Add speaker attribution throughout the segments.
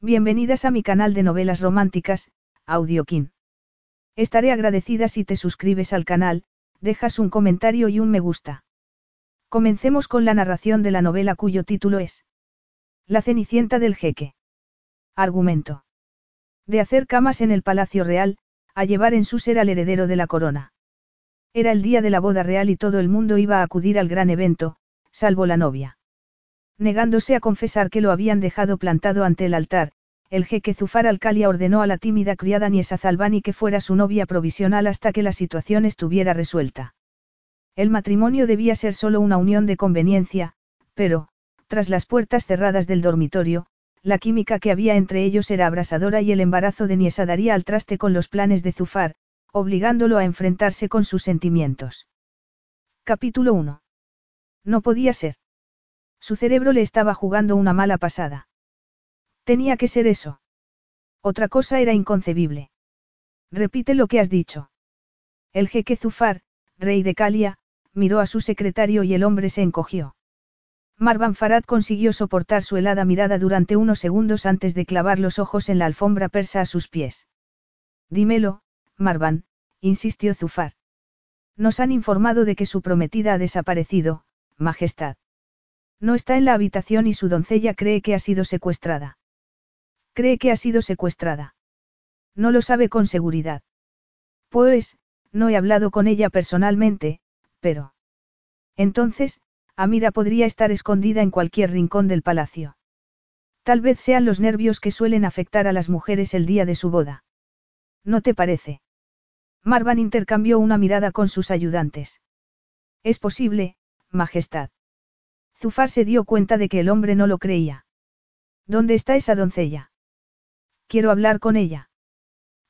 Speaker 1: Bienvenidas a mi canal de novelas románticas, Audiokin. Estaré agradecida si te suscribes al canal, dejas un comentario y un me gusta. Comencemos con la narración de la novela cuyo título es La Cenicienta del Jeque. Argumento. De hacer camas en el Palacio Real, a llevar en su ser al heredero de la corona. Era el día de la boda real y todo el mundo iba a acudir al gran evento, salvo la novia. Negándose a confesar que lo habían dejado plantado ante el altar, el jeque Zufar Alcalia ordenó a la tímida criada Niesa Zalbani que fuera su novia provisional hasta que la situación estuviera resuelta. El matrimonio debía ser solo una unión de conveniencia, pero, tras las puertas cerradas del dormitorio, la química que había entre ellos era abrasadora y el embarazo de Niesa daría al traste con los planes de Zufar, obligándolo a enfrentarse con sus sentimientos. Capítulo 1. No podía ser. Su cerebro le estaba jugando una mala pasada. Tenía que ser eso. Otra cosa era inconcebible. Repite lo que has dicho. El jeque Zufar, rey de Calia, miró a su secretario y el hombre se encogió. Marvan Farad consiguió soportar su helada mirada durante unos segundos antes de clavar los ojos en la alfombra persa a sus pies. Dímelo, Marvan, insistió Zufar. Nos han informado de que su prometida ha desaparecido, Majestad. No está en la habitación y su doncella cree que ha sido secuestrada. Cree que ha sido secuestrada. No lo sabe con seguridad. Pues, no he hablado con ella personalmente, pero... Entonces, Amira podría estar escondida en cualquier rincón del palacio. Tal vez sean los nervios que suelen afectar a las mujeres el día de su boda. ¿No te parece? Marvan intercambió una mirada con sus ayudantes. Es posible, Majestad. Zufar se dio cuenta de que el hombre no lo creía. ¿Dónde está esa doncella? Quiero hablar con ella.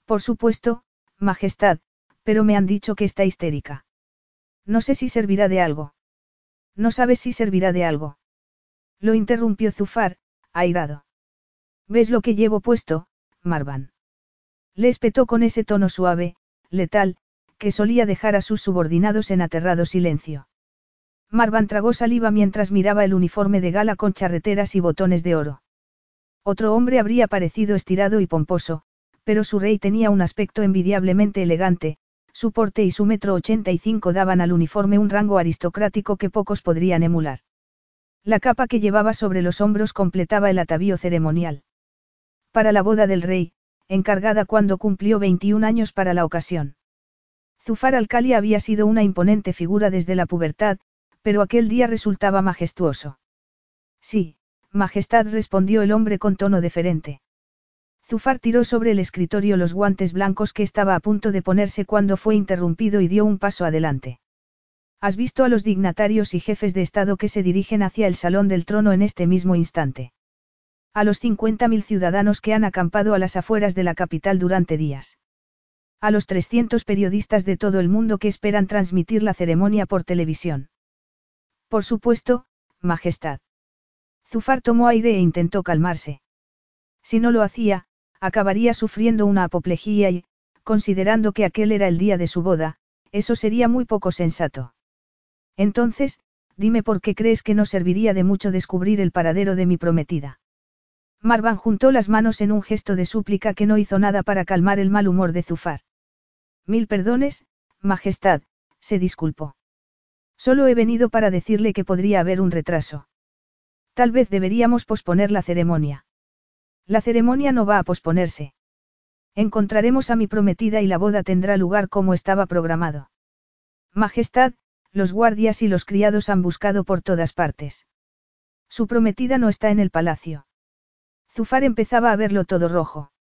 Speaker 1: Por supuesto, Majestad, pero me han dicho que está histérica. No sé si servirá de algo. No sabes si servirá de algo. Lo interrumpió Zufar, airado. ¿Ves lo que llevo puesto, Marvan? Le espetó con ese tono suave, letal, que solía dejar a sus subordinados en aterrado silencio. Marvan tragó saliva mientras miraba el uniforme de gala con charreteras y botones de oro. Otro hombre habría parecido estirado y pomposo, pero su rey tenía un aspecto envidiablemente elegante, su porte y su metro ochenta y cinco daban al uniforme un rango aristocrático que pocos podrían emular. La capa que llevaba sobre los hombros completaba el atavío ceremonial. Para la boda del rey, encargada cuando cumplió 21 años para la ocasión. Zufar Alcali había sido una imponente figura desde la pubertad, pero aquel día resultaba majestuoso. Sí, Majestad respondió el hombre con tono deferente. Zufar tiró sobre el escritorio los guantes blancos que estaba a punto de ponerse cuando fue interrumpido y dio un paso adelante. ¿Has visto a los dignatarios y jefes de Estado que se dirigen hacia el Salón del Trono en este mismo instante? A los 50.000 ciudadanos que han acampado a las afueras de la capital durante días. A los 300 periodistas de todo el mundo que esperan transmitir la ceremonia por televisión. Por supuesto, Majestad. Zufar tomó aire e intentó calmarse. Si no lo hacía, acabaría sufriendo una apoplejía y, considerando que aquel era el día de su boda, eso sería muy poco sensato. Entonces, dime por qué crees que no serviría de mucho descubrir el paradero de mi prometida. Marvan juntó las manos en un gesto de súplica que no hizo nada para calmar el mal humor de Zufar. Mil perdones, Majestad, se disculpó. Solo he venido para decirle que podría haber un retraso. Tal vez deberíamos posponer la ceremonia. La ceremonia no va a posponerse. Encontraremos a mi prometida y la boda tendrá lugar como estaba programado. Majestad, los guardias y los criados han buscado por todas partes. Su prometida no está en el palacio. Zufar empezaba a verlo todo rojo.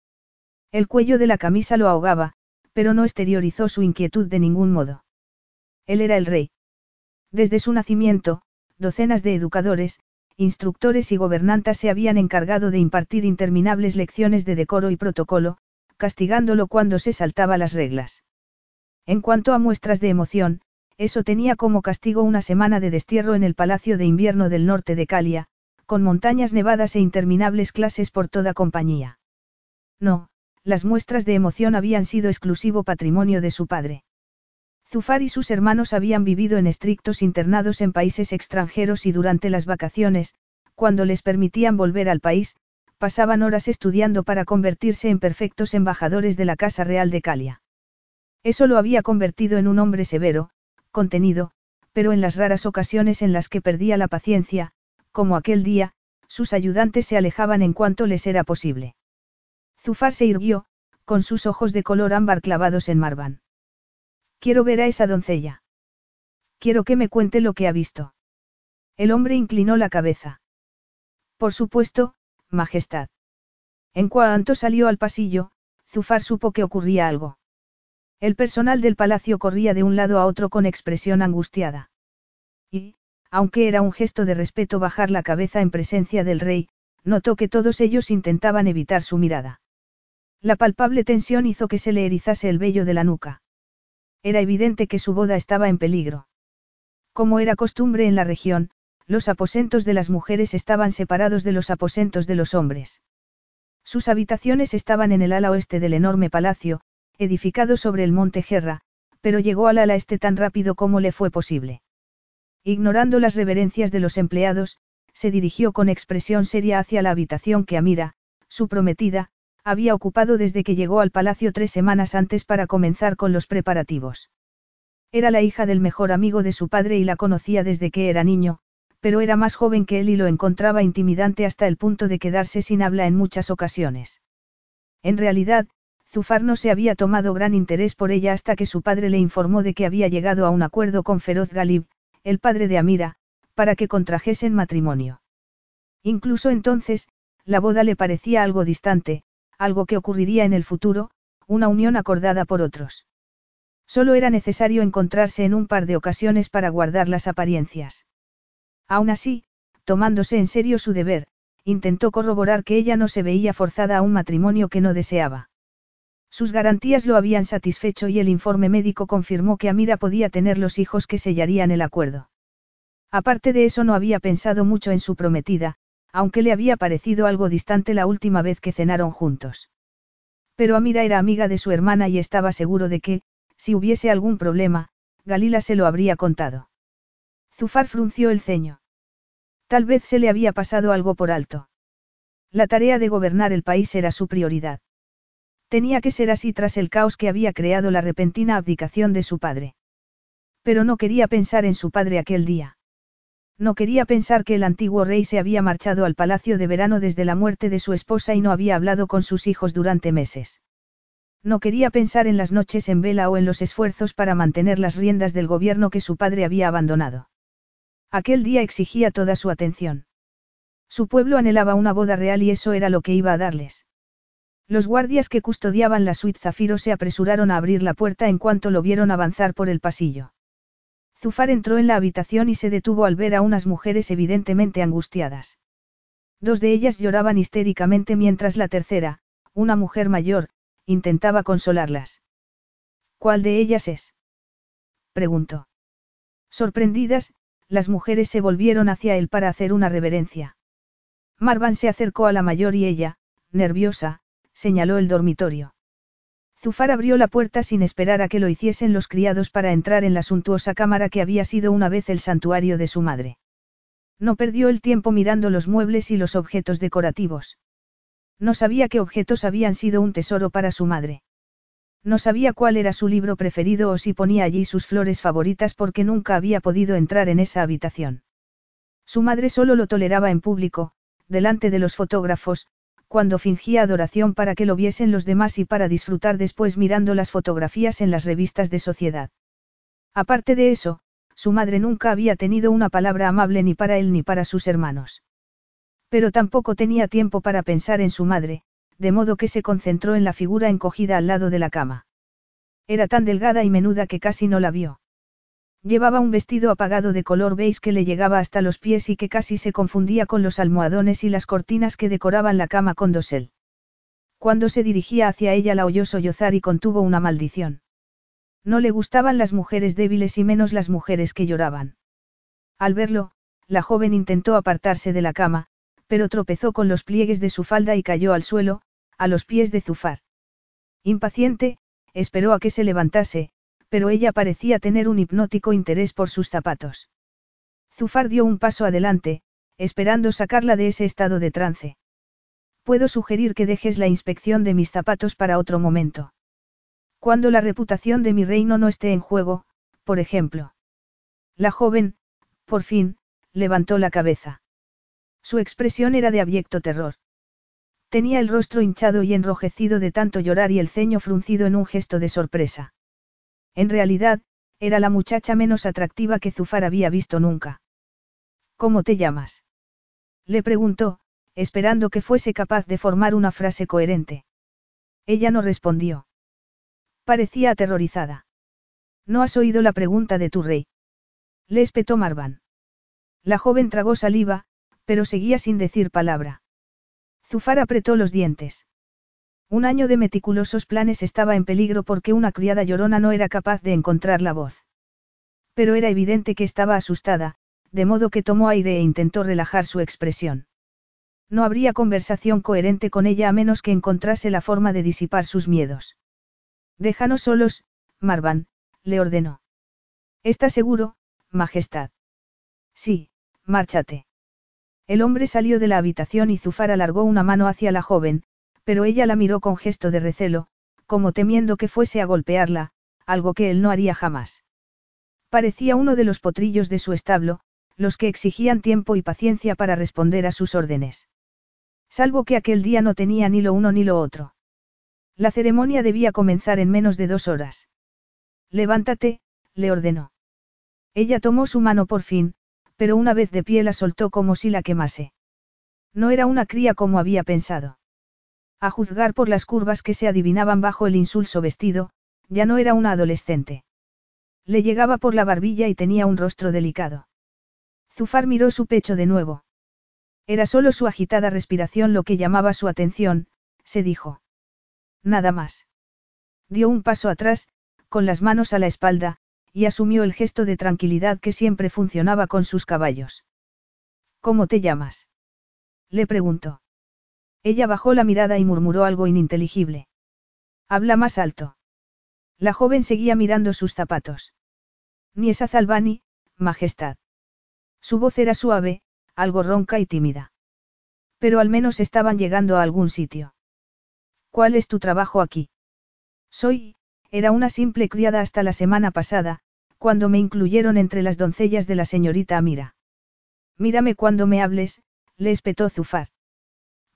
Speaker 1: El cuello de la camisa lo ahogaba, pero no exteriorizó su inquietud de ningún modo. Él era el rey. Desde su nacimiento, docenas de educadores, instructores y gobernantas se habían encargado de impartir interminables lecciones de decoro y protocolo, castigándolo cuando se saltaba las reglas. En cuanto a muestras de emoción, eso tenía como castigo una semana de destierro en el Palacio de Invierno del norte de Calia, con montañas nevadas e interminables clases por toda compañía. No, las muestras de emoción habían sido exclusivo patrimonio de su padre. Zufar y sus hermanos habían vivido en estrictos internados en países extranjeros y durante las vacaciones, cuando les permitían volver al país, pasaban horas estudiando para convertirse en perfectos embajadores de la Casa Real de Calia. Eso lo había convertido en un hombre severo, contenido, pero en las raras ocasiones en las que perdía la paciencia, como aquel día, sus ayudantes se alejaban en cuanto les era posible. Zufar se irguió, con sus ojos de color ámbar clavados en Marvan. Quiero ver a esa doncella. Quiero que me cuente lo que ha visto. El hombre inclinó la cabeza. Por supuesto, Majestad. En cuanto salió al pasillo, Zufar supo que ocurría algo. El personal del palacio corría de un lado a otro con expresión angustiada. Y, aunque era un gesto de respeto bajar la cabeza en presencia del rey, notó que todos ellos intentaban evitar su mirada. La palpable tensión hizo que se le erizase el vello de la nuca. Era evidente que su boda estaba en peligro. Como era costumbre en la región, los aposentos de las mujeres estaban separados de los aposentos de los hombres. Sus habitaciones estaban en el ala oeste del enorme palacio, edificado sobre el monte Gerra, pero llegó al ala este tan rápido como le fue posible. Ignorando las reverencias de los empleados, se dirigió con expresión seria hacia la habitación que Amira, su prometida, había ocupado desde que llegó al palacio tres semanas antes para comenzar con los preparativos. Era la hija del mejor amigo de su padre y la conocía desde que era niño, pero era más joven que él y lo encontraba intimidante hasta el punto de quedarse sin habla en muchas ocasiones. En realidad, Zufar no se había tomado gran interés por ella hasta que su padre le informó de que había llegado a un acuerdo con Feroz Galib, el padre de Amira, para que contrajesen matrimonio. Incluso entonces, la boda le parecía algo distante, algo que ocurriría en el futuro, una unión acordada por otros. Solo era necesario encontrarse en un par de ocasiones para guardar las apariencias. Aún así, tomándose en serio su deber, intentó corroborar que ella no se veía forzada a un matrimonio que no deseaba. Sus garantías lo habían satisfecho y el informe médico confirmó que Amira podía tener los hijos que sellarían el acuerdo. Aparte de eso no había pensado mucho en su prometida, aunque le había parecido algo distante la última vez que cenaron juntos. Pero Amira era amiga de su hermana y estaba seguro de que, si hubiese algún problema, Galila se lo habría contado. Zufar frunció el ceño. Tal vez se le había pasado algo por alto. La tarea de gobernar el país era su prioridad. Tenía que ser así tras el caos que había creado la repentina abdicación de su padre. Pero no quería pensar en su padre aquel día. No quería pensar que el antiguo rey se había marchado al palacio de verano desde la muerte de su esposa y no había hablado con sus hijos durante meses. No quería pensar en las noches en vela o en los esfuerzos para mantener las riendas del gobierno que su padre había abandonado. Aquel día exigía toda su atención. Su pueblo anhelaba una boda real y eso era lo que iba a darles. Los guardias que custodiaban la suite Zafiro se apresuraron a abrir la puerta en cuanto lo vieron avanzar por el pasillo. Zufar entró en la habitación y se detuvo al ver a unas mujeres evidentemente angustiadas. Dos de ellas lloraban histéricamente mientras la tercera, una mujer mayor, intentaba consolarlas. ¿Cuál de ellas es? preguntó. Sorprendidas, las mujeres se volvieron hacia él para hacer una reverencia. Marvan se acercó a la mayor y ella, nerviosa, señaló el dormitorio. Zufar abrió la puerta sin esperar a que lo hiciesen los criados para entrar en la suntuosa cámara que había sido una vez el santuario de su madre. No perdió el tiempo mirando los muebles y los objetos decorativos. No sabía qué objetos habían sido un tesoro para su madre. No sabía cuál era su libro preferido o si ponía allí sus flores favoritas porque nunca había podido entrar en esa habitación. Su madre solo lo toleraba en público, delante de los fotógrafos, cuando fingía adoración para que lo viesen los demás y para disfrutar después mirando las fotografías en las revistas de sociedad. Aparte de eso, su madre nunca había tenido una palabra amable ni para él ni para sus hermanos. Pero tampoco tenía tiempo para pensar en su madre, de modo que se concentró en la figura encogida al lado de la cama. Era tan delgada y menuda que casi no la vio. Llevaba un vestido apagado de color beige que le llegaba hasta los pies y que casi se confundía con los almohadones y las cortinas que decoraban la cama con dosel. Cuando se dirigía hacia ella la oyó sollozar y contuvo una maldición. No le gustaban las mujeres débiles y menos las mujeres que lloraban. Al verlo, la joven intentó apartarse de la cama, pero tropezó con los pliegues de su falda y cayó al suelo, a los pies de Zufar. Impaciente, esperó a que se levantase, pero ella parecía tener un hipnótico interés por sus zapatos. Zufar dio un paso adelante, esperando sacarla de ese estado de trance. Puedo sugerir que dejes la inspección de mis zapatos para otro momento. Cuando la reputación de mi reino no esté en juego, por ejemplo. La joven, por fin, levantó la cabeza. Su expresión era de abyecto terror. Tenía el rostro hinchado y enrojecido de tanto llorar y el ceño fruncido en un gesto de sorpresa. En realidad, era la muchacha menos atractiva que Zufar había visto nunca. ¿Cómo te llamas? Le preguntó, esperando que fuese capaz de formar una frase coherente. Ella no respondió. Parecía aterrorizada. ¿No has oído la pregunta de tu rey? Le espetó Marvan. La joven tragó saliva, pero seguía sin decir palabra. Zufar apretó los dientes. Un año de meticulosos planes estaba en peligro porque una criada llorona no era capaz de encontrar la voz. Pero era evidente que estaba asustada, de modo que tomó aire e intentó relajar su expresión. No habría conversación coherente con ella a menos que encontrase la forma de disipar sus miedos. Déjanos solos, Marvan, le ordenó. ¿Está seguro, Majestad? Sí, márchate. El hombre salió de la habitación y Zufar alargó una mano hacia la joven, pero ella la miró con gesto de recelo, como temiendo que fuese a golpearla, algo que él no haría jamás. Parecía uno de los potrillos de su establo, los que exigían tiempo y paciencia para responder a sus órdenes. Salvo que aquel día no tenía ni lo uno ni lo otro. La ceremonia debía comenzar en menos de dos horas. Levántate, le ordenó. Ella tomó su mano por fin, pero una vez de pie la soltó como si la quemase. No era una cría como había pensado. A juzgar por las curvas que se adivinaban bajo el insulso vestido, ya no era una adolescente. Le llegaba por la barbilla y tenía un rostro delicado. Zufar miró su pecho de nuevo. Era solo su agitada respiración lo que llamaba su atención, se dijo. Nada más. Dio un paso atrás, con las manos a la espalda, y asumió el gesto de tranquilidad que siempre funcionaba con sus caballos. ¿Cómo te llamas? Le preguntó. Ella bajó la mirada y murmuró algo ininteligible. Habla más alto. La joven seguía mirando sus zapatos. Ni esa Zalbani, Majestad. Su voz era suave, algo ronca y tímida. Pero al menos estaban llegando a algún sitio. ¿Cuál es tu trabajo aquí? Soy, era una simple criada hasta la semana pasada, cuando me incluyeron entre las doncellas de la señorita Amira. Mírame cuando me hables, le espetó Zufar.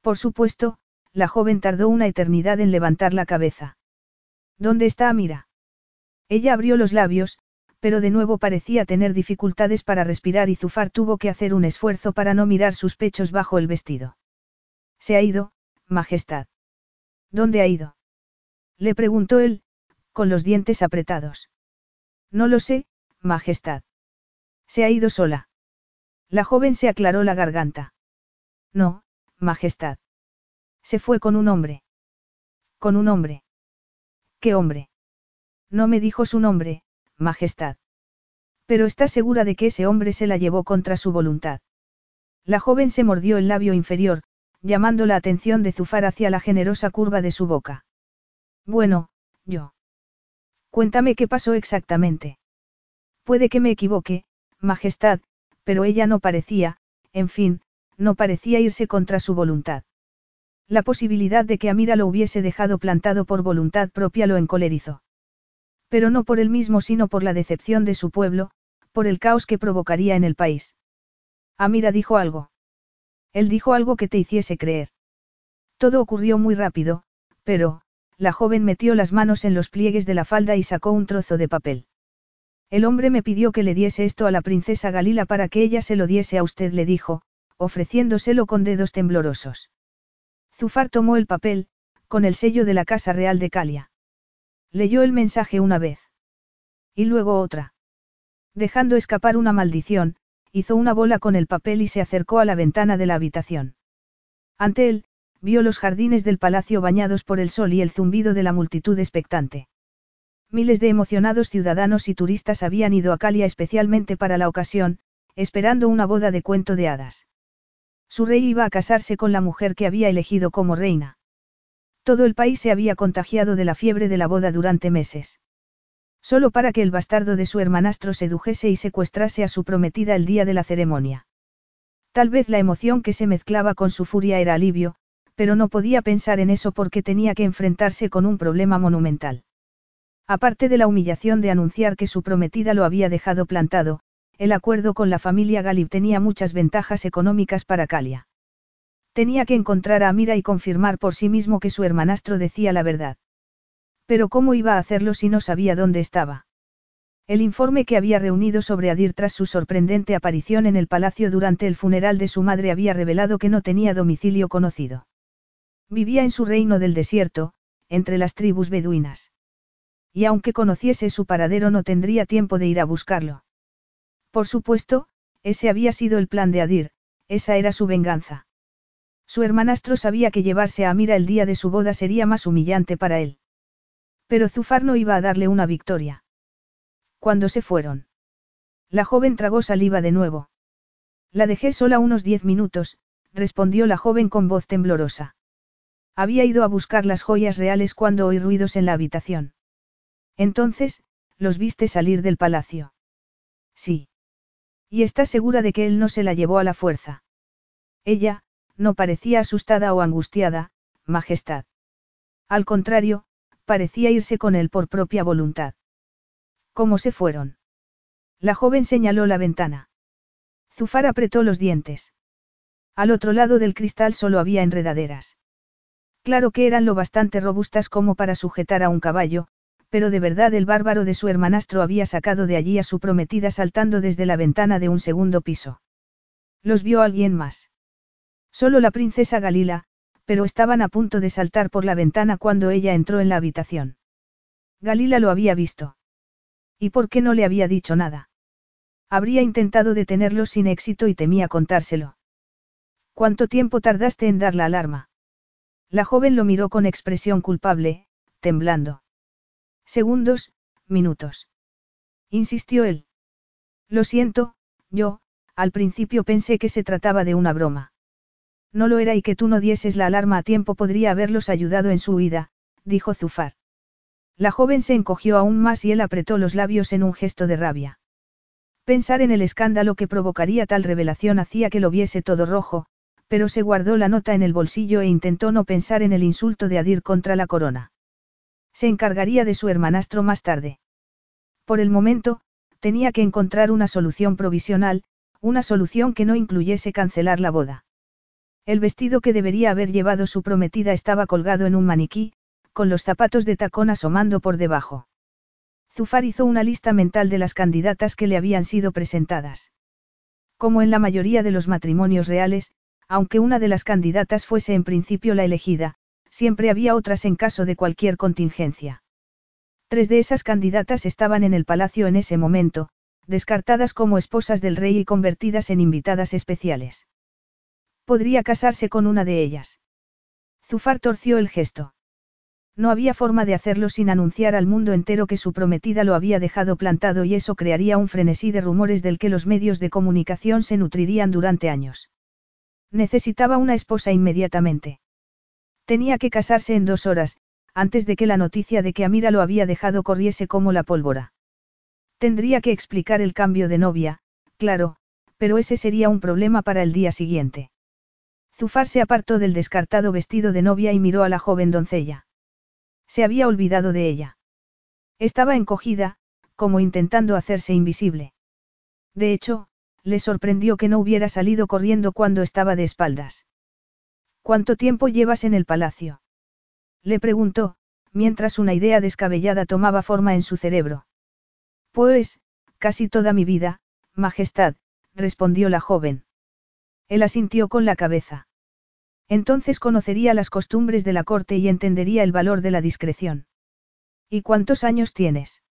Speaker 1: Por supuesto, la joven tardó una eternidad en levantar la cabeza. ¿Dónde está Amira? Ella abrió los labios, pero de nuevo parecía tener dificultades para respirar y Zufar tuvo que hacer un esfuerzo para no mirar sus pechos bajo el vestido. Se ha ido, Majestad. ¿Dónde ha ido? Le preguntó él, con los dientes apretados. No lo sé, Majestad. Se ha ido sola. La joven se aclaró la garganta. No, Majestad. Se fue con un hombre. Con un hombre. ¿Qué hombre? No me dijo su nombre, Majestad. Pero está segura de que ese hombre se la llevó contra su voluntad. La joven se mordió el labio inferior, llamando la atención de Zufar hacia la generosa curva de su boca. Bueno, yo. Cuéntame qué pasó exactamente. Puede que me equivoque, Majestad, pero ella no parecía, en fin, no parecía irse contra su voluntad. La posibilidad de que Amira lo hubiese dejado plantado por voluntad propia lo encolerizó. Pero no por él mismo sino por la decepción de su pueblo, por el caos que provocaría en el país. Amira dijo algo. Él dijo algo que te hiciese creer. Todo ocurrió muy rápido, pero, la joven metió las manos en los pliegues de la falda y sacó un trozo de papel. El hombre me pidió que le diese esto a la princesa Galila para que ella se lo diese a usted, le dijo, ofreciéndoselo con dedos temblorosos. Zufar tomó el papel, con el sello de la Casa Real de Calia. Leyó el mensaje una vez. Y luego otra. Dejando escapar una maldición, hizo una bola con el papel y se acercó a la ventana de la habitación. Ante él, vio los jardines del palacio bañados por el sol y el zumbido de la multitud expectante. Miles de emocionados ciudadanos y turistas habían ido a Calia especialmente para la ocasión, esperando una boda de cuento de hadas. Su rey iba a casarse con la mujer que había elegido como reina. Todo el país se había contagiado de la fiebre de la boda durante meses. Solo para que el bastardo de su hermanastro sedujese y secuestrase a su prometida el día de la ceremonia. Tal vez la emoción que se mezclaba con su furia era alivio, pero no podía pensar en eso porque tenía que enfrentarse con un problema monumental. Aparte de la humillación de anunciar que su prometida lo había dejado plantado, el acuerdo con la familia Galib tenía muchas ventajas económicas para Calia. Tenía que encontrar a Amira y confirmar por sí mismo que su hermanastro decía la verdad. Pero ¿cómo iba a hacerlo si no sabía dónde estaba? El informe que había reunido sobre Adir tras su sorprendente aparición en el palacio durante el funeral de su madre había revelado que no tenía domicilio conocido. Vivía en su reino del desierto, entre las tribus beduinas. Y aunque conociese su paradero no tendría tiempo de ir a buscarlo. Por supuesto, ese había sido el plan de Adir, esa era su venganza. Su hermanastro sabía que llevarse a Amira el día de su boda sería más humillante para él. Pero Zufar no iba a darle una victoria. Cuando se fueron? La joven tragó saliva de nuevo. La dejé sola unos diez minutos, respondió la joven con voz temblorosa. Había ido a buscar las joyas reales cuando oí ruidos en la habitación. Entonces, los viste salir del palacio. Sí. ¿Y estás segura de que él no se la llevó a la fuerza? Ella, no parecía asustada o angustiada, Majestad. Al contrario, parecía irse con él por propia voluntad. ¿Cómo se fueron? La joven señaló la ventana. Zufar apretó los dientes. Al otro lado del cristal solo había enredaderas. Claro que eran lo bastante robustas como para sujetar a un caballo, pero de verdad el bárbaro de su hermanastro había sacado de allí a su prometida saltando desde la ventana de un segundo piso. ¿Los vio alguien más? Solo la princesa Galila, pero estaban a punto de saltar por la ventana cuando ella entró en la habitación. Galila lo había visto. ¿Y por qué no le había dicho nada? Habría intentado detenerlo sin éxito y temía contárselo. ¿Cuánto tiempo tardaste en dar la alarma? La joven lo miró con expresión culpable, temblando. Segundos, minutos. Insistió él. Lo siento, yo, al principio pensé que se trataba de una broma. No lo era y que tú no dieses la alarma a tiempo podría haberlos ayudado en su huida, dijo Zufar. La joven se encogió aún más y él apretó los labios en un gesto de rabia. Pensar en el escándalo que provocaría tal revelación hacía que lo viese todo rojo, pero se guardó la nota en el bolsillo e intentó no pensar en el insulto de Adir contra la corona. Se encargaría de su hermanastro más tarde. Por el momento, tenía que encontrar una solución provisional, una solución que no incluyese cancelar la boda. El vestido que debería haber llevado su prometida estaba colgado en un maniquí, con los zapatos de tacón asomando por debajo. Zufar hizo una lista mental de las candidatas que le habían sido presentadas. Como en la mayoría de los matrimonios reales, aunque una de las candidatas fuese en principio la elegida, siempre había otras en caso de cualquier contingencia. Tres de esas candidatas estaban en el palacio en ese momento, descartadas como esposas del rey y convertidas en invitadas especiales. Podría casarse con una de ellas. Zufar torció el gesto. No había forma de hacerlo sin anunciar al mundo entero que su prometida lo había dejado plantado y eso crearía un frenesí de rumores del que los medios de comunicación se nutrirían durante años. Necesitaba una esposa inmediatamente. Tenía que casarse en dos horas, antes de que la noticia de que Amira lo había dejado corriese como la pólvora. Tendría que explicar el cambio de novia, claro, pero ese sería un problema para el día siguiente. Zufar se apartó del descartado vestido de novia y miró a la joven doncella. Se había olvidado de ella. Estaba encogida, como intentando hacerse invisible. De hecho, le sorprendió que no hubiera salido corriendo cuando estaba de espaldas. ¿Cuánto tiempo llevas en el palacio? Le preguntó, mientras una idea descabellada tomaba forma en su cerebro. Pues, casi toda mi vida, Majestad, respondió la joven. Él asintió con la cabeza. Entonces conocería las costumbres de la corte y entendería el valor de la discreción. ¿Y cuántos años tienes?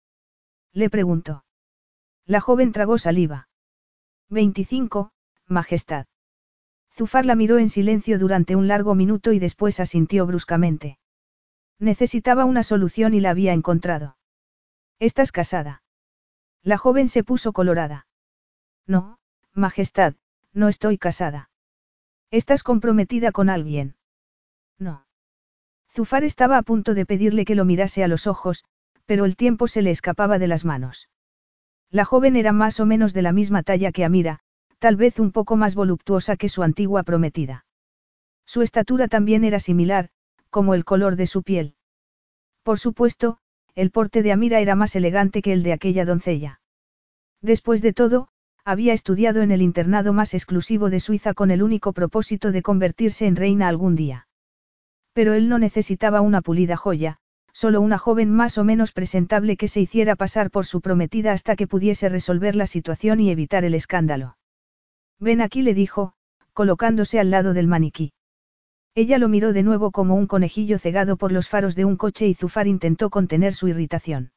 Speaker 1: Le preguntó. La joven tragó saliva. 25, Majestad. Zufar la miró en silencio durante un largo minuto y después asintió bruscamente. Necesitaba una solución y la había encontrado. ¿Estás casada? La joven se puso colorada. No, Majestad, no estoy casada. ¿Estás comprometida con alguien? No. Zufar estaba a punto de pedirle que lo mirase a los ojos, pero el tiempo se le escapaba de las manos. La joven era más o menos de la misma talla que Amira, tal vez un poco más voluptuosa que su antigua prometida. Su estatura también era similar, como el color de su piel. Por supuesto, el porte de Amira era más elegante que el de aquella doncella. Después de todo, había estudiado en el internado más exclusivo de Suiza con el único propósito de convertirse en reina algún día. Pero él no necesitaba una pulida joya, solo una joven más o menos presentable que se hiciera pasar por su prometida hasta que pudiese resolver la situación y evitar el escándalo. Ven aquí, le dijo, colocándose al lado del maniquí. Ella lo miró de nuevo como un conejillo cegado por los faros de un coche y Zufar intentó contener su irritación.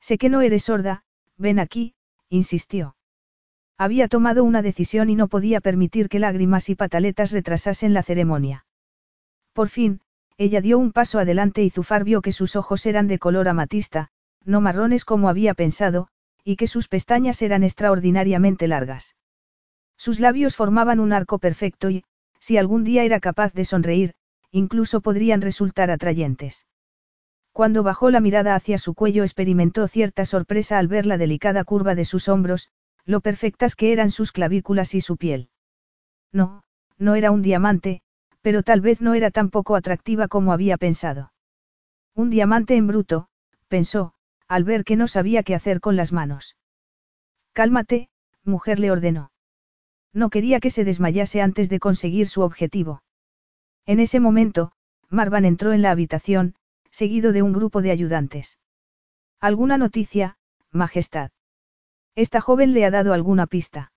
Speaker 1: Sé que no eres sorda, ven aquí, insistió. Había tomado una decisión y no podía permitir que lágrimas y pataletas retrasasen la ceremonia. Por fin, ella dio un paso adelante y Zufar vio que sus ojos eran de color amatista, no marrones como había pensado, y que sus pestañas eran extraordinariamente largas. Sus labios formaban un arco perfecto y, si algún día era capaz de sonreír, incluso podrían resultar atrayentes. Cuando bajó la mirada hacia su cuello experimentó cierta sorpresa al ver la delicada curva de sus hombros, lo perfectas que eran sus clavículas y su piel. No, no era un diamante, pero tal vez no era tan poco atractiva como había pensado. Un diamante en bruto, pensó, al ver que no sabía qué hacer con las manos. Cálmate, mujer le ordenó. No quería que se desmayase antes de conseguir su objetivo. En ese momento, Marvan entró en la habitación, seguido de un grupo de ayudantes. ¿Alguna noticia, Majestad? Esta joven le ha dado alguna pista.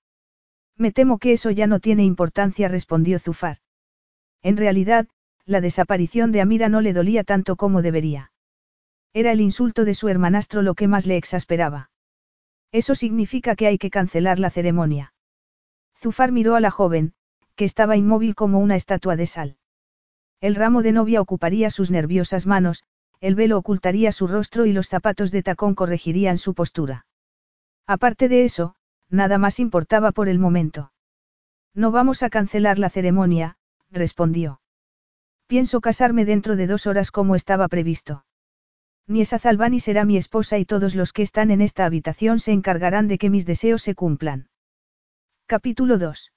Speaker 1: Me temo que eso ya no tiene importancia, respondió Zufar. En realidad, la desaparición de Amira no le dolía tanto como debería. Era el insulto de su hermanastro lo que más le exasperaba. Eso significa que hay que cancelar la ceremonia. Zufar miró a la joven, que estaba inmóvil como una estatua de sal. El ramo de novia ocuparía sus nerviosas manos, el velo ocultaría su rostro y los zapatos de tacón corregirían su postura. Aparte de eso, nada más importaba por el momento. No vamos a cancelar la ceremonia, respondió. Pienso casarme dentro de dos horas como estaba previsto. Niesa Zalbani será mi esposa y todos los que están en esta habitación se encargarán de que mis deseos se cumplan. Capítulo 2.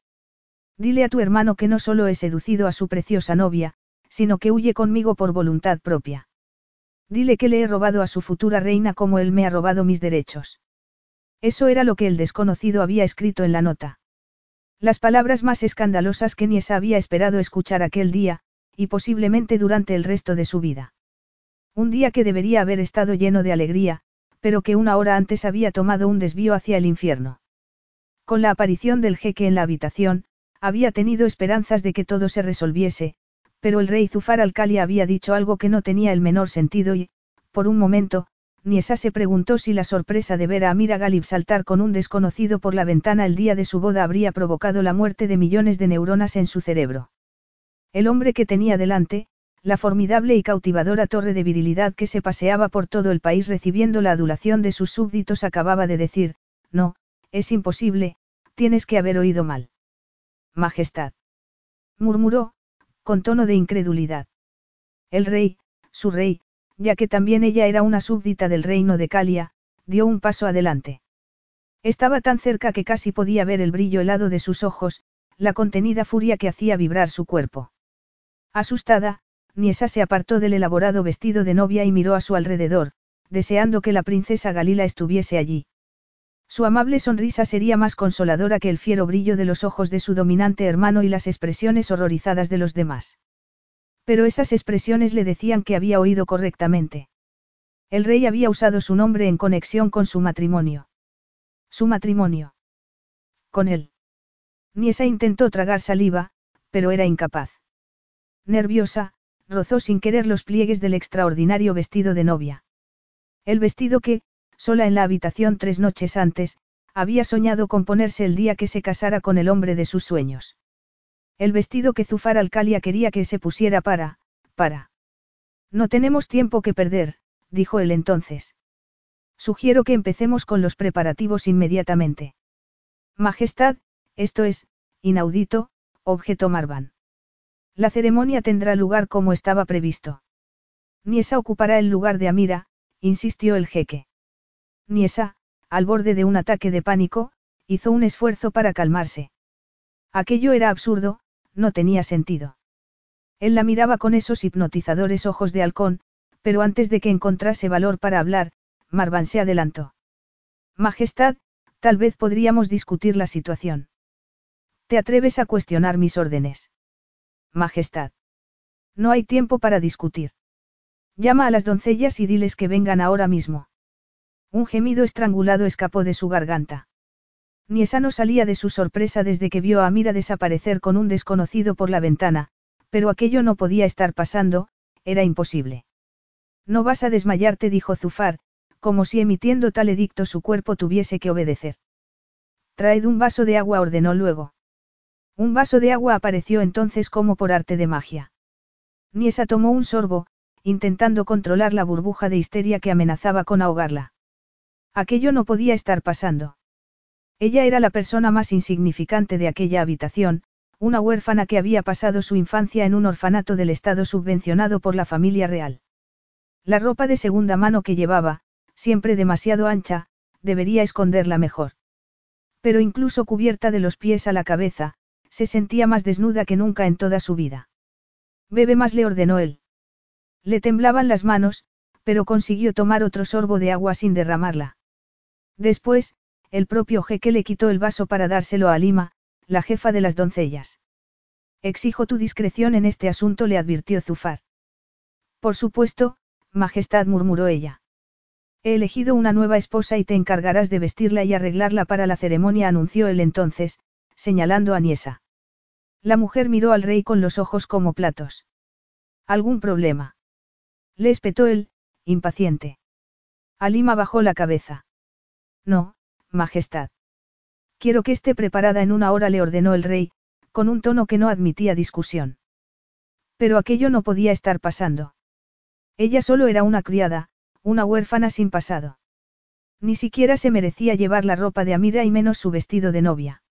Speaker 1: Dile a tu hermano que no solo he seducido a su preciosa novia, sino que huye conmigo por voluntad propia. Dile que le he robado a su futura reina como él me ha robado mis derechos. Eso era lo que el desconocido había escrito en la nota. Las palabras más escandalosas que Niesa había esperado escuchar aquel día, y posiblemente durante el resto de su vida. Un día que debería haber estado lleno de alegría, pero que una hora antes había tomado un desvío hacia el infierno. Con la aparición del jeque en la habitación, había tenido esperanzas de que todo se resolviese, pero el rey Zufar al había dicho algo que no tenía el menor sentido y, por un momento, Niesa se preguntó si la sorpresa de ver a Amira Galib saltar con un desconocido por la ventana el día de su boda habría provocado la muerte de millones de neuronas en su cerebro. El hombre que tenía delante, la formidable y cautivadora torre de virilidad que se paseaba por todo el país recibiendo la adulación de sus súbditos acababa de decir, no, es imposible, Tienes que haber oído mal. Majestad. Murmuró, con tono de incredulidad. El rey, su rey, ya que también ella era una súbdita del reino de Calia, dio un paso adelante. Estaba tan cerca que casi podía ver el brillo helado de sus ojos, la contenida furia que hacía vibrar su cuerpo. Asustada, Niesa se apartó del elaborado vestido de novia y miró a su alrededor, deseando que la princesa Galila estuviese allí. Su amable sonrisa sería más consoladora que el fiero brillo de los ojos de su dominante hermano y las expresiones horrorizadas de los demás. Pero esas expresiones le decían que había oído correctamente. El rey había usado su nombre en conexión con su matrimonio. Su matrimonio. Con él. Niesa intentó tragar saliva, pero era incapaz. Nerviosa, rozó sin querer los pliegues del extraordinario vestido de novia. El vestido que, sola en la habitación tres noches antes, había soñado con ponerse el día que se casara con el hombre de sus sueños. El vestido que Zufar Alcalia quería que se pusiera para, para. No tenemos tiempo que perder, dijo él entonces. Sugiero que empecemos con los preparativos inmediatamente. Majestad, esto es, inaudito, objetó Marvan. La ceremonia tendrá lugar como estaba previsto. Niesa ocupará el lugar de Amira, insistió el jeque. Niesa, al borde de un ataque de pánico, hizo un esfuerzo para calmarse. Aquello era absurdo, no tenía sentido. Él la miraba con esos hipnotizadores ojos de halcón, pero antes de que encontrase valor para hablar, Marvan se adelantó. Majestad, tal vez podríamos discutir la situación. ¿Te atreves a cuestionar mis órdenes? Majestad. No hay tiempo para discutir. Llama a las doncellas y diles que vengan ahora mismo. Un gemido estrangulado escapó de su garganta. Niesa no salía de su sorpresa desde que vio a Mira desaparecer con un desconocido por la ventana, pero aquello no podía estar pasando, era imposible. No vas a desmayarte, dijo Zufar, como si emitiendo tal edicto su cuerpo tuviese que obedecer. Traed un vaso de agua, ordenó luego. Un vaso de agua apareció entonces como por arte de magia. Niesa tomó un sorbo, intentando controlar la burbuja de histeria que amenazaba con ahogarla. Aquello no podía estar pasando. Ella era la persona más insignificante de aquella habitación, una huérfana que había pasado su infancia en un orfanato del Estado subvencionado por la familia real. La ropa de segunda mano que llevaba, siempre demasiado ancha, debería esconderla mejor. Pero incluso cubierta de los pies a la cabeza, se sentía más desnuda que nunca en toda su vida. Bebe más le ordenó él. Le temblaban las manos, pero consiguió tomar otro sorbo de agua sin derramarla. Después, el propio jeque le quitó el vaso para dárselo a Lima, la jefa de las doncellas. Exijo tu discreción en este asunto, le advirtió Zufar. Por supuesto, Majestad murmuró ella. He elegido una nueva esposa y te encargarás de vestirla y arreglarla para la ceremonia, anunció él entonces, señalando a Niesa. La mujer miró al rey con los ojos como platos. ¿Algún problema? Le espetó él, impaciente. Alima bajó la cabeza. No, Majestad. Quiero que esté preparada en una hora, le ordenó el rey, con un tono que no admitía discusión. Pero aquello no podía estar pasando. Ella solo era una criada, una huérfana sin pasado. Ni siquiera se merecía llevar la ropa de Amira y menos su vestido de novia.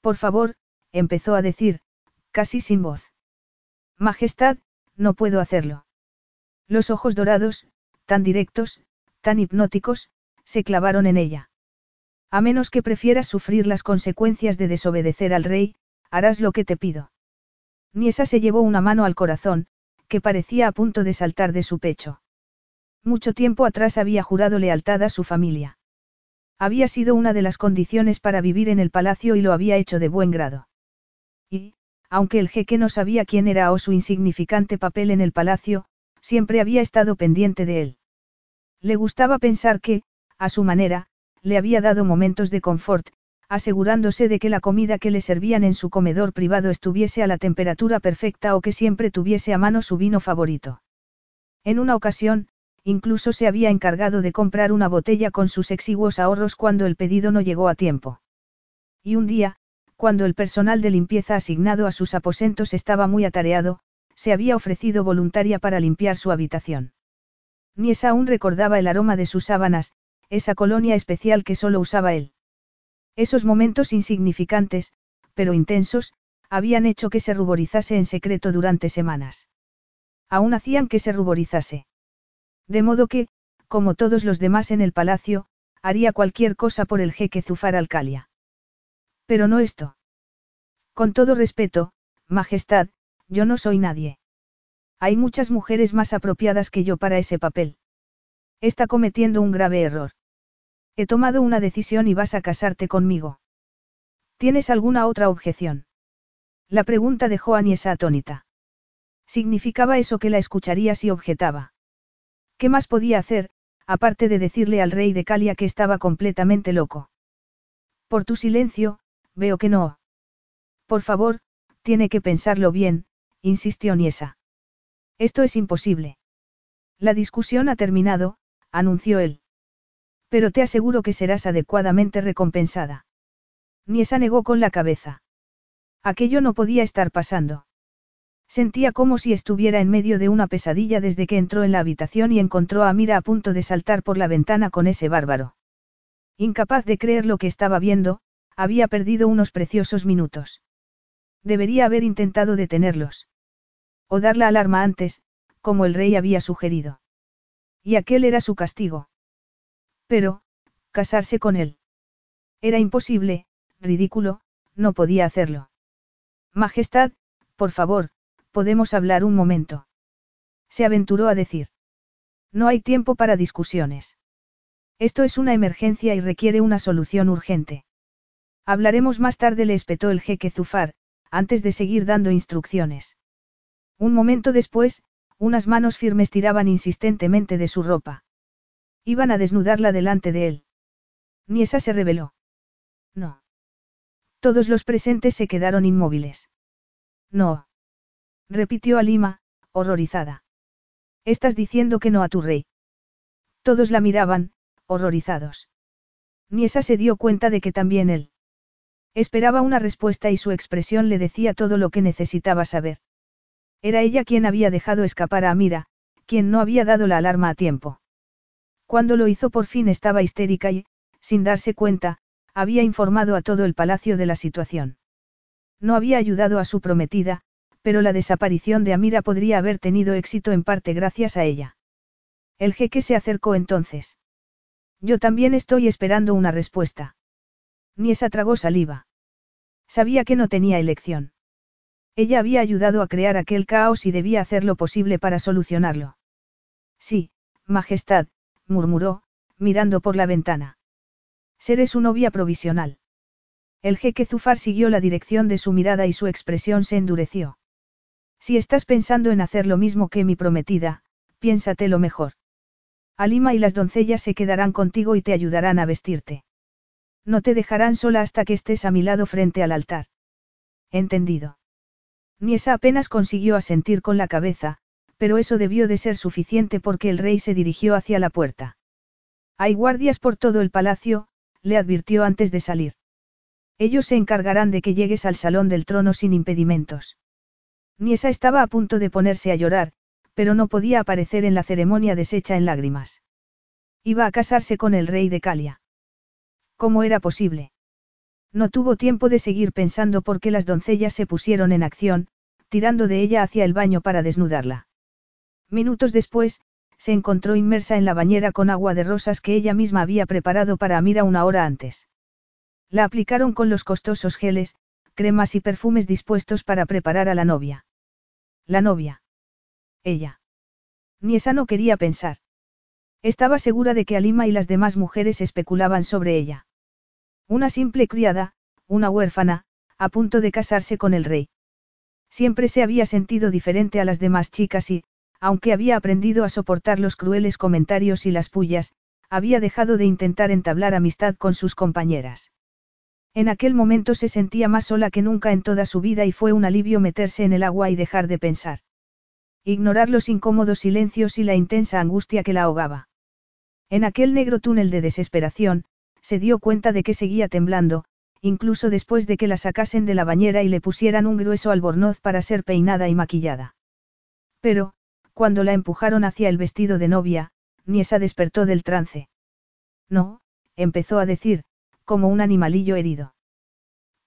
Speaker 1: Por favor, empezó a decir, casi sin voz. Majestad, no puedo hacerlo. Los ojos dorados, tan directos, tan hipnóticos, se clavaron en ella. A menos que prefieras sufrir las consecuencias de desobedecer al rey, harás lo que te pido. Niesa se llevó una mano al corazón, que parecía a punto de saltar de su pecho. Mucho tiempo atrás había jurado lealtad a su familia. Había sido una de las condiciones para vivir en el palacio y lo había hecho de buen grado. Y, aunque el jeque no sabía quién era o su insignificante papel en el palacio, siempre había estado pendiente de él. Le gustaba pensar que, a su manera, le había dado momentos de confort, asegurándose de que la comida que le servían en su comedor privado estuviese a la temperatura perfecta o que siempre tuviese a mano su vino favorito. En una ocasión, incluso se había encargado de comprar una botella con sus exiguos ahorros cuando el pedido no llegó a tiempo. Y un día, cuando el personal de limpieza asignado a sus aposentos estaba muy atareado, se había ofrecido voluntaria para limpiar su habitación. Niesa aún recordaba el aroma de sus sábanas, esa colonia especial que solo usaba él. Esos momentos insignificantes, pero intensos, habían hecho que se ruborizase en secreto durante semanas. Aún hacían que se ruborizase. De modo que, como todos los demás en el palacio, haría cualquier cosa por el jeque Zufar Alcalia. Pero no esto. Con todo respeto, Majestad, yo no soy nadie. Hay muchas mujeres más apropiadas que yo para ese papel. Está cometiendo un grave error. He tomado una decisión y vas a casarte conmigo. ¿Tienes alguna otra objeción? La pregunta dejó a Niesa atónita. Significaba eso que la escucharía si objetaba. ¿Qué más podía hacer, aparte de decirle al rey de Calia que estaba completamente loco? Por tu silencio, veo que no. Por favor, tiene que pensarlo bien, insistió Niesa. Esto es imposible. La discusión ha terminado, anunció él. Pero te aseguro que serás adecuadamente recompensada. Niesa negó con la cabeza. Aquello no podía estar pasando. Sentía como si estuviera en medio de una pesadilla desde que entró en la habitación y encontró a Mira a punto de saltar por la ventana con ese bárbaro. Incapaz de creer lo que estaba viendo, había perdido unos preciosos minutos. Debería haber intentado detenerlos. O dar la alarma antes, como el rey había sugerido. Y aquel era su castigo. Pero, casarse con él. Era imposible, ridículo, no podía hacerlo. Majestad, por favor, podemos hablar un momento. Se aventuró a decir. No hay tiempo para discusiones. Esto es una emergencia y requiere una solución urgente. Hablaremos más tarde, le espetó el jeque Zufar, antes de seguir dando instrucciones. Un momento después, unas manos firmes tiraban insistentemente de su ropa. Iban a desnudarla delante de él. Ni esa se reveló. No. Todos los presentes se quedaron inmóviles. No. Repitió Alima, horrorizada. Estás diciendo que no a tu rey. Todos la miraban, horrorizados. Niesa se dio cuenta de que también él. Esperaba una respuesta y su expresión le decía todo lo que necesitaba saber. Era ella quien había dejado escapar a Amira, quien no había dado la alarma a tiempo. Cuando lo hizo por fin estaba histérica y, sin darse cuenta, había informado a todo el palacio de la situación. No había ayudado a su prometida, pero la desaparición de Amira podría haber tenido éxito en parte gracias a ella. El jeque se acercó entonces. Yo también estoy esperando una respuesta. Niesa tragó saliva. Sabía que no tenía elección. Ella había ayudado a crear aquel caos y debía hacer lo posible para solucionarlo. Sí, Majestad, murmuró, mirando por la ventana. Seré su novia provisional. El jeque Zufar siguió la dirección de su mirada y su expresión se endureció. Si estás pensando en hacer lo mismo que mi prometida, piénsate lo mejor. Alima y las doncellas se quedarán contigo y te ayudarán a vestirte. No te dejarán sola hasta que estés a mi lado frente al altar. Entendido. Niesa apenas consiguió asentir con la cabeza, pero eso debió de ser suficiente porque el rey se dirigió hacia la puerta. Hay guardias por todo el palacio, le advirtió antes de salir. Ellos se encargarán de que llegues al salón del trono sin impedimentos. Niesa estaba a punto de ponerse a llorar, pero no podía aparecer en la ceremonia deshecha en lágrimas. Iba a casarse con el rey de Calia. ¿Cómo era posible? No tuvo tiempo de seguir pensando porque las doncellas se pusieron en acción, tirando de ella hacia el baño para desnudarla. Minutos después, se encontró inmersa en la bañera con agua de rosas que ella misma había preparado para Amira una hora antes. La aplicaron con los costosos geles, cremas y perfumes dispuestos para preparar a la novia. La novia. Ella. Ni esa no quería pensar. Estaba segura de que Alima y las demás mujeres especulaban sobre ella. Una simple criada, una huérfana, a punto de casarse con el rey. Siempre se había sentido diferente a las demás chicas y, aunque había aprendido a soportar los crueles comentarios y las pullas, había dejado de intentar entablar amistad con sus compañeras. En aquel momento se sentía más sola que nunca en toda su vida y fue un alivio meterse en el agua y dejar de pensar. Ignorar los incómodos silencios y la intensa angustia que la ahogaba. En aquel negro túnel de desesperación, se dio cuenta de que seguía temblando, incluso después de que la sacasen de la bañera y le pusieran un grueso albornoz para ser peinada y maquillada. Pero, cuando la empujaron hacia el vestido de novia, Niesa despertó del trance. No, empezó a decir, como un animalillo herido.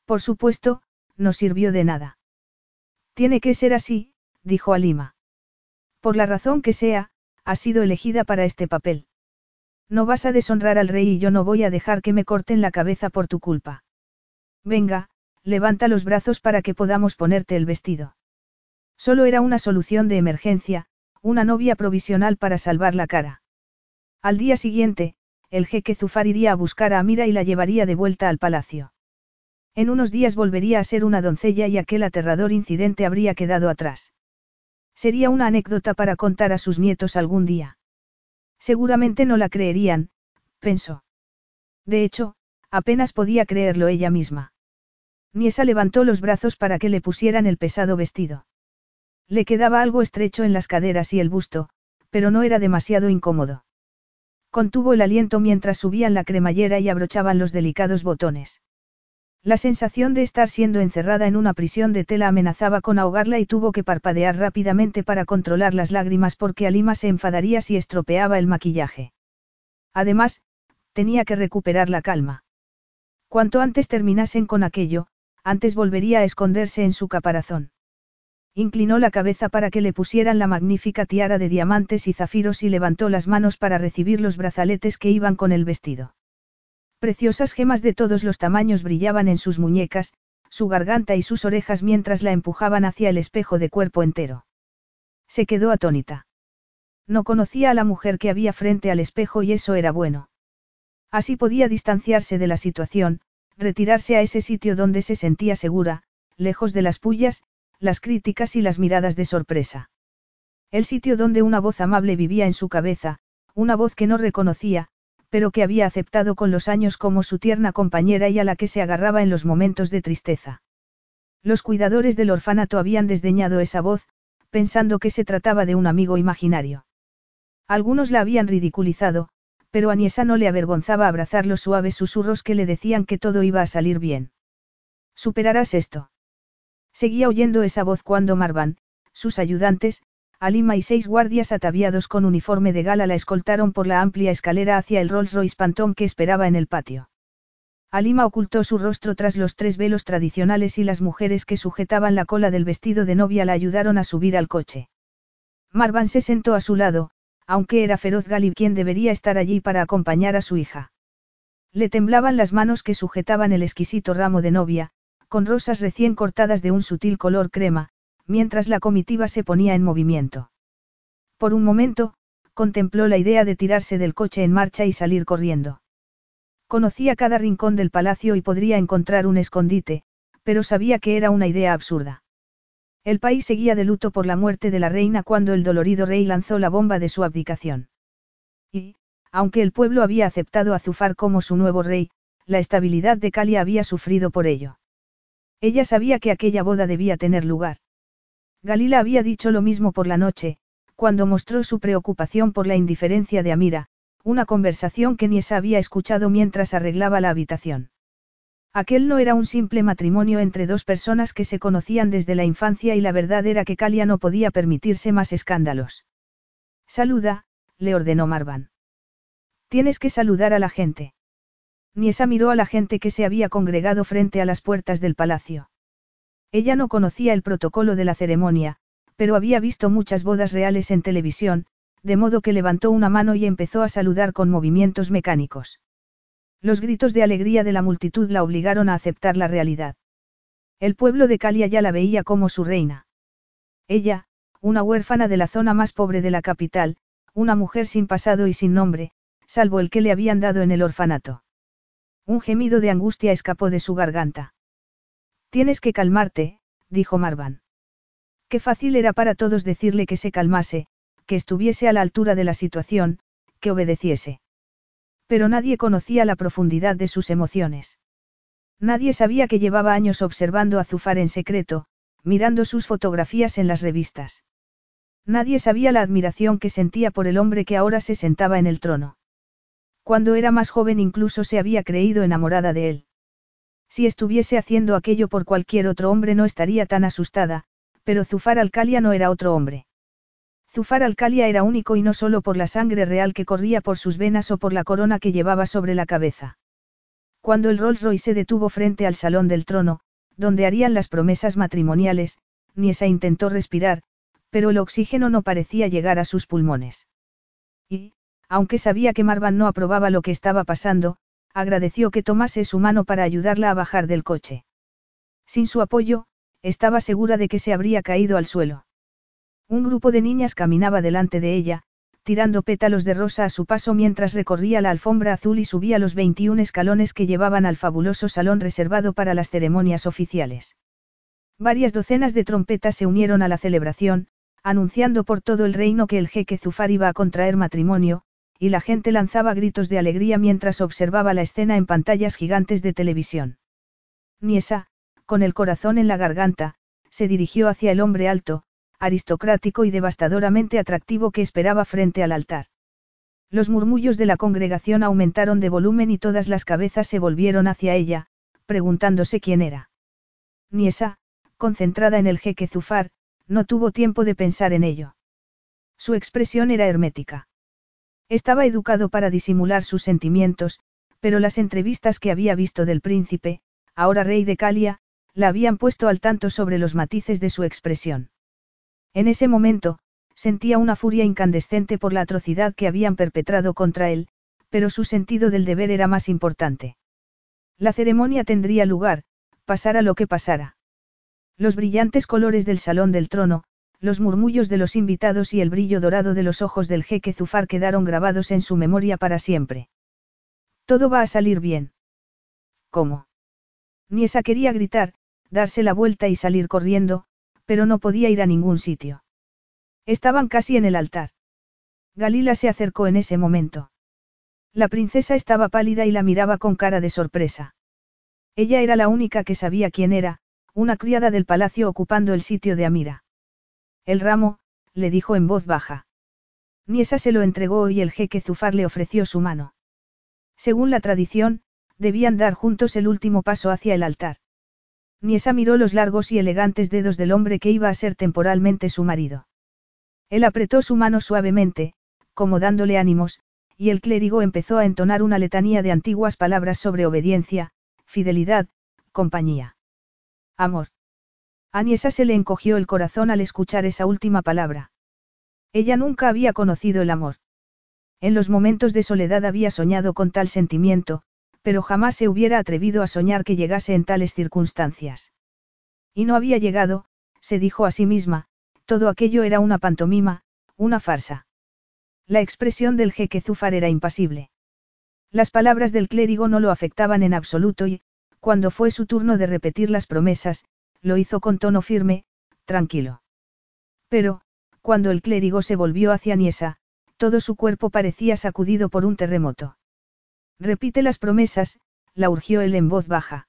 Speaker 1: Por supuesto, no sirvió de nada. Tiene que ser así, dijo Alima. Por la razón que sea, has sido elegida para este papel. No vas a deshonrar al rey y yo no voy a dejar que me corten la cabeza por tu culpa. Venga, levanta los brazos para que podamos ponerte el vestido. Solo era una solución de emergencia, una novia provisional para salvar la cara. Al día siguiente, el jeque Zufar iría a buscar a Amira y la llevaría de vuelta al palacio. En unos días volvería a ser una doncella y aquel aterrador incidente habría quedado atrás. Sería una anécdota para contar a sus nietos algún día. Seguramente no la creerían, pensó. De hecho, apenas podía creerlo ella misma. Niesa levantó los brazos para que le pusieran el pesado vestido. Le quedaba algo estrecho en las caderas y el busto, pero no era demasiado incómodo. Contuvo el aliento mientras subían la cremallera y abrochaban los delicados botones. La sensación de estar siendo encerrada en una prisión de tela amenazaba con ahogarla y tuvo que parpadear rápidamente para controlar las lágrimas porque Alima se enfadaría si estropeaba el maquillaje. Además, tenía que recuperar la calma. Cuanto antes terminasen con aquello, antes volvería a esconderse en su caparazón. Inclinó la cabeza para que le pusieran la magnífica tiara de diamantes y zafiros y levantó las manos para recibir los brazaletes que iban con el vestido. Preciosas gemas de todos los tamaños brillaban en sus muñecas, su garganta y sus orejas mientras la empujaban hacia el espejo de cuerpo entero. Se quedó atónita. No conocía a la mujer que había frente al espejo y eso era bueno. Así podía distanciarse de la situación, retirarse a ese sitio donde se sentía segura, lejos de las pullas, las críticas y las miradas de sorpresa. El sitio donde una voz amable vivía en su cabeza, una voz que no reconocía, pero que había aceptado con los años como su tierna compañera y a la que se agarraba en los momentos de tristeza. Los cuidadores del orfanato habían desdeñado esa voz, pensando que se trataba de un amigo imaginario. Algunos la habían ridiculizado, pero a Niesa no le avergonzaba abrazar los suaves susurros que le decían que todo iba a salir bien. ¿Superarás esto? Seguía oyendo esa voz cuando Marvan, sus ayudantes, Alima y seis guardias ataviados con uniforme de gala la escoltaron por la amplia escalera hacia el Rolls Royce Phantom que esperaba en el patio. Alima ocultó su rostro tras los tres velos tradicionales y las mujeres que sujetaban la cola del vestido de novia la ayudaron a subir al coche. Marvan se sentó a su lado, aunque era feroz Galib quien debería estar allí para acompañar a su hija. Le temblaban las manos que sujetaban el exquisito ramo de novia, con rosas recién cortadas de un sutil color crema, mientras la comitiva se ponía en movimiento. Por un momento, contempló la idea de tirarse del coche en marcha y salir corriendo. Conocía cada rincón del palacio y podría encontrar un escondite, pero sabía que era una idea absurda. El país seguía de luto por la muerte de la reina cuando el dolorido rey lanzó la bomba de su abdicación. Y, aunque el pueblo había aceptado a Zufar como su nuevo rey, la estabilidad de Calia había sufrido por ello. Ella sabía que aquella boda debía tener lugar. Galila había dicho lo mismo por la noche, cuando mostró su preocupación por la indiferencia de Amira, una conversación que Niesa había escuchado mientras arreglaba la habitación. Aquel no era un simple matrimonio entre dos personas que se conocían desde la infancia y la verdad era que Calia no podía permitirse más escándalos. Saluda, le ordenó Marvan. Tienes que saludar a la gente. Niesa miró a la gente que se había congregado frente a las puertas del palacio. Ella no conocía el protocolo de la ceremonia, pero había visto muchas bodas reales en televisión, de modo que levantó una mano y empezó a saludar con movimientos mecánicos. Los gritos de alegría de la multitud la obligaron a aceptar la realidad. El pueblo de Calia ya la veía como su reina. Ella, una huérfana de la zona más pobre de la capital, una mujer sin pasado y sin nombre, salvo el que le habían dado en el orfanato. Un gemido de angustia escapó de su garganta. Tienes que calmarte, dijo Marvan. Qué fácil era para todos decirle que se calmase, que estuviese a la altura de la situación, que obedeciese. Pero nadie conocía la profundidad de sus emociones. Nadie sabía que llevaba años observando a Zufar en secreto, mirando sus fotografías en las revistas. Nadie sabía la admiración que sentía por el hombre que ahora se sentaba en el trono. Cuando era más joven incluso se había creído enamorada de él. Si estuviese haciendo aquello por cualquier otro hombre no estaría tan asustada, pero Zufar Alcalia no era otro hombre. Zufar Alcalia era único y no solo por la sangre real que corría por sus venas o por la corona que llevaba sobre la cabeza. Cuando el Rolls Royce se detuvo frente al salón del trono, donde harían las promesas matrimoniales, Niesa intentó respirar, pero el oxígeno no parecía llegar a sus pulmones. Y, aunque sabía que Marvan no aprobaba lo que estaba pasando, agradeció que tomase su mano para ayudarla a bajar del coche. Sin su apoyo, estaba segura de que se habría caído al suelo. Un grupo de niñas caminaba delante de ella, tirando pétalos de rosa a su paso mientras recorría la alfombra azul y subía los 21 escalones que llevaban al fabuloso salón reservado para las ceremonias oficiales. Varias docenas de trompetas se unieron a la celebración, anunciando por todo el reino que el jeque Zufar iba a contraer matrimonio, y la gente lanzaba gritos de alegría mientras observaba la escena en pantallas gigantes de televisión. Niesa, con el corazón en la garganta, se dirigió hacia el hombre alto, aristocrático y devastadoramente atractivo que esperaba frente al altar. Los murmullos de la congregación aumentaron de volumen y todas las cabezas se volvieron hacia ella, preguntándose quién era. Niesa, concentrada en el jeque Zufar, no tuvo tiempo de pensar en ello. Su expresión era hermética. Estaba educado para disimular sus sentimientos, pero las entrevistas que había visto del príncipe, ahora rey de Calia, la habían puesto al tanto sobre los matices de su expresión. En ese momento, sentía una furia incandescente por la atrocidad que habían perpetrado contra él, pero su sentido del deber era más importante. La ceremonia tendría lugar, pasara lo que pasara. Los brillantes colores del salón del trono, los murmullos de los invitados y el brillo dorado de los ojos del jeque Zufar quedaron grabados en su memoria para siempre. Todo va a salir bien. ¿Cómo? Niesa quería gritar, darse la vuelta y salir corriendo, pero no podía ir a ningún sitio. Estaban casi en el altar. Galila se acercó en ese momento. La princesa estaba pálida y la miraba con cara de sorpresa. Ella era la única que sabía quién era, una criada del palacio ocupando el sitio de Amira. El ramo, le dijo en voz baja. Niesa se lo entregó y el jeque Zufar le ofreció su mano. Según la tradición, debían dar juntos el último paso hacia el altar. Niesa miró los largos y elegantes dedos del hombre que iba a ser temporalmente su marido. Él apretó su mano suavemente, como dándole ánimos, y el clérigo empezó a entonar una letanía de antiguas palabras sobre obediencia, fidelidad, compañía. Amor. A Niesa se le encogió el corazón al escuchar esa última palabra. Ella nunca había conocido el amor. En los momentos de soledad había soñado con tal sentimiento, pero jamás se hubiera atrevido a soñar que llegase en tales circunstancias. Y no había llegado, se dijo a sí misma, todo aquello era una pantomima, una farsa. La expresión del jeque Zufar era impasible. Las palabras del clérigo no lo afectaban en absoluto y, cuando fue su turno de repetir las promesas, lo hizo con tono firme, tranquilo. Pero, cuando el clérigo se volvió hacia Niesa, todo su cuerpo parecía sacudido por un terremoto. Repite las promesas, la urgió él en voz baja.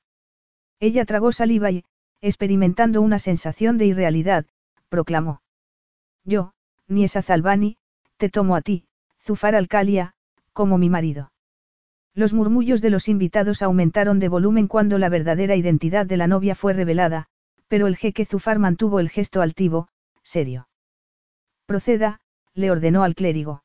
Speaker 1: Ella tragó saliva y, experimentando una sensación de irrealidad, proclamó. Yo, Niesa Zalbani, te tomo a ti, Zufar Alcalia, como mi marido. Los murmullos de los invitados aumentaron de volumen cuando la verdadera identidad de la novia fue revelada, pero el jeque Zufar mantuvo el gesto altivo, serio. Proceda, le ordenó al clérigo.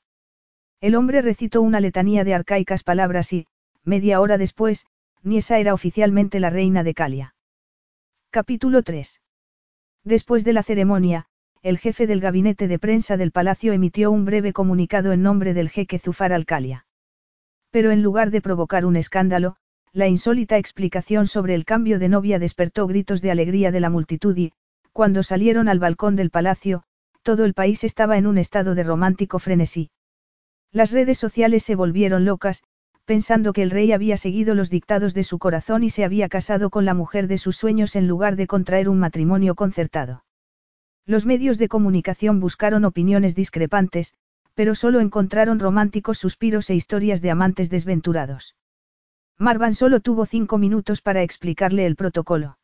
Speaker 1: El hombre recitó una letanía de arcaicas palabras y, media hora después, Niesa era oficialmente la reina de Calia. Capítulo 3. Después de la ceremonia, el jefe del gabinete de prensa del palacio emitió un breve comunicado en nombre del jeque Zufar Alcalia. Pero en lugar de provocar un escándalo, la insólita explicación sobre el cambio de novia despertó gritos de alegría de la multitud y, cuando salieron al balcón del palacio, todo el país estaba en un estado de romántico frenesí. Las redes sociales se volvieron locas, pensando que el rey había seguido los dictados de su corazón y se había casado con la mujer de sus sueños en lugar de contraer un matrimonio concertado. Los medios de comunicación buscaron opiniones discrepantes, pero solo encontraron románticos suspiros e historias de amantes desventurados. Marvan solo tuvo cinco minutos para explicarle el protocolo.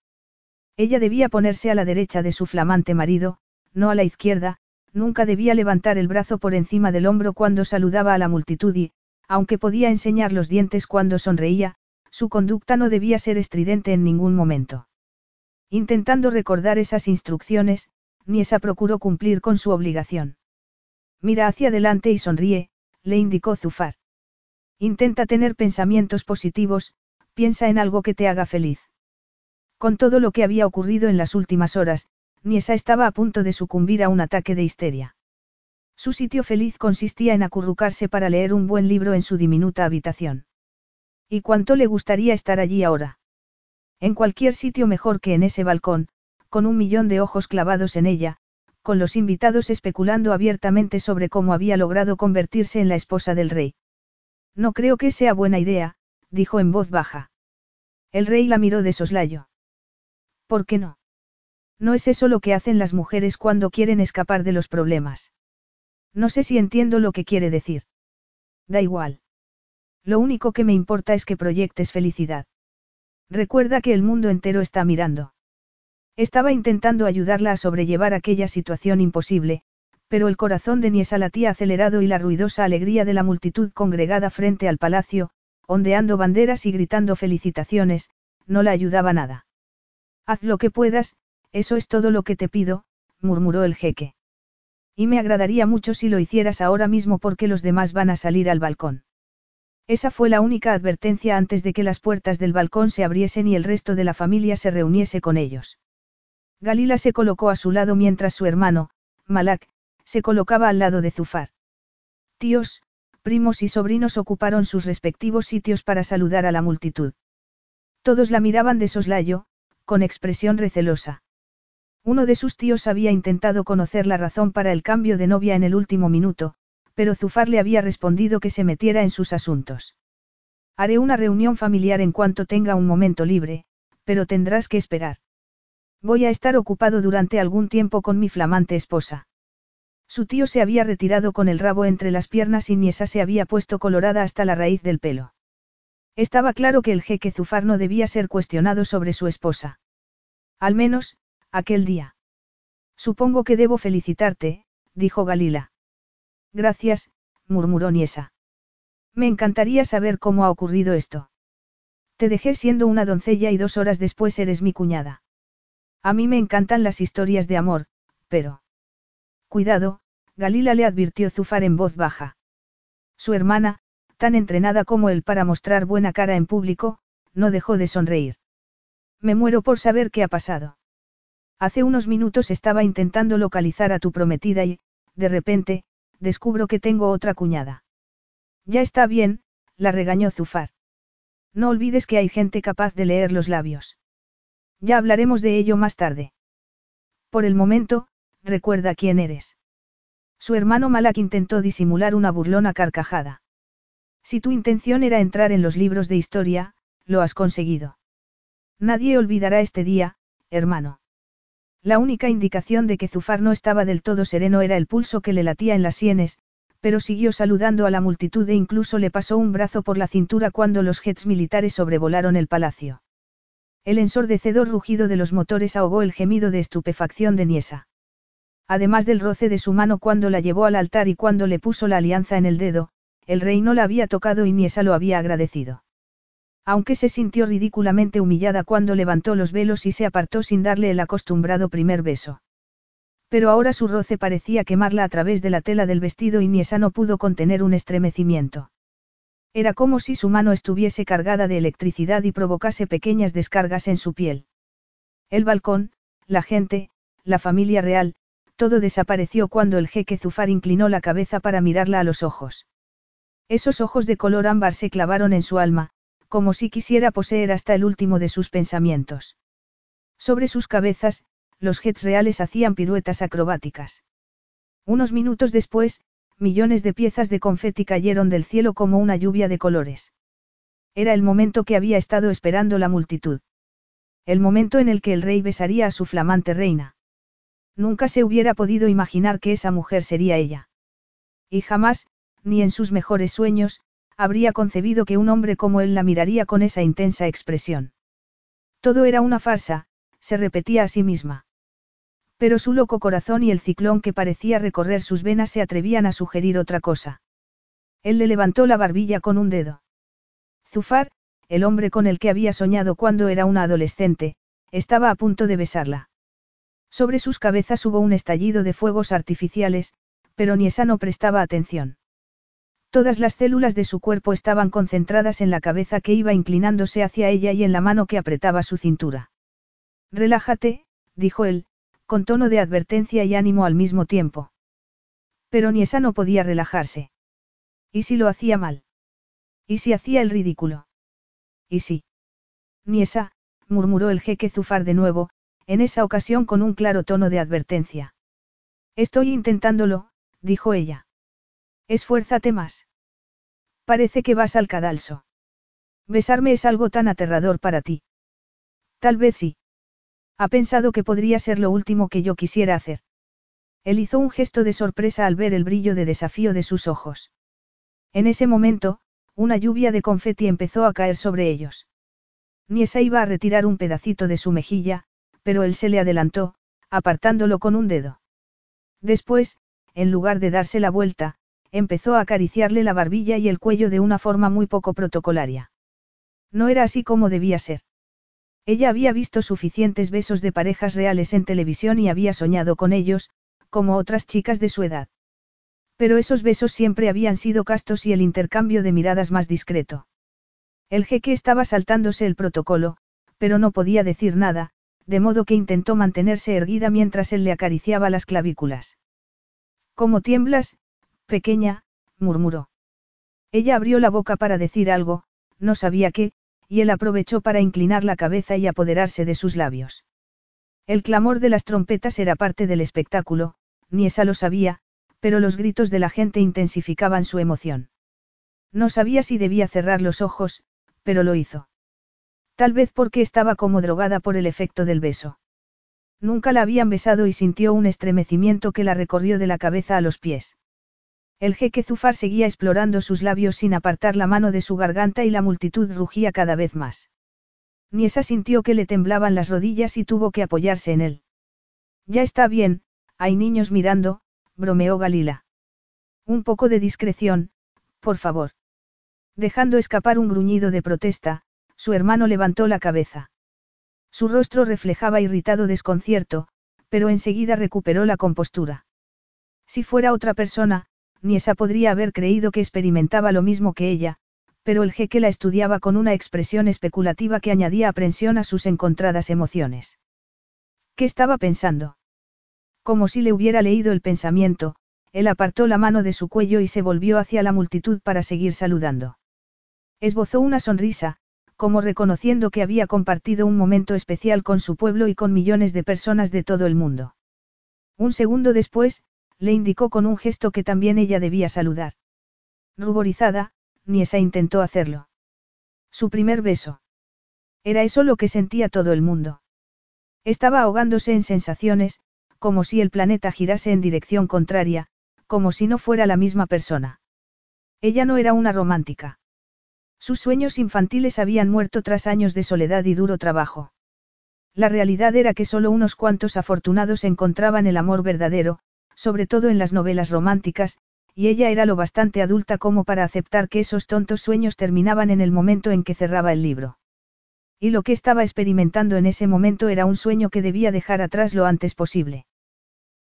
Speaker 1: Ella debía ponerse a la derecha de su flamante marido, no a la izquierda, nunca debía levantar el brazo por encima del hombro cuando saludaba a la multitud y, aunque podía enseñar los dientes cuando sonreía, su conducta no debía ser estridente en ningún momento. Intentando recordar esas instrucciones, Niesa procuró cumplir con su obligación. Mira hacia adelante y sonríe, le indicó Zufar. Intenta tener pensamientos positivos, piensa en algo que te haga feliz. Con todo lo que había ocurrido en las últimas horas, Niesa estaba a punto de sucumbir a un ataque de histeria. Su sitio feliz consistía en acurrucarse para leer un buen libro en su diminuta habitación. ¿Y cuánto le gustaría estar allí ahora? En cualquier sitio mejor que en ese balcón, con un millón de ojos clavados en ella, con los invitados especulando abiertamente sobre cómo había logrado convertirse en la esposa del rey. No creo que sea buena idea, dijo en voz baja. El rey la miró de soslayo. ¿Por qué no? No es eso lo que hacen las mujeres cuando quieren escapar de los problemas. No sé si entiendo lo que quiere decir. Da igual. Lo único que me importa es que proyectes felicidad. Recuerda que el mundo entero está mirando. Estaba intentando ayudarla a sobrellevar aquella situación imposible, pero el corazón de Niesa latía acelerado y la ruidosa alegría de la multitud congregada frente al palacio, ondeando banderas y gritando felicitaciones, no la ayudaba nada. Haz lo que puedas, eso es todo lo que te pido, murmuró el jeque. Y me agradaría mucho si lo hicieras ahora mismo porque los demás van a salir al balcón. Esa fue la única advertencia antes de que las puertas del balcón se abriesen y el resto de la familia se reuniese con ellos. Galila se colocó a su lado mientras su hermano, Malak, se colocaba al lado de Zufar. Tíos, primos y sobrinos ocuparon sus respectivos sitios para saludar a la multitud. Todos la miraban de soslayo, con expresión recelosa. Uno de sus tíos había intentado conocer la razón para el cambio de novia en el último minuto, pero Zufar le había respondido que se metiera en sus asuntos. Haré una reunión familiar en cuanto tenga un momento libre, pero tendrás que esperar. Voy a estar ocupado durante algún tiempo con mi flamante esposa. Su tío se había retirado con el rabo entre las piernas y Niesa se había puesto colorada hasta la raíz del pelo. Estaba claro que el jeque Zufar no debía ser cuestionado sobre su esposa. Al menos, aquel día. Supongo que debo felicitarte, dijo Galila. Gracias, murmuró Niesa. Me encantaría saber cómo ha ocurrido esto. Te dejé siendo una doncella y dos horas después eres mi cuñada. A mí me encantan las historias de amor, pero... Cuidado, Galila le advirtió Zufar en voz baja. Su hermana, tan entrenada como él para mostrar buena cara en público, no dejó de sonreír. Me muero por saber qué ha pasado. Hace unos minutos estaba intentando localizar a tu prometida y, de repente, descubro que tengo otra cuñada. Ya está bien, la regañó Zufar. No olvides que hay gente capaz de leer los labios. Ya hablaremos de ello más tarde. Por el momento, recuerda quién eres. Su hermano Malak intentó disimular una burlona carcajada. Si tu intención era entrar en los libros de historia, lo has conseguido. Nadie olvidará este día, hermano. La única indicación de que Zufar no estaba del todo sereno era el pulso que le latía en las sienes, pero siguió saludando a la multitud e incluso le pasó un brazo por la cintura cuando los jets militares sobrevolaron el palacio. El ensordecedor rugido de los motores ahogó el gemido de estupefacción de Niesa. Además del roce de su mano cuando la llevó al altar y cuando le puso la alianza en el dedo, el rey no la había tocado y Niesa lo había agradecido. Aunque se sintió ridículamente humillada cuando levantó los velos y se apartó sin darle el acostumbrado primer beso. Pero ahora su roce parecía quemarla a través de la tela del vestido y Niesa no pudo contener un estremecimiento. Era como si su mano estuviese cargada de electricidad y provocase pequeñas descargas en su piel. El balcón, la gente, la familia real, todo desapareció cuando el jeque Zufar inclinó la cabeza para mirarla a los ojos. Esos ojos de color ámbar se clavaron en su alma, como si quisiera poseer hasta el último de sus pensamientos. Sobre sus cabezas, los jets reales hacían piruetas acrobáticas. Unos minutos después, millones de piezas de confeti cayeron del cielo como una lluvia de colores. Era el momento que había estado esperando la multitud. El momento en el que el rey besaría a su flamante reina. Nunca se hubiera podido imaginar que esa mujer sería ella. Y jamás, ni en sus mejores sueños, habría concebido que un hombre como él la miraría con esa intensa expresión. Todo era una farsa, se repetía a sí misma. Pero su loco corazón y el ciclón que parecía recorrer sus venas se atrevían a sugerir otra cosa. Él le levantó la barbilla con un dedo. Zufar, el hombre con el que había soñado cuando era una adolescente, estaba a punto de besarla. Sobre sus cabezas hubo un estallido de fuegos artificiales, pero Niesa no prestaba atención. Todas las células de su cuerpo estaban concentradas en la cabeza que iba inclinándose hacia ella y en la mano que apretaba su cintura. Relájate, dijo él, con tono de advertencia y ánimo al mismo tiempo. Pero Niesa no podía relajarse. ¿Y si lo hacía mal? ¿Y si hacía el ridículo? ¿Y si? Niesa, murmuró el jeque Zufar de nuevo, en esa ocasión con un claro tono de advertencia. Estoy intentándolo, dijo ella. Esfuérzate más. Parece que vas al cadalso. Besarme es algo tan aterrador para ti. Tal vez sí. Ha pensado que podría ser lo último que yo quisiera hacer. Él hizo un gesto de sorpresa al ver el brillo de desafío de sus ojos. En ese momento, una lluvia de confeti empezó a caer sobre ellos. Niesa iba a retirar un pedacito de su mejilla, pero él se le adelantó, apartándolo con un dedo. Después, en lugar de darse la vuelta, empezó a acariciarle la barbilla y el cuello de una forma muy poco protocolaria. No era así como debía ser. Ella había visto suficientes besos de parejas reales en televisión y había soñado con ellos, como otras chicas de su edad. Pero esos besos siempre habían sido castos y el intercambio de miradas más discreto. El jeque estaba saltándose el protocolo, pero no podía decir nada, de modo que intentó mantenerse erguida mientras él le acariciaba las clavículas. ¿Cómo tiemblas, pequeña? murmuró. Ella abrió la boca para decir algo, no sabía qué, y él aprovechó para inclinar la cabeza y apoderarse de sus labios. El clamor de las trompetas era parte del espectáculo, ni esa lo sabía, pero los gritos de la gente intensificaban su emoción. No sabía si debía cerrar los ojos, pero lo hizo. Tal vez porque estaba como drogada por el efecto del beso. Nunca la habían besado y sintió un estremecimiento que la recorrió de la cabeza a los pies. El jeque Zufar seguía explorando sus labios sin apartar la mano de su garganta y la multitud rugía cada vez más. Niesa sintió que le temblaban las rodillas y tuvo que apoyarse en él. Ya está bien, hay niños mirando, bromeó Galila. Un poco de discreción, por favor. Dejando escapar un gruñido de protesta, su hermano levantó la cabeza. Su rostro reflejaba irritado desconcierto, pero enseguida recuperó la compostura. Si fuera otra persona, ni esa podría haber creído que experimentaba lo mismo que ella, pero el jeque la estudiaba con una expresión especulativa que añadía aprensión a sus encontradas emociones. ¿Qué estaba pensando? Como si le hubiera leído el pensamiento, él apartó la mano de su cuello y se volvió hacia la multitud para seguir saludando. Esbozó una sonrisa, como reconociendo que había compartido un momento especial con su pueblo y con millones de personas de todo el mundo. Un segundo después, le indicó con un gesto que también ella debía saludar. Ruborizada, Niesa intentó hacerlo. Su primer beso. Era eso lo que sentía todo el mundo. Estaba ahogándose en sensaciones, como si el planeta girase en dirección contraria, como si no fuera la misma persona. Ella no era una romántica. Sus sueños infantiles habían muerto tras años de soledad y duro trabajo. La realidad era que solo unos cuantos afortunados encontraban el amor verdadero, sobre todo en las novelas románticas, y ella era lo bastante adulta como para aceptar que esos tontos sueños terminaban en el momento en que cerraba el libro. Y lo que estaba experimentando en ese momento era un sueño que debía dejar atrás lo antes posible.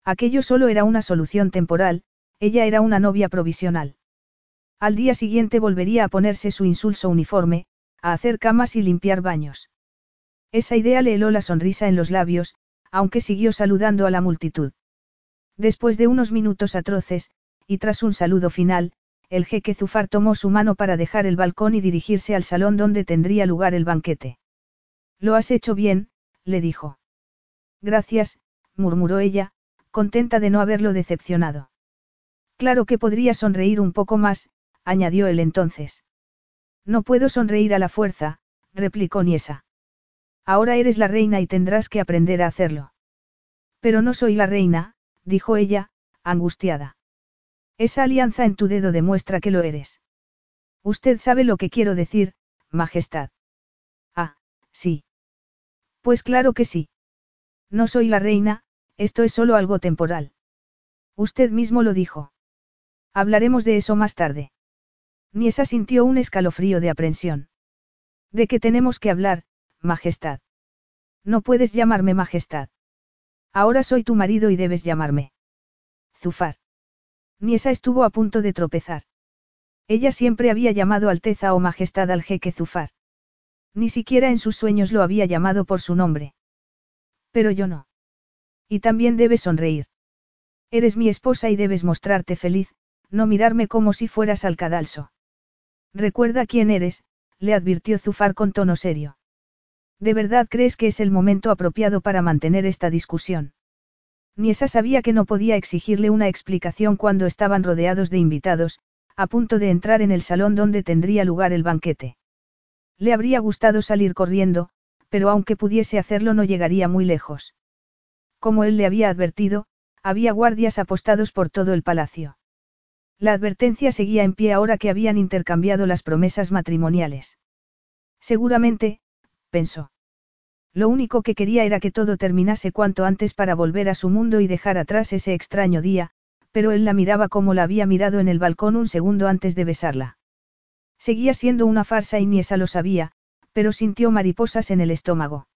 Speaker 1: Aquello solo era una solución temporal, ella era una novia provisional. Al día siguiente volvería a ponerse su insulso uniforme, a hacer camas y limpiar baños. Esa idea le heló la sonrisa en los labios, aunque siguió saludando a la multitud. Después de unos minutos atroces, y tras un saludo final, el jeque Zufar tomó su mano para dejar el balcón y dirigirse al salón donde tendría lugar el banquete. Lo has hecho bien, le dijo. Gracias, murmuró ella, contenta de no haberlo decepcionado. Claro que podría sonreír un poco más, añadió él entonces. No puedo sonreír a la fuerza, replicó Niesa. Ahora eres la reina y tendrás que aprender a hacerlo. Pero no soy la reina, dijo ella, angustiada. Esa alianza en tu dedo demuestra que lo eres. Usted sabe lo que quiero decir, Majestad. Ah, sí. Pues claro que sí. No soy la reina, esto es solo algo temporal. Usted mismo lo dijo. Hablaremos de eso más tarde. Niesa sintió un escalofrío de aprensión. ¿De qué tenemos que hablar, Majestad? No puedes llamarme Majestad. Ahora soy tu marido y debes llamarme. Zufar. Niesa estuvo a punto de tropezar. Ella siempre había llamado Alteza o Majestad al jeque Zufar. Ni siquiera en sus sueños lo había llamado por su nombre. Pero yo no. Y también debes sonreír. Eres mi esposa y debes mostrarte feliz, no mirarme como si fueras al cadalso. Recuerda quién eres, le advirtió Zufar con tono serio. ¿De verdad crees que es el momento apropiado para mantener esta discusión? Niesa sabía que no podía exigirle una explicación cuando estaban rodeados de invitados, a punto de entrar en el salón donde tendría lugar el banquete. Le habría gustado salir corriendo, pero aunque pudiese hacerlo no llegaría muy lejos. Como él le había advertido, había guardias apostados por todo el palacio. La advertencia seguía en pie ahora que habían intercambiado las promesas matrimoniales. Seguramente, pensó. Lo único que quería era que todo terminase cuanto antes para volver a su mundo y dejar atrás ese extraño día, pero él la miraba como la había mirado en el balcón un segundo antes de besarla. Seguía siendo una farsa y Niesa lo sabía, pero sintió mariposas en el estómago.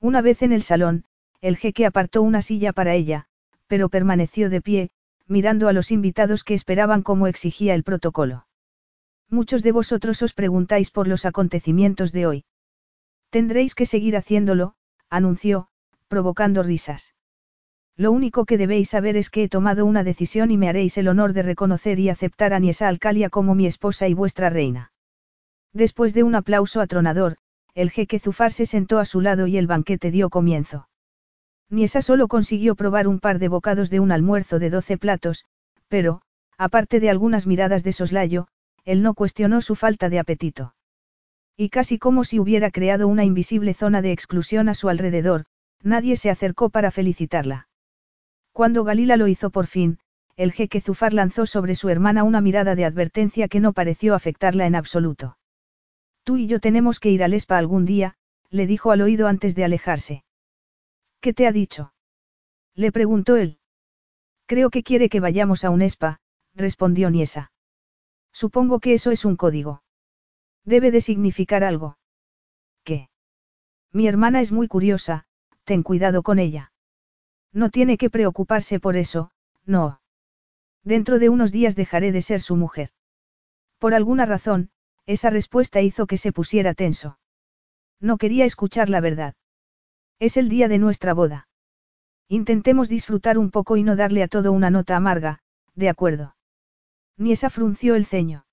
Speaker 1: Una vez en el salón, el jeque apartó una silla para ella, pero permaneció de pie, mirando a los invitados que esperaban como exigía el protocolo. Muchos de vosotros os preguntáis por los acontecimientos de hoy. Tendréis que seguir haciéndolo, anunció, provocando risas. Lo único que debéis saber es que he tomado una decisión y me haréis el honor de reconocer y aceptar a Niesa Alcalia como mi esposa y vuestra reina. Después de un aplauso atronador, el jeque Zufar se sentó a su lado y el banquete dio comienzo. Niesa solo consiguió probar un par de bocados de un almuerzo de doce platos, pero, aparte de algunas miradas de soslayo, él no cuestionó su falta de apetito. Y casi como si hubiera creado una invisible zona de exclusión a su alrededor, nadie se acercó para felicitarla. Cuando Galila lo hizo por fin, el jeque Zufar lanzó sobre su hermana una mirada de advertencia que no pareció afectarla en absoluto. Tú y yo tenemos que ir al ESPA algún día, le dijo al oído antes de alejarse. ¿Qué te ha dicho? Le preguntó él. Creo que quiere que vayamos a un ESPA, respondió Niesa. Supongo que eso es un código. Debe de significar algo. ¿Qué? Mi hermana es muy curiosa, ten cuidado con ella. No tiene que preocuparse por eso, no. Dentro de unos días dejaré de ser su mujer. Por alguna razón, esa respuesta hizo que se pusiera tenso. No quería escuchar la verdad. Es el día de nuestra boda. Intentemos disfrutar un poco y no darle a todo una nota amarga, de acuerdo. Ni esa frunció el ceño.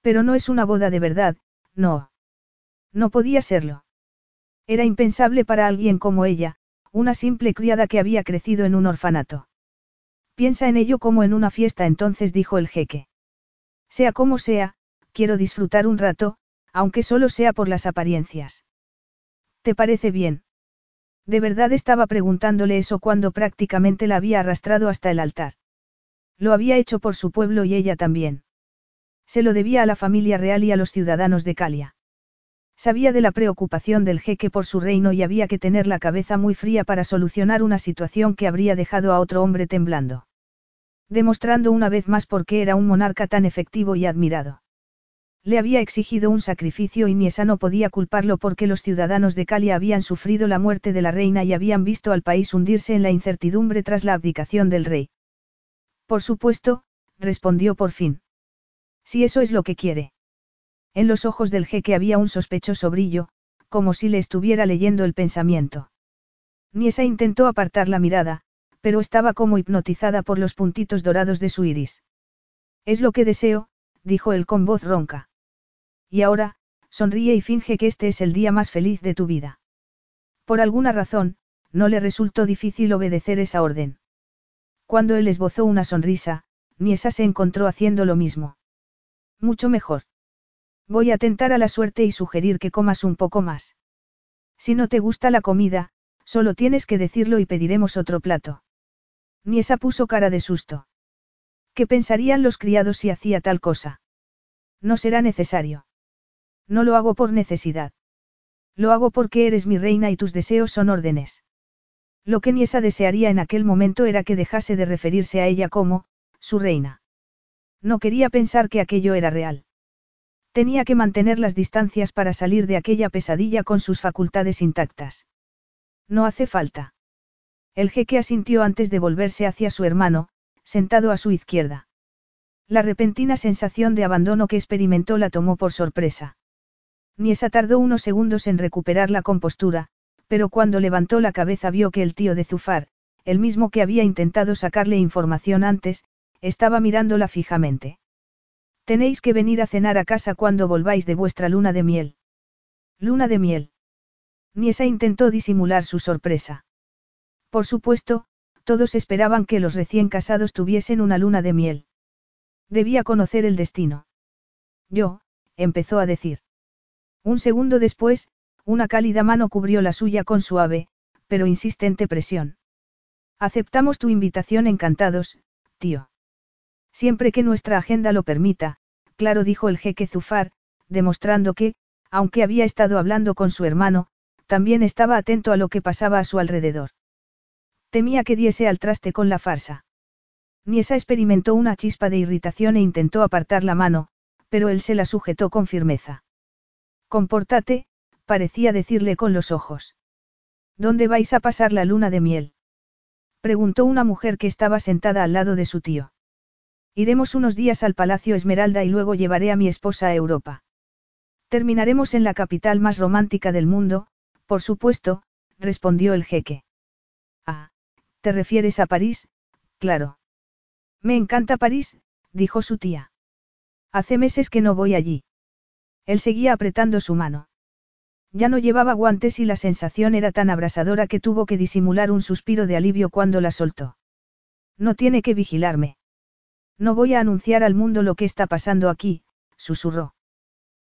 Speaker 1: Pero no es una boda de verdad, no. No podía serlo. Era impensable para alguien como ella, una simple criada que había crecido en un orfanato. Piensa en ello como en una fiesta entonces dijo el jeque. Sea como sea, quiero disfrutar un rato, aunque solo sea por las apariencias. ¿Te parece bien? De verdad estaba preguntándole eso cuando prácticamente la había arrastrado hasta el altar. Lo había hecho por su pueblo y ella también. Se lo debía a la familia real y a los ciudadanos de Calia. Sabía de la preocupación del jeque por su reino y había que tener la cabeza muy fría para solucionar una situación que habría dejado a otro hombre temblando. Demostrando una vez más por qué era un monarca tan efectivo y admirado. Le había exigido un sacrificio y Niesa no podía culparlo porque los ciudadanos de Calia habían sufrido la muerte de la reina y habían visto al país hundirse en la incertidumbre tras la abdicación del rey. Por supuesto, respondió por fin. Si eso es lo que quiere. En los ojos del jeque había un sospechoso brillo, como si le estuviera leyendo el pensamiento. Niesa intentó apartar la mirada, pero estaba como hipnotizada por los puntitos dorados de su iris. Es lo que deseo, dijo él con voz ronca. Y ahora, sonríe y finge que este es el día más feliz de tu vida. Por alguna razón, no le resultó difícil obedecer esa orden. Cuando él esbozó una sonrisa, Niesa se encontró haciendo lo mismo. Mucho mejor. Voy a tentar a la suerte y sugerir que comas un poco más. Si no te gusta la comida, solo tienes que decirlo y pediremos otro plato. Niesa puso cara de susto. ¿Qué pensarían los criados si hacía tal cosa? No será necesario. No lo hago por necesidad. Lo hago porque eres mi reina y tus deseos son órdenes. Lo que Niesa desearía en aquel momento era que dejase de referirse a ella como, su reina. No quería pensar que aquello era real. Tenía que mantener las distancias para salir de aquella pesadilla con sus facultades intactas. No hace falta. El jeque asintió antes de volverse hacia su hermano, sentado a su izquierda. La repentina sensación de abandono que experimentó la tomó por sorpresa. Niesa tardó unos segundos en recuperar la compostura, pero cuando levantó la cabeza vio que el tío de Zufar, el mismo que había intentado sacarle información antes, estaba mirándola fijamente. Tenéis que venir a cenar a casa cuando volváis de vuestra luna de miel. Luna de miel. Niesa intentó disimular su sorpresa. Por supuesto, todos esperaban que los recién casados tuviesen una luna de miel. Debía conocer el destino. Yo, empezó a decir. Un segundo después, una cálida mano cubrió la suya con suave, pero insistente presión. Aceptamos tu invitación encantados, tío. Siempre que nuestra agenda lo permita, claro dijo el jeque Zufar, demostrando que, aunque había estado hablando con su hermano, también estaba atento a lo que pasaba a su alrededor. Temía que diese al traste con la farsa. Niesa experimentó una chispa de irritación e intentó apartar la mano, pero él se la sujetó con firmeza. Compórtate, parecía decirle con los ojos. ¿Dónde vais a pasar la luna de miel? Preguntó una mujer que estaba sentada al lado de su tío. Iremos unos días al Palacio Esmeralda y luego llevaré a mi esposa a Europa. Terminaremos en la capital más romántica del mundo, por supuesto, respondió el jeque. Ah, ¿te refieres a París? Claro. Me encanta París, dijo su tía. Hace meses que no voy allí. Él seguía apretando su mano. Ya no llevaba guantes y la sensación era tan abrasadora que tuvo que disimular un suspiro de alivio cuando la soltó. No tiene que vigilarme. No voy a anunciar al mundo lo que está pasando aquí, susurró.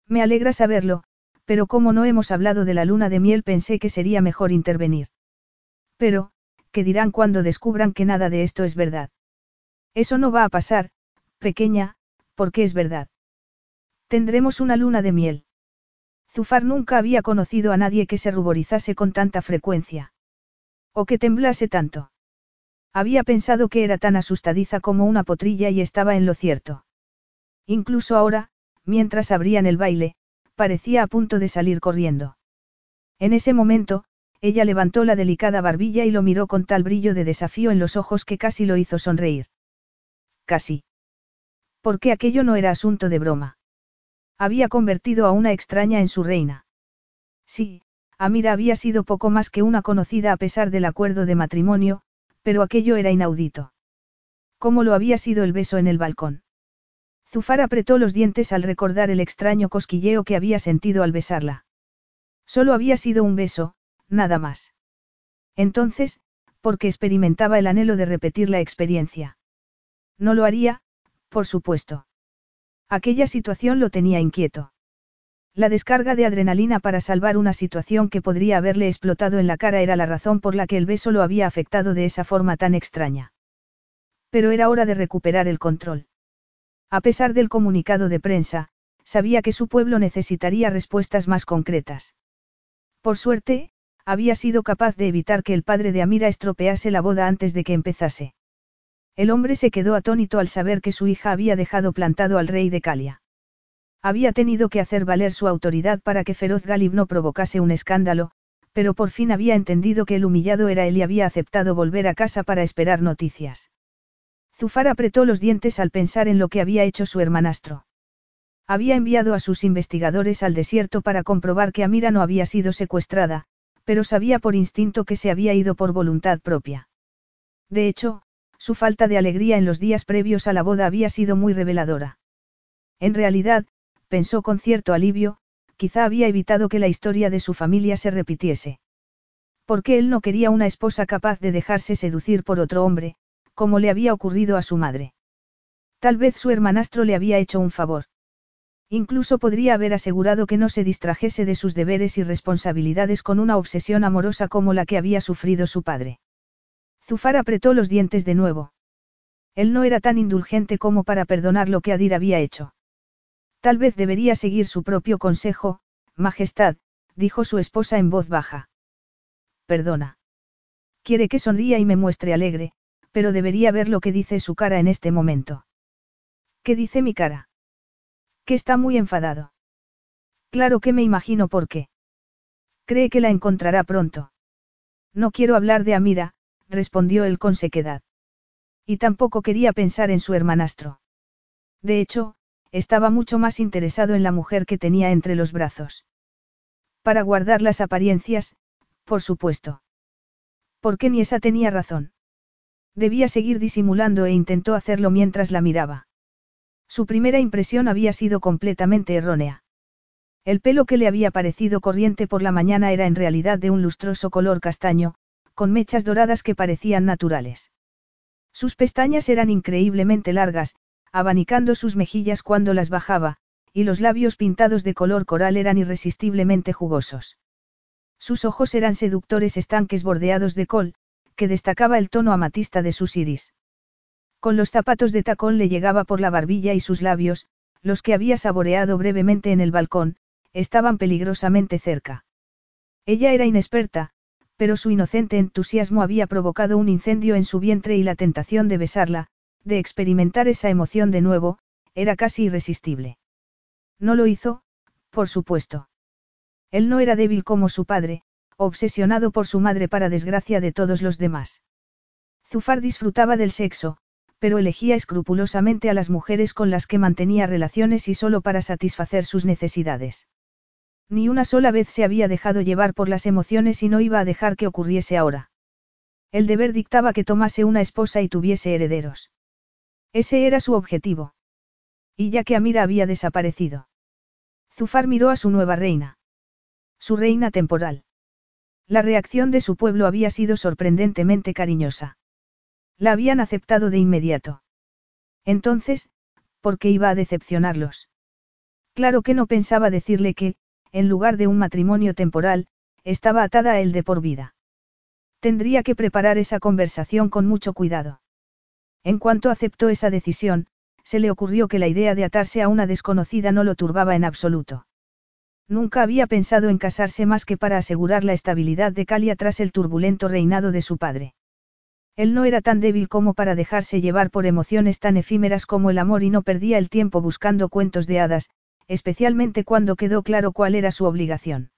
Speaker 1: Me alegra saberlo, pero como no hemos hablado de la luna de miel pensé que sería mejor intervenir. Pero, ¿qué dirán cuando descubran que nada de esto es verdad? Eso no va a pasar, pequeña, porque es verdad. Tendremos una luna de miel. Zufar nunca había conocido a nadie que se ruborizase con tanta frecuencia. O que temblase tanto. Había pensado que era tan asustadiza como una potrilla y estaba en lo cierto. Incluso ahora, mientras abrían el baile, parecía a punto de salir corriendo. En ese momento, ella levantó la delicada barbilla y lo miró con tal brillo de desafío en los ojos que casi lo hizo sonreír. Casi. Porque aquello no era asunto de broma. Había convertido a una extraña en su reina. Sí, Amira había sido poco más que una conocida a pesar del acuerdo de matrimonio, pero aquello era inaudito. ¿Cómo lo había sido el beso en el balcón? Zufar apretó los dientes al recordar el extraño cosquilleo que había sentido al besarla. Solo había sido un beso, nada más. Entonces, porque experimentaba el anhelo de repetir la experiencia. No lo haría, por supuesto. Aquella situación lo tenía inquieto. La descarga de adrenalina para salvar una situación que podría haberle explotado en la cara era la razón por la que el beso lo había afectado de esa forma tan extraña. Pero era hora de recuperar el control. A pesar del comunicado de prensa, sabía que su pueblo necesitaría respuestas más concretas. Por suerte, había sido capaz de evitar que el padre de Amira estropease la boda antes de que empezase. El hombre se quedó atónito al saber que su hija había dejado plantado al rey de Calia. Había tenido que hacer valer su autoridad para que Feroz Galib no provocase un escándalo, pero por fin había entendido que el humillado era él y había aceptado volver a casa para esperar noticias. Zufar apretó los dientes al pensar en lo que había hecho su hermanastro. Había enviado a sus investigadores al desierto para comprobar que Amira no había sido secuestrada, pero sabía por instinto que se había ido por voluntad propia. De hecho, su falta de alegría en los días previos a la boda había sido muy reveladora. En realidad, pensó con cierto alivio, quizá había evitado que la historia de su familia se repitiese. Porque él no quería una esposa capaz de dejarse seducir por otro hombre, como le había ocurrido a su madre. Tal vez su hermanastro le había hecho un favor. Incluso podría haber asegurado que no se distrajese de sus deberes y responsabilidades con una obsesión amorosa como la que había sufrido su padre. Zufar apretó los dientes de nuevo. Él no era tan indulgente como para perdonar lo que Adir había hecho. Tal vez debería seguir su propio consejo, Majestad, dijo su esposa en voz baja. Perdona. Quiere que sonría y me muestre alegre, pero debería ver lo que dice su cara en este momento. ¿Qué dice mi cara? Que está muy enfadado. Claro que me imagino por qué. Cree que la encontrará pronto. No quiero hablar de Amira, respondió él con sequedad. Y tampoco quería pensar en su hermanastro. De hecho, estaba mucho más interesado en la mujer que tenía entre los brazos. Para guardar las apariencias, por supuesto. Porque ni esa tenía razón. Debía seguir disimulando e intentó hacerlo mientras la miraba. Su primera impresión había sido completamente errónea. El pelo que le había parecido corriente por la mañana era en realidad de un lustroso color castaño, con mechas doradas que parecían naturales. Sus pestañas eran increíblemente largas, abanicando sus mejillas cuando las bajaba, y los labios pintados de color coral eran irresistiblemente jugosos. Sus ojos eran seductores estanques bordeados de col, que destacaba el tono amatista de sus iris. Con los zapatos de tacón le llegaba por la barbilla y sus labios, los que había saboreado brevemente en el balcón, estaban peligrosamente cerca. Ella era inexperta, pero su inocente entusiasmo había provocado un incendio en su vientre y la tentación de besarla, de experimentar esa emoción de nuevo, era casi irresistible. No lo hizo, por supuesto. Él no era débil como su padre, obsesionado por su madre para desgracia de todos los demás. Zufar disfrutaba del sexo, pero elegía escrupulosamente a las mujeres con las que mantenía relaciones y solo para satisfacer sus necesidades. Ni una sola vez se había dejado llevar por las emociones y no iba a dejar que ocurriese ahora. El deber dictaba que tomase una esposa y tuviese herederos. Ese era su objetivo. Y ya que Amira había desaparecido. Zufar miró a su nueva reina. Su reina temporal. La reacción de su pueblo había sido sorprendentemente cariñosa. La habían aceptado de inmediato. Entonces, ¿por qué iba a decepcionarlos? Claro que no pensaba decirle que, en lugar de un matrimonio temporal, estaba atada a él de por vida. Tendría que preparar esa conversación con mucho cuidado. En cuanto aceptó esa decisión, se le ocurrió que la idea de atarse a una desconocida no lo turbaba en absoluto. Nunca había pensado en casarse más que para asegurar la estabilidad de Calia tras el turbulento reinado de su padre. Él no era tan débil como para dejarse llevar por emociones tan efímeras como el amor y no perdía el tiempo buscando cuentos de hadas, especialmente cuando quedó claro cuál era su obligación.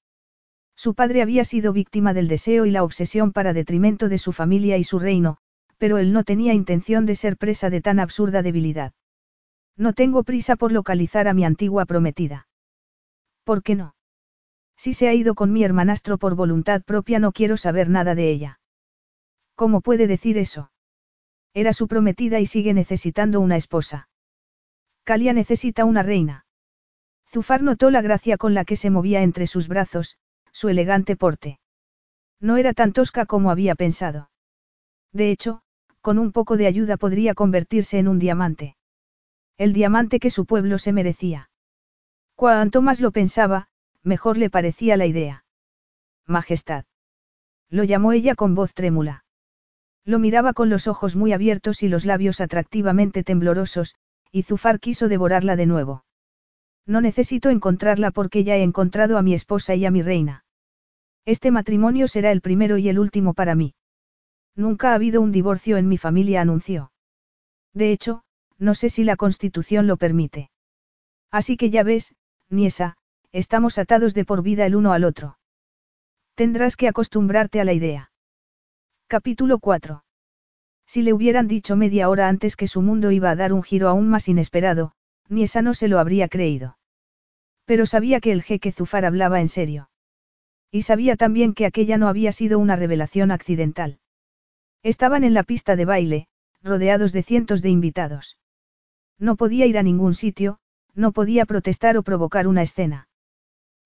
Speaker 1: Su padre había sido víctima del deseo y la obsesión para detrimento de su familia y su reino, pero él no tenía intención de ser presa de tan absurda debilidad. No tengo prisa por localizar a mi antigua prometida. ¿Por qué no? Si se ha ido con mi hermanastro por voluntad propia no quiero saber nada de ella. ¿Cómo puede decir eso? Era su prometida y sigue necesitando una esposa. Calia necesita una reina. Zufar notó la gracia con la que se movía entre sus brazos, su elegante porte. No era tan tosca como había pensado. De hecho, con un poco de ayuda podría convertirse en un diamante. El diamante que su pueblo se merecía. Cuanto más lo pensaba, mejor le parecía la idea. Majestad. Lo llamó ella con voz trémula. Lo miraba con los ojos muy abiertos y los labios atractivamente temblorosos, y Zufar quiso devorarla de nuevo. No necesito encontrarla porque ya he encontrado a mi esposa y a mi reina. Este matrimonio será el primero y el último para mí. Nunca ha habido un divorcio en mi familia, anunció. De hecho, no sé si la constitución lo permite. Así que ya ves, Niesa, estamos atados de por vida el uno al otro. Tendrás que acostumbrarte a la idea. Capítulo 4. Si le hubieran dicho media hora antes que su mundo iba a dar un giro aún más inesperado, Niesa no se lo habría creído. Pero sabía que el jeque Zufar hablaba en serio. Y sabía también que aquella no había sido una revelación accidental. Estaban en la pista de baile, rodeados de cientos de invitados. No podía ir a ningún sitio, no podía protestar o provocar una escena.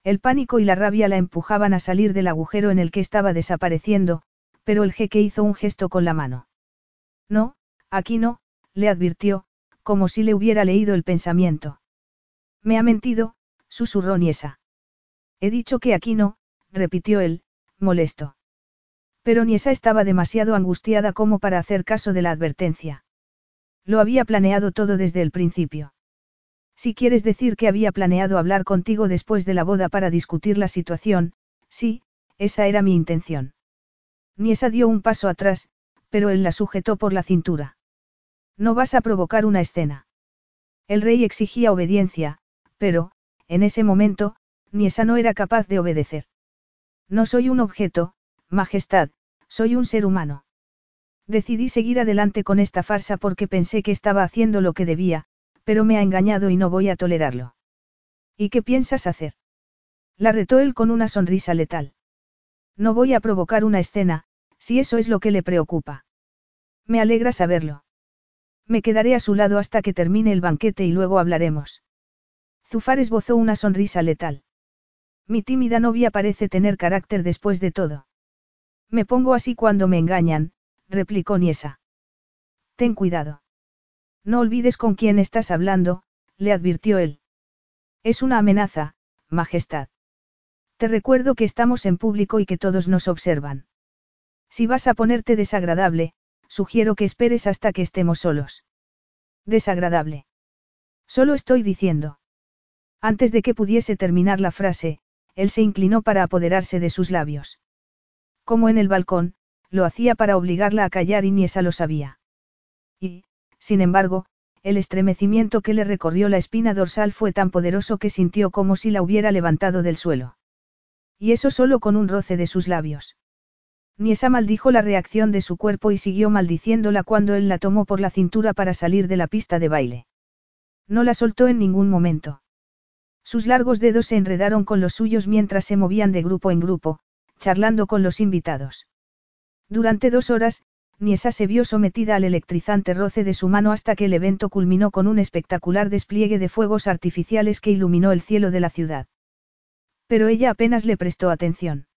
Speaker 1: El pánico y la rabia la empujaban a salir del agujero en el que estaba desapareciendo, pero el jeque hizo un gesto con la mano. No, aquí no, le advirtió, como si le hubiera leído el pensamiento. Me ha mentido, susurró Niesa. He dicho que aquí no, repitió él, molesto. Pero Niesa estaba demasiado angustiada como para hacer caso de la advertencia. Lo había planeado todo desde el principio. Si quieres decir que había planeado hablar contigo después de la boda para discutir la situación, sí, esa era mi intención. Niesa dio un paso atrás, pero él la sujetó por la cintura. No vas a provocar una escena. El rey exigía obediencia, pero, en ese momento, Niesa no era capaz de obedecer. No soy un objeto, Majestad, soy un ser humano. Decidí seguir adelante con esta farsa porque pensé que estaba haciendo lo que debía, pero me ha engañado y no voy a tolerarlo. ¿Y qué piensas hacer? La retó él con una sonrisa letal. No voy a provocar una escena, si eso es lo que le preocupa. Me alegra saberlo. Me quedaré a su lado hasta que termine el banquete y luego hablaremos. Zufar esbozó una sonrisa letal. Mi tímida novia parece tener carácter después de todo. Me pongo así cuando me engañan, replicó Niesa. Ten cuidado. No olvides con quién estás hablando, le advirtió él. Es una amenaza, Majestad. Te recuerdo que estamos en público y que todos nos observan. Si vas a ponerte desagradable, sugiero que esperes hasta que estemos solos. Desagradable. Solo estoy diciendo. Antes de que pudiese terminar la frase, él se inclinó para apoderarse de sus labios. Como en el balcón, lo hacía para obligarla a callar y Niesa lo sabía. Y, sin embargo, el estremecimiento que le recorrió la espina dorsal fue tan poderoso que sintió como si la hubiera levantado del suelo. Y eso solo con un roce de sus labios. Niesa maldijo la reacción de su cuerpo y siguió maldiciéndola cuando él la tomó por la cintura para salir de la pista de baile. No la soltó en ningún momento. Sus largos dedos se enredaron con los suyos mientras se movían de grupo en grupo, charlando con los invitados. Durante dos horas, Niesa se vio sometida al electrizante roce de su mano hasta que el evento culminó con un espectacular despliegue de fuegos artificiales que iluminó el cielo de la ciudad. Pero ella apenas le prestó atención.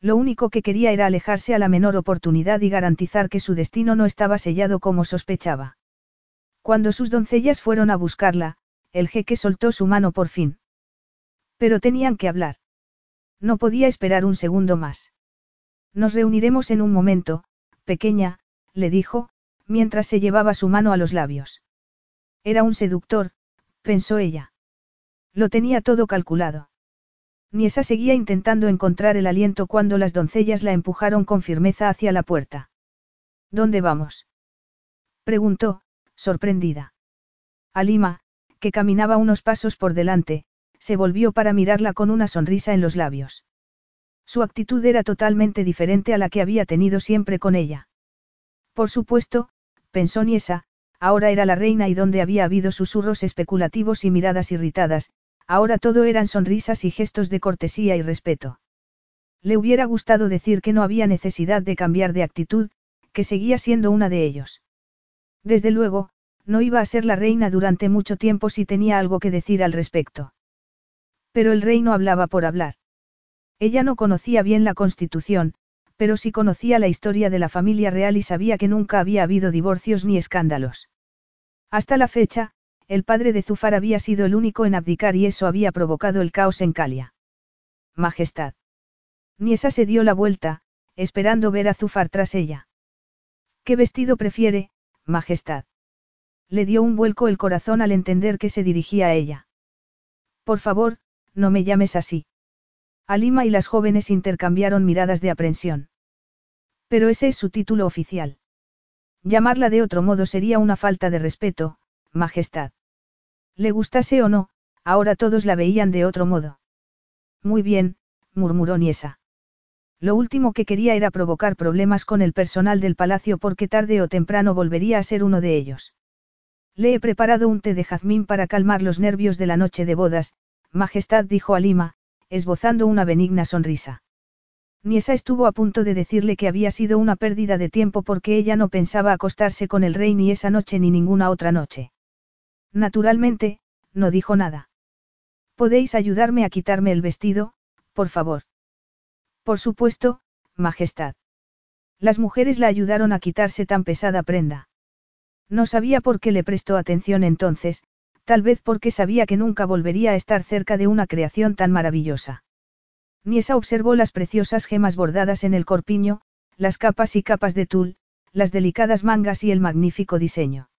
Speaker 1: Lo único que quería era alejarse a la menor oportunidad y garantizar que su destino no estaba sellado como sospechaba. Cuando sus doncellas fueron a buscarla, el jeque soltó su mano por fin. Pero tenían que hablar. No podía esperar un segundo más. Nos reuniremos en un momento, pequeña, le dijo, mientras se llevaba su mano a los labios. Era un seductor, pensó ella. Lo tenía todo calculado. Niesa seguía intentando encontrar el aliento cuando las doncellas la empujaron con firmeza hacia la puerta. ¿Dónde vamos? preguntó, sorprendida. Alima, que caminaba unos pasos por delante, se volvió para mirarla con una sonrisa en los labios. Su actitud era totalmente diferente a la que había tenido siempre con ella. Por supuesto, pensó Niesa, ahora era la reina y donde había habido susurros especulativos y miradas irritadas, ahora todo eran sonrisas y gestos de cortesía y respeto. Le hubiera gustado decir que no había necesidad de cambiar de actitud, que seguía siendo una de ellos. Desde luego, no iba a ser la reina durante mucho tiempo si tenía algo que decir al respecto. Pero el rey no hablaba por hablar. Ella no conocía bien la constitución, pero sí conocía la historia de la familia real y sabía que nunca había habido divorcios ni escándalos. Hasta la fecha, el padre de Zufar había sido el único en abdicar y eso había provocado el caos en Calia. Majestad. Niesa se dio la vuelta, esperando ver a Zufar tras ella. ¿Qué vestido prefiere, Majestad? Le dio un vuelco el corazón al entender que se dirigía a ella. Por favor, no me llames así. Alima y las jóvenes intercambiaron miradas de aprensión. Pero ese es su título oficial. Llamarla de otro modo sería una falta de respeto, Majestad. Le gustase o no, ahora todos la veían de otro modo. Muy bien, murmuró Niesa. Lo último que quería era provocar problemas con el personal del palacio porque tarde o temprano volvería a ser uno de ellos. Le he preparado un té de jazmín para calmar los nervios de la noche de bodas, Majestad dijo Alima, esbozando una benigna sonrisa. Niesa estuvo a punto de decirle que había sido una pérdida de tiempo porque ella no pensaba acostarse con el rey ni esa noche ni ninguna otra noche. Naturalmente, no dijo nada. ¿Podéis ayudarme a quitarme el vestido, por favor? Por supuesto, Majestad. Las mujeres la ayudaron a quitarse tan pesada prenda. No sabía por qué le prestó atención entonces, tal vez porque sabía que nunca volvería a estar cerca de una creación tan maravillosa. Niesa observó las preciosas gemas bordadas en el corpiño, las capas y capas de tul, las delicadas mangas y el magnífico diseño.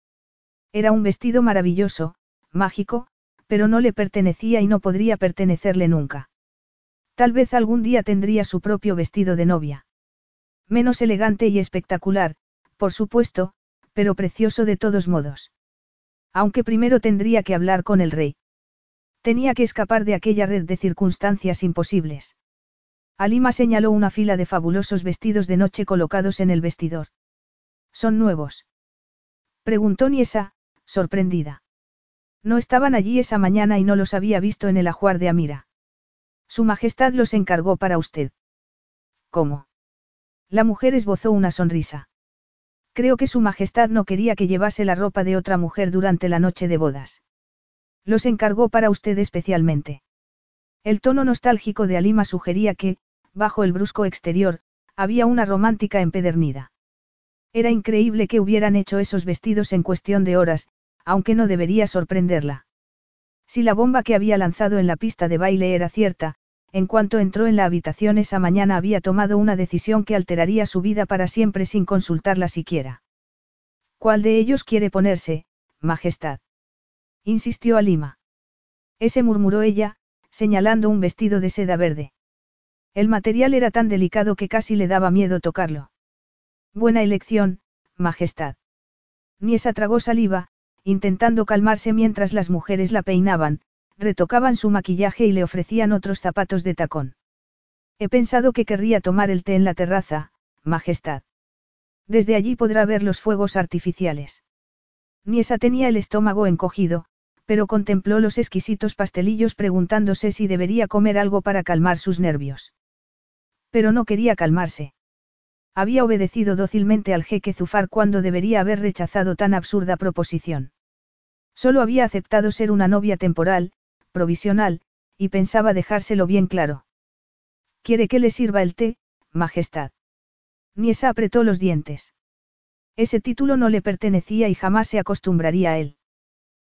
Speaker 1: Era un vestido maravilloso, mágico, pero no le pertenecía y no podría pertenecerle nunca. Tal vez algún día tendría su propio vestido de novia. Menos elegante y espectacular, por supuesto, pero precioso de todos modos. Aunque primero tendría que hablar con el rey. Tenía que escapar de aquella red de circunstancias imposibles. Alima señaló una fila de fabulosos vestidos de noche colocados en el vestidor. ¿Son nuevos? Preguntó Niesa, sorprendida. No estaban allí esa mañana y no los había visto en el ajuar de Amira. Su Majestad los encargó para usted. ¿Cómo? La mujer esbozó una sonrisa. Creo que Su Majestad no quería que llevase la ropa de otra mujer durante la noche de bodas. Los encargó para usted especialmente. El tono nostálgico de Alima sugería que, bajo el brusco exterior, había una romántica empedernida. Era increíble que hubieran hecho esos vestidos en cuestión de horas, aunque no debería sorprenderla. Si la bomba que había lanzado en la pista de baile era cierta, en cuanto entró en la habitación esa mañana había tomado una decisión que alteraría su vida para siempre sin consultarla siquiera. ¿Cuál de ellos quiere ponerse, Majestad? insistió Alima. Ese murmuró ella, señalando un vestido de seda verde. El material era tan delicado que casi le daba miedo tocarlo. Buena elección, Majestad. Niesa tragó saliva, intentando calmarse mientras las mujeres la peinaban, retocaban su maquillaje y le ofrecían otros zapatos de tacón. He pensado que querría tomar el té en la terraza, Majestad. Desde allí podrá ver los fuegos artificiales. Niesa tenía el estómago encogido, pero contempló los exquisitos pastelillos preguntándose si debería comer algo para calmar sus nervios. Pero no quería calmarse. Había obedecido dócilmente al jeque Zufar cuando debería haber rechazado tan absurda proposición. Solo había aceptado ser una novia temporal, provisional, y pensaba dejárselo bien claro. ¿Quiere que le sirva el té, Majestad? Niesa apretó los dientes. Ese título no le pertenecía y jamás se acostumbraría a él.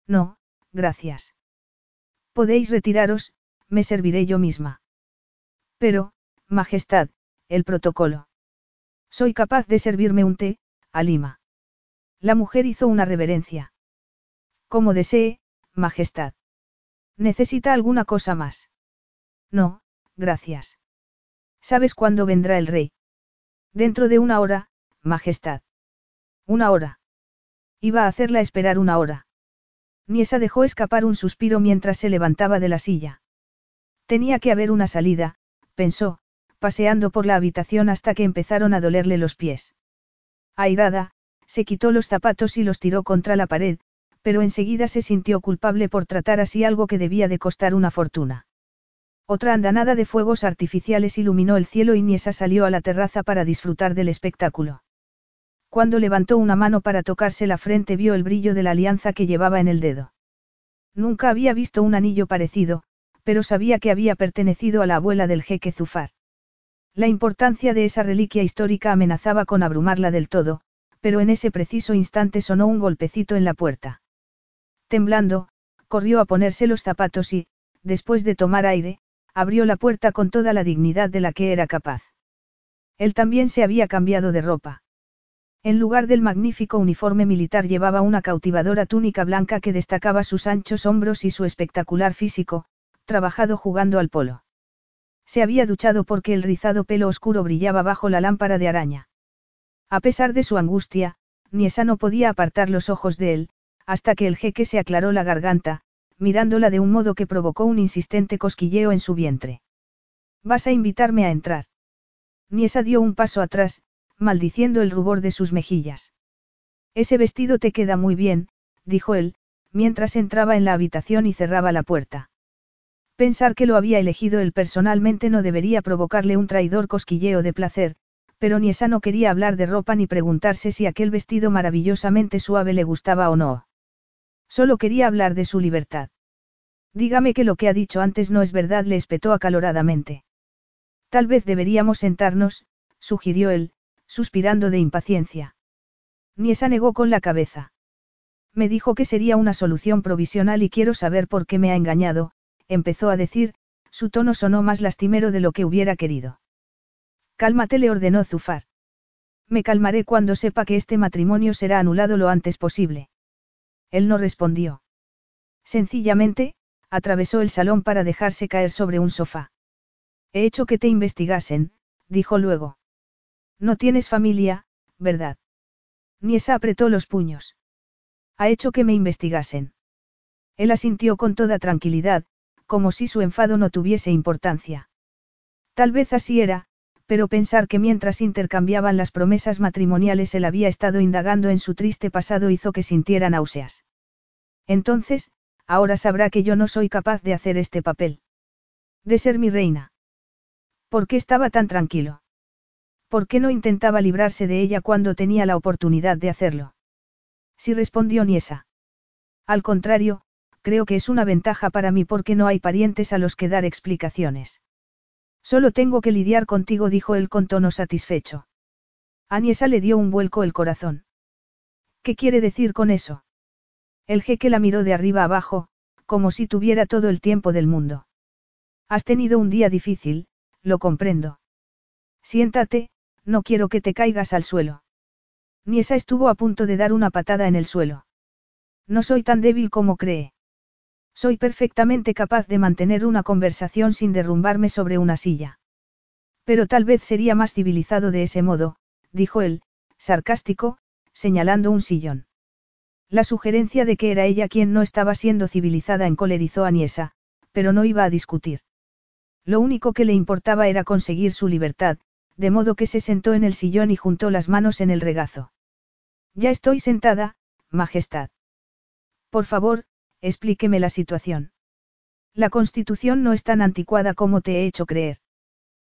Speaker 1: No, gracias. Podéis retiraros, me serviré yo misma. Pero, Majestad, el protocolo. Soy capaz de servirme un té, Alima. La mujer hizo una reverencia. Como desee, Majestad. ¿Necesita alguna cosa más? No, gracias. ¿Sabes cuándo vendrá el rey? Dentro de una hora, Majestad. Una hora. Iba a hacerla esperar una hora. Niesa dejó escapar un suspiro mientras se levantaba de la silla. Tenía que haber una salida, pensó, paseando por la habitación hasta que empezaron a dolerle los pies. Airada, se quitó los zapatos y los tiró contra la pared, pero enseguida se sintió culpable por tratar así algo que debía de costar una fortuna. Otra andanada de fuegos artificiales iluminó el cielo y Niesa salió a la terraza para disfrutar del espectáculo. Cuando levantó una mano para tocarse la frente vio el brillo de la alianza que llevaba en el dedo. Nunca había visto un anillo parecido, pero sabía que había pertenecido a la abuela del jeque Zufar. La importancia de esa reliquia histórica amenazaba con abrumarla del todo, pero en ese preciso instante sonó un golpecito en la puerta. Temblando, corrió a ponerse los zapatos y, después de tomar aire, abrió la puerta con toda la dignidad de la que era capaz. Él también se había cambiado de ropa. En lugar del magnífico uniforme militar llevaba una cautivadora túnica blanca que destacaba sus anchos hombros y su espectacular físico, trabajado jugando al polo. Se había duchado porque el rizado pelo oscuro brillaba bajo la lámpara de araña. A pesar de su angustia, Niesa no podía apartar los ojos de él, hasta que el jeque se aclaró la garganta, mirándola de un modo que provocó un insistente cosquilleo en su vientre. ¿Vas a invitarme a entrar? Niesa dio un paso atrás, maldiciendo el rubor de sus mejillas. Ese vestido te queda muy bien, dijo él, mientras entraba en la habitación y cerraba la puerta. Pensar que lo había elegido él personalmente no debería provocarle un traidor cosquilleo de placer, pero Niesa no quería hablar de ropa ni preguntarse si aquel vestido maravillosamente suave le gustaba o no. Solo quería hablar de su libertad. Dígame que lo que ha dicho antes no es verdad, le espetó acaloradamente. Tal vez deberíamos sentarnos, sugirió él, suspirando de impaciencia. Niesa negó con la cabeza. Me dijo que sería una solución provisional y quiero saber por qué me ha engañado, empezó a decir, su tono sonó más lastimero de lo que hubiera querido. Cálmate, le ordenó Zufar. Me calmaré cuando sepa que este matrimonio será anulado lo antes posible. Él no respondió. Sencillamente, atravesó el salón para dejarse caer sobre un sofá. He hecho que te investigasen, dijo luego. No tienes familia, ¿verdad? Niesa apretó los puños. Ha hecho que me investigasen. Él asintió con toda tranquilidad, como si su enfado no tuviese importancia. Tal vez así era, pero pensar que mientras intercambiaban las promesas matrimoniales él había estado indagando en su triste pasado hizo que sintiera náuseas. Entonces, ahora sabrá que yo no soy capaz de hacer este papel. De ser mi reina. ¿Por qué estaba tan tranquilo? ¿Por qué no intentaba librarse de ella cuando tenía la oportunidad de hacerlo? Si respondió Niesa. Al contrario, creo que es una ventaja para mí porque no hay parientes a los que dar explicaciones. Solo tengo que lidiar contigo, dijo él con tono satisfecho. Aniesa le dio un vuelco el corazón. ¿Qué quiere decir con eso? El jeque la miró de arriba abajo, como si tuviera todo el tiempo del mundo. Has tenido un día difícil, lo comprendo. Siéntate, no quiero que te caigas al suelo. Niesa estuvo a punto de dar una patada en el suelo. No soy tan débil como cree. Soy perfectamente capaz de mantener una conversación sin derrumbarme sobre una silla. Pero tal vez sería más civilizado de ese modo, dijo él, sarcástico, señalando un sillón. La sugerencia de que era ella quien no estaba siendo civilizada encolerizó a Niesa, pero no iba a discutir. Lo único que le importaba era conseguir su libertad, de modo que se sentó en el sillón y juntó las manos en el regazo. Ya estoy sentada, Majestad. Por favor, explíqueme la situación. La constitución no es tan anticuada como te he hecho creer.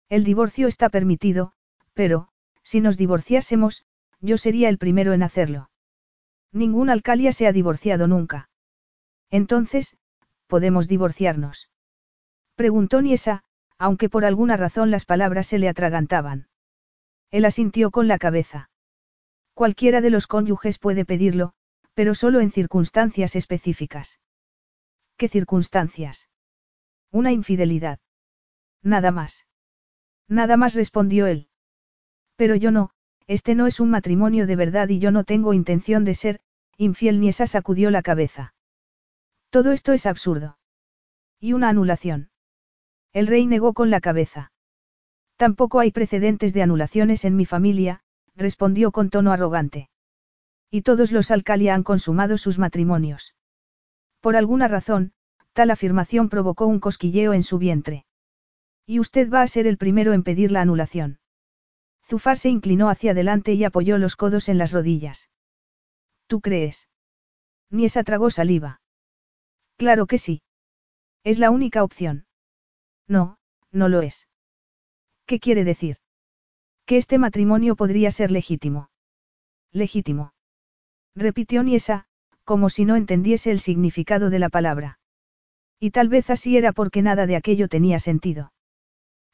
Speaker 1: El divorcio está permitido, pero, Si nos divorciásemos, yo sería el primero en hacerlo. Ningún alcalia se ha divorciado nunca. Entonces, ¿podemos divorciarnos? Preguntó Niesa, aunque por alguna razón las palabras se le atragantaban. Él asintió con la cabeza. Cualquiera de los cónyuges puede pedirlo, pero solo en circunstancias específicas. ¿Qué circunstancias? Una infidelidad. Nada más. Nada más respondió él. Pero yo no, este no es un matrimonio de verdad y yo no tengo intención de ser, infiel ni esa sacudió la cabeza. Todo esto es absurdo. Y una anulación. El rey negó con la cabeza. Tampoco hay precedentes de anulaciones en mi familia, respondió con tono arrogante. Y todos los alcalia han consumado sus matrimonios. Por alguna razón, tal afirmación provocó un cosquilleo en su vientre. Y usted va a ser el primero en pedir la anulación. Zufar se inclinó hacia adelante y apoyó los codos en las rodillas. ¿Tú crees? Niesa tragó saliva. Claro que sí. Es la única opción. No, no lo es. ¿Qué quiere decir? Que este matrimonio podría ser legítimo. Legítimo. Repitió Niesa, como si no entendiese el significado de la palabra. Y tal vez así era porque nada de aquello tenía sentido.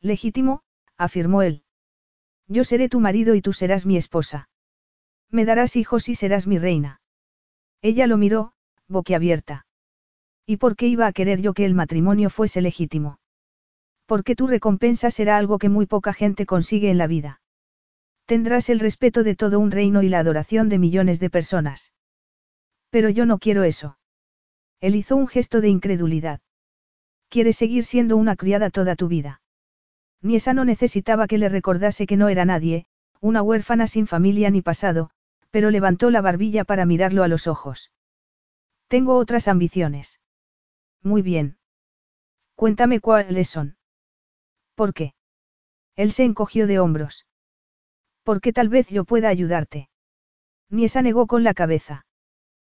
Speaker 1: Legítimo, afirmó él. Yo seré tu marido y tú serás mi esposa. Me darás hijos y serás mi reina. Ella lo miró, boquiabierta. ¿Y por qué iba a querer yo que el matrimonio fuese legítimo? Porque tu recompensa será algo que muy poca gente consigue en la vida. Tendrás el respeto de todo un reino y la adoración de millones de personas. Pero yo no quiero eso. Él hizo un gesto de incredulidad. Quieres seguir siendo una criada toda tu vida. Ni esa no necesitaba que le recordase que no era nadie, una huérfana sin familia ni pasado, pero levantó la barbilla para mirarlo a los ojos. Tengo otras ambiciones. Muy bien. Cuéntame cuáles son. ¿Por qué? Él se encogió de hombros. Porque tal vez yo pueda ayudarte. Niesa negó con la cabeza.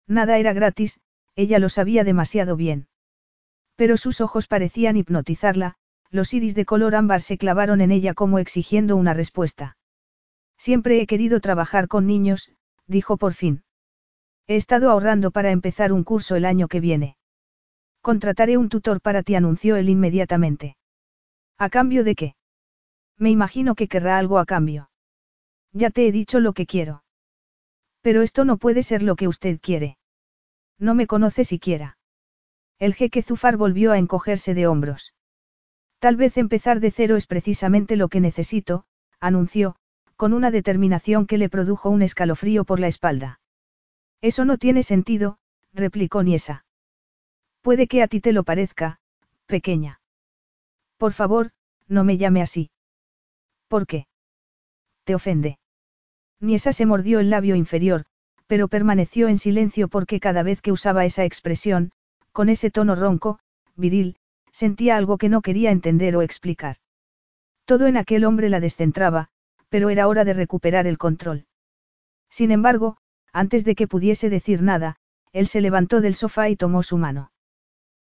Speaker 1: Nada era gratis, ella lo sabía demasiado bien. Pero sus ojos parecían hipnotizarla, los iris de color ámbar se clavaron en ella como exigiendo una respuesta. Siempre he querido trabajar con niños, dijo por fin. He estado ahorrando para empezar un curso el año que viene. Contrataré un tutor para ti, anunció él inmediatamente. ¿A cambio de qué? Me imagino que querrá algo a cambio. Ya te he dicho lo que quiero. Pero esto no puede ser lo que usted quiere. No me conoce siquiera. El jeque Zufar volvió a encogerse de hombros. Tal vez empezar de cero es precisamente lo que necesito, anunció, con una determinación que le produjo un escalofrío por la espalda. Eso no tiene sentido, replicó Niesa. Puede que a ti te lo parezca, pequeña. Por favor, no me llame así. ¿Por qué? Te ofende. Niesa se mordió el labio inferior, pero permaneció en silencio porque cada vez que usaba esa expresión, con ese tono ronco, viril, sentía algo que no quería entender o explicar. Todo en aquel hombre la descentraba, pero era hora de recuperar el control. Sin embargo, antes de que pudiese decir nada, él se levantó del sofá y tomó su mano.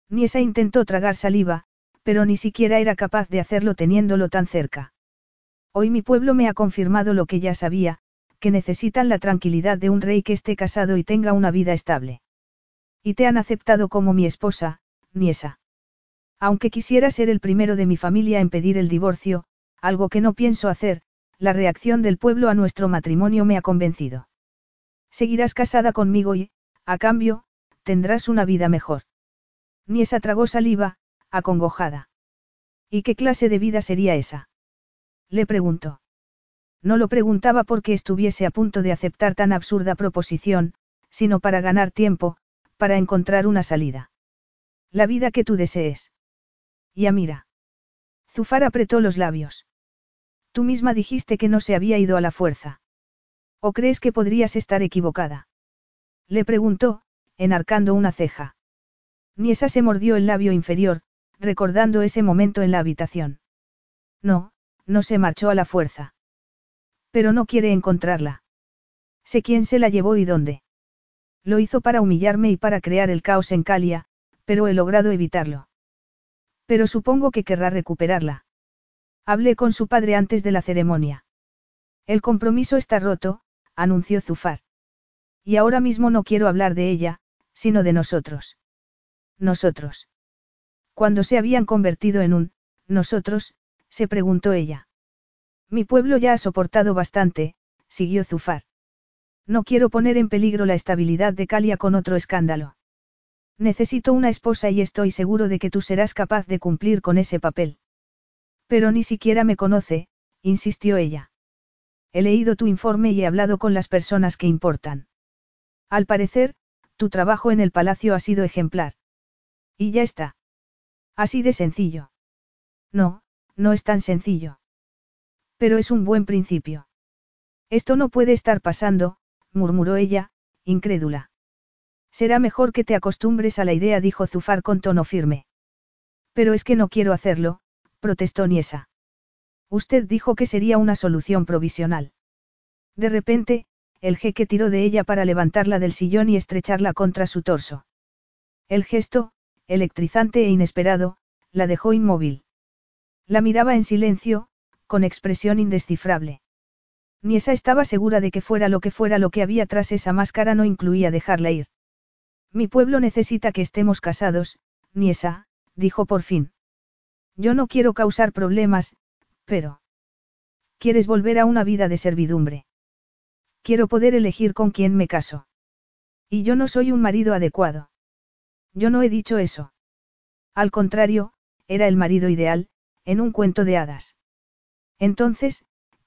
Speaker 1: Niesa intentó tragar saliva, pero ni siquiera era capaz de hacerlo teniéndolo tan cerca. Hoy mi pueblo me ha confirmado lo que ya sabía, que necesitan la tranquilidad de un rey que esté casado y tenga una vida estable. Y te han aceptado como mi esposa, Niesa. Aunque quisiera ser el primero de mi familia en pedir el divorcio, algo que no pienso hacer, la reacción del pueblo a nuestro matrimonio me ha convencido. Seguirás casada conmigo y, a cambio, tendrás una vida mejor. Niesa tragó saliva, acongojada. ¿Y qué clase de vida sería esa? Le preguntó. No lo preguntaba porque estuviese a punto de aceptar tan absurda proposición, sino para ganar tiempo, para encontrar una salida. La vida que tú desees. Y mira. Zufar apretó los labios. Tú misma dijiste que no se había ido a la fuerza. ¿O crees que podrías estar equivocada? Le preguntó, enarcando una ceja. Niesa se mordió el labio inferior, recordando ese momento en la habitación. No, no se marchó a la fuerza. Pero no quiere encontrarla. Sé quién se la llevó y dónde. Lo hizo para humillarme y para crear el caos en Calia, pero he logrado evitarlo. Pero supongo que querrá recuperarla. Hablé con su padre antes de la ceremonia. El compromiso está roto, anunció Zufar. Y ahora mismo no quiero hablar de ella, sino de nosotros. Nosotros. Cuando se habían convertido en un, nosotros, se preguntó ella. Mi pueblo ya ha soportado bastante, siguió Zufar. No quiero poner en peligro la estabilidad de Calia con otro escándalo. Necesito una esposa y estoy seguro de que tú serás capaz de cumplir con ese papel. Pero ni siquiera me conoce, insistió ella. He leído tu informe y he hablado con las personas que importan. Al parecer, tu trabajo en el palacio ha sido ejemplar. Y ya está. Así de sencillo. No, no es tan sencillo. Pero es un buen principio. Esto no puede estar pasando, murmuró ella, incrédula. Será mejor que te acostumbres a la idea, dijo Zufar con tono firme. Pero es que no quiero hacerlo, protestó Niesa. Usted dijo que sería una solución provisional. De repente, el jeque tiró de ella para levantarla del sillón y estrecharla contra su torso. El gesto, electrizante e inesperado, la dejó inmóvil. La miraba en silencio, con expresión indescifrable. Niesa estaba segura de que fuera lo que fuera lo que había tras esa máscara no incluía dejarla ir. Mi pueblo necesita que estemos casados, Niesa, dijo por fin. Yo no quiero causar problemas, pero... ¿Quieres volver a una vida de servidumbre? Quiero poder elegir con quién me caso. Y yo no soy un marido adecuado. Yo no he dicho eso. Al contrario, era el marido ideal, en un cuento de hadas. Entonces,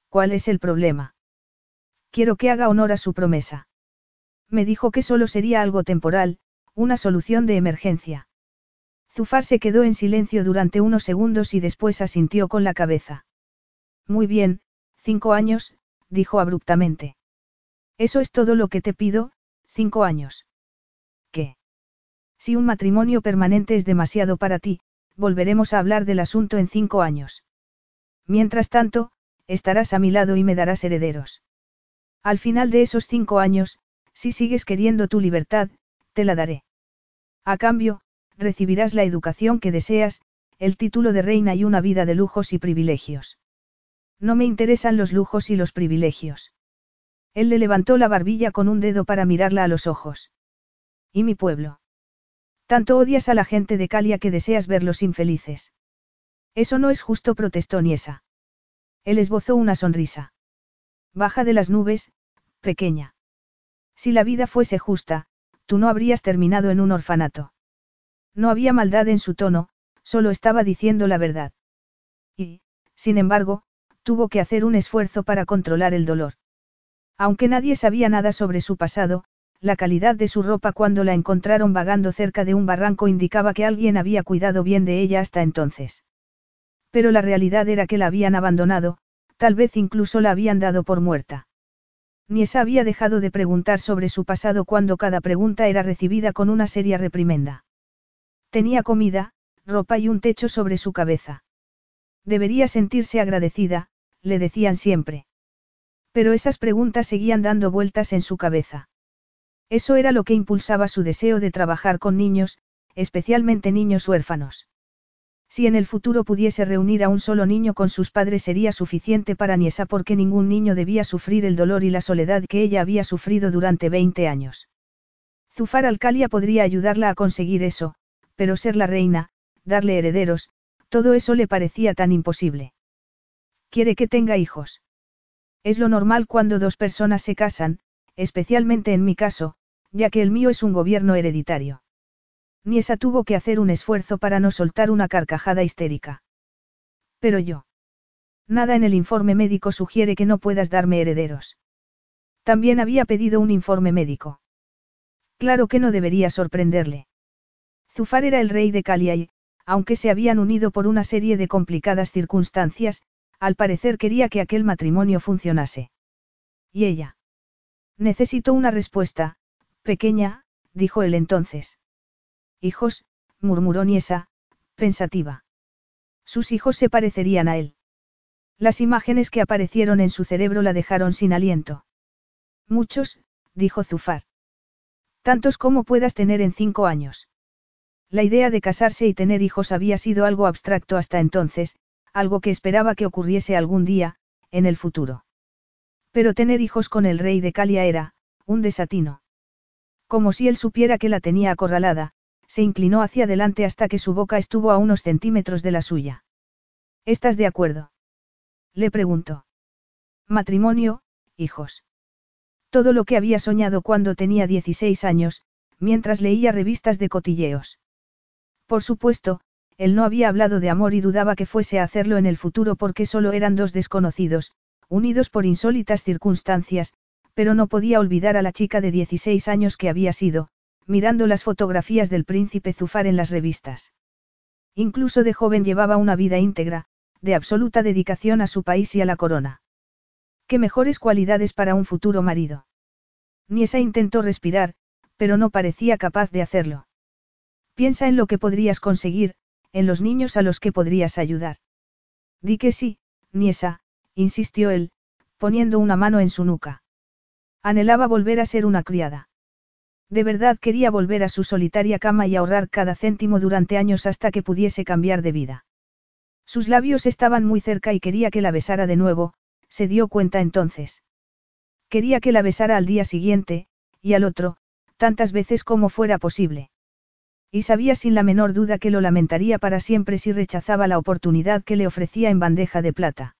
Speaker 1: ¿cuál es el problema? Quiero que haga honor a su promesa. Me dijo que solo sería algo temporal, una solución de emergencia. Zufar se quedó en silencio durante unos segundos y después asintió con la cabeza. Muy bien, cinco años, dijo abruptamente. Eso es todo lo que te pido, cinco años. ¿Qué? Si un matrimonio permanente es demasiado para ti, volveremos a hablar del asunto en cinco años. Mientras tanto, estarás a mi lado y me darás herederos. Al final de esos cinco años, si sigues queriendo tu libertad, te la daré. A cambio, recibirás la educación que deseas, el título de reina y una vida de lujos y privilegios. No me interesan los lujos y los privilegios. Él le levantó la barbilla con un dedo para mirarla a los ojos. ¿Y mi pueblo? Tanto odias a la gente de Calia que deseas verlos infelices. Eso no es justo, protestó Niesa. Él esbozó una sonrisa. Baja de las nubes, pequeña. Si la vida fuese justa, tú no habrías terminado en un orfanato. No había maldad en su tono, solo estaba diciendo la verdad. Y, sin embargo, tuvo que hacer un esfuerzo para controlar el dolor. Aunque nadie sabía nada sobre su pasado, la calidad de su ropa cuando la encontraron vagando cerca de un barranco indicaba que alguien había cuidado bien de ella hasta entonces. Pero la realidad era que la habían abandonado, tal vez incluso la habían dado por muerta. Niesa había dejado de preguntar sobre su pasado cuando cada pregunta era recibida con una seria reprimenda. Tenía comida, ropa y un techo sobre su cabeza. Debería sentirse agradecida, le decían siempre. Pero esas preguntas seguían dando vueltas en su cabeza. Eso era lo que impulsaba su deseo de trabajar con niños, especialmente niños huérfanos. Si en el futuro pudiese reunir a un solo niño con sus padres sería suficiente para Niesa porque ningún niño debía sufrir el dolor y la soledad que ella había sufrido durante 20 años. Zufar Alcalia podría ayudarla a conseguir eso, pero ser la reina, darle herederos, todo eso le parecía tan imposible. Quiere que tenga hijos. Es lo normal cuando dos personas se casan, especialmente en mi caso, ya que el mío es un gobierno hereditario. Niesa tuvo que hacer un esfuerzo para no soltar una carcajada histérica. Pero yo. Nada en el informe médico sugiere que no puedas darme herederos. También había pedido un informe médico. Claro que no debería sorprenderle. Zufar era el rey de Calia aunque se habían unido por una serie de complicadas circunstancias, al parecer quería que aquel matrimonio funcionase. ¿Y ella? Necesito una respuesta, pequeña, dijo él entonces. Hijos, murmuró Niesa, pensativa. Sus hijos se parecerían a él. Las imágenes que aparecieron en su cerebro la dejaron sin aliento. Muchos, dijo Zufar. Tantos como puedas tener en cinco años. La idea de casarse y tener hijos había sido algo abstracto hasta entonces, algo que esperaba que ocurriese algún día, en el futuro. Pero tener hijos con el rey de Calia era, un desatino. Como si él supiera que la tenía acorralada, se inclinó hacia adelante hasta que su boca estuvo a unos centímetros de la suya. ¿Estás de acuerdo? Le preguntó. Matrimonio, hijos. Todo lo que había soñado cuando tenía 16 años, mientras leía revistas de cotilleos. Por supuesto, él no había hablado de amor y dudaba que fuese a hacerlo en el futuro porque solo eran dos desconocidos, unidos por insólitas circunstancias, pero no podía olvidar a la chica de 16 años que había sido, mirando las fotografías del príncipe Zufar en las revistas. Incluso de joven llevaba una vida íntegra, de absoluta dedicación a su país y a la corona. Qué mejores cualidades para un futuro marido. Niesa intentó respirar, pero no parecía capaz de hacerlo. Piensa en lo que podrías conseguir, en los niños a los que podrías ayudar. Di que sí, Niesa, insistió él, poniendo una mano en su nuca. Anhelaba volver a ser una criada. De verdad quería volver a su solitaria cama y ahorrar cada céntimo durante años hasta que pudiese cambiar de vida. Sus labios estaban muy cerca y quería que la besara de nuevo, se dio cuenta entonces. Quería que la besara al día siguiente, y al otro, tantas veces como fuera posible. Y sabía sin la menor duda que lo lamentaría para siempre si rechazaba la oportunidad que le ofrecía en bandeja de plata.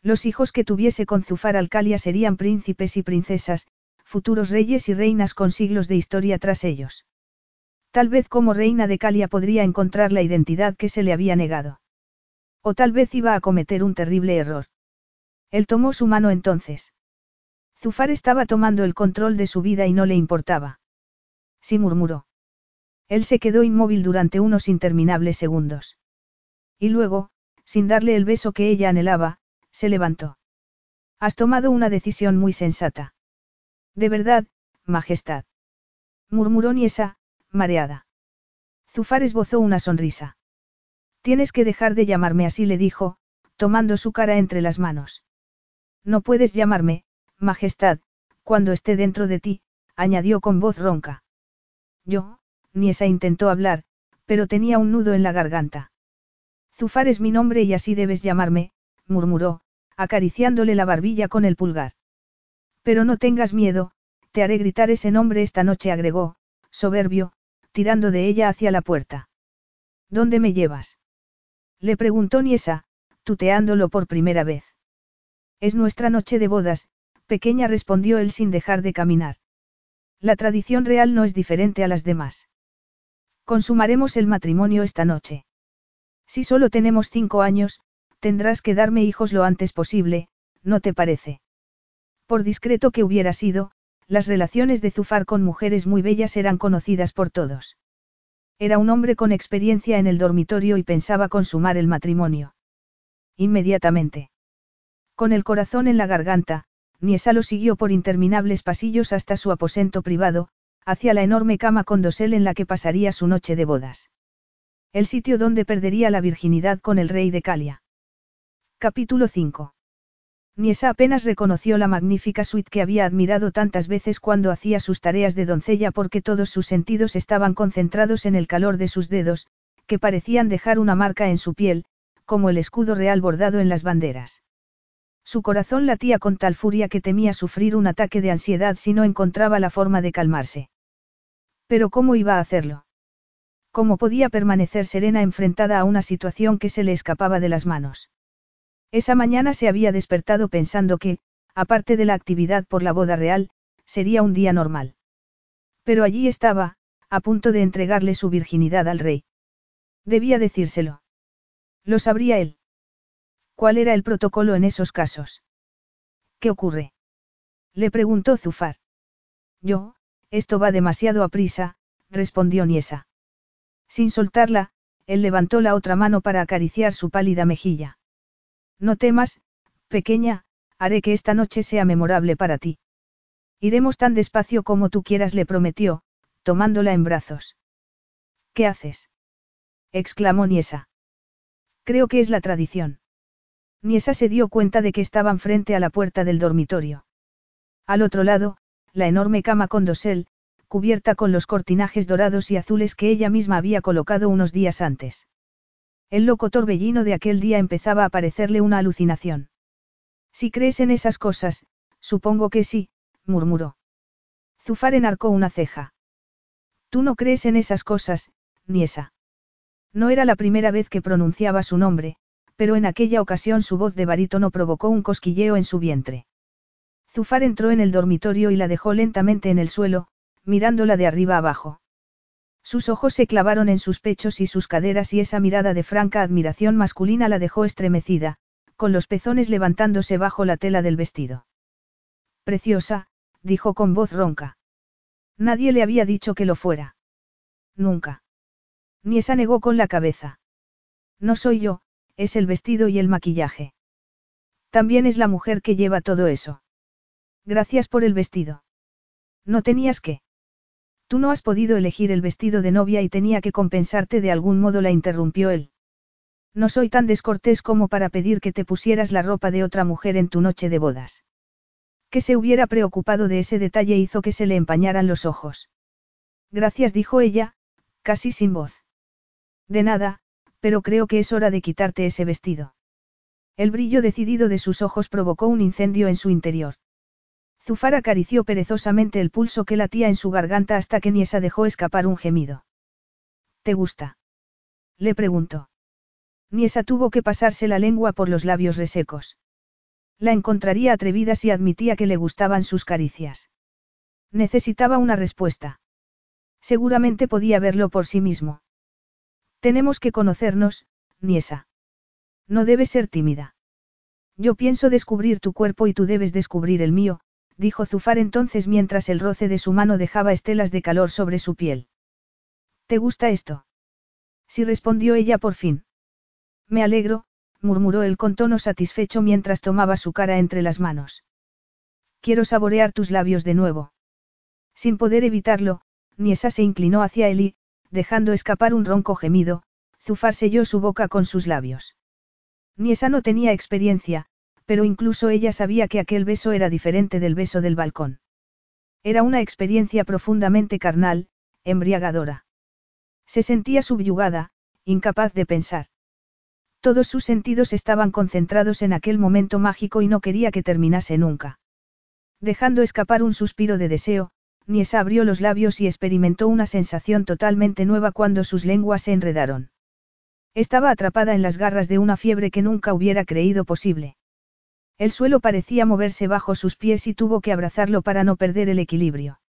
Speaker 1: Los hijos que tuviese con Zufar Alcalia serían príncipes y princesas, futuros reyes y reinas con siglos de historia tras ellos. Tal vez como reina de Calia podría encontrar la identidad que se le había negado. O tal vez iba a cometer un terrible error. Él tomó su mano entonces. Zufar estaba tomando el control de su vida y no le importaba. Sí murmuró. Él se quedó inmóvil durante unos interminables segundos. Y luego, sin darle el beso que ella anhelaba, se levantó. Has tomado una decisión muy sensata. De verdad, Majestad. Murmuró Niesa, mareada. Zufar esbozó una sonrisa. Tienes que dejar de llamarme así, le dijo, tomando su cara entre las manos. No puedes llamarme, Majestad, cuando esté dentro de ti, añadió con voz ronca. Yo, Niesa intentó hablar, pero tenía un nudo en la garganta. Zufar es mi nombre y así debes llamarme, murmuró, acariciándole la barbilla con el pulgar. Pero no tengas miedo, te haré gritar ese nombre esta noche, agregó, soberbio, tirando de ella hacia la puerta. ¿Dónde me llevas? Le preguntó Niesa, tuteándolo por primera vez. Es nuestra noche de bodas, pequeña respondió él sin dejar de caminar. La tradición real no es diferente a las demás. Consumaremos el matrimonio esta noche. Si solo tenemos cinco años, tendrás que darme hijos lo antes posible, ¿no te parece? Por discreto que hubiera sido, las relaciones de Zufar con mujeres muy bellas eran conocidas por todos. Era un hombre con experiencia en el dormitorio y pensaba consumar el matrimonio. Inmediatamente. Con el corazón en la garganta, Niesa lo siguió por interminables pasillos hasta su aposento privado, hacia la enorme cama con dosel en la que pasaría su noche de bodas. El sitio donde perdería la virginidad con el rey de Calia. Capítulo 5. Niesa apenas reconoció la magnífica suite que había admirado tantas veces cuando hacía sus tareas de doncella porque todos sus sentidos estaban concentrados en el calor de sus dedos, que parecían dejar una marca en su piel, como el escudo real bordado en las banderas. Su corazón latía con tal furia que temía sufrir un ataque de ansiedad si no encontraba la forma de calmarse. Pero ¿cómo iba a hacerlo? ¿Cómo podía permanecer serena enfrentada a una situación que se le escapaba de las manos? Esa mañana se había despertado pensando que, aparte de la actividad por la boda real, sería un día normal. Pero allí estaba, a punto de entregarle su virginidad al rey. Debía decírselo. Lo sabría él. ¿Cuál era el protocolo en esos casos? ¿Qué ocurre? Le preguntó Zufar. Yo, esto va demasiado a prisa, respondió Niesa. Sin soltarla, él levantó la otra mano para acariciar su pálida mejilla. No temas, pequeña, haré que esta noche sea memorable para ti. Iremos tan despacio como tú quieras, le prometió, tomándola en brazos. ¿Qué haces? exclamó Niesa. Creo que es la tradición. Niesa se dio cuenta de que estaban frente a la puerta del dormitorio. Al otro lado, la enorme cama con dosel, cubierta con los cortinajes dorados y azules que ella misma había colocado unos días antes. El loco torbellino de aquel día empezaba a parecerle una alucinación. Si crees en esas cosas, supongo que sí, murmuró. Zufar enarcó una ceja. Tú no crees en esas cosas, ni esa. No era la primera vez que pronunciaba su nombre, pero en aquella ocasión su voz de barítono provocó un cosquilleo en su vientre. Zufar entró en el dormitorio y la dejó lentamente en el suelo, mirándola de arriba abajo. Sus ojos se clavaron en sus pechos y sus caderas y esa mirada de franca admiración masculina la dejó estremecida, con los pezones levantándose bajo la tela del vestido. Preciosa, dijo con voz ronca. Nadie le había dicho que lo fuera. Nunca. Ni esa negó con la cabeza. No soy yo, es el vestido y el maquillaje. También es la mujer que lleva todo eso. Gracias por el vestido. No tenías que. Tú no has podido elegir el vestido de novia y tenía que compensarte de algún modo, la interrumpió él. No soy tan descortés como para pedir que te pusieras la ropa de otra mujer en tu noche de bodas. Que se hubiera preocupado de ese detalle hizo que se le empañaran los ojos. Gracias, dijo ella, casi sin voz. De nada, pero creo que es hora de quitarte ese vestido. El brillo decidido de sus ojos provocó un incendio en su interior. Zufar acarició perezosamente el pulso que latía en su garganta hasta que Niesa dejó escapar un gemido. ¿Te gusta? Le preguntó. Niesa tuvo que pasarse la lengua por los labios resecos. La encontraría atrevida si admitía que le gustaban sus caricias. Necesitaba una respuesta. Seguramente podía verlo por sí mismo. Tenemos que conocernos, Niesa. No debes ser tímida. Yo pienso descubrir tu cuerpo y tú debes descubrir el mío, dijo Zufar entonces mientras el roce de su mano dejaba estelas de calor sobre su piel. ¿Te gusta esto? Sí respondió ella por fin. Me alegro, murmuró él con tono satisfecho mientras tomaba su cara entre las manos. Quiero saborear tus labios de nuevo. Sin poder evitarlo, Niesa se inclinó hacia él y, dejando escapar un ronco gemido, Zufar selló su boca con sus labios. Niesa no tenía experiencia, pero incluso ella sabía que aquel beso era diferente del beso del balcón. Era una experiencia profundamente carnal, embriagadora. Se sentía subyugada, incapaz de pensar. Todos sus sentidos estaban concentrados en aquel momento mágico y no quería que terminase nunca. Dejando escapar un suspiro de deseo, Niesa abrió los labios y experimentó una sensación totalmente nueva cuando sus lenguas se enredaron. Estaba atrapada en las garras de una fiebre que nunca hubiera creído posible. El suelo parecía moverse bajo sus pies y tuvo que abrazarlo para no perder el equilibrio.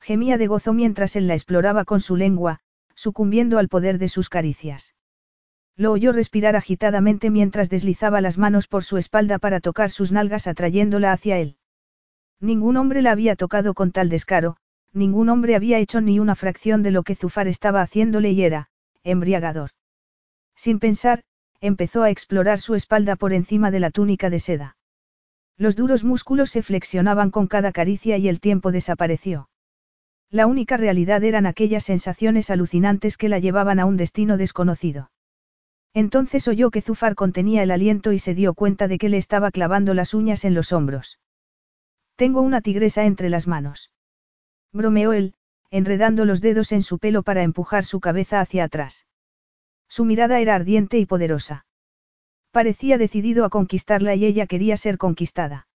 Speaker 1: Gemía de gozo mientras él la exploraba con su lengua, sucumbiendo al poder de sus caricias. Lo oyó respirar agitadamente mientras deslizaba las manos por su espalda para tocar sus nalgas atrayéndola hacia él. Ningún hombre la había tocado con tal descaro, ningún hombre había hecho ni una fracción de lo que Zufar estaba haciéndole y era, embriagador. Sin pensar, empezó a explorar su espalda por encima de la túnica de seda. Los duros músculos se flexionaban con cada caricia y el tiempo desapareció. La única realidad eran aquellas sensaciones alucinantes que la llevaban a un destino desconocido. Entonces oyó que Zufar contenía el aliento y se dio cuenta de que le estaba clavando las uñas en los hombros. Tengo una tigresa entre las manos. Bromeó él, enredando los dedos en su pelo para empujar su cabeza hacia atrás. Su mirada era ardiente y poderosa. Parecía decidido a conquistarla y ella quería ser conquistada.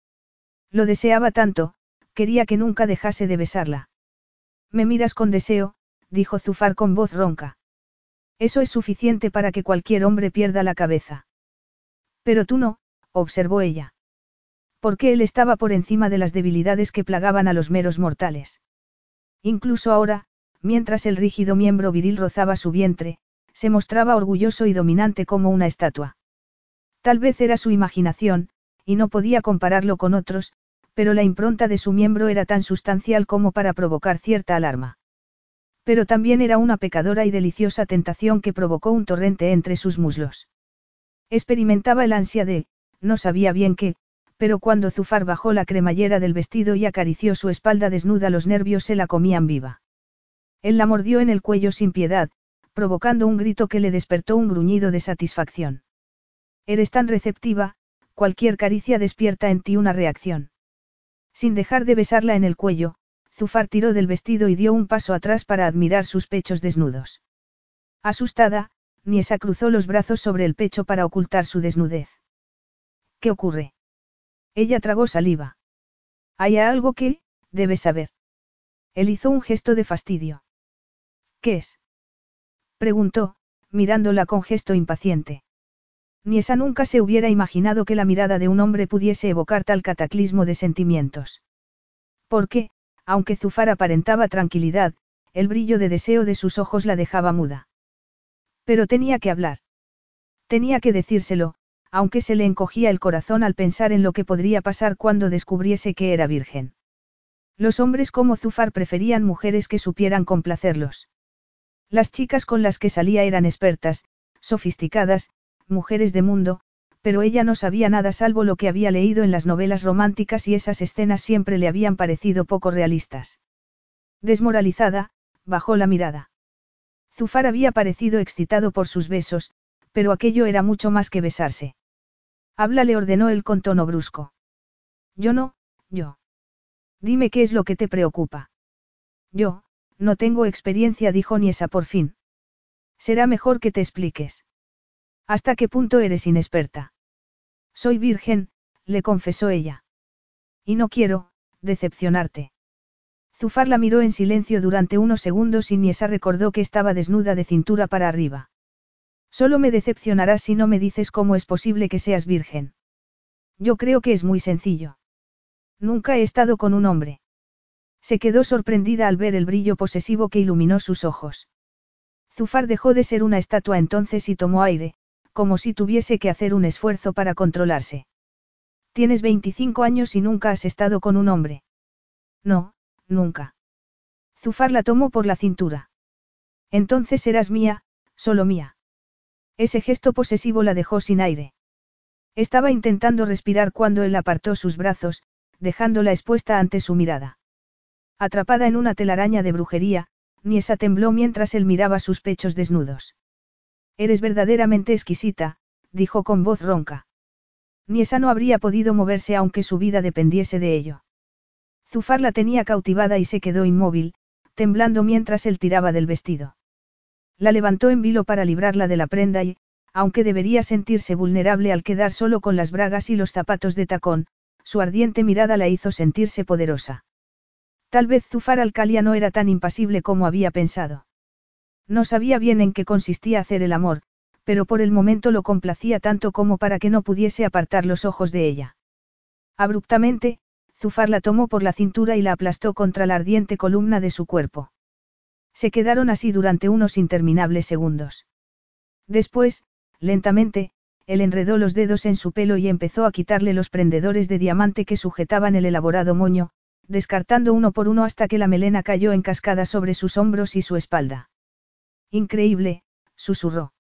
Speaker 1: Lo deseaba tanto, quería que nunca dejase de besarla. Me miras con deseo, dijo Zufar con voz ronca. Eso es suficiente para que cualquier hombre pierda la cabeza. Pero tú no, observó ella. Porque él estaba por encima de las debilidades que plagaban a los meros mortales. Incluso ahora, mientras el rígido miembro viril rozaba su vientre, se mostraba orgulloso y dominante como una estatua. Tal vez era su imaginación, y no podía compararlo con otros, pero la impronta de su miembro era tan sustancial como para provocar cierta alarma. Pero también era una pecadora y deliciosa tentación que provocó un torrente entre sus muslos. Experimentaba el ansia de, no sabía bien qué, pero cuando Zufar bajó la cremallera del vestido y acarició su espalda desnuda los nervios se la comían viva. Él la mordió en el cuello sin piedad, provocando un grito que le despertó un gruñido de satisfacción. Eres tan receptiva, cualquier caricia despierta en ti una reacción. Sin dejar de besarla en el cuello, Zufar tiró del vestido y dio un paso atrás para admirar sus pechos desnudos. Asustada, Niesa cruzó los brazos sobre el pecho para ocultar su desnudez. ¿Qué ocurre? Ella tragó saliva. Hay algo que, debes saber. Él hizo un gesto de fastidio. ¿Qué es? Preguntó, mirándola con gesto impaciente. Ni esa nunca se hubiera imaginado que la mirada de un hombre pudiese evocar tal cataclismo de sentimientos. Porque, aunque Zufar aparentaba tranquilidad, el brillo de deseo de sus ojos la dejaba muda. Pero tenía que hablar. Tenía que decírselo, aunque se le encogía el corazón al pensar en lo que podría pasar cuando descubriese que era virgen. Los hombres como Zufar preferían mujeres que supieran complacerlos. Las chicas con las que salía eran expertas, sofisticadas, mujeres de mundo, pero ella no sabía nada salvo lo que había leído en las novelas románticas y esas escenas siempre le habían parecido poco realistas. Desmoralizada, bajó la mirada. Zufar había parecido excitado por sus besos, pero aquello era mucho más que besarse. Habla le ordenó él con tono brusco. Yo no, yo. Dime qué es lo que te preocupa. Yo, no tengo experiencia, dijo Niesa por fin. Será mejor que te expliques. ¿Hasta qué punto eres inexperta? Soy virgen, le confesó ella. Y no quiero, decepcionarte. Zufar la miró en silencio durante unos segundos y Niesa recordó que estaba desnuda de cintura para arriba. Solo me decepcionarás si no me dices cómo es posible que seas virgen. Yo creo que es muy sencillo. Nunca he estado con un hombre. Se quedó sorprendida al ver el brillo posesivo que iluminó sus ojos. Zufar dejó de ser una estatua entonces y tomó aire, como si tuviese que hacer un esfuerzo para controlarse. Tienes 25 años y nunca has estado con un hombre. No, nunca. Zufar la tomó por la cintura. Entonces serás mía, solo mía. Ese gesto posesivo la dejó sin aire. Estaba intentando respirar cuando él apartó sus brazos, dejándola expuesta ante su mirada. Atrapada en una telaraña de brujería, Niesa tembló mientras él miraba sus pechos desnudos. Eres verdaderamente exquisita, dijo con voz ronca. Niesa no habría podido moverse aunque su vida dependiese de ello. Zufar la tenía cautivada y se quedó inmóvil, temblando mientras él tiraba del vestido. La levantó en vilo para librarla de la prenda y, aunque debería sentirse vulnerable al quedar solo con las bragas y los zapatos de tacón, su ardiente mirada la hizo sentirse poderosa. Tal vez Zufar Alcalia no era tan impasible como había pensado. No sabía bien en qué consistía hacer el amor, pero por el momento lo complacía tanto como para que no pudiese apartar los ojos de ella. Abruptamente, Zufar la tomó por la cintura y la aplastó contra la ardiente columna de su cuerpo. Se quedaron así durante unos interminables segundos. Después, lentamente, él enredó los dedos en su pelo y empezó a quitarle los prendedores de diamante que sujetaban el elaborado moño, descartando uno por uno hasta que la melena cayó en cascada sobre sus hombros y su espalda. Increíble, susurró.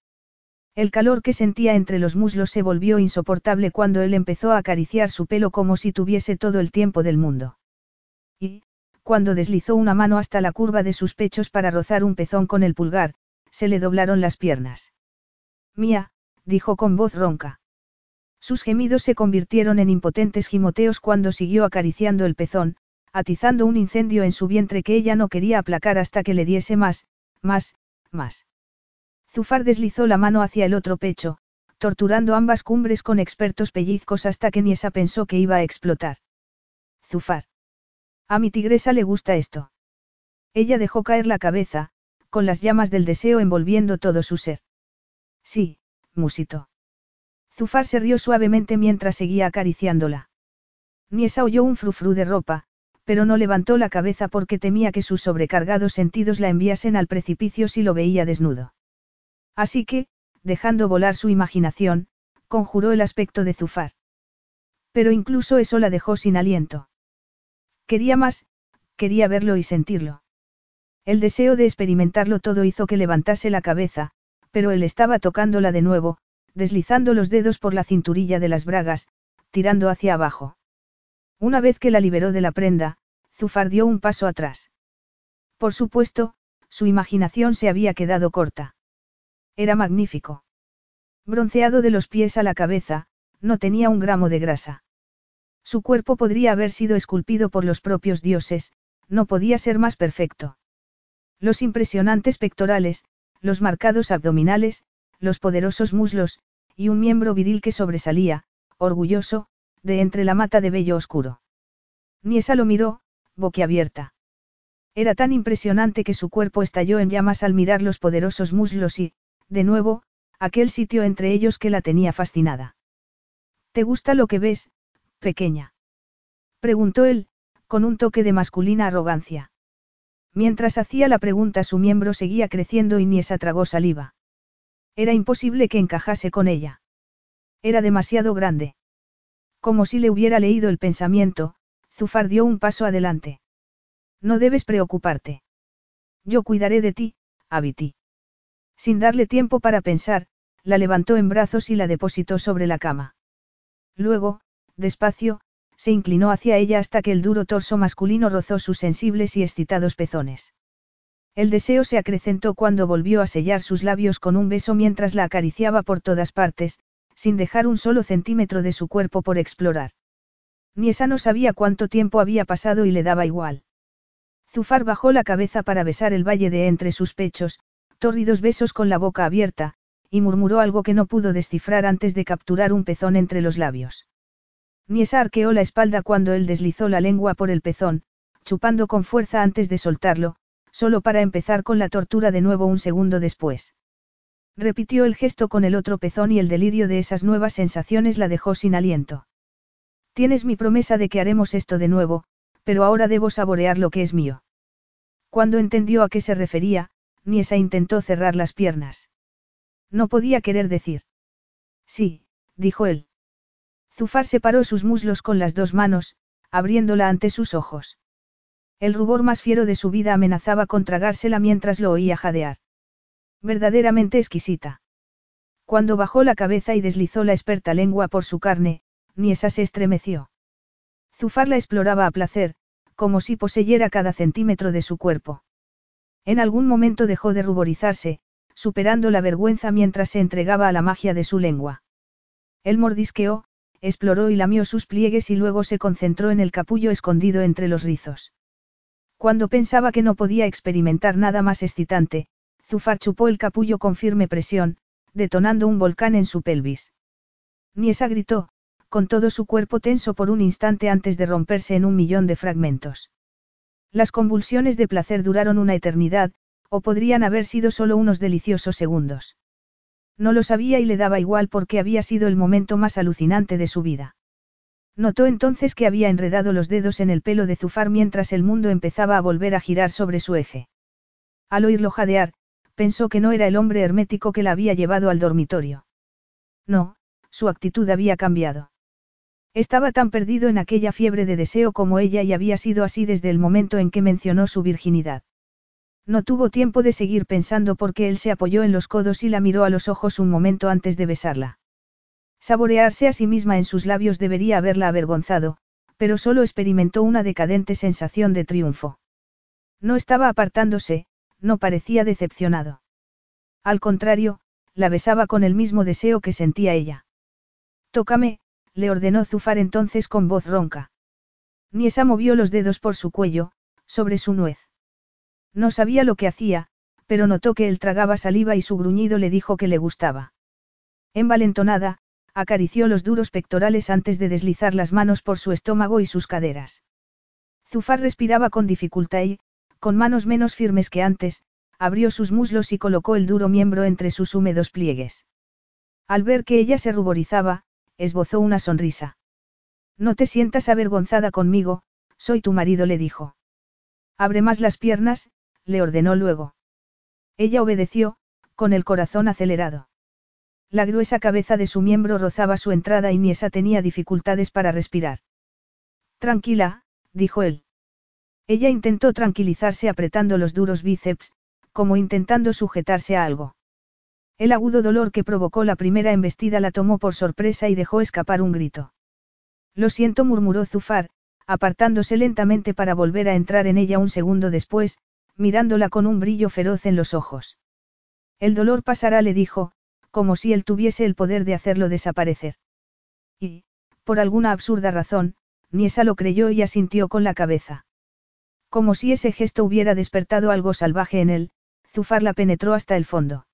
Speaker 1: El calor que sentía entre los muslos se volvió insoportable cuando él empezó a acariciar su pelo como si tuviese todo el tiempo del mundo. Y, cuando deslizó una mano hasta la curva de sus pechos para rozar un pezón con el pulgar, se le doblaron las piernas. Mía, dijo con voz ronca. Sus gemidos se convirtieron en impotentes gimoteos cuando siguió acariciando el pezón, atizando un incendio en su vientre que ella no quería aplacar hasta que le diese más, más, más. Zufar deslizó la mano hacia el otro pecho, torturando ambas cumbres con expertos pellizcos hasta que Niesa pensó que iba a explotar. Zufar. A mi tigresa le gusta esto. Ella dejó caer la cabeza, con las llamas del deseo envolviendo todo su ser. Sí, musito. Zufar se rió suavemente mientras seguía acariciándola. Niesa oyó un frufru de ropa, pero no levantó la cabeza porque temía que sus sobrecargados sentidos la enviasen al precipicio si lo veía desnudo. Así que, dejando volar su imaginación, conjuró el aspecto de Zufar. Pero incluso eso la dejó sin aliento. Quería más, quería verlo y sentirlo. El deseo de experimentarlo todo hizo que levantase la cabeza, pero él estaba tocándola de nuevo, deslizando los dedos por la cinturilla de las bragas, tirando hacia abajo. Una vez que la liberó de la prenda, Zufar dio un paso atrás. Por supuesto, su imaginación se había quedado corta. Era magnífico. Bronceado de los pies a la cabeza, no tenía un gramo de grasa. Su cuerpo podría haber sido esculpido por los propios dioses, no podía ser más perfecto. Los impresionantes pectorales, los marcados abdominales, los poderosos muslos, y un miembro viril que sobresalía, orgulloso, de entre la mata de vello oscuro. Niesa lo miró, boquiabierta. Era tan impresionante que su cuerpo estalló en llamas al mirar los poderosos muslos y, de nuevo, aquel sitio entre ellos que la tenía fascinada. ¿Te gusta lo que ves, pequeña? Preguntó él, con un toque de masculina arrogancia. Mientras hacía la pregunta su miembro seguía creciendo y Niesa tragó saliva. Era imposible que encajase con ella. Era demasiado grande. Como si le hubiera leído el pensamiento, Zufar dio un paso adelante. No debes preocuparte. Yo cuidaré de ti, Abiti. Sin darle tiempo para pensar, la levantó en brazos y la depositó sobre la cama. Luego, despacio, se inclinó hacia ella hasta que el duro torso masculino rozó sus sensibles y excitados pezones. El deseo se acrecentó cuando volvió a sellar sus labios con un beso mientras la acariciaba por todas partes, sin dejar un solo centímetro de su cuerpo por explorar. Niesa no sabía cuánto tiempo había pasado y le daba igual. Zufar bajó la cabeza para besar el valle de entre sus pechos, tórridos besos con la boca abierta, y murmuró algo que no pudo descifrar antes de capturar un pezón entre los labios. Niesa arqueó la espalda cuando él deslizó la lengua por el pezón, chupando con fuerza antes de soltarlo, solo para empezar con la tortura de nuevo un segundo después. Repitió el gesto con el otro pezón y el delirio de esas nuevas sensaciones la dejó sin aliento. Tienes mi promesa de que haremos esto de nuevo, pero ahora debo saborear lo que es mío. Cuando entendió a qué se refería, Niesa intentó cerrar las piernas. No podía querer decir. Sí, dijo él. Zufar separó sus muslos con las dos manos, abriéndola ante sus ojos. El rubor más fiero de su vida amenazaba con tragársela mientras lo oía jadear. Verdaderamente exquisita. Cuando bajó la cabeza y deslizó la experta lengua por su carne, Niesa se estremeció. Zufar la exploraba a placer, como si poseyera cada centímetro de su cuerpo. En algún momento dejó de ruborizarse, superando la vergüenza mientras se entregaba a la magia de su lengua. Él mordisqueó, exploró y lamió sus pliegues y luego se concentró en el capullo escondido entre los rizos. Cuando pensaba que no podía experimentar nada más excitante, Zufar chupó el capullo con firme presión, detonando un volcán en su pelvis. Niesa gritó, con todo su cuerpo tenso por un instante antes de romperse en un millón de fragmentos. Las convulsiones de placer duraron una eternidad, o podrían haber sido solo unos deliciosos segundos. No lo sabía y le daba igual porque había sido el momento más alucinante de su vida. Notó entonces que había enredado los dedos en el pelo de Zufar mientras el mundo empezaba a volver a girar sobre su eje. Al oírlo jadear, pensó que no era el hombre hermético que la había llevado al dormitorio. No, su actitud había cambiado. Estaba tan perdido en aquella fiebre de deseo como ella y había sido así desde el momento en que mencionó su virginidad. No tuvo tiempo de seguir pensando porque él se apoyó en los codos y la miró a los ojos un momento antes de besarla. Saborearse a sí misma en sus labios debería haberla avergonzado, pero solo experimentó una decadente sensación de triunfo. No estaba apartándose, no parecía decepcionado. Al contrario, la besaba con el mismo deseo que sentía ella. Tócame, le ordenó Zufar entonces con voz ronca. Niesa movió los dedos por su cuello, sobre su nuez. No sabía lo que hacía, pero notó que él tragaba saliva y su gruñido le dijo que le gustaba. Envalentonada, acarició los duros pectorales antes de deslizar las manos por su estómago y sus caderas. Zufar respiraba con dificultad y, con manos menos firmes que antes, abrió sus muslos y colocó el duro miembro entre sus húmedos pliegues. Al ver que ella se ruborizaba, esbozó una sonrisa. No te sientas avergonzada conmigo, soy tu marido, le dijo. Abre más las piernas, le ordenó luego. Ella obedeció, con el corazón acelerado. La gruesa cabeza de su miembro rozaba su entrada y Niesa tenía dificultades para respirar. Tranquila, dijo él. Ella intentó tranquilizarse apretando los duros bíceps, como intentando sujetarse a algo. El agudo dolor que provocó la primera embestida la tomó por sorpresa y dejó escapar un grito. Lo siento, murmuró Zufar, apartándose lentamente para volver a entrar en ella un segundo después, mirándola con un brillo feroz en los ojos. El dolor pasará, le dijo, como si él tuviese el poder de hacerlo desaparecer. Y, por alguna absurda razón, Niesa lo creyó y asintió con la cabeza. Como si ese gesto hubiera despertado algo salvaje en él, Zufar la penetró hasta el fondo.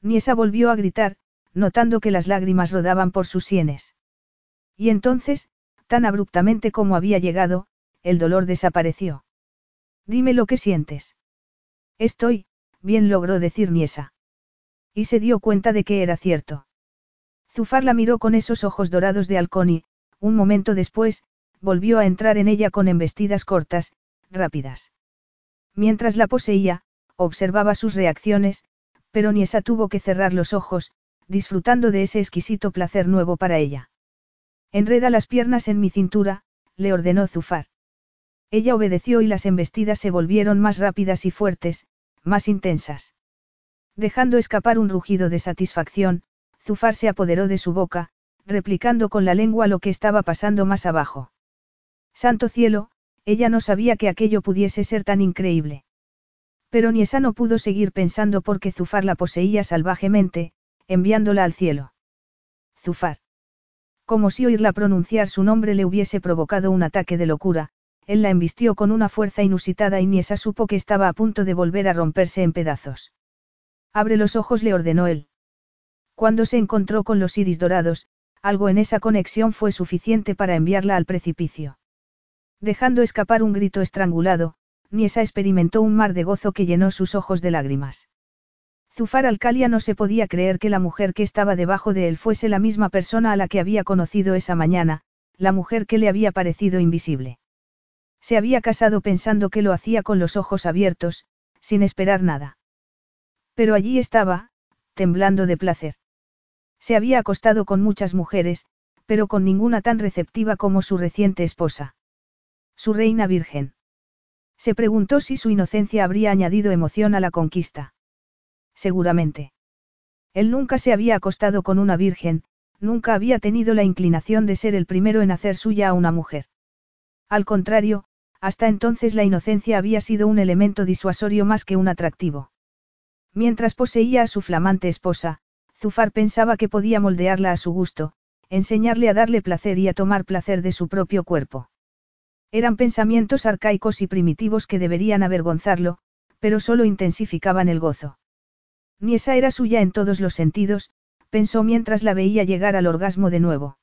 Speaker 1: Niesa volvió a gritar, notando que las lágrimas rodaban por sus sienes. Y entonces, tan abruptamente como había llegado, el dolor desapareció. Dime lo que sientes. Estoy, bien logró decir Niesa. Y se dio cuenta de que era cierto. Zufar la miró con esos ojos dorados de halcón y, un momento después, volvió a entrar en ella con embestidas cortas, rápidas. Mientras la poseía, observaba sus reacciones, pero Niesa tuvo que cerrar los ojos, disfrutando de ese exquisito placer nuevo para ella. Enreda las piernas en mi cintura, le ordenó Zufar. Ella obedeció y las embestidas se volvieron más rápidas y fuertes, más intensas. Dejando escapar un rugido de satisfacción, Zufar se apoderó de su boca, replicando con la lengua lo que estaba pasando más abajo. Santo cielo, ella no sabía que aquello pudiese ser tan increíble. Pero Niesa no pudo seguir pensando porque Zufar la poseía salvajemente, enviándola al cielo. Zufar. Como si oírla pronunciar su nombre le hubiese provocado un ataque de locura, él la embistió con una fuerza inusitada y Niesa supo que estaba a punto de volver a romperse en pedazos. Abre los ojos, le ordenó él. Cuando se encontró con los iris dorados, algo en esa conexión fue suficiente para enviarla al precipicio. Dejando escapar un grito estrangulado, Niesa experimentó un mar de gozo que llenó sus ojos de lágrimas. Zufar Alcalia no se podía creer que la mujer que estaba debajo de él fuese la misma persona a la que había conocido esa mañana, la mujer que le había parecido invisible. Se había casado pensando que lo hacía con los ojos abiertos, sin esperar nada. Pero allí estaba, temblando de placer. Se había acostado con muchas mujeres, pero con ninguna tan receptiva como su reciente esposa. Su reina virgen. Se preguntó si su inocencia habría añadido emoción a la conquista. Seguramente. Él nunca se había acostado con una virgen, nunca había tenido la inclinación de ser el primero en hacer suya a una mujer. Al contrario, hasta entonces la inocencia había sido un elemento disuasorio más que un atractivo. Mientras poseía a su flamante esposa, Zufar pensaba que podía moldearla a su gusto, enseñarle a darle placer y a tomar placer de su propio cuerpo. Eran pensamientos arcaicos y primitivos que deberían avergonzarlo, pero solo intensificaban el gozo. Ni esa era suya en todos los sentidos, pensó mientras la veía llegar al orgasmo de nuevo.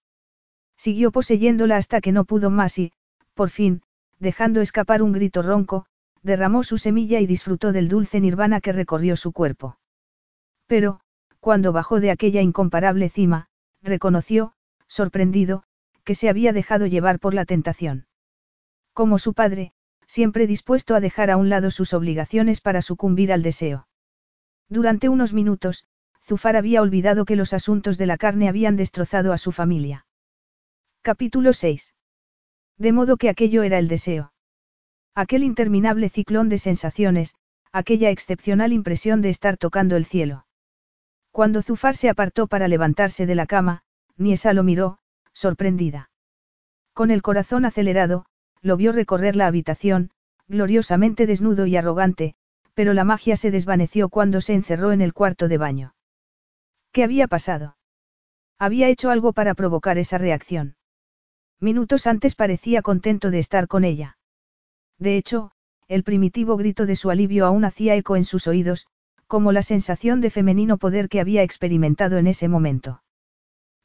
Speaker 1: Siguió poseyéndola hasta que no pudo más y, por fin, dejando escapar un grito ronco, derramó su semilla y disfrutó del dulce nirvana que recorrió su cuerpo. Pero, cuando bajó de aquella incomparable cima, reconoció, sorprendido, que se había dejado llevar por la tentación. Como su padre, siempre dispuesto a dejar a un lado sus obligaciones para sucumbir al deseo. Durante unos minutos, Zufar había olvidado que los asuntos de la carne habían destrozado a su familia. Capítulo 6. De modo que aquello era el deseo. Aquel interminable ciclón de sensaciones, aquella excepcional impresión de estar tocando el cielo. Cuando Zufar se apartó para levantarse de la cama, Niesa lo miró, sorprendida. Con el corazón acelerado, lo vio recorrer la habitación, gloriosamente desnudo y arrogante, pero la magia se desvaneció cuando se encerró en el cuarto de baño. ¿Qué había pasado? Había hecho algo para provocar esa reacción. Minutos antes parecía contento de estar con ella. De hecho, el primitivo grito de su alivio aún hacía eco en sus oídos, como la sensación de femenino poder que había experimentado en ese momento.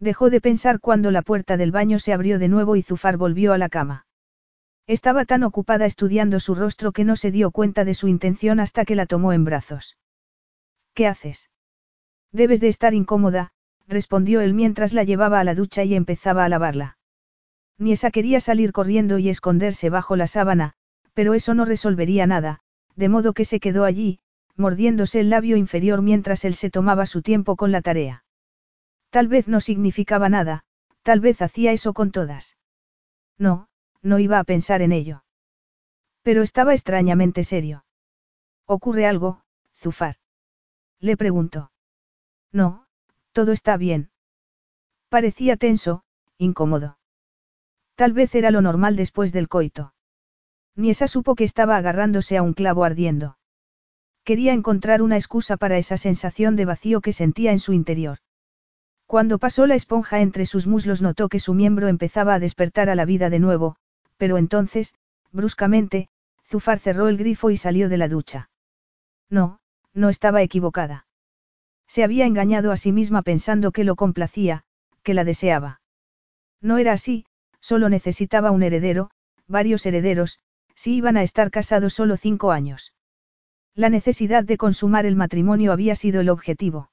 Speaker 1: Dejó de pensar cuando la puerta del baño se abrió de nuevo y Zufar volvió a la cama. Estaba tan ocupada estudiando su rostro que no se dio cuenta de su intención hasta que la tomó en brazos. ¿Qué haces? Debes de estar incómoda, respondió él mientras la llevaba a la ducha y empezaba a lavarla. Niesa quería salir corriendo y esconderse bajo la sábana, pero eso no resolvería nada, de modo que se quedó allí, mordiéndose el labio inferior mientras él se tomaba su tiempo con la tarea. Tal vez no significaba nada, tal vez hacía eso con todas. No, no iba a pensar en ello. Pero estaba extrañamente serio. ¿Ocurre algo, Zufar? Le preguntó. No, todo está bien. Parecía tenso, incómodo. Tal vez era lo normal después del coito. Ni esa supo que estaba agarrándose a un clavo ardiendo. Quería encontrar una excusa para esa sensación de vacío que sentía en su interior. Cuando pasó la esponja entre sus muslos notó que su miembro empezaba a despertar a la vida de nuevo, pero entonces, bruscamente, Zufar cerró el grifo y salió de la ducha. No, no estaba equivocada. Se había engañado a sí misma pensando que lo complacía, que la deseaba. No era así, solo necesitaba un heredero, varios herederos, si iban a estar casados solo cinco años. La necesidad de consumar el matrimonio había sido el objetivo.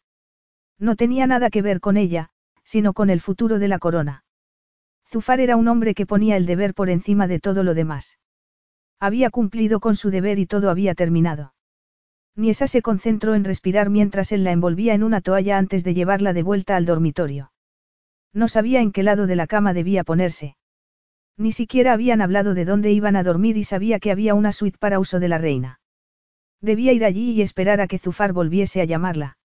Speaker 1: No tenía nada que ver con ella, sino con el futuro de la corona. Zufar era un hombre que ponía el deber por encima de todo lo demás. Había cumplido con su deber y todo había terminado. Niesa se concentró en respirar mientras él la envolvía en una toalla antes de llevarla de vuelta al dormitorio. No sabía en qué lado de la cama debía ponerse. Ni siquiera habían hablado de dónde iban a dormir y sabía que había una suite para uso de la reina. Debía ir allí y esperar a que Zufar volviese a llamarla.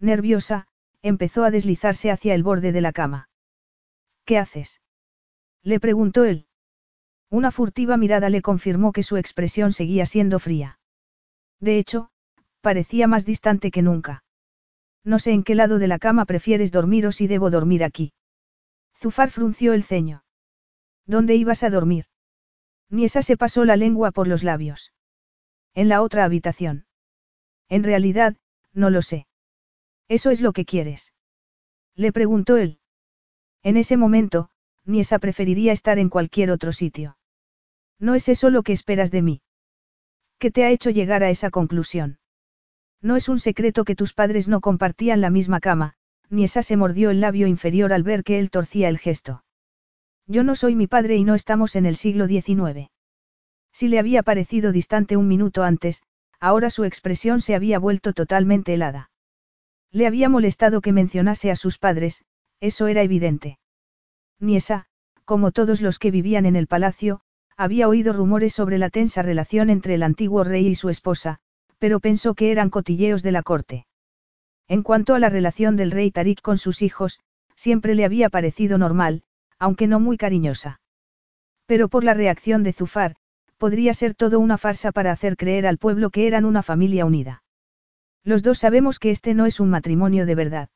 Speaker 1: Nerviosa, empezó a deslizarse hacia el borde de la cama. ¿Qué haces? Le preguntó él. Una furtiva mirada le confirmó que su expresión seguía siendo fría. De hecho, parecía más distante que nunca. No sé en qué lado de la cama prefieres dormir o si debo dormir aquí. Zufar frunció el ceño. ¿Dónde ibas a dormir? Niesa se pasó la lengua por los labios. En la otra habitación. En realidad, no lo sé. ¿Eso es lo que quieres? Le preguntó él. En ese momento, Niesa preferiría estar en cualquier otro sitio. ¿No es eso lo que esperas de mí? ¿Qué te ha hecho llegar a esa conclusión? No es un secreto que tus padres no compartían la misma cama, Niesa se mordió el labio inferior al ver que él torcía el gesto. Yo no soy mi padre y no estamos en el siglo XIX. Si le había parecido distante un minuto antes, ahora su expresión se había vuelto totalmente helada. Le había molestado que mencionase a sus padres, eso era evidente. Niesa, como todos los que vivían en el palacio, había oído rumores sobre la tensa relación entre el antiguo rey y su esposa, pero pensó que eran cotilleos de la corte. En cuanto a la relación del rey Tarik con sus hijos, siempre le había parecido normal, aunque no muy cariñosa. Pero por la reacción de Zufar, podría ser todo una farsa para hacer creer al pueblo que eran una familia unida. Los dos sabemos que este no es un matrimonio de verdad.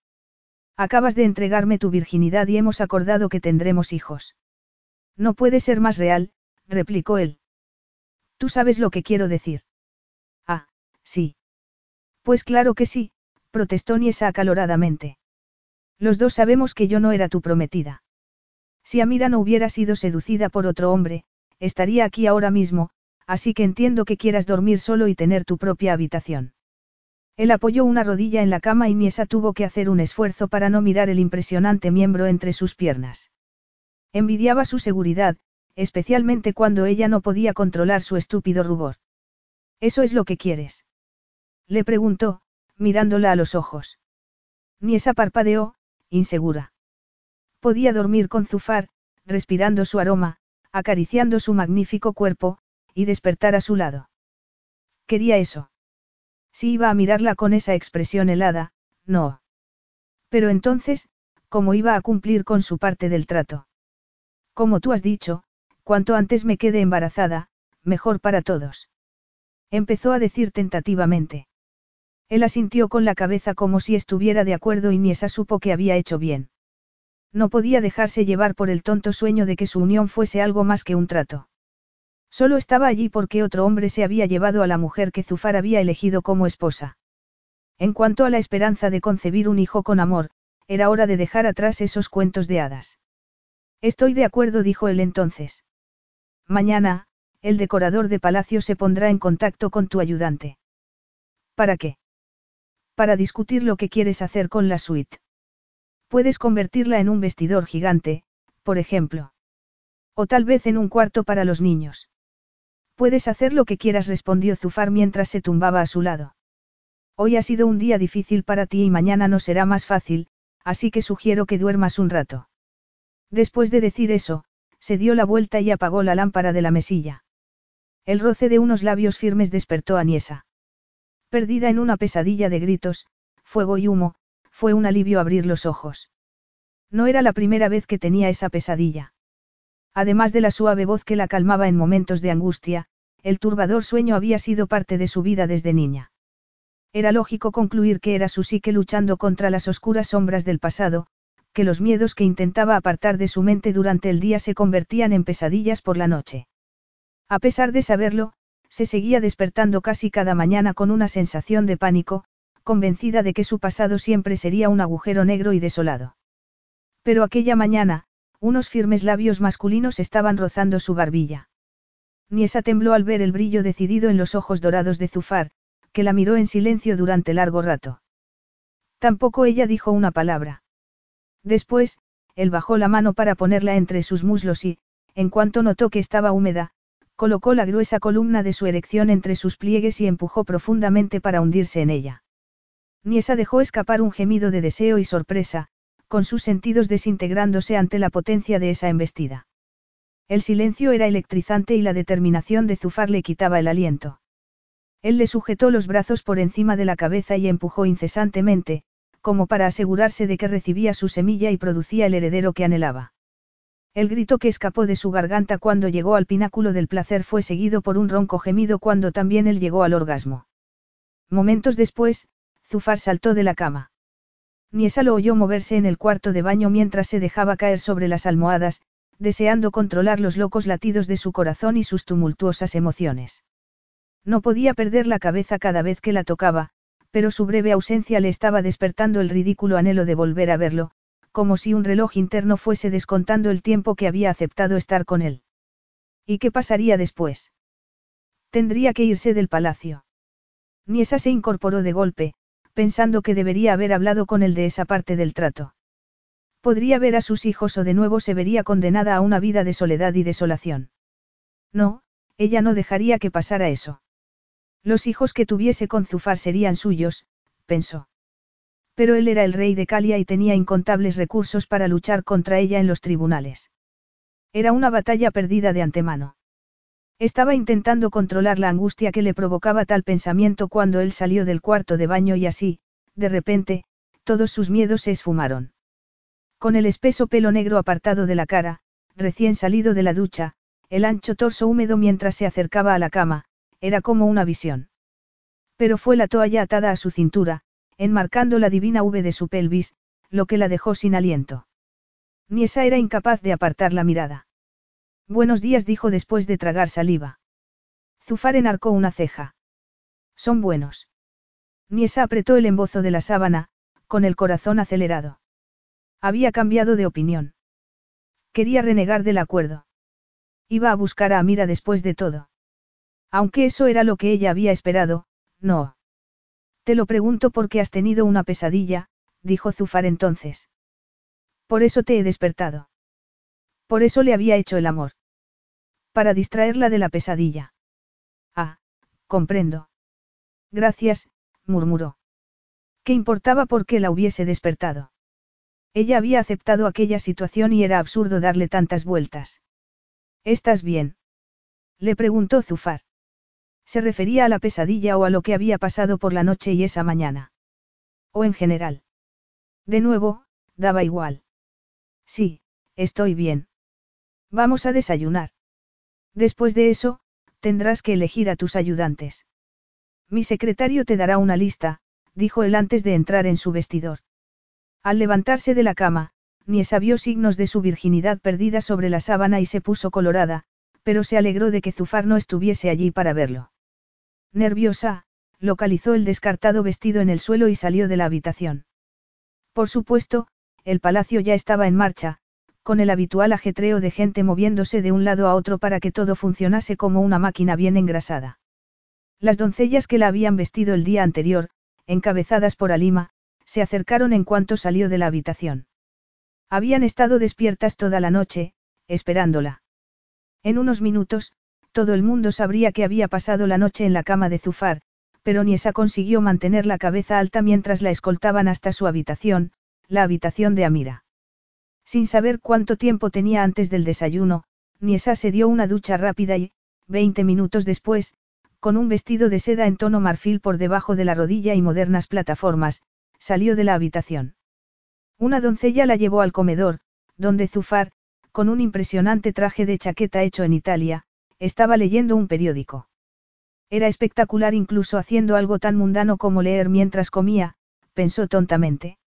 Speaker 1: Acabas de entregarme tu virginidad y hemos acordado que tendremos hijos. No puede ser más real, replicó él. Tú sabes lo que quiero decir. Ah, sí. Pues claro que sí, protestó Niesa acaloradamente. Los dos sabemos que yo no era tu prometida. Si Amira no hubiera sido seducida por otro hombre, estaría aquí ahora mismo, así que entiendo que quieras dormir solo y tener tu propia habitación. Él apoyó una rodilla en la cama y Niesa tuvo que hacer un esfuerzo para no mirar el impresionante miembro entre sus piernas. Envidiaba su seguridad, especialmente cuando ella no podía controlar su estúpido rubor. ¿Eso es lo que quieres? Le preguntó, mirándola a los ojos. Niesa parpadeó, insegura. Podía dormir con Zufar, respirando su aroma, acariciando su magnífico cuerpo, y despertar a su lado. Quería eso. Si iba a mirarla con esa expresión helada, no. Pero entonces, ¿cómo iba a cumplir con su parte del trato? Como tú has dicho, cuanto antes me quede embarazada, mejor para todos. Empezó a decir tentativamente. Él asintió con la cabeza como si estuviera de acuerdo y Niesa supo que había hecho bien. No podía dejarse llevar por el tonto sueño de que su unión fuese algo más que un trato. Solo estaba allí porque otro hombre se había llevado a la mujer que Zufar había elegido como esposa. En cuanto a la esperanza de concebir un hijo con amor, era hora de dejar atrás esos cuentos de hadas. Estoy de acuerdo, dijo él entonces. Mañana, el decorador de palacio se pondrá en contacto con tu ayudante. ¿Para qué? Para discutir lo que quieres hacer con la suite. Puedes convertirla en un vestidor gigante, por ejemplo. O tal vez en un cuarto para los niños. Puedes hacer lo que quieras, respondió Zufar mientras se tumbaba a su lado. Hoy ha sido un día difícil para ti y mañana no será más fácil, así que sugiero que duermas un rato. Después de decir eso, se dio la vuelta y apagó la lámpara de la mesilla. El roce de unos labios firmes despertó a Niesa. Perdida en una pesadilla de gritos, fuego y humo, fue un alivio abrir los ojos. No era la primera vez que tenía esa pesadilla. Además de la suave voz que la calmaba en momentos de angustia, el turbador sueño había sido parte de su vida desde niña. Era lógico concluir que era su psique luchando contra las oscuras sombras del pasado, que los miedos que intentaba apartar de su mente durante el día se convertían en pesadillas por la noche. A pesar de saberlo, se seguía despertando casi cada mañana con una sensación de pánico, convencida de que su pasado siempre sería un agujero negro y desolado. Pero aquella mañana, unos firmes labios masculinos estaban rozando su barbilla. Niesa tembló al ver el brillo decidido en los ojos dorados de Zufar, que la miró en silencio durante largo rato. Tampoco ella dijo una palabra. Después, él bajó la mano para ponerla entre sus muslos y, en cuanto notó que estaba húmeda, colocó la gruesa columna de su erección entre sus pliegues y empujó profundamente para hundirse en ella. Niesa dejó escapar un gemido de deseo y sorpresa, con sus sentidos desintegrándose ante la potencia de esa embestida. El silencio era electrizante y la determinación de Zufar le quitaba el aliento. Él le sujetó los brazos por encima de la cabeza y empujó incesantemente, como para asegurarse de que recibía su semilla y producía el heredero que anhelaba. El grito que escapó de su garganta cuando llegó al pináculo del placer fue seguido por un ronco gemido cuando también él llegó al orgasmo. Momentos después, Zufar saltó de la cama. Niesa lo oyó moverse en el cuarto de baño mientras se dejaba caer sobre las almohadas, deseando controlar los locos latidos de su corazón y sus tumultuosas emociones. No podía perder la cabeza cada vez que la tocaba, pero su breve ausencia le estaba despertando el ridículo anhelo de volver a verlo, como si un reloj interno fuese descontando el tiempo que había aceptado estar con él. ¿Y qué pasaría después? Tendría que irse del palacio. Niesa se incorporó de golpe, pensando que debería haber hablado con él de esa parte del trato. Podría ver a sus hijos o de nuevo se vería condenada a una vida de soledad y desolación. No, ella no dejaría que pasara eso. Los hijos que tuviese con Zufar serían suyos, pensó. Pero él era el rey de Calia y tenía incontables recursos para luchar contra ella en los tribunales. Era una batalla perdida de antemano. Estaba intentando controlar la angustia que le provocaba tal pensamiento cuando él salió del cuarto de baño y así, de repente, todos sus miedos se esfumaron. Con el espeso pelo negro apartado de la cara, recién salido de la ducha, el ancho torso húmedo mientras se acercaba a la cama, era como una visión. Pero fue la toalla atada a su cintura, enmarcando la divina V de su pelvis, lo que la dejó sin aliento. Ni esa era incapaz de apartar la mirada. Buenos días dijo después de tragar saliva. Zufar enarcó una ceja. Son buenos. Niesa apretó el embozo de la sábana, con el corazón acelerado. Había cambiado de opinión. Quería renegar del acuerdo. Iba a buscar a Amira después de todo. Aunque eso era lo que ella había esperado, no. Te lo pregunto porque has tenido una pesadilla, dijo Zufar entonces. Por eso te he despertado. Por eso le había hecho el amor. Para distraerla de la pesadilla. Ah, comprendo. Gracias, murmuró. ¿Qué importaba por qué la hubiese despertado? Ella había aceptado aquella situación y era absurdo darle tantas vueltas. ¿Estás bien? Le preguntó Zufar. Se refería a la pesadilla o a lo que había pasado por la noche y esa mañana. O en general. De nuevo, daba igual. Sí, estoy bien. Vamos a desayunar. Después de eso, tendrás que elegir a tus ayudantes. Mi secretario te dará una lista, dijo él antes de entrar en su vestidor. Al levantarse de la cama, Niesa vio signos de su virginidad perdida sobre la sábana y se puso colorada, pero se alegró de que Zufar no estuviese allí para verlo. Nerviosa, localizó el descartado vestido en el suelo y salió de la habitación. Por supuesto, el palacio ya estaba en marcha, con el habitual ajetreo de gente moviéndose de un lado a otro para que todo funcionase como una máquina bien engrasada. Las doncellas que la habían vestido el día anterior, encabezadas por Alima, se acercaron en cuanto salió de la habitación. Habían estado despiertas toda la noche, esperándola. En unos minutos, todo el mundo sabría que había pasado la noche en la cama de Zufar, pero Niesa consiguió mantener la cabeza alta mientras la escoltaban hasta su habitación, la habitación de Amira. Sin saber cuánto tiempo tenía antes del desayuno, Niesa se dio una ducha rápida y, veinte minutos después, con un vestido de seda en tono marfil por debajo de la rodilla y modernas plataformas, salió de la habitación. Una doncella la llevó al comedor, donde Zufar, con un impresionante traje de chaqueta hecho en Italia, estaba leyendo un periódico. Era espectacular incluso haciendo algo tan mundano como leer mientras comía, pensó tontamente.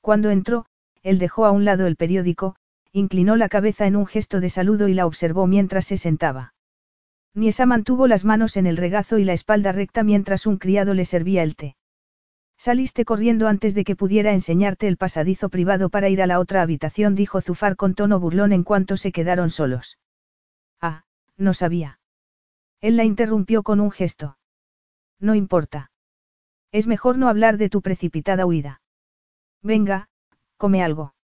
Speaker 1: Cuando entró, él dejó a un lado el periódico, inclinó la cabeza en un gesto de saludo y la observó mientras se sentaba. Niesa mantuvo las manos en el regazo y la espalda recta mientras un criado le servía el té. Saliste corriendo antes de que pudiera enseñarte el pasadizo privado para ir a la otra habitación, dijo Zufar con tono burlón en cuanto se quedaron solos. Ah, no sabía. Él la interrumpió con un gesto. No importa. Es mejor no hablar de tu precipitada huida. Venga, come algo.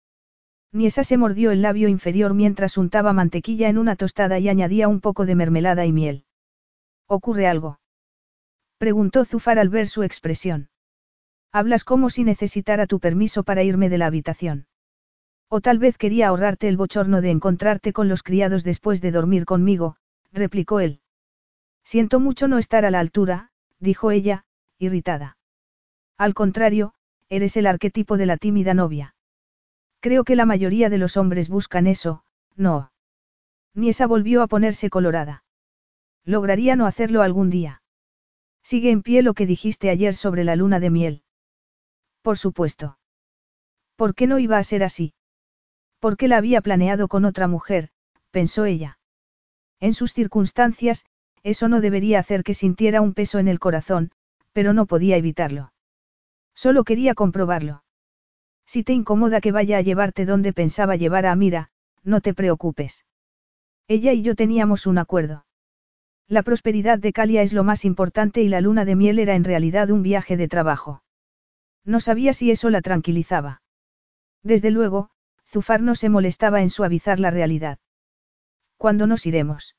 Speaker 1: Niesa se mordió el labio inferior mientras untaba mantequilla en una tostada y añadía un poco de mermelada y miel. ¿Ocurre algo? Preguntó Zufar al ver su expresión. Hablas como si necesitara tu permiso para irme de la habitación. O tal vez quería ahorrarte el bochorno de encontrarte con los criados después de dormir conmigo, replicó él. Siento mucho no estar a la altura, dijo ella, irritada. Al contrario, eres el arquetipo de la tímida novia. Creo que la mayoría de los hombres buscan eso, no. Ni esa volvió a ponerse colorada. Lograría no hacerlo algún día. Sigue en pie lo que dijiste ayer sobre la luna de miel. Por supuesto. ¿Por qué no iba a ser así? ¿Por qué la había planeado con otra mujer? pensó ella. En sus circunstancias, eso no debería hacer que sintiera un peso en el corazón, pero no podía evitarlo. Solo quería comprobarlo. Si te incomoda que vaya a llevarte donde pensaba llevar a Amira, no te preocupes. Ella y yo teníamos un acuerdo. La prosperidad de Calia es lo más importante y la luna de miel era en realidad un viaje de trabajo. No sabía si eso la tranquilizaba. Desde luego, Zufar no se molestaba en suavizar la realidad. ¿Cuándo nos iremos?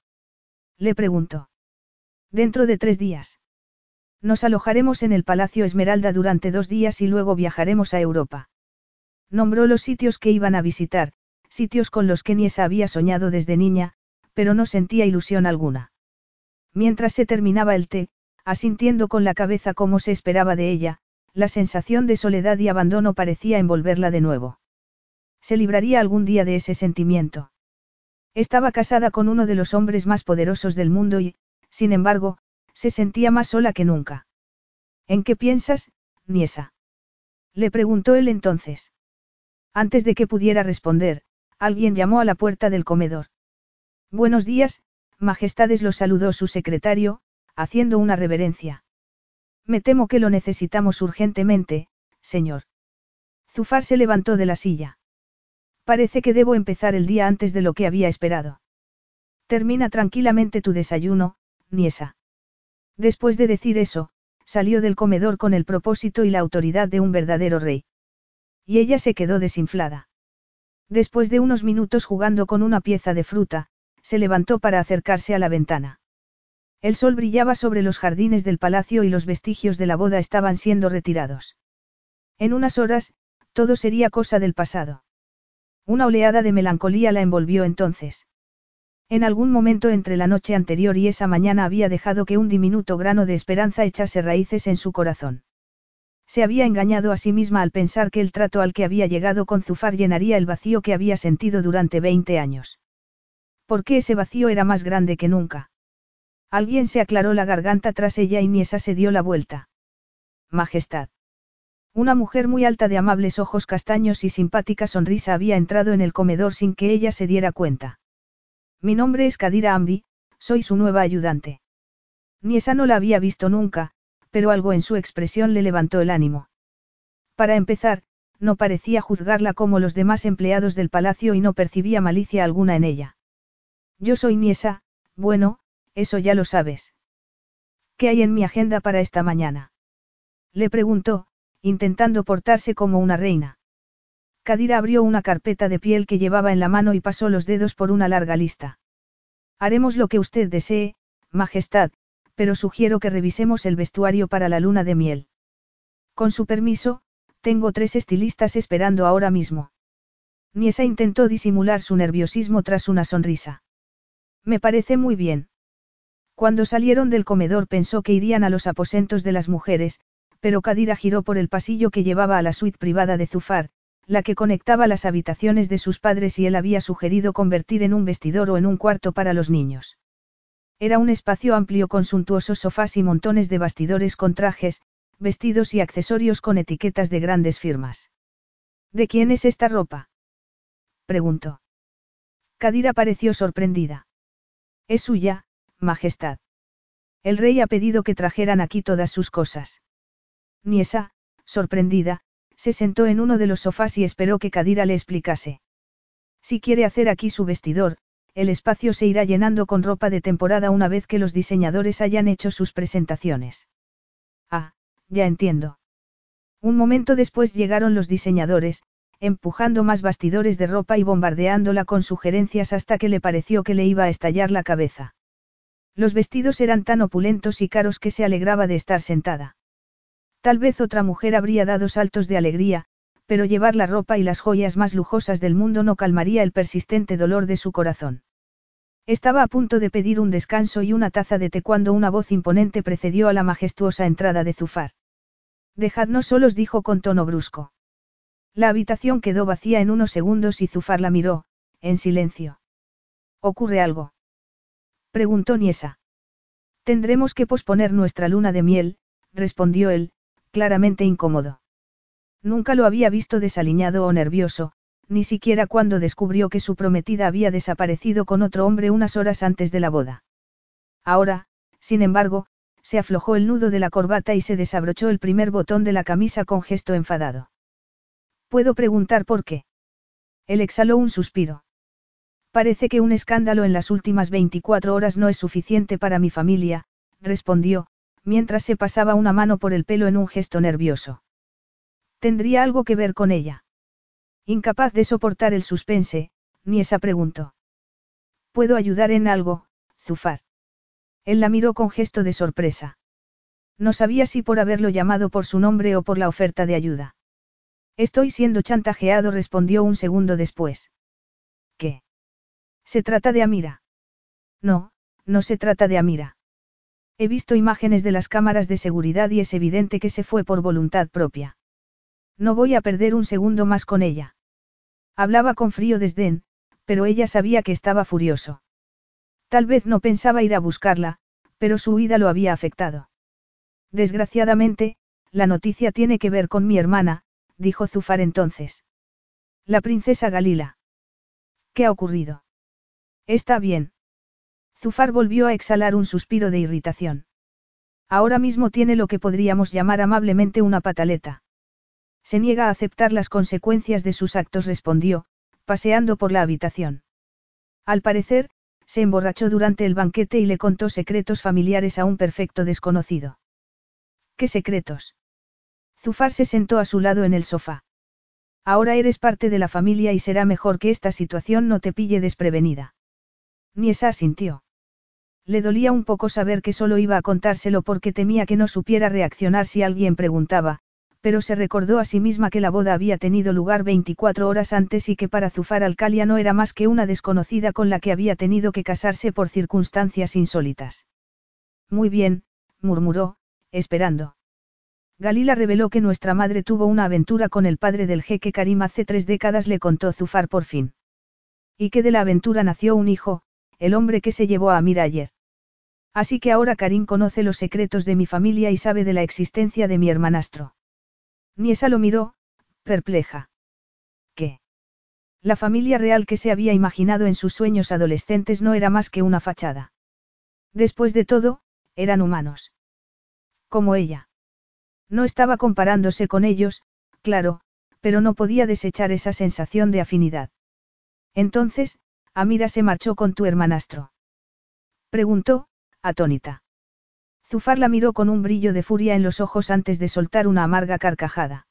Speaker 1: Le preguntó. Dentro de tres días. Nos alojaremos en el Palacio Esmeralda durante dos días y luego viajaremos a Europa. Nombró los sitios que iban a visitar, sitios con los que Niesa había soñado desde niña, pero no sentía ilusión alguna. Mientras se terminaba el té, asintiendo con la cabeza como se esperaba de ella, la sensación de soledad y abandono parecía envolverla de nuevo. Se libraría algún día de ese sentimiento. Estaba casada con uno de los hombres más poderosos del mundo y, sin embargo, se sentía más sola que nunca. ¿En qué piensas, Niesa? Le preguntó él entonces. Antes de que pudiera responder, alguien llamó a la puerta del comedor. Buenos días, Majestades lo saludó su secretario, haciendo una reverencia. Me temo que lo necesitamos urgentemente, señor. Zufar se levantó de la silla. Parece que debo empezar el día antes de lo que había esperado. Termina tranquilamente tu desayuno, Niesa. Después de decir eso, salió del comedor con el propósito y la autoridad de un verdadero rey. Y ella se quedó desinflada. Después de unos minutos jugando con una pieza de fruta, se levantó para acercarse a la ventana. El sol brillaba sobre los jardines del palacio y los vestigios de la boda estaban siendo retirados. En unas horas, todo sería cosa del pasado. Una oleada de melancolía la envolvió entonces. En algún momento entre la noche anterior y esa mañana había dejado que un diminuto grano de esperanza echase raíces en su corazón. Se había engañado a sí misma al pensar que el trato al que había llegado con Zufar llenaría el vacío que había sentido durante 20 años. Porque ese vacío era más grande que nunca. Alguien se aclaró la garganta tras ella y Niesa se dio la vuelta. Majestad. Una mujer muy alta de amables ojos castaños y simpática sonrisa había entrado en el comedor sin que ella se diera cuenta. Mi nombre es Kadira Amdi, soy su nueva ayudante. Niesa no la había visto nunca, pero algo en su expresión le levantó el ánimo. Para empezar, no parecía juzgarla como los demás empleados del palacio y no percibía malicia alguna en ella. Yo soy Niesa, bueno, eso ya lo sabes. ¿Qué hay en mi agenda para esta mañana? Le preguntó, intentando portarse como una reina. Kadira abrió una carpeta de piel que llevaba en la mano y pasó los dedos por una larga lista. Haremos lo que usted desee, Majestad, pero sugiero que revisemos el vestuario para la luna de miel. Con su permiso, tengo tres estilistas esperando ahora mismo. Niesa intentó disimular su nerviosismo tras una sonrisa. Me parece muy bien. Cuando salieron del comedor pensó que irían a los aposentos de las mujeres, pero Kadira giró por el pasillo que llevaba a la suite privada de Zufar, la que conectaba las habitaciones de sus padres y él había sugerido convertir en un vestidor o en un cuarto para los niños. Era un espacio amplio con suntuosos sofás y montones de bastidores con trajes, vestidos y accesorios con etiquetas de grandes firmas. ¿De quién es esta ropa? preguntó. Kadira pareció sorprendida. Es suya, Majestad. El rey ha pedido que trajeran aquí todas sus cosas. Niesa, sorprendida, se sentó en uno de los sofás y esperó que Kadira le explicase. Si quiere hacer aquí su vestidor, el espacio se irá llenando con ropa de temporada una vez que los diseñadores hayan hecho sus presentaciones. Ah, ya entiendo. Un momento después llegaron los diseñadores, empujando más bastidores de ropa y bombardeándola con sugerencias hasta que le pareció que le iba a estallar la cabeza. Los vestidos eran tan opulentos y caros que se alegraba de estar sentada. Tal vez otra mujer habría dado saltos de alegría, pero llevar la ropa y las joyas más lujosas del mundo no calmaría el persistente dolor de su corazón. Estaba a punto de pedir un descanso y una taza de té cuando una voz imponente precedió a la majestuosa entrada de Zufar. Dejadnos solos, dijo con tono brusco. La habitación quedó vacía en unos segundos y Zufar la miró, en silencio. ¿Ocurre algo? preguntó Niesa. Tendremos que posponer nuestra luna de miel, respondió él, claramente incómodo. Nunca lo había visto desaliñado o nervioso, ni siquiera cuando descubrió que su prometida había desaparecido con otro hombre unas horas antes de la boda. Ahora, sin embargo, se aflojó el nudo de la corbata y se desabrochó el primer botón de la camisa con gesto enfadado. ¿Puedo preguntar por qué? Él exhaló un suspiro. Parece que un escándalo en las últimas 24 horas no es suficiente para mi familia, respondió, mientras se pasaba una mano por el pelo en un gesto nervioso. ¿Tendría algo que ver con ella? Incapaz de soportar el suspense, ni esa preguntó. ¿Puedo ayudar en algo, Zufar? Él la miró con gesto de sorpresa. No sabía si por haberlo llamado por su nombre o por la oferta de ayuda. Estoy siendo chantajeado, respondió un segundo después. ¿Qué? ¿Se trata de Amira? No, no se trata de Amira. He visto imágenes de las cámaras de seguridad y es evidente que se fue por voluntad propia. No voy a perder un segundo más con ella. Hablaba con frío desdén, pero ella sabía que estaba furioso. Tal vez no pensaba ir a buscarla, pero su huida lo había afectado. Desgraciadamente, la noticia tiene que ver con mi hermana, dijo Zufar entonces. La princesa Galila. ¿Qué ha ocurrido? Está bien. Zufar volvió a exhalar un suspiro de irritación. Ahora mismo tiene lo que podríamos llamar amablemente una pataleta. Se niega a aceptar las consecuencias de sus actos, respondió, paseando por la habitación. Al parecer, se emborrachó durante el banquete y le contó secretos familiares a un perfecto desconocido. ¿Qué secretos? Zufar se sentó a su lado en el sofá. Ahora eres parte de la familia y será mejor que esta situación no te pille desprevenida. Niesa sintió. Le dolía un poco saber que solo iba a contárselo porque temía que no supiera reaccionar si alguien preguntaba, pero se recordó a sí misma que la boda había tenido lugar 24 horas antes y que para Zufar Alcalia no era más que una desconocida con la que había tenido que casarse por circunstancias insólitas. Muy bien, murmuró, esperando. Galila reveló que nuestra madre tuvo una aventura con el padre del jeque Karim hace tres décadas, le contó Zufar por fin. Y que de la aventura nació un hijo, el hombre que se llevó a Amir ayer. Así que ahora Karim conoce los secretos de mi familia y sabe de la existencia de mi hermanastro. Niesa lo miró, perpleja. ¿Qué? La familia real que se había imaginado en sus sueños adolescentes no era más que una fachada. Después de todo, eran humanos. Como ella. No estaba comparándose con ellos, claro, pero no podía desechar esa sensación de afinidad. Entonces, Amira se marchó con tu hermanastro. Preguntó, atónita. Zufar la miró con un brillo de furia en los ojos antes de soltar una amarga carcajada.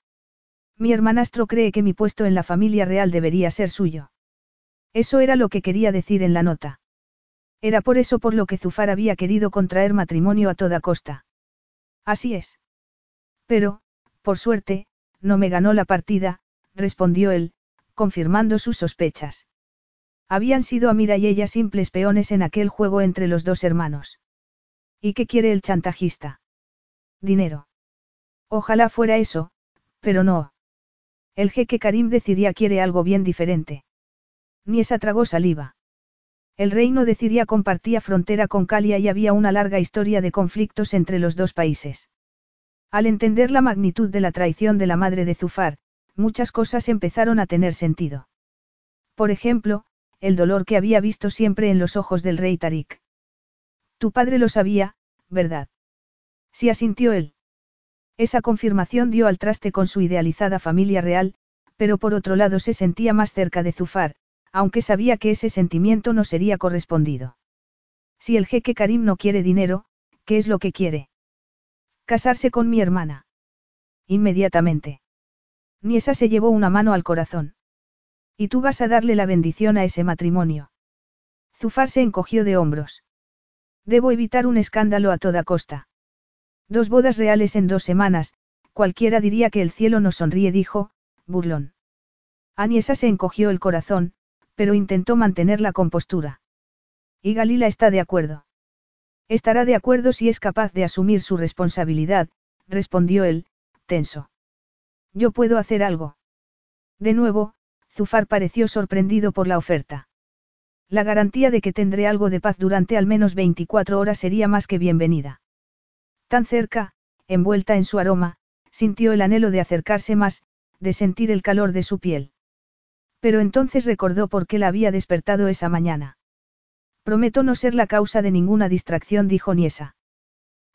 Speaker 1: Mi hermanastro cree que mi puesto en la familia real debería ser suyo. Eso era lo que quería decir en la nota. Era por eso por lo que Zufar había querido contraer matrimonio a toda costa. Así es. Pero, por suerte, no me ganó la partida, respondió él, confirmando sus sospechas. Habían sido Amira y ella simples peones en aquel juego entre los dos hermanos. ¿Y qué quiere el chantajista? Dinero. Ojalá fuera eso, pero no. El jeque Karim de Ciria quiere algo bien diferente. Ni esa tragó saliva. El reino de Ciria compartía frontera con Calia y había una larga historia de conflictos entre los dos países. Al entender la magnitud de la traición de la madre de Zufar, muchas cosas empezaron a tener sentido. Por ejemplo, el dolor que había visto siempre en los ojos del rey Tarik. Tu padre lo sabía, ¿verdad? Sí asintió él. Esa confirmación dio al traste con su idealizada familia real, pero por otro lado se sentía más cerca de Zufar, aunque sabía que ese sentimiento no sería correspondido. Si el jeque Karim no quiere dinero, ¿qué es lo que quiere? Casarse con mi hermana. Inmediatamente. Niesa se llevó una mano al corazón. Y tú vas a darle la bendición a ese matrimonio. Zufar se encogió de hombros. Debo evitar un escándalo a toda costa. Dos bodas reales en dos semanas, cualquiera diría que el cielo nos sonríe, dijo, burlón. Aniesa se encogió el corazón, pero intentó mantener la compostura. Y Galila está de acuerdo. Estará de acuerdo si es capaz de asumir su responsabilidad, respondió él, tenso. Yo puedo hacer algo. De nuevo, Zufar pareció sorprendido por la oferta. La garantía de que tendré algo de paz durante al menos 24 horas sería más que bienvenida. Tan cerca, envuelta en su aroma, sintió el anhelo de acercarse más, de sentir el calor de su piel. Pero entonces recordó por qué la había despertado esa mañana. Prometo no ser la causa de ninguna distracción, dijo Niesa.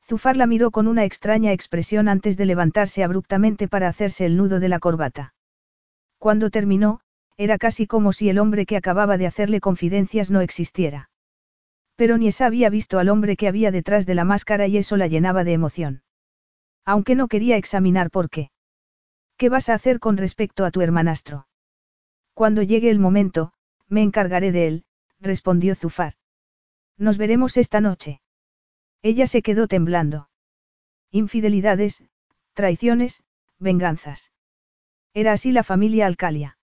Speaker 1: Zufar la miró con una extraña expresión antes de levantarse abruptamente para hacerse el nudo de la corbata. Cuando terminó, era casi como si el hombre que acababa de hacerle confidencias no existiera. Pero Niesa había visto al hombre que había detrás de la máscara y eso la llenaba de emoción. Aunque no quería examinar por qué. ¿Qué vas a hacer con respecto a tu hermanastro? Cuando llegue el momento, me encargaré de él, respondió Zufar. Nos veremos esta noche. Ella se quedó temblando. Infidelidades, traiciones, venganzas. Era así la familia Alcalia.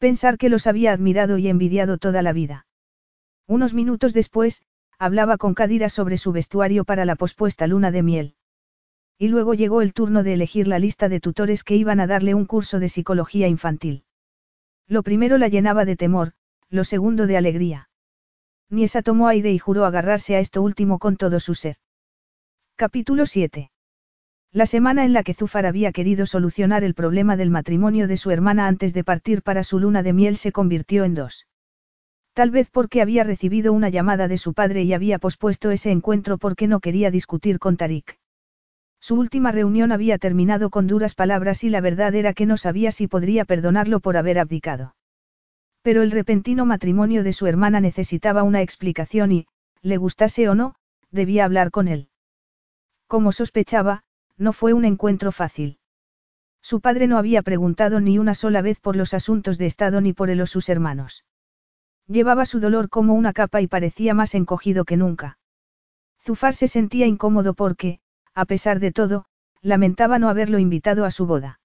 Speaker 1: Pensar que los había admirado y envidiado toda la vida. Unos minutos después, hablaba con Kadira sobre su vestuario para la pospuesta luna de miel. Y luego llegó el turno de elegir la lista de tutores que iban a darle un curso de psicología infantil. Lo primero la llenaba de temor, lo segundo de alegría. Niesa tomó aire y juró agarrarse a esto último con todo su ser. Capítulo 7. La semana en la que Zufar había querido solucionar el problema del matrimonio de su hermana antes de partir para su luna de miel se convirtió en dos. Tal vez porque había recibido una llamada de su padre y había pospuesto ese encuentro porque no quería discutir con Tarik. Su última reunión había terminado con duras palabras y la verdad era que no sabía si podría perdonarlo por haber abdicado. Pero el repentino matrimonio de su hermana necesitaba una explicación y, le gustase o no, debía hablar con él. Como sospechaba, no fue un encuentro fácil. Su padre no había preguntado ni una sola vez por los asuntos de Estado ni por él o sus hermanos. Llevaba su dolor como una capa y parecía más encogido que nunca. Zufar se sentía incómodo porque, a pesar de todo, lamentaba no haberlo invitado a su boda.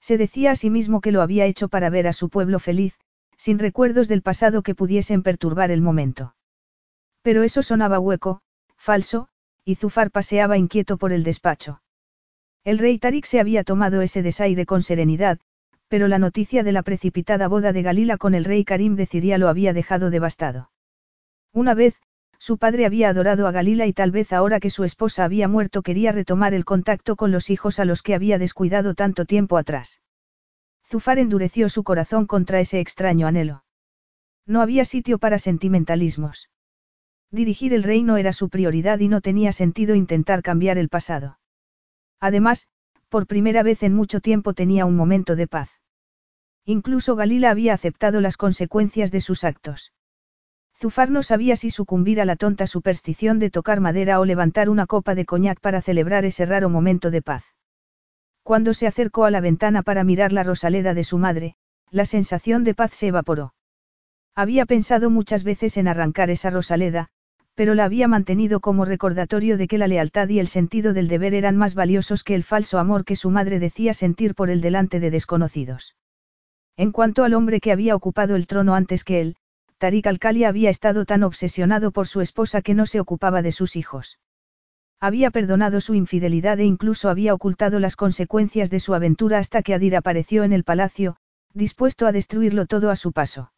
Speaker 1: Se decía a sí mismo que lo había hecho para ver a su pueblo feliz, sin recuerdos del pasado que pudiesen perturbar el momento. Pero eso sonaba hueco, falso, y Zufar paseaba inquieto por el despacho. El rey Tarik se había tomado ese desaire con serenidad, pero la noticia de la precipitada boda de Galila con el rey Karim de Siria lo había dejado devastado. Una vez, su padre había adorado a Galila y tal vez ahora que su esposa había muerto quería retomar el contacto con los hijos a los que había descuidado tanto tiempo atrás. Zufar endureció su corazón contra ese extraño anhelo. No había sitio para sentimentalismos. Dirigir el reino era su prioridad y no tenía sentido intentar cambiar el pasado. Además, por primera vez en mucho tiempo tenía un momento de paz. Incluso Galila había aceptado las consecuencias de sus actos. Zufar no sabía si sucumbir a la tonta superstición de tocar madera o levantar una copa de coñac para celebrar ese raro momento de paz. Cuando se acercó a la ventana para mirar la rosaleda de su madre, la sensación de paz se evaporó. Había pensado muchas veces en arrancar esa rosaleda, pero la había mantenido como recordatorio de que la lealtad y el sentido del deber eran más valiosos que el falso amor que su madre decía sentir por él delante de desconocidos. En cuanto al hombre que había ocupado el trono antes que él, Tariq Alcali había estado tan obsesionado por su esposa que no se ocupaba de sus hijos. Había perdonado su infidelidad e incluso había ocultado las consecuencias de su aventura hasta que Adir apareció en el palacio, dispuesto a destruirlo todo a su paso.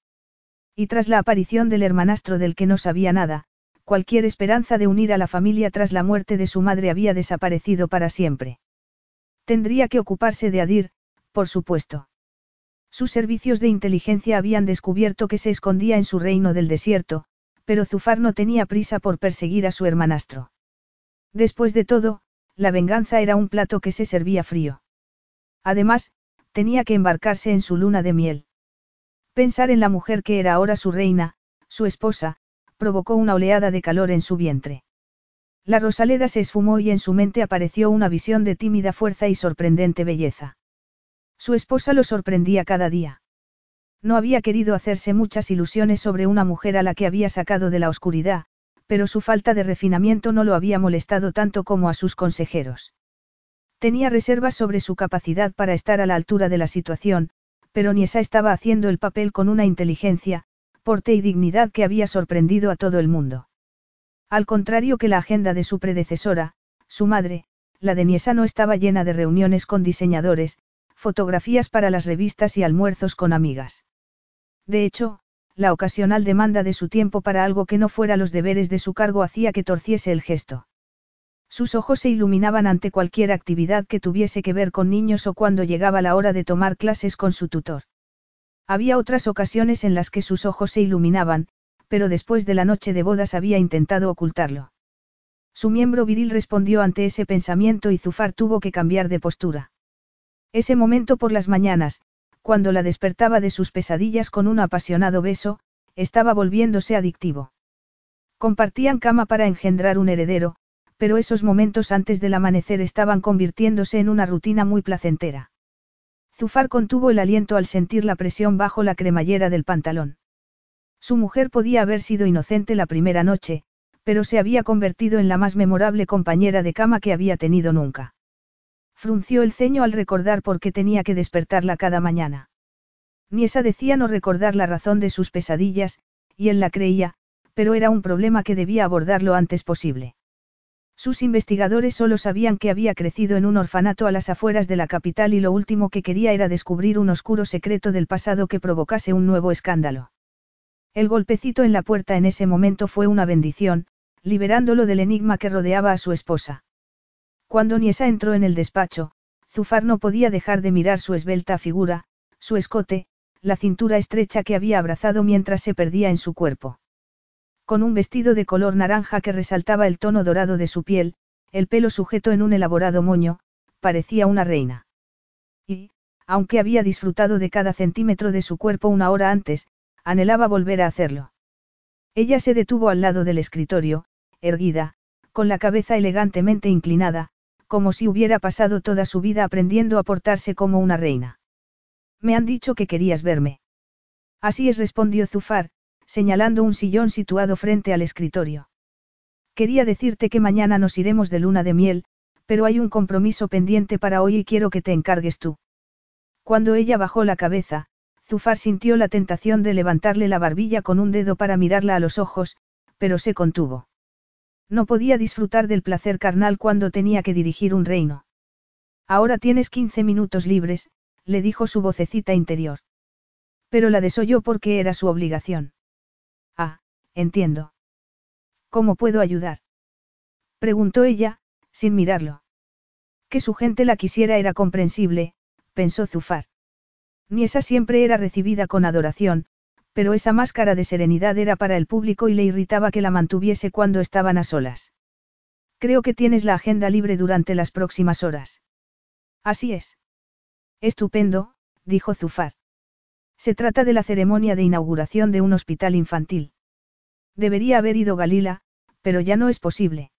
Speaker 1: Y tras la aparición del hermanastro del que no sabía nada, cualquier esperanza de unir a la familia tras la muerte de su madre había desaparecido para siempre. Tendría que ocuparse de Adir, por supuesto. Sus servicios de inteligencia habían descubierto que se escondía en su reino del desierto, pero Zufar no tenía prisa por perseguir a su hermanastro. Después de todo, la venganza era un plato que se servía frío. Además, tenía que embarcarse en su luna de miel. Pensar en la mujer que era ahora su reina, su esposa, provocó una oleada de calor en su vientre. La rosaleda se esfumó y en su mente apareció una visión de tímida fuerza y sorprendente belleza. Su esposa lo sorprendía cada día. No había querido hacerse muchas ilusiones sobre una mujer a la que había sacado de la oscuridad, pero su falta de refinamiento no lo había molestado tanto como a sus consejeros. Tenía reservas sobre su capacidad para estar a la altura de la situación, pero Niesa estaba haciendo el papel con una inteligencia, porte y dignidad que había sorprendido a todo el mundo. Al contrario que la agenda de su predecesora, su madre, la de Niesa no estaba llena de reuniones con diseñadores, fotografías para las revistas y almuerzos con amigas. De hecho, la ocasional demanda de su tiempo para algo que no fuera los deberes de su cargo hacía que torciese el gesto. Sus ojos se iluminaban ante cualquier actividad que tuviese que ver con niños o cuando llegaba la hora de tomar clases con su tutor. Había otras ocasiones en las que sus ojos se iluminaban, pero después de la noche de bodas había intentado ocultarlo. Su miembro viril respondió ante ese pensamiento y Zufar tuvo que cambiar de postura. Ese momento por las mañanas, cuando la despertaba de sus pesadillas con un apasionado beso, estaba volviéndose adictivo. Compartían cama para engendrar un heredero, pero esos momentos antes del amanecer estaban convirtiéndose en una rutina muy placentera. Zufar contuvo el aliento al sentir la presión bajo la cremallera del pantalón. Su mujer podía haber sido inocente la primera noche, pero se había convertido en la más memorable compañera de cama que había tenido nunca. Frunció el ceño al recordar por qué tenía que despertarla cada mañana. Niesa decía no recordar la razón de sus pesadillas, y él la creía, pero era un problema que debía abordar lo antes posible. Sus investigadores solo sabían que había crecido en un orfanato a las afueras de la capital y lo último que quería era descubrir un oscuro secreto del pasado que provocase un nuevo escándalo. El golpecito en la puerta en ese momento fue una bendición, liberándolo del enigma que rodeaba a su esposa. Cuando Niesa entró en el despacho, Zufar no podía dejar de mirar su esbelta figura, su escote, la cintura estrecha que había abrazado mientras se perdía en su cuerpo. Con un vestido de color naranja que resaltaba el tono dorado de su piel, el pelo sujeto en un elaborado moño, parecía una reina. Y, aunque había disfrutado de cada centímetro de su cuerpo una hora antes, anhelaba volver a hacerlo. Ella se detuvo al lado del escritorio, erguida, con la cabeza elegantemente inclinada, como si hubiera pasado toda su vida aprendiendo a portarse como una reina. Me han dicho que querías verme. Así es, respondió Zufar, señalando un sillón situado frente al escritorio. Quería decirte que mañana nos iremos de luna de miel, pero hay un compromiso pendiente para hoy y quiero que te encargues tú. Cuando ella bajó la cabeza, Zufar sintió la tentación de levantarle la barbilla con un dedo para mirarla a los ojos, pero se contuvo. No podía disfrutar del placer carnal cuando tenía que dirigir un reino. Ahora tienes 15 minutos libres, le dijo su vocecita interior. Pero la desoyó porque era su obligación. Entiendo. ¿Cómo puedo ayudar? Preguntó ella, sin mirarlo. Que su gente la quisiera era comprensible, pensó Zufar. Ni esa siempre era recibida con adoración, pero esa máscara de serenidad era para el público y le irritaba que la mantuviese cuando estaban a solas. Creo que tienes la agenda libre durante las próximas horas. Así es. Estupendo, dijo Zufar. Se trata de la ceremonia de inauguración de un hospital infantil. Debería haber ido Galila, pero ya no es posible.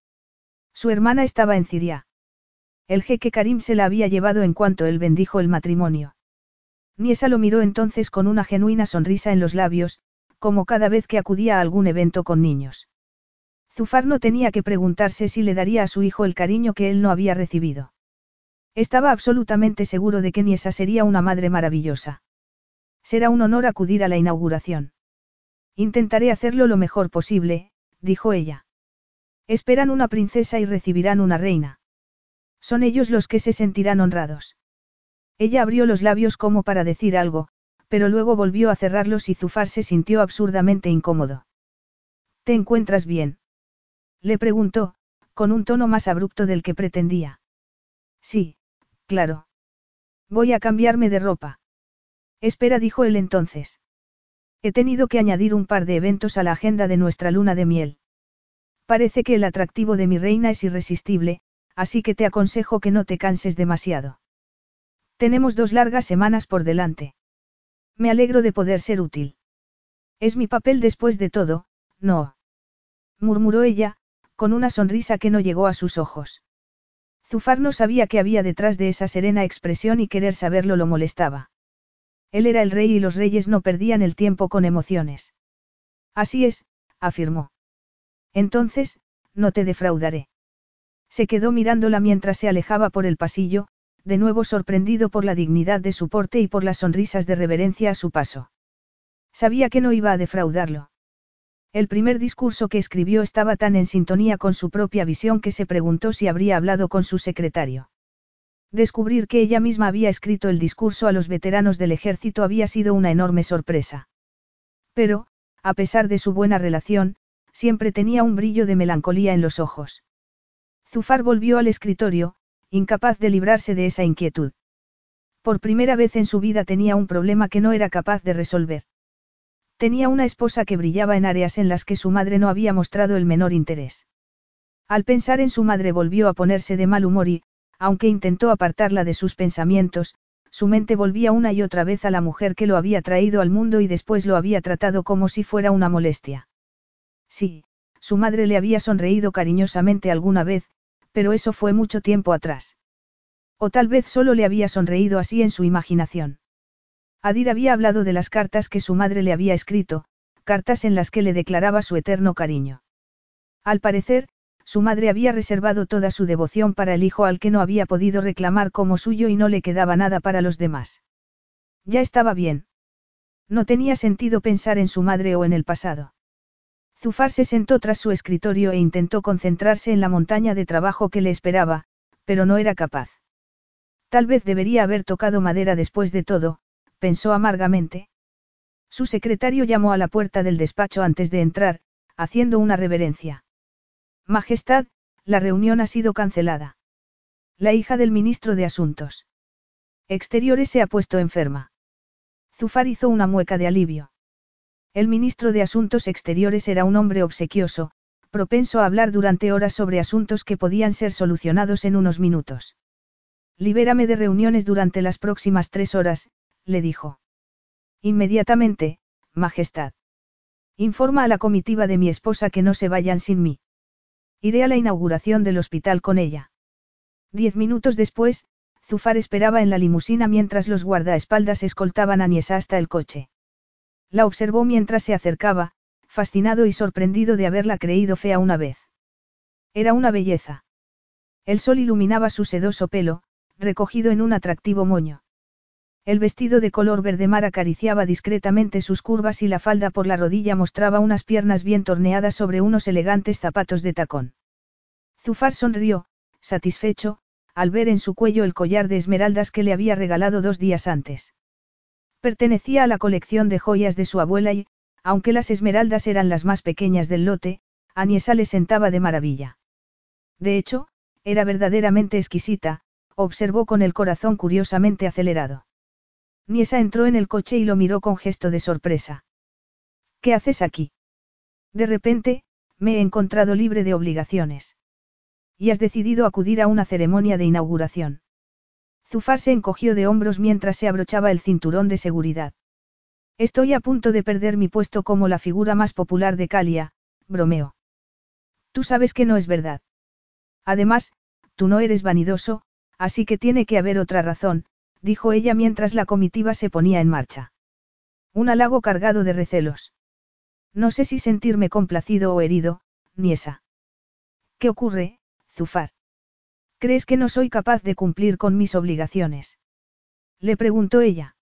Speaker 1: Su hermana estaba en Ciria. El jeque Karim se la había llevado en cuanto él bendijo el matrimonio. Niesa lo miró entonces con una genuina sonrisa en los labios, como cada vez que acudía a algún evento con niños. Zufar no tenía que preguntarse si le daría a su hijo el cariño que él no había recibido. Estaba absolutamente seguro de que Niesa sería una madre maravillosa. Será un honor acudir a la inauguración. Intentaré hacerlo lo mejor posible, dijo ella. Esperan una princesa y recibirán una reina. Son ellos los que se sentirán honrados. Ella abrió los labios como para decir algo, pero luego volvió a cerrarlos y Zufar se sintió absurdamente incómodo. ¿Te encuentras bien? Le preguntó, con un tono más abrupto del que pretendía. Sí, claro. Voy a cambiarme de ropa. Espera, dijo él entonces. He tenido que añadir un par de eventos a la agenda de nuestra luna de miel. Parece que el atractivo de mi reina es irresistible, así que te aconsejo que no te canses demasiado. Tenemos dos largas semanas por delante. Me alegro de poder ser útil. Es mi papel después de todo, no. murmuró ella, con una sonrisa que no llegó a sus ojos. Zufar no sabía qué había detrás de esa serena expresión y querer saberlo lo molestaba. Él era el rey y los reyes no perdían el tiempo con emociones. Así es, afirmó. Entonces, no te defraudaré. Se quedó mirándola mientras se alejaba por el pasillo, de nuevo sorprendido por la dignidad de su porte y por las sonrisas de reverencia a su paso. Sabía que no iba a defraudarlo. El primer discurso que escribió estaba tan en sintonía con su propia visión que se preguntó si habría hablado con su secretario. Descubrir que ella misma había escrito el discurso a los veteranos del ejército había sido una enorme sorpresa. Pero, a pesar de su buena relación, siempre tenía un brillo de melancolía en los ojos. Zufar volvió al escritorio, incapaz de librarse de esa inquietud. Por primera vez en su vida tenía un problema que no era capaz de resolver. Tenía una esposa que brillaba en áreas en las que su madre no había mostrado el menor interés. Al pensar en su madre volvió a ponerse de mal humor y, aunque intentó apartarla de sus pensamientos, su mente volvía una y otra vez a la mujer que lo había traído al mundo y después lo había tratado como si fuera una molestia. Sí, su madre le había sonreído cariñosamente alguna vez, pero eso fue mucho tiempo atrás. O tal vez solo le había sonreído así en su imaginación. Adir había hablado de las cartas que su madre le había escrito, cartas en las que le declaraba su eterno cariño. Al parecer, su madre había reservado toda su devoción para el hijo al que no había podido reclamar como suyo y no le quedaba nada para los demás. Ya estaba bien. No tenía sentido pensar en su madre o en el pasado. Zufar se sentó tras su escritorio e intentó concentrarse en la montaña de trabajo que le esperaba, pero no era capaz. Tal vez debería haber tocado madera después de todo, pensó amargamente. Su secretario llamó a la puerta del despacho antes de entrar, haciendo una reverencia. Majestad, la reunión ha sido cancelada. La hija del ministro de Asuntos. Exteriores se ha puesto enferma. Zufar hizo una mueca de alivio. El ministro de Asuntos Exteriores era un hombre obsequioso, propenso a hablar durante horas sobre asuntos que podían ser solucionados en unos minutos. Libérame de reuniones durante las próximas tres horas, le dijo. Inmediatamente, Majestad. Informa a la comitiva de mi esposa que no se vayan sin mí. Iré a la inauguración del hospital con ella. Diez minutos después, Zufar esperaba en la limusina mientras los guardaespaldas escoltaban a Niesa hasta el coche. La observó mientras se acercaba, fascinado y sorprendido de haberla creído fea una vez. Era una belleza. El sol iluminaba su sedoso pelo, recogido en un atractivo moño. El vestido de color verde mar acariciaba discretamente sus curvas y la falda por la rodilla mostraba unas piernas bien torneadas sobre unos elegantes zapatos de tacón. Zufar sonrió, satisfecho, al ver en su cuello el collar de esmeraldas que le había regalado dos días antes. Pertenecía a la colección de joyas de su abuela y, aunque las esmeraldas eran las más pequeñas del lote, Aniesa le sentaba de maravilla. De hecho, era verdaderamente exquisita, observó con el corazón curiosamente acelerado. Niesa entró en el coche y lo miró con gesto de sorpresa. ¿Qué haces aquí? De repente, me he encontrado libre de obligaciones. Y has decidido acudir a una ceremonia de inauguración. Zufar se encogió de hombros mientras se abrochaba el cinturón de seguridad. Estoy a punto de perder mi puesto como la figura más popular de Calia, bromeó. Tú sabes que no es verdad. Además, tú no eres vanidoso, así que tiene que haber otra razón, dijo ella mientras la comitiva se ponía en marcha. Un halago cargado de recelos. No sé si sentirme complacido o herido, ni esa. ¿Qué ocurre, Zufar? ¿Crees que no soy capaz de cumplir con mis obligaciones? Le preguntó ella.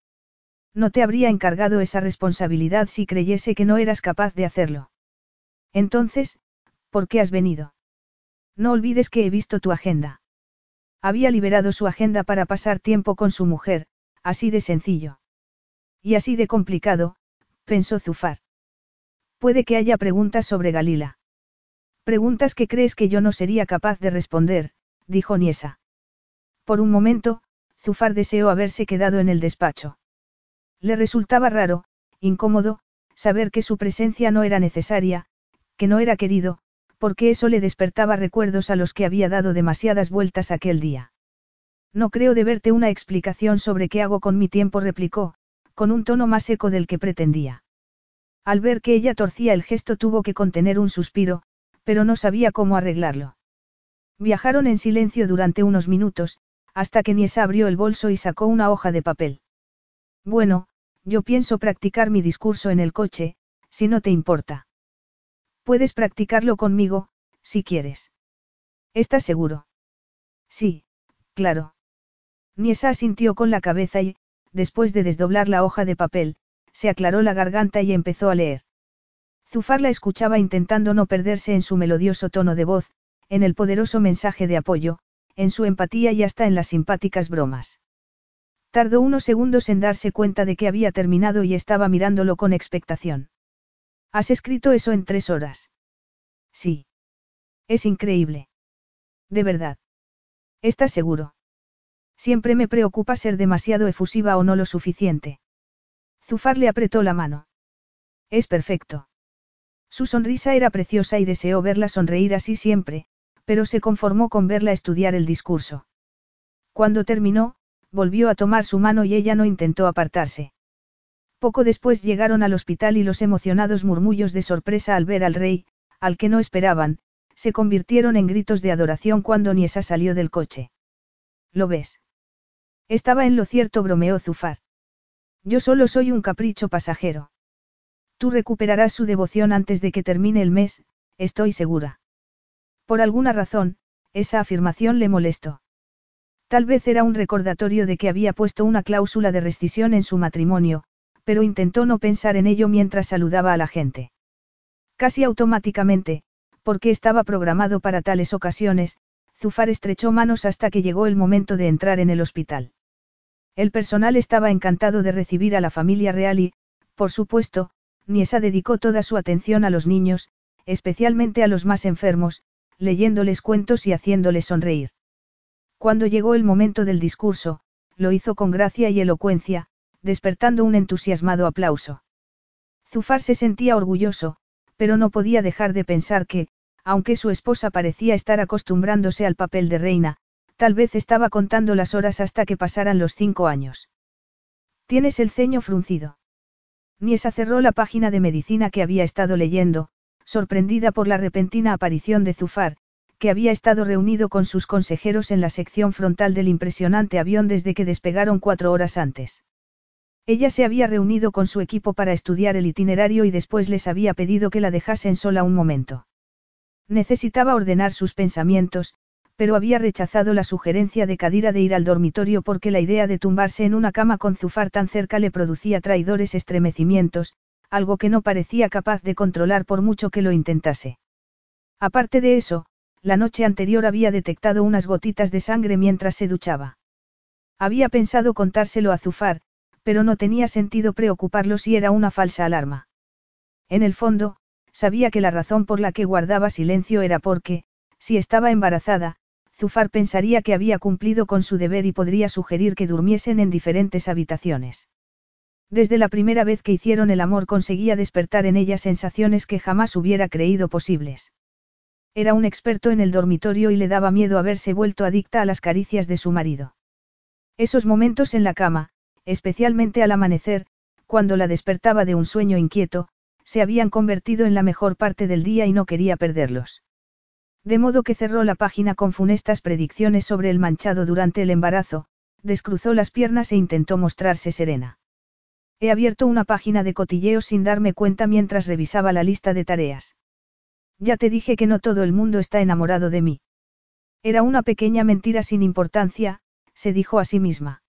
Speaker 1: No te habría encargado esa responsabilidad si creyese que no eras capaz de hacerlo. Entonces, ¿por qué has venido? No olvides que he visto tu agenda. Había liberado su agenda para pasar tiempo con su mujer, así de sencillo. Y así de complicado, pensó Zufar. Puede que haya preguntas sobre Galila. Preguntas que crees que yo no sería capaz de responder, dijo Niesa. Por un momento, Zufar deseó haberse quedado en el despacho. Le resultaba raro, incómodo, saber que su presencia no era necesaria, que no era querido, porque eso le despertaba recuerdos a los que había dado demasiadas vueltas aquel día. No creo deberte una explicación sobre qué hago con mi tiempo, replicó, con un tono más seco del que pretendía. Al ver que ella torcía el gesto tuvo que contener un suspiro, pero no sabía cómo arreglarlo. Viajaron en silencio durante unos minutos, hasta que Niesa abrió el bolso y sacó una hoja de papel. Bueno, yo pienso practicar mi discurso en el coche, si no te importa. Puedes practicarlo conmigo, si quieres. ¿Estás seguro? Sí, claro. Niesa sintió con la cabeza y, después de desdoblar la hoja de papel, se aclaró la garganta y empezó a leer. Zufar la escuchaba intentando no perderse en su melodioso tono de voz, en el poderoso mensaje de apoyo, en su empatía y hasta en las simpáticas bromas. Tardó unos segundos en darse cuenta de que había terminado y estaba mirándolo con expectación. ¿Has escrito eso en tres horas? Sí. Es increíble. De verdad. ¿Estás seguro? Siempre me preocupa ser demasiado efusiva o no lo suficiente. Zufar le apretó la mano. Es perfecto. Su sonrisa era preciosa y deseó verla sonreír así siempre, pero se conformó con verla estudiar el discurso. Cuando terminó, volvió a tomar su mano y ella no intentó apartarse. Poco después llegaron al hospital y los emocionados murmullos de sorpresa al ver al rey, al que no esperaban, se convirtieron en gritos de adoración cuando Niesa salió del coche. ¿Lo ves? Estaba en lo cierto, bromeó Zufar. Yo solo soy un capricho pasajero. Tú recuperarás su devoción antes de que termine el mes, estoy segura. Por alguna razón, esa afirmación le molestó. Tal vez era un recordatorio de que había puesto una cláusula de rescisión en su matrimonio, pero intentó no pensar en ello mientras saludaba a la gente. Casi automáticamente, porque estaba programado para tales ocasiones, Zufar estrechó manos hasta que llegó el momento de entrar en el hospital. El personal estaba encantado de recibir a la familia real y, por supuesto, Niesa dedicó toda su atención a los niños, especialmente a los más enfermos, leyéndoles cuentos y haciéndoles sonreír. Cuando llegó el momento del discurso, lo hizo con gracia y elocuencia, despertando un entusiasmado aplauso. Zufar se sentía orgulloso, pero no podía dejar de pensar que, aunque su esposa parecía estar acostumbrándose al papel de reina, Tal vez estaba contando las horas hasta que pasaran los cinco años. Tienes el ceño fruncido. Niesa cerró la página de medicina que había estado leyendo, sorprendida por la repentina aparición de Zufar, que había estado reunido con sus consejeros en la sección frontal del impresionante avión desde que despegaron cuatro horas antes. Ella se había reunido con su equipo para estudiar el itinerario y después les había pedido que la dejasen sola un momento. Necesitaba ordenar sus pensamientos, pero había rechazado la sugerencia de Kadira de ir al dormitorio porque la idea de tumbarse en una cama con Zufar tan cerca le producía traidores estremecimientos, algo que no parecía capaz de controlar por mucho que lo intentase. Aparte de eso, la noche anterior había detectado unas gotitas de sangre mientras se duchaba. Había pensado contárselo a Zufar, pero no tenía sentido preocuparlo si era una falsa alarma. En el fondo, sabía que la razón por la que guardaba silencio era porque, si estaba embarazada, Zufar pensaría que había cumplido con su deber y podría sugerir que durmiesen en diferentes habitaciones. Desde la primera vez que hicieron el amor conseguía despertar en ella sensaciones que jamás hubiera creído posibles. Era un experto en el dormitorio y le daba miedo haberse vuelto adicta a las caricias de su marido. Esos momentos en la cama, especialmente al amanecer, cuando la despertaba de un sueño inquieto, se habían convertido en la mejor parte del día y no quería perderlos. De modo que cerró la página con funestas predicciones sobre el manchado durante el embarazo, descruzó las piernas e intentó mostrarse serena. He abierto una página de cotilleos sin darme cuenta mientras revisaba la lista de tareas. Ya te dije que no todo el mundo está enamorado de mí. Era una pequeña mentira sin importancia, se dijo a sí misma.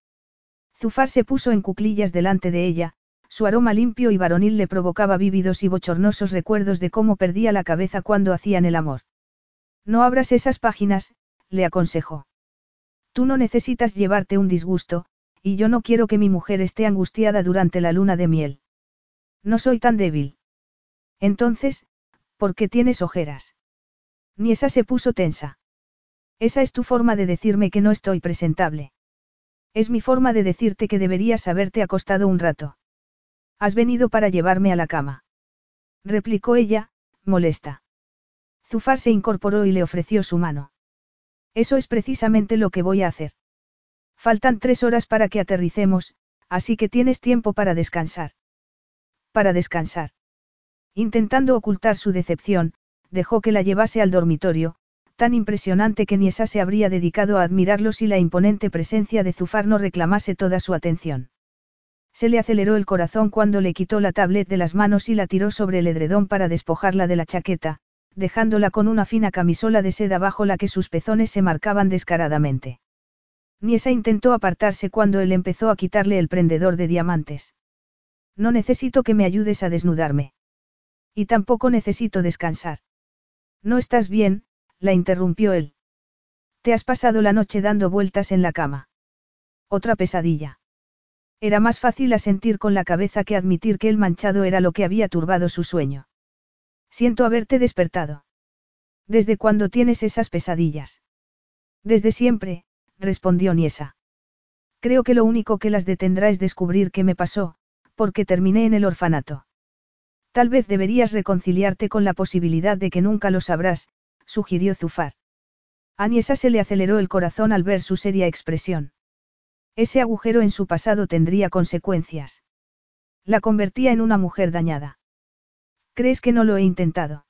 Speaker 1: Zufar se puso en cuclillas delante de ella, su aroma limpio y varonil le provocaba vívidos y bochornosos recuerdos de cómo perdía la cabeza cuando hacían el amor. No abras esas páginas, le aconsejó. Tú no necesitas llevarte un disgusto, y yo no quiero que mi mujer esté angustiada durante la luna de miel. No soy tan débil. Entonces, ¿por qué tienes ojeras? Ni esa se puso tensa. Esa es tu forma de decirme que no estoy presentable. Es mi forma de decirte que deberías haberte acostado un rato. Has venido para llevarme a la cama. Replicó ella, molesta. Zufar se incorporó y le ofreció su mano. Eso es precisamente lo que voy a hacer. Faltan tres horas para que aterricemos, así que tienes tiempo para descansar. Para descansar. Intentando ocultar su decepción, dejó que la llevase al dormitorio, tan impresionante que Niesa se habría dedicado a admirarlo si la imponente presencia de Zufar no reclamase toda su atención. Se le aceleró el corazón cuando le quitó la tablet de las manos y la tiró sobre el edredón para despojarla de la chaqueta, dejándola con una fina camisola de seda bajo la que sus pezones se marcaban descaradamente. Niesa intentó apartarse cuando él empezó a quitarle el prendedor de diamantes. No necesito que me ayudes a desnudarme. Y tampoco necesito descansar. No estás bien, la interrumpió él. Te has pasado la noche dando vueltas en la cama. Otra pesadilla. Era más fácil asentir con la cabeza que admitir que el manchado era lo que había turbado su sueño. Siento haberte despertado. ¿Desde cuándo tienes esas pesadillas? Desde siempre, respondió Niesa. Creo que lo único que las detendrá es descubrir qué me pasó, porque terminé en el orfanato. Tal vez deberías reconciliarte con la posibilidad de que nunca lo sabrás, sugirió Zufar. A Niesa se le aceleró el corazón al ver su seria expresión. Ese agujero en su pasado tendría consecuencias. La convertía en una mujer dañada. ¿Crees que no lo he intentado?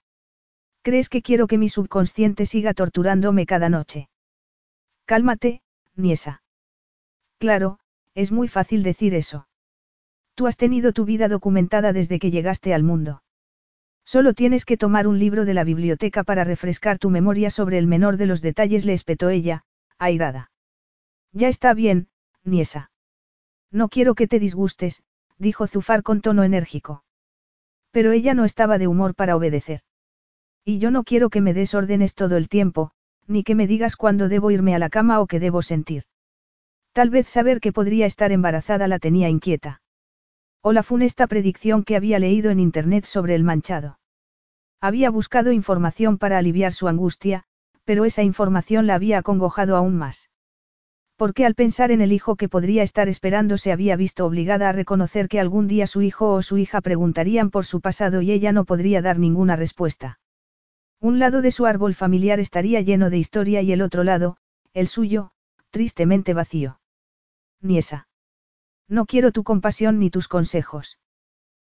Speaker 1: ¿Crees que quiero que mi subconsciente siga torturándome cada noche? Cálmate, Niesa. Claro, es muy fácil decir eso. Tú has tenido tu vida documentada desde que llegaste al mundo. Solo tienes que tomar un libro de la biblioteca para refrescar tu memoria sobre el menor de los detalles, le espetó ella, airada. Ya está bien, Niesa. No quiero que te disgustes, dijo Zufar con tono enérgico. Pero ella no estaba de humor para obedecer. Y yo no quiero que me des órdenes todo el tiempo, ni que me digas cuándo debo irme a la cama o qué debo sentir. Tal vez saber que podría estar embarazada la tenía inquieta. O la funesta predicción que había leído en Internet sobre el manchado. Había buscado información para aliviar su angustia, pero esa información la había acongojado aún más. Porque al pensar en el hijo que podría estar esperando se había visto obligada a reconocer que algún día su hijo o su hija preguntarían por su pasado y ella no podría dar ninguna respuesta. Un lado de su árbol familiar estaría lleno de historia y el otro lado, el suyo, tristemente vacío. Niesa. No quiero tu compasión ni tus consejos.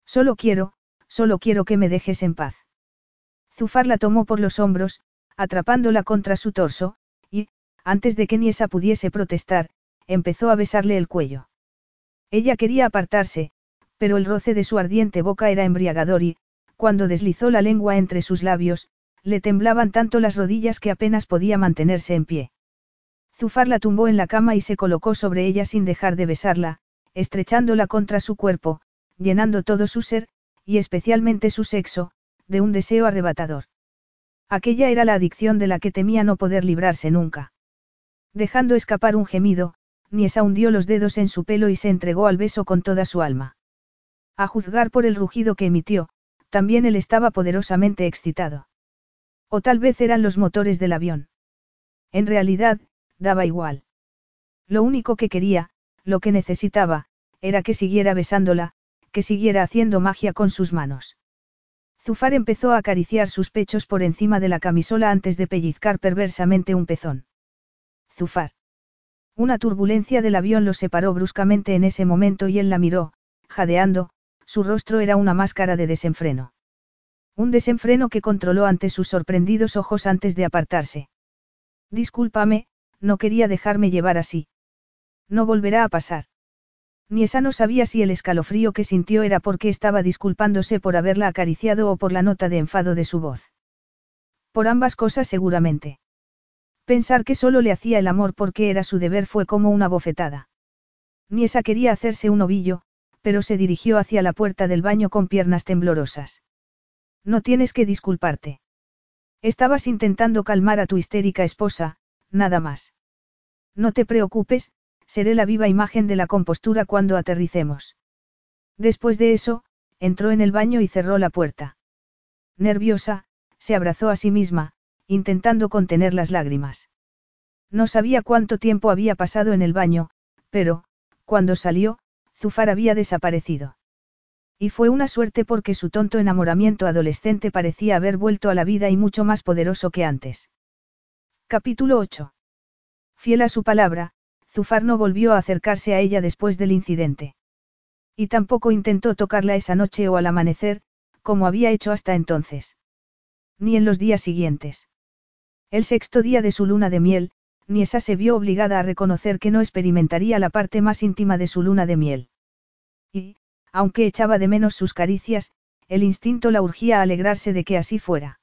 Speaker 1: Solo quiero, solo quiero que me dejes en paz. Zufar la tomó por los hombros, atrapándola contra su torso, y, antes de que Niesa pudiese protestar, empezó a besarle el cuello. Ella quería apartarse, pero el roce de su ardiente boca era embriagador y, cuando deslizó la lengua entre sus labios, le temblaban tanto las rodillas que apenas podía mantenerse en pie. Zufar la tumbó en la cama y se colocó sobre ella sin dejar de besarla, estrechándola contra su cuerpo, llenando todo su ser, y especialmente su sexo, de un deseo arrebatador. Aquella era la adicción de la que temía no poder librarse nunca. Dejando escapar un gemido, Niesa hundió los dedos en su pelo y se entregó al beso con toda su alma. A juzgar por el rugido que emitió, también él estaba poderosamente excitado. O tal vez eran los motores del avión. En realidad, daba igual. Lo único que quería, lo que necesitaba, era que siguiera besándola, que siguiera haciendo magia con sus manos. Zufar empezó a acariciar sus pechos por encima de la camisola antes de pellizcar perversamente un pezón. Zufar. Una turbulencia del avión lo separó bruscamente en ese momento y él la miró, jadeando, su rostro era una máscara de desenfreno. Un desenfreno que controló ante sus sorprendidos ojos antes de apartarse. Discúlpame, no quería dejarme llevar así. No volverá a pasar. Niesa no sabía si el escalofrío que sintió era porque estaba disculpándose por haberla acariciado o por la nota de enfado de su voz. Por ambas cosas seguramente. Pensar que solo le hacía el amor porque era su deber fue como una bofetada. Niesa quería hacerse un ovillo, pero se dirigió hacia la puerta del baño con piernas temblorosas. No tienes que disculparte. Estabas intentando calmar a tu histérica esposa, nada más. No te preocupes, seré la viva imagen de la compostura cuando aterricemos. Después de eso, entró en el baño y cerró la puerta. Nerviosa, se abrazó a sí misma, intentando contener las lágrimas. No sabía cuánto tiempo había pasado en el baño, pero, cuando salió, Zufar había desaparecido. Y fue una suerte porque su tonto enamoramiento adolescente parecía haber vuelto a la vida y mucho más poderoso que antes. Capítulo 8. Fiel a su palabra, Zufar no volvió a acercarse a ella después del incidente. Y tampoco intentó tocarla esa noche o al amanecer, como había hecho hasta entonces. Ni en los días siguientes. El sexto día de su luna de miel, Niesa se vio obligada a reconocer que no experimentaría la parte más íntima de su luna de miel. Y, aunque echaba de menos sus caricias, el instinto la urgía a alegrarse de que así fuera.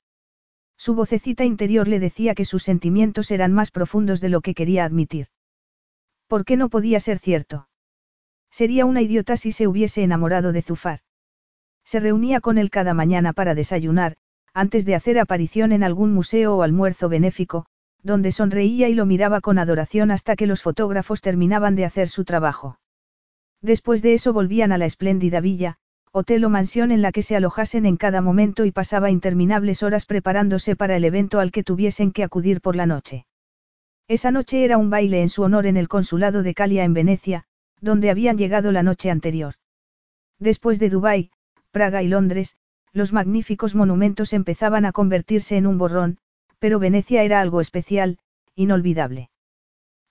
Speaker 1: Su vocecita interior le decía que sus sentimientos eran más profundos de lo que quería admitir. ¿Por qué no podía ser cierto? Sería una idiota si se hubiese enamorado de Zufar. Se reunía con él cada mañana para desayunar, antes de hacer aparición en algún museo o almuerzo benéfico, donde sonreía y lo miraba con adoración hasta que los fotógrafos terminaban de hacer su trabajo. Después de eso volvían a la espléndida villa, hotel o mansión en la que se alojasen en cada momento y pasaba interminables horas preparándose para el evento al que tuviesen que acudir por la noche. Esa noche era un baile en su honor en el consulado de Calia en Venecia, donde habían llegado la noche anterior. Después de Dubái, Praga y Londres, los magníficos monumentos empezaban a convertirse en un borrón, pero Venecia era algo especial, inolvidable.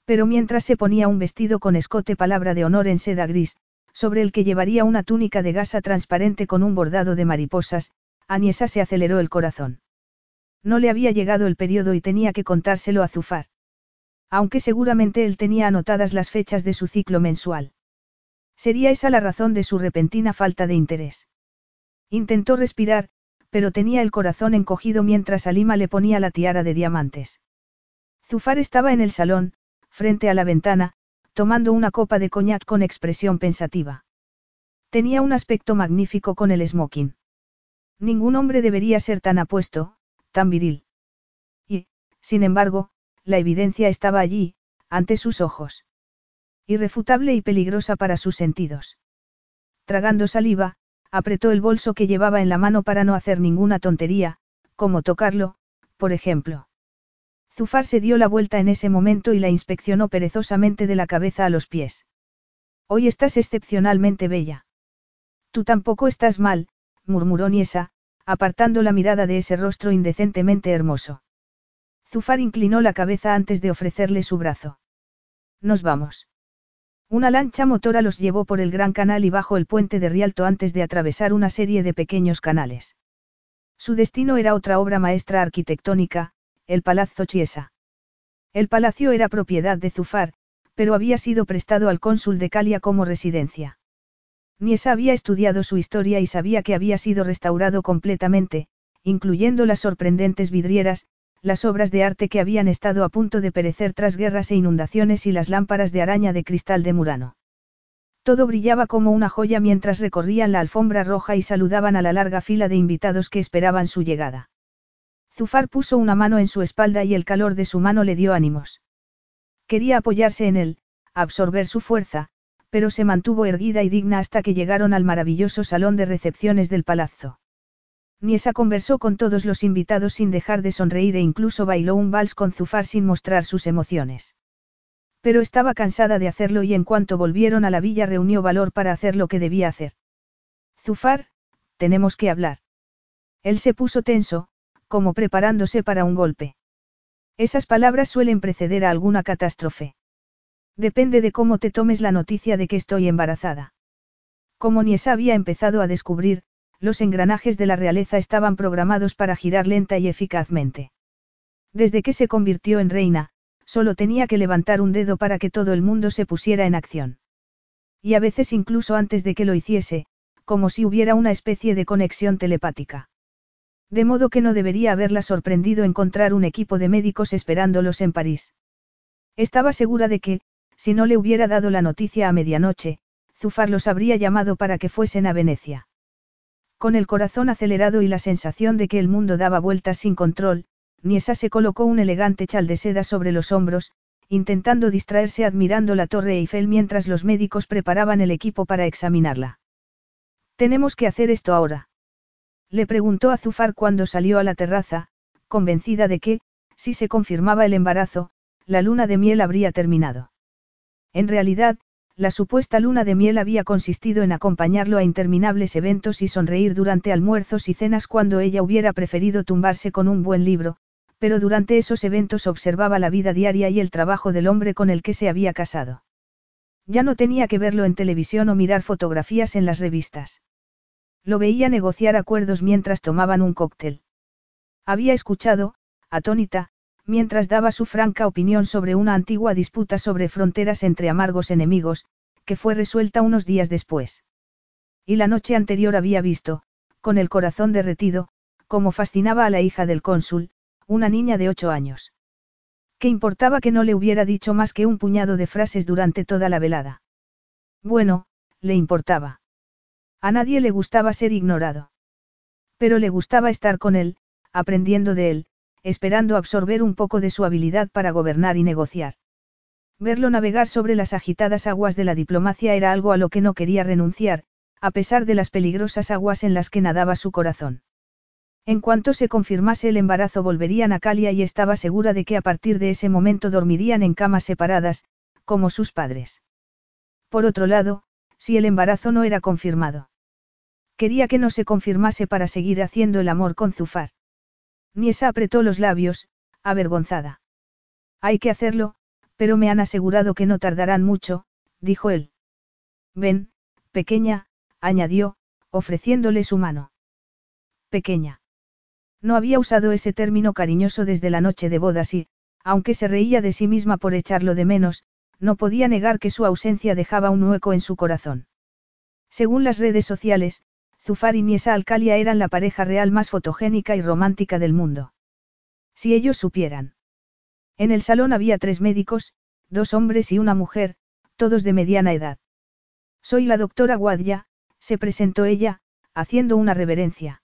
Speaker 1: Pero mientras se ponía un vestido con escote palabra de honor en seda gris, sobre el que llevaría una túnica de gasa transparente con un bordado de mariposas, Aniesa se aceleró el corazón. No le había llegado el periodo y tenía que contárselo a Zufar. Aunque seguramente él tenía anotadas las fechas de su ciclo mensual. Sería esa la razón de su repentina falta de interés. Intentó respirar, pero tenía el corazón encogido mientras Alima le ponía la tiara de diamantes. Zufar estaba en el salón, frente a la ventana, tomando una copa de coñac con expresión pensativa. Tenía un aspecto magnífico con el smoking. Ningún hombre debería ser tan apuesto, tan viril. Y, sin embargo, la evidencia estaba allí, ante sus ojos. Irrefutable y peligrosa para sus sentidos. Tragando saliva, apretó el bolso que llevaba en la mano para no hacer ninguna tontería, como tocarlo, por ejemplo. Zufar se dio la vuelta en ese momento y la inspeccionó perezosamente de la cabeza a los pies. Hoy estás excepcionalmente bella. Tú tampoco estás mal, murmuró Niesa, apartando la mirada de ese rostro indecentemente hermoso. Zufar inclinó la cabeza antes de ofrecerle su brazo. Nos vamos. Una lancha motora los llevó por el gran canal y bajo el puente de Rialto antes de atravesar una serie de pequeños canales. Su destino era otra obra maestra arquitectónica, el Palazzo Chiesa. El palacio era propiedad de Zufar, pero había sido prestado al cónsul de Calia como residencia. Niesa había estudiado su historia y sabía que había sido restaurado completamente, incluyendo las sorprendentes vidrieras, las obras de arte que habían estado a punto de perecer tras guerras e inundaciones y las lámparas de araña de cristal de Murano. Todo brillaba como una joya mientras recorrían la alfombra roja y saludaban a la larga fila de invitados que esperaban su llegada. Zufar puso una mano en su espalda y el calor de su mano le dio ánimos. Quería apoyarse en él, absorber su fuerza, pero se mantuvo erguida y digna hasta que llegaron al maravilloso salón de recepciones del palazzo. Niesa conversó con todos los invitados sin dejar de sonreír e incluso bailó un vals con Zufar sin mostrar sus emociones. Pero estaba cansada de hacerlo y en cuanto volvieron a la villa reunió valor para hacer lo que debía hacer. Zufar, tenemos que hablar. Él se puso tenso, como preparándose para un golpe. Esas palabras suelen preceder a alguna catástrofe. Depende de cómo te tomes la noticia de que estoy embarazada. Como Niesa había empezado a descubrir, los engranajes de la realeza estaban programados para girar lenta y eficazmente. Desde que se convirtió en reina, solo tenía que levantar un dedo para que todo el mundo se pusiera en acción. Y a veces incluso antes de que lo hiciese, como si hubiera una especie de conexión telepática. De modo que no debería haberla sorprendido encontrar un equipo de médicos esperándolos en París. Estaba segura de que, si no le hubiera dado la noticia a medianoche, Zufar los habría llamado para que fuesen a Venecia. Con el corazón acelerado y la sensación de que el mundo daba vueltas sin control, Niesa se colocó un elegante chal de seda sobre los hombros, intentando distraerse admirando la torre Eiffel mientras los médicos preparaban el equipo para examinarla. Tenemos que hacer esto ahora. Le preguntó a Zufar cuando salió a la terraza, convencida de que, si se confirmaba el embarazo, la luna de miel habría terminado. En realidad, la supuesta luna de miel había consistido en acompañarlo a interminables eventos y sonreír durante almuerzos y cenas cuando ella hubiera preferido tumbarse con un buen libro, pero durante esos eventos observaba la vida diaria y el trabajo del hombre con el que se había casado. Ya no tenía que verlo en televisión o mirar fotografías en las revistas. Lo veía negociar acuerdos mientras tomaban un cóctel. Había escuchado, atónita, mientras daba su franca opinión sobre una antigua disputa sobre fronteras entre amargos enemigos, que fue resuelta unos días después. Y la noche anterior había visto, con el corazón derretido, cómo fascinaba a la hija del cónsul, una niña de ocho años. ¿Qué importaba que no le hubiera dicho más que un puñado de frases durante toda la velada? Bueno, le importaba. A nadie le gustaba ser ignorado. Pero le gustaba estar con él, aprendiendo de él, esperando absorber un poco de su habilidad para gobernar y negociar. Verlo navegar sobre las agitadas aguas de la diplomacia era algo a lo que no quería renunciar, a pesar de las peligrosas aguas en las que nadaba su corazón. En cuanto se confirmase el embarazo volverían a Calia y estaba segura de que a partir de ese momento dormirían en camas separadas, como sus padres. Por otro lado, si el embarazo no era confirmado. Quería que no se confirmase para seguir haciendo el amor con Zufar. Niesa apretó los labios, avergonzada. Hay que hacerlo, pero me han asegurado que no tardarán mucho, dijo él. Ven, pequeña, añadió, ofreciéndole su mano. Pequeña. No había usado ese término cariñoso desde la noche de bodas y, aunque se reía de sí misma por echarlo de menos, no podía negar que su ausencia dejaba un hueco en su corazón. Según las redes sociales, Zufar y Niesa Alcalia eran la pareja real más fotogénica y romántica del mundo. Si ellos supieran. En el salón había tres médicos, dos hombres y una mujer, todos de mediana edad. Soy la doctora Guadya, se presentó ella, haciendo una reverencia.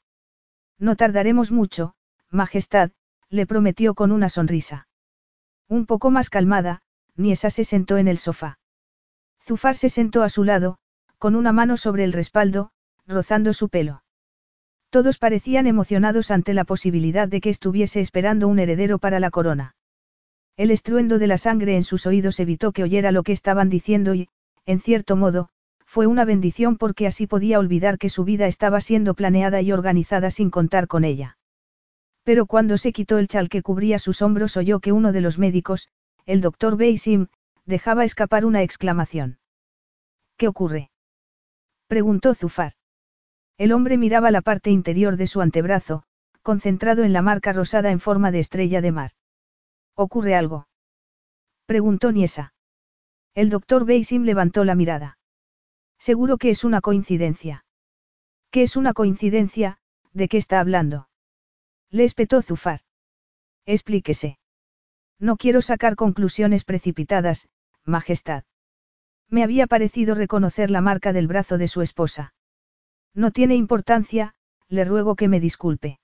Speaker 1: No tardaremos mucho, Majestad, le prometió con una sonrisa. Un poco más calmada, Niesa se sentó en el sofá. Zufar se sentó a su lado, con una mano sobre el respaldo, rozando su pelo. Todos parecían emocionados ante la posibilidad de que estuviese esperando un heredero para la corona. El estruendo de la sangre en sus oídos evitó que oyera lo que estaban diciendo y, en cierto modo, fue una bendición porque así podía olvidar que su vida estaba siendo planeada y organizada sin contar con ella. Pero cuando se quitó el chal que cubría sus hombros oyó que uno de los médicos, el doctor Beisim, dejaba escapar una exclamación. ¿Qué ocurre? preguntó Zufar. El hombre miraba la parte interior de su antebrazo, concentrado en la marca rosada en forma de estrella de mar. ¿Ocurre algo? Preguntó Niesa. El doctor Beisim levantó la mirada. Seguro que es una coincidencia. ¿Qué es una coincidencia? ¿De qué está hablando? Le espetó Zufar. Explíquese. No quiero sacar conclusiones precipitadas, Majestad. Me había parecido reconocer la marca del brazo de su esposa. No tiene importancia, le ruego que me disculpe.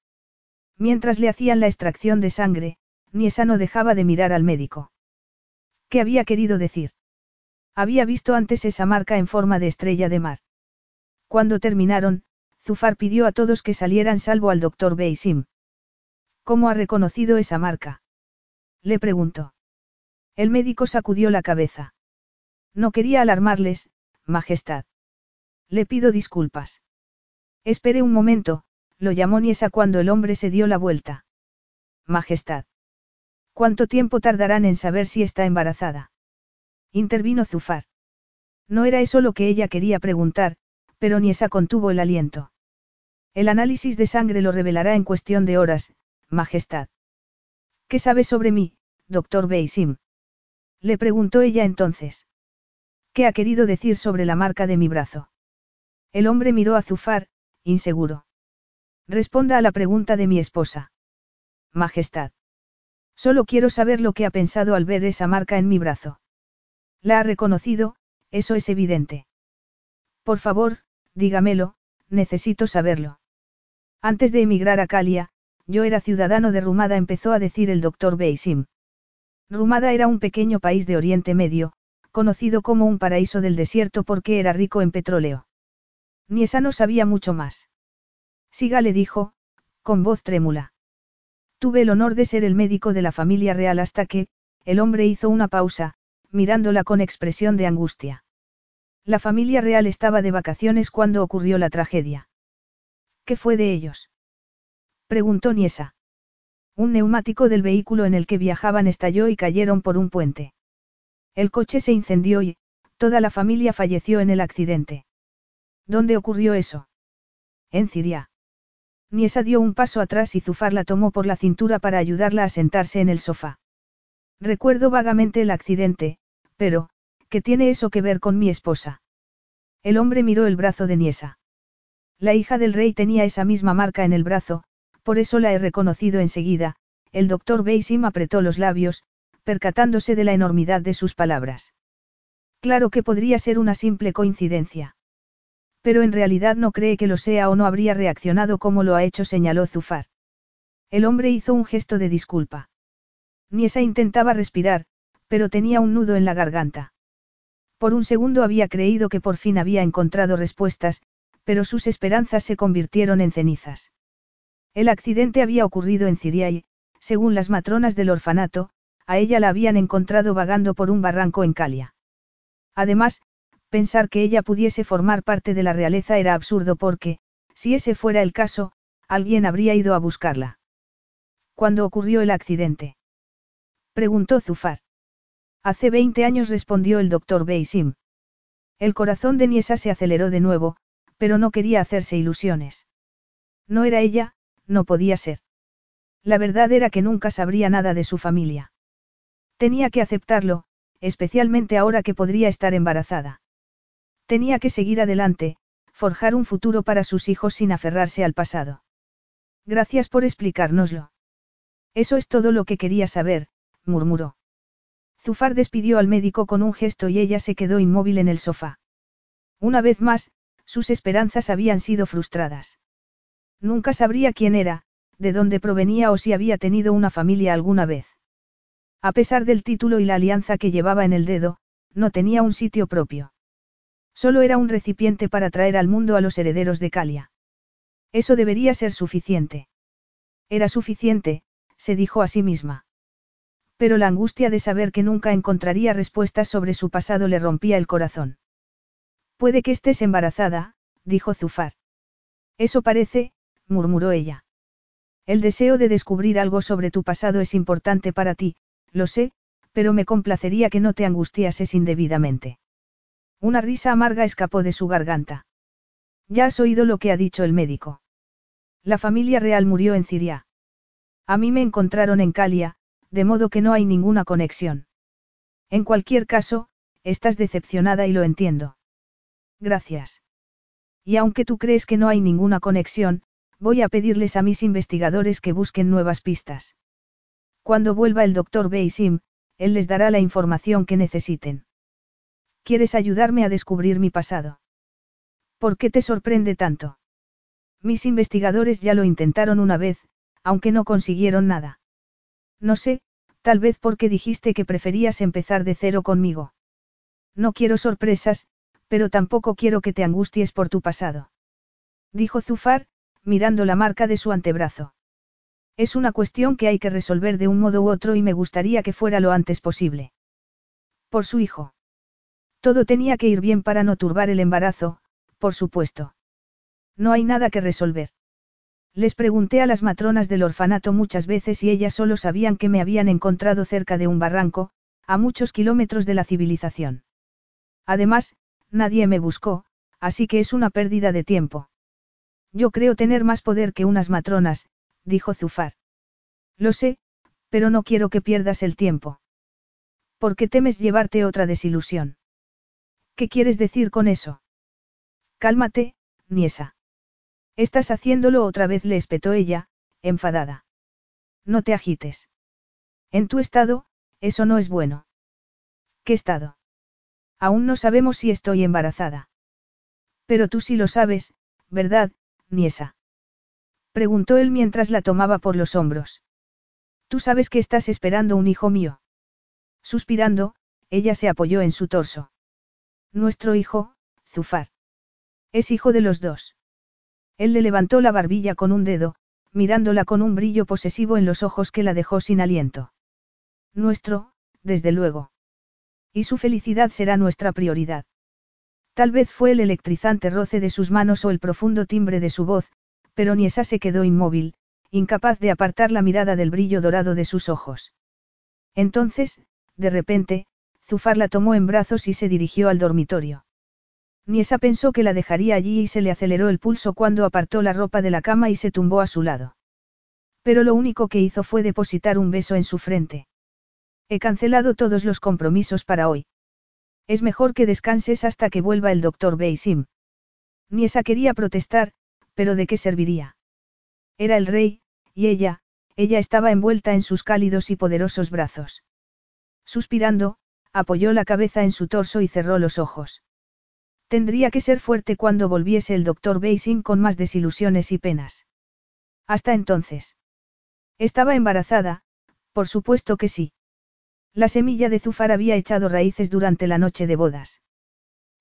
Speaker 1: Mientras le hacían la extracción de sangre, Niesa no dejaba de mirar al médico. ¿Qué había querido decir? Había visto antes esa marca en forma de estrella de mar. Cuando terminaron, Zufar pidió a todos que salieran salvo al doctor Beisim. ¿Cómo ha reconocido esa marca? Le preguntó. El médico sacudió la cabeza. No quería alarmarles, Majestad. Le pido disculpas. Espere un momento, lo llamó Niesa cuando el hombre se dio la vuelta. Majestad. ¿Cuánto tiempo tardarán en saber si está embarazada? Intervino Zufar. No era eso lo que ella quería preguntar, pero Niesa contuvo el aliento. El análisis de sangre lo revelará en cuestión de horas, Majestad. ¿Qué sabe sobre mí, doctor Beisim? Le preguntó ella entonces. ¿Qué ha querido decir sobre la marca de mi brazo? El hombre miró a Zufar, inseguro. Responda a la pregunta de mi esposa. Majestad. Solo quiero saber lo que ha pensado al ver esa marca en mi brazo. La ha reconocido, eso es evidente. Por favor, dígamelo, necesito saberlo. Antes de emigrar a Calia, yo era ciudadano de Rumada, empezó a decir el doctor Beisim. Rumada era un pequeño país de Oriente Medio, conocido como un paraíso del desierto porque era rico en petróleo. Niesa no sabía mucho más. Siga le dijo, con voz trémula. Tuve el honor de ser el médico de la familia real hasta que, el hombre hizo una pausa, mirándola con expresión de angustia. La familia real estaba de vacaciones cuando ocurrió la tragedia. ¿Qué fue de ellos? Preguntó Niesa. Un neumático del vehículo en el que viajaban estalló y cayeron por un puente. El coche se incendió y, toda la familia falleció en el accidente. ¿Dónde ocurrió eso? En Siria. Niesa dio un paso atrás y Zufar la tomó por la cintura para ayudarla a sentarse en el sofá. Recuerdo vagamente el accidente, pero, ¿qué tiene eso que ver con mi esposa? El hombre miró el brazo de Niesa. La hija del rey tenía esa misma marca en el brazo, por eso la he reconocido enseguida, el doctor Beisim apretó los labios, percatándose de la enormidad de sus palabras. Claro que podría ser una simple coincidencia. Pero en realidad no cree que lo sea o no habría reaccionado como lo ha hecho, señaló Zufar. El hombre hizo un gesto de disculpa. Niesa intentaba respirar, pero tenía un nudo en la garganta. Por un segundo había creído que por fin había encontrado respuestas, pero sus esperanzas se convirtieron en cenizas. El accidente había ocurrido en Ciria y, según las matronas del orfanato, a ella la habían encontrado vagando por un barranco en Calia. Además, pensar que ella pudiese formar parte de la realeza era absurdo porque, si ese fuera el caso, alguien habría ido a buscarla. ¿Cuándo ocurrió el accidente? Preguntó Zufar. Hace 20 años respondió el doctor Beisim. El corazón de Niesa se aceleró de nuevo, pero no quería hacerse ilusiones. No era ella, no podía ser. La verdad era que nunca sabría nada de su familia. Tenía que aceptarlo, especialmente ahora que podría estar embarazada. Tenía que seguir adelante, forjar un futuro para sus hijos sin aferrarse al pasado. Gracias por explicárnoslo. Eso es todo lo que quería saber, murmuró. Zufar despidió al médico con un gesto y ella se quedó inmóvil en el sofá. Una vez más, sus esperanzas habían sido frustradas. Nunca sabría quién era, de dónde provenía o si había tenido una familia alguna vez. A pesar del título y la alianza que llevaba en el dedo, no tenía un sitio propio. Solo era un recipiente para traer al mundo a los herederos de Calia. Eso debería ser suficiente. Era suficiente, se dijo a sí misma. Pero la angustia de saber que nunca encontraría respuestas sobre su pasado le rompía el corazón. Puede que estés embarazada, dijo Zufar. Eso parece, murmuró ella. El deseo de descubrir algo sobre tu pasado es importante para ti, lo sé, pero me complacería que no te angustiases indebidamente. Una risa amarga escapó de su garganta. Ya has oído lo que ha dicho el médico. La familia real murió en Siria. A mí me encontraron en Calia, de modo que no hay ninguna conexión. En cualquier caso, estás decepcionada y lo entiendo. Gracias. Y aunque tú crees que no hay ninguna conexión, voy a pedirles a mis investigadores que busquen nuevas pistas. Cuando vuelva el doctor Beisim, él les dará la información que necesiten. ¿Quieres ayudarme a descubrir mi pasado? ¿Por qué te sorprende tanto? Mis investigadores ya lo intentaron una vez, aunque no consiguieron nada. No sé, tal vez porque dijiste que preferías empezar de cero conmigo. No quiero sorpresas, pero tampoco quiero que te angusties por tu pasado. Dijo Zufar, mirando la marca de su antebrazo. Es una cuestión que hay que resolver de un modo u otro y me gustaría que fuera lo antes posible. Por su hijo. Todo tenía que ir bien para no turbar el embarazo, por supuesto. No hay nada que resolver. Les pregunté a las matronas del orfanato muchas veces y ellas solo sabían que me habían encontrado cerca de un barranco, a muchos kilómetros de la civilización. Además, nadie me buscó, así que es una pérdida de tiempo. Yo creo tener más poder que unas matronas, dijo Zufar. Lo sé, pero no quiero que pierdas el tiempo. ¿Por qué temes llevarte otra desilusión? ¿Qué quieres decir con eso? Cálmate, Niesa. Estás haciéndolo otra vez, le espetó ella, enfadada. No te agites. En tu estado, eso no es bueno. ¿Qué estado? Aún no sabemos si estoy embarazada. Pero tú sí lo sabes, ¿verdad, Niesa? Preguntó él mientras la tomaba por los hombros. Tú sabes que estás esperando un hijo mío. Suspirando, ella se apoyó en su torso. Nuestro hijo, Zufar. Es hijo de los dos. Él le levantó la barbilla con un dedo, mirándola con un brillo posesivo en los ojos que la dejó sin aliento. Nuestro, desde luego. Y su felicidad será nuestra prioridad. Tal vez fue el electrizante roce de sus manos o el profundo timbre de su voz, pero Niesa se quedó inmóvil, incapaz de apartar la mirada del brillo dorado de sus ojos. Entonces, de repente, Zufar la tomó en brazos y se dirigió al dormitorio. Niesa pensó que la dejaría allí y se le aceleró el pulso cuando apartó la ropa de la cama y se tumbó a su lado. Pero lo único que hizo fue depositar un beso en su frente. He cancelado todos los compromisos para hoy. Es mejor que descanses hasta que vuelva el doctor Beisim. Niesa quería protestar, pero ¿de qué serviría? Era el rey, y ella, ella estaba envuelta en sus cálidos y poderosos brazos. Suspirando, apoyó la cabeza en su torso y cerró los ojos. Tendría que ser fuerte cuando volviese el doctor Beisim con más desilusiones y penas. Hasta entonces. Estaba embarazada, por supuesto que sí. La semilla de Zufar había echado raíces durante la noche de bodas.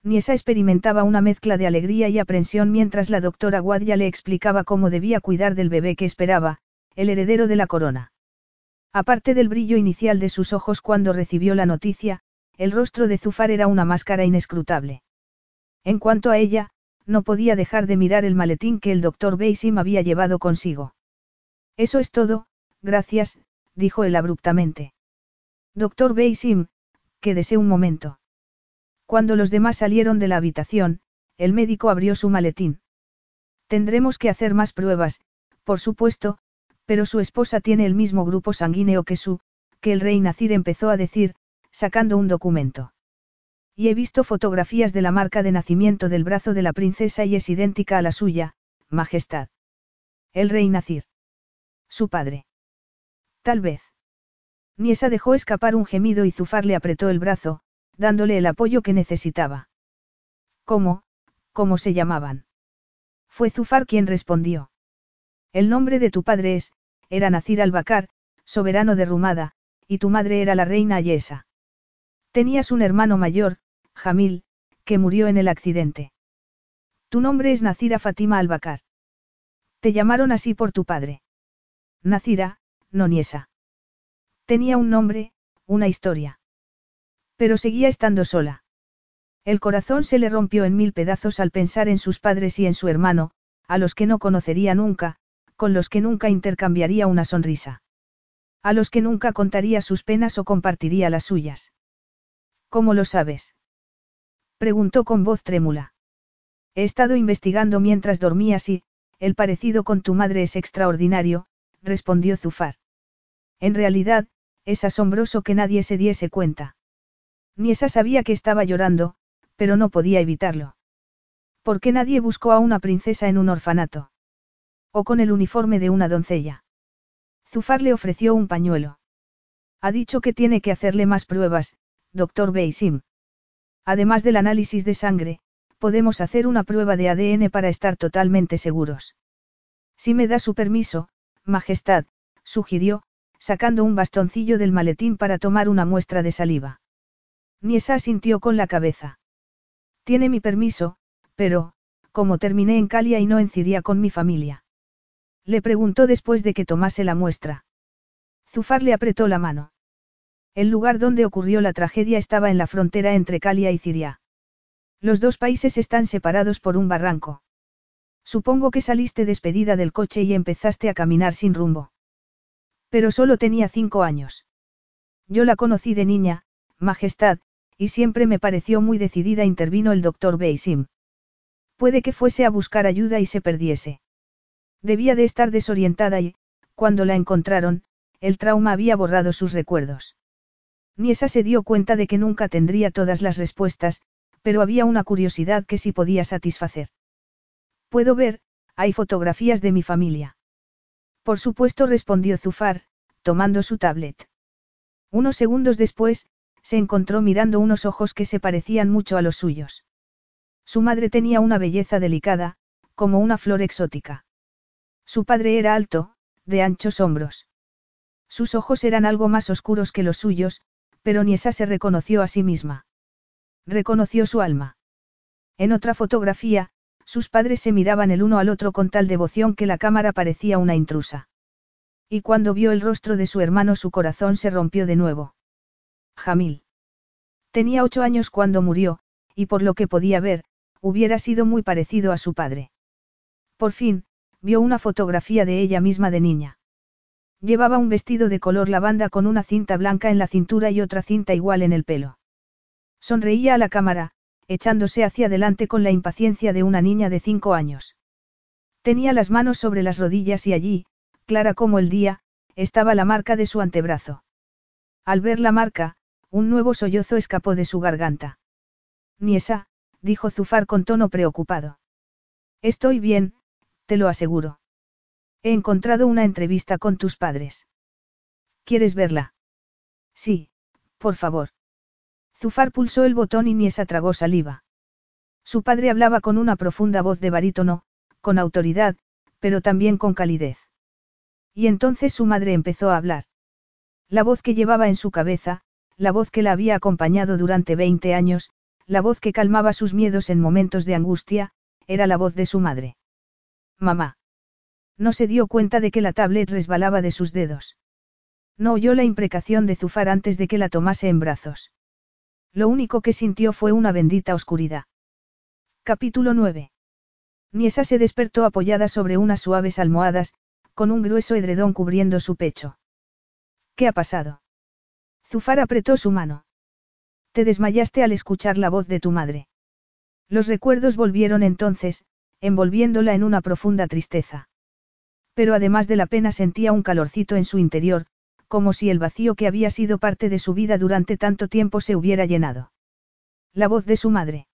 Speaker 1: Niesa experimentaba una mezcla de alegría y aprensión mientras la doctora Guadya le explicaba cómo debía cuidar del bebé que esperaba, el heredero de la corona. Aparte del brillo inicial de sus ojos cuando recibió la noticia, el rostro de Zufar era una máscara inescrutable. En cuanto a ella, no podía dejar de mirar el maletín que el doctor Beisim había llevado consigo. Eso es todo, gracias, dijo él abruptamente. Doctor Beisim, quédese un momento. Cuando los demás salieron de la habitación, el médico abrió su maletín. Tendremos que hacer más pruebas, por supuesto, pero su esposa tiene el mismo grupo sanguíneo que su, que el rey Nacir empezó a decir, sacando un documento. Y he visto fotografías de la marca de nacimiento del brazo de la princesa y es idéntica a la suya, Majestad. El rey Nacir. Su padre. Tal vez. Niesa dejó escapar un gemido y Zufar le apretó el brazo, dándole el apoyo que necesitaba. ¿Cómo? ¿Cómo se llamaban? Fue Zufar quien respondió. El nombre de tu padre es, era Nacir al-Bakar, soberano de Rumada, y tu madre era la reina Ayesa. Tenías un hermano mayor, Jamil, que murió en el accidente. Tu nombre es Nacira Fatima al-Bakar. Te llamaron así por tu padre. Nacira, no Niesa. Tenía un nombre, una historia. Pero seguía estando sola. El corazón se le rompió en mil pedazos al pensar en sus padres y en su hermano, a los que no conocería nunca, con los que nunca intercambiaría una sonrisa. A los que nunca contaría sus penas o compartiría las suyas. ¿Cómo lo sabes? Preguntó con voz trémula. He estado investigando mientras dormías y, el parecido con tu madre es extraordinario, respondió Zufar. En realidad, es asombroso que nadie se diese cuenta. Niesa sabía que estaba llorando, pero no podía evitarlo. ¿Por qué nadie buscó a una princesa en un orfanato? O con el uniforme de una doncella. Zufar le ofreció un pañuelo. Ha dicho que tiene que hacerle más pruebas, doctor Beisim. Además del análisis de sangre, podemos hacer una prueba de ADN para estar totalmente seguros. Si me da su permiso, Majestad, sugirió, sacando un bastoncillo del maletín para tomar una muestra de saliva. Niesa sintió con la cabeza. Tiene mi permiso, pero, como terminé en Calia y no en Ciria con mi familia. Le preguntó después de que tomase la muestra. Zufar le apretó la mano. El lugar donde ocurrió la tragedia estaba en la frontera entre Calia y Ciria. Los dos países están separados por un barranco. Supongo que saliste despedida del coche y empezaste a caminar sin rumbo. Pero solo tenía cinco años. Yo la conocí de niña, Majestad, y siempre me pareció muy decidida, intervino el doctor Beisim. Puede que fuese a buscar ayuda y se perdiese. Debía de estar desorientada y, cuando la encontraron, el trauma había borrado sus recuerdos. Niesa se dio cuenta de que nunca tendría todas las respuestas, pero había una curiosidad que sí podía satisfacer. Puedo ver, hay fotografías de mi familia. Por supuesto respondió Zufar, tomando su tablet. Unos segundos después, se encontró mirando unos ojos que se parecían mucho a los suyos. Su madre tenía una belleza delicada, como una flor exótica. Su padre era alto, de anchos hombros. Sus ojos eran algo más oscuros que los suyos, pero Niesa se reconoció a sí misma. Reconoció su alma. En otra fotografía, sus padres se miraban el uno al otro con tal devoción que la cámara parecía una intrusa. Y cuando vio el rostro de su hermano su corazón se rompió de nuevo. Jamil. Tenía ocho años cuando murió, y por lo que podía ver, hubiera sido muy parecido a su padre. Por fin, vio una fotografía de ella misma de niña. Llevaba un vestido de color lavanda con una cinta blanca en la cintura y otra cinta igual en el pelo. Sonreía a la cámara, echándose hacia adelante con la impaciencia de una niña de cinco años. Tenía las manos sobre las rodillas y allí, clara como el día, estaba la marca de su antebrazo. Al ver la marca, un nuevo sollozo escapó de su garganta. Niesa, dijo Zufar con tono preocupado. Estoy bien, te lo aseguro. He encontrado una entrevista con tus padres. ¿Quieres verla? Sí, por favor. Zufar pulsó el botón y Niesa tragó saliva. Su padre hablaba con una profunda voz de barítono, con autoridad, pero también con calidez. Y entonces su madre empezó a hablar. La voz que llevaba en su cabeza, la voz que la había acompañado durante 20 años, la voz que calmaba sus miedos en momentos de angustia, era la voz de su madre. Mamá. No se dio cuenta de que la tablet resbalaba de sus dedos. No oyó la imprecación de Zufar antes de que la tomase en brazos. Lo único que sintió fue una bendita oscuridad. Capítulo 9. Niesa se despertó apoyada sobre unas suaves almohadas, con un grueso edredón cubriendo su pecho. ¿Qué ha pasado? Zufar apretó su mano. Te desmayaste al escuchar la voz de tu madre. Los recuerdos volvieron entonces, envolviéndola en una profunda tristeza. Pero además de la pena sentía un calorcito en su interior, como si el vacío que había sido parte de su vida durante tanto tiempo se hubiera llenado. La voz de su madre.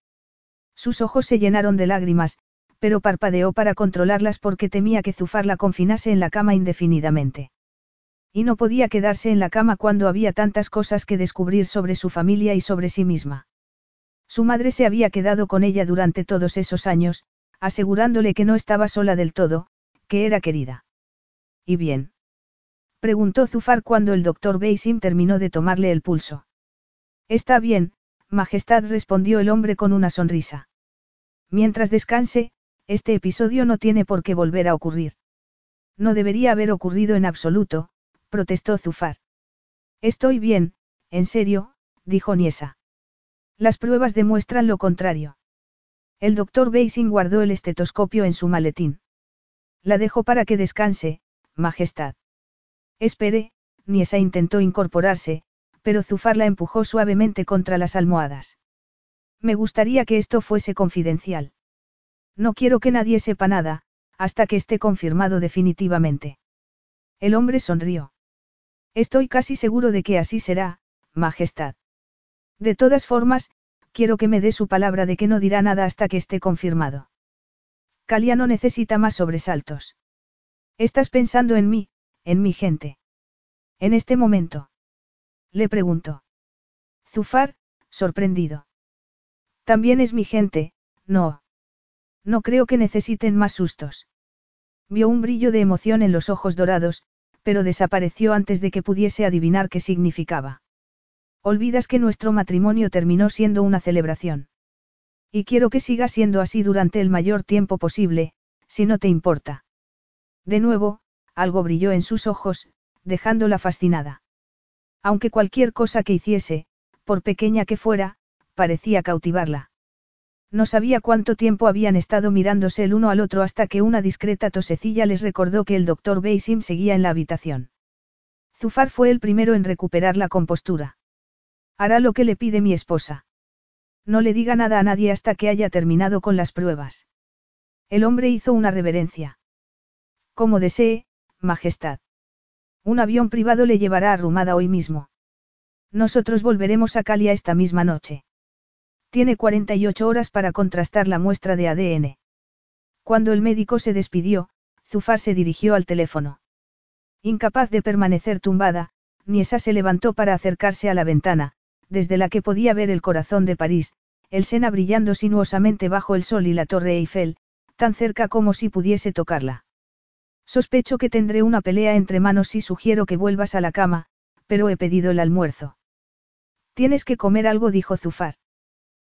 Speaker 1: Sus ojos se llenaron de lágrimas, pero parpadeó para controlarlas porque temía que Zufar la confinase en la cama indefinidamente. Y no podía quedarse en la cama cuando había tantas cosas que descubrir sobre su familia y sobre sí misma. Su madre se había quedado con ella durante todos esos años, asegurándole que no estaba sola del todo, que era querida. ¿Y bien? Preguntó Zufar cuando el doctor Beisim terminó de tomarle el pulso. Está bien, Majestad respondió el hombre con una sonrisa. Mientras descanse, este episodio no tiene por qué volver a ocurrir. No debería haber ocurrido en absoluto, protestó Zufar. Estoy bien, en serio, dijo Niesa. Las pruebas demuestran lo contrario. El doctor Basing guardó el estetoscopio en su maletín. La dejo para que descanse, Majestad. Espere, Niesa intentó incorporarse, pero Zufar la empujó suavemente contra las almohadas. Me gustaría que esto fuese confidencial. No quiero que nadie sepa nada, hasta que esté confirmado definitivamente. El hombre sonrió. Estoy casi seguro de que así será, Majestad. De todas formas, quiero que me dé su palabra de que no dirá nada hasta que esté confirmado. Calia no necesita más sobresaltos. Estás pensando en mí, en mi gente. En este momento. Le preguntó. Zufar, sorprendido. También es mi gente, no. No creo que necesiten más sustos. Vio un brillo de emoción en los ojos dorados, pero desapareció antes de que pudiese adivinar qué significaba. Olvidas que nuestro matrimonio terminó siendo una celebración. Y quiero que siga siendo así durante el mayor tiempo posible, si no te importa. De nuevo, algo brilló en sus ojos, dejándola fascinada. Aunque cualquier cosa que hiciese, por pequeña que fuera, parecía cautivarla. No sabía cuánto tiempo habían estado mirándose el uno al otro hasta que una discreta tosecilla les recordó que el doctor Beisim seguía en la habitación. Zufar fue el primero en recuperar la compostura. Hará lo que le pide mi esposa. No le diga nada a nadie hasta que haya terminado con las pruebas. El hombre hizo una reverencia. Como desee, Majestad. Un avión privado le llevará a Rumada hoy mismo. Nosotros volveremos a Calia esta misma noche. Tiene 48 horas para contrastar la muestra de ADN. Cuando el médico se despidió, Zufar se dirigió al teléfono. Incapaz de permanecer tumbada, Niesa se levantó para acercarse a la ventana, desde la que podía ver el corazón de París, el Sena brillando sinuosamente bajo el sol y la torre Eiffel, tan cerca como si pudiese tocarla. Sospecho que tendré una pelea entre manos si sugiero que vuelvas a la cama, pero he pedido el almuerzo. Tienes que comer algo, dijo Zufar.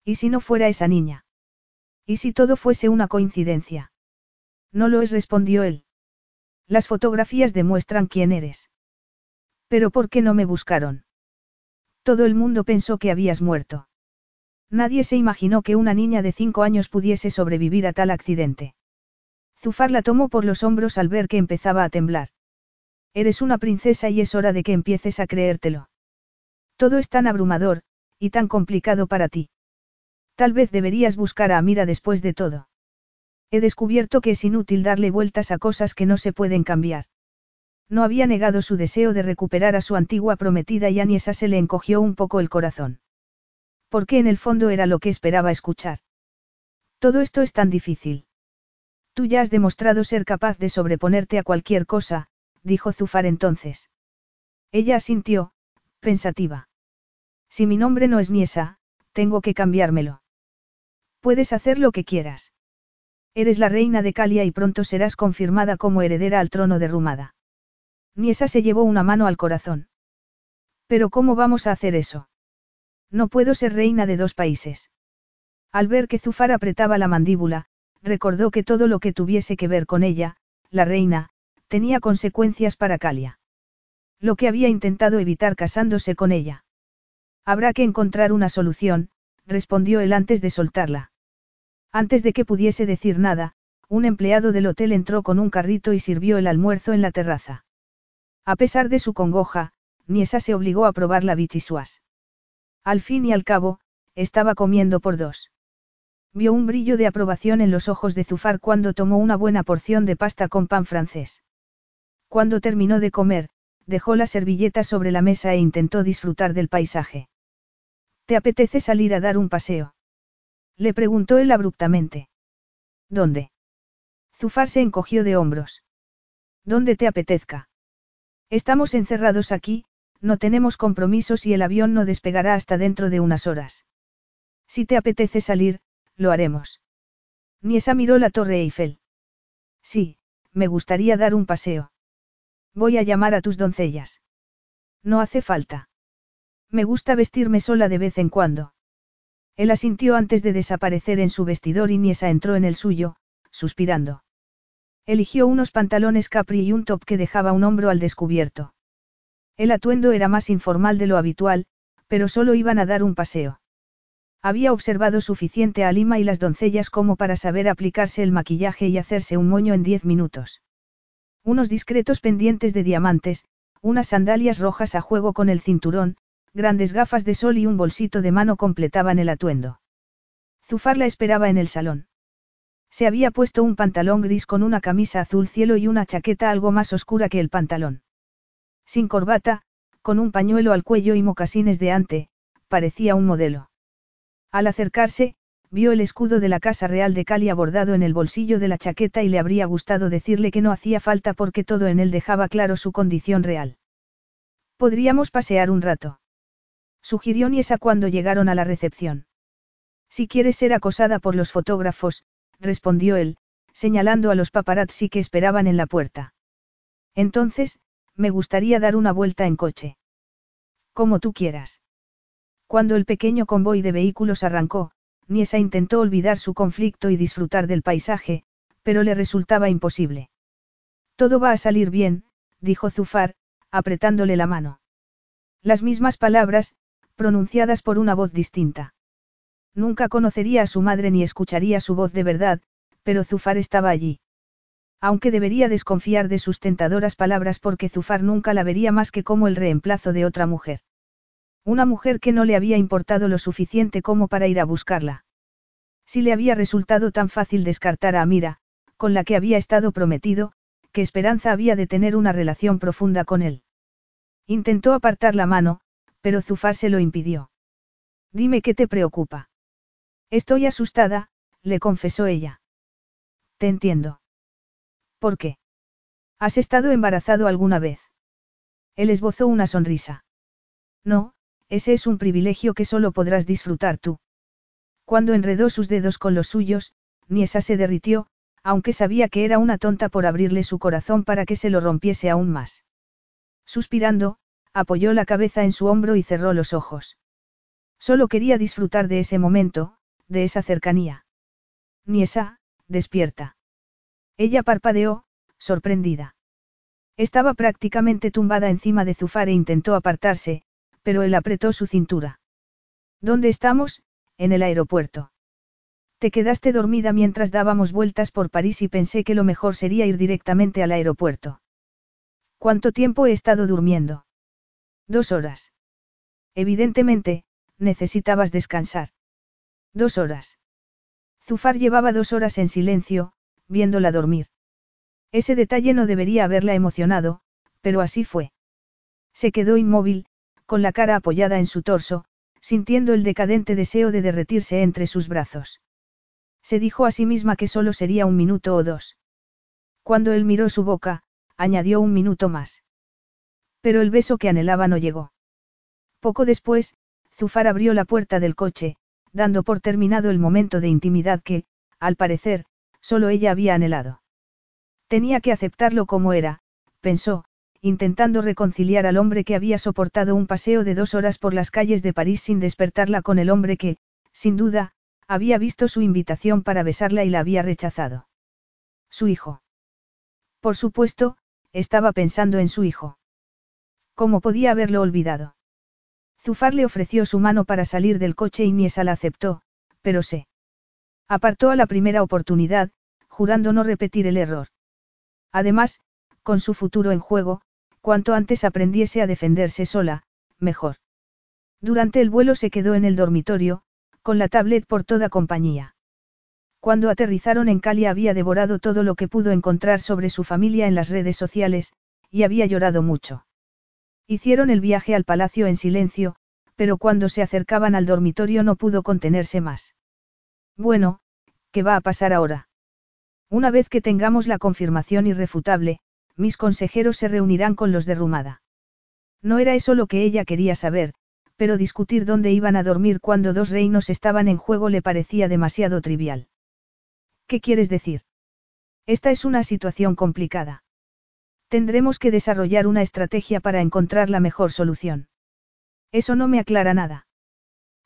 Speaker 1: ¿Y si no fuera esa niña? ¿Y si todo fuese una coincidencia? No lo es, respondió él. Las fotografías demuestran quién eres. Pero ¿por qué no me buscaron? Todo el mundo pensó que habías muerto. Nadie se imaginó que una niña de cinco años pudiese sobrevivir a tal accidente. Zufar la tomó por los hombros al ver que empezaba a temblar. Eres una princesa y es hora de que empieces a creértelo. Todo es tan abrumador, y tan complicado para ti. Tal vez deberías buscar a Amira después de todo. He descubierto que es inútil darle vueltas a cosas que no se pueden cambiar. No había negado su deseo de recuperar a su antigua prometida y a Niesa se le encogió un poco el corazón. Porque en el fondo era lo que esperaba escuchar. Todo esto es tan difícil. Tú ya has demostrado ser capaz de sobreponerte a cualquier cosa, dijo Zufar entonces. Ella asintió, pensativa. Si mi nombre no es Niesa, tengo que cambiármelo. Puedes hacer lo que quieras. Eres la reina de Calia y pronto serás confirmada como heredera al trono de Rumada. Niesa se llevó una mano al corazón. Pero ¿cómo vamos a hacer eso? No puedo ser reina de dos países. Al ver que Zufar apretaba la mandíbula, recordó que todo lo que tuviese que ver con ella, la reina, tenía consecuencias para Calia. Lo que había intentado evitar casándose con ella. Habrá que encontrar una solución, respondió él antes de soltarla. Antes de que pudiese decir nada, un empleado del hotel entró con un carrito y sirvió el almuerzo en la terraza. A pesar de su congoja, Niesa se obligó a probar la bichisuas. Al fin y al cabo, estaba comiendo por dos. Vio un brillo de aprobación en los ojos de Zufar cuando tomó una buena porción de pasta con pan francés. Cuando terminó de comer, dejó la servilleta sobre la mesa e intentó disfrutar del paisaje. ¿Te apetece salir a dar un paseo? Le preguntó él abruptamente. ¿Dónde? Zufar se encogió de hombros. ¿Dónde te apetezca? Estamos encerrados aquí, no tenemos compromisos y el avión no despegará hasta dentro de unas horas. Si te apetece salir, lo haremos. Niesa miró la torre Eiffel. Sí, me gustaría dar un paseo. Voy a llamar a tus doncellas. No hace falta. Me gusta vestirme sola de vez en cuando. Él asintió antes de desaparecer en su vestidor y Niesa entró en el suyo, suspirando. Eligió unos pantalones capri y un top que dejaba un hombro al descubierto. El atuendo era más informal de lo habitual, pero solo iban a dar un paseo. Había observado suficiente a Lima y las doncellas como para saber aplicarse el maquillaje y hacerse un moño en diez minutos. Unos discretos pendientes de diamantes, unas sandalias rojas a juego con el cinturón, grandes gafas de sol y un bolsito de mano completaban el atuendo. Zufar la esperaba en el salón. Se había puesto un pantalón gris con una camisa azul cielo y una chaqueta algo más oscura que el pantalón. Sin corbata, con un pañuelo al cuello y mocasines de ante, parecía un modelo. Al acercarse, vio el escudo de la Casa Real de Cali bordado en el bolsillo de la chaqueta y le habría gustado decirle que no hacía falta porque todo en él dejaba claro su condición real. Podríamos pasear un rato. Sugirió Niesa cuando llegaron a la recepción. Si quieres ser acosada por los fotógrafos, respondió él, señalando a los paparazzi que esperaban en la puerta. Entonces, me gustaría dar una vuelta en coche. Como tú quieras. Cuando el pequeño convoy de vehículos arrancó, Niesa intentó olvidar su conflicto y disfrutar del paisaje, pero le resultaba imposible. Todo va a salir bien, dijo Zufar, apretándole la mano. Las mismas palabras, pronunciadas por una voz distinta. Nunca conocería a su madre ni escucharía su voz de verdad, pero Zufar estaba allí. Aunque debería desconfiar de sus tentadoras palabras porque Zufar nunca la vería más que como el reemplazo de otra mujer. Una mujer que no le había importado lo suficiente como para ir a buscarla. Si le había resultado tan fácil descartar a Amira, con la que había estado prometido, que Esperanza había de tener una relación profunda con él. Intentó apartar la mano, pero Zufar se lo impidió. Dime qué te preocupa. Estoy asustada, le confesó ella. Te entiendo. ¿Por qué? ¿Has estado embarazado alguna vez? Él esbozó una sonrisa. No, ese es un privilegio que solo podrás disfrutar tú. Cuando enredó sus dedos con los suyos, Niesa se derritió, aunque sabía que era una tonta por abrirle su corazón para que se lo rompiese aún más. Suspirando, apoyó la cabeza en su hombro y cerró los ojos. Solo quería disfrutar de ese momento, de esa cercanía. Niesa, despierta. Ella parpadeó, sorprendida. Estaba prácticamente tumbada encima de Zufar e intentó apartarse, pero él apretó su cintura. ¿Dónde estamos, en el aeropuerto. Te quedaste dormida mientras dábamos vueltas por París y pensé que lo mejor sería ir directamente al aeropuerto. ¿Cuánto tiempo he estado durmiendo? Dos horas. Evidentemente, necesitabas descansar. Dos horas. Zufar llevaba dos horas en silencio, viéndola dormir. Ese detalle no debería haberla emocionado, pero así fue. Se quedó inmóvil, con la cara apoyada en su torso, sintiendo el decadente deseo de derretirse entre sus brazos. Se dijo a sí misma que solo sería un minuto o dos. Cuando él miró su boca, añadió un minuto más. Pero el beso que anhelaba no llegó. Poco después, Zufar abrió la puerta del coche, dando por terminado el momento de intimidad que, al parecer, solo ella había anhelado. Tenía que aceptarlo como era, pensó, intentando reconciliar al hombre que había soportado un paseo de dos horas por las calles de París sin despertarla con el hombre que, sin duda, había visto su invitación para besarla y la había rechazado. Su hijo. Por supuesto, estaba pensando en su hijo. ¿Cómo podía haberlo olvidado? Zufar le ofreció su mano para salir del coche y Niesa la aceptó, pero se apartó a la primera oportunidad, jurando no repetir el error. Además, con su futuro en juego, cuanto antes aprendiese a defenderse sola, mejor. Durante el vuelo se quedó en el dormitorio, con la tablet por toda compañía. Cuando aterrizaron en Cali había devorado todo lo que pudo encontrar sobre su familia en las redes sociales, y había llorado mucho. Hicieron el viaje al palacio en silencio, pero cuando se acercaban al dormitorio no pudo contenerse más. Bueno, ¿qué va a pasar ahora? Una vez que tengamos la confirmación irrefutable, mis consejeros se reunirán con los de Rumada. No era eso lo que ella quería saber, pero discutir dónde iban a dormir cuando dos reinos estaban en juego le parecía demasiado trivial. ¿Qué quieres decir? Esta es una situación complicada. Tendremos que desarrollar una estrategia para encontrar la mejor solución. Eso no me aclara nada.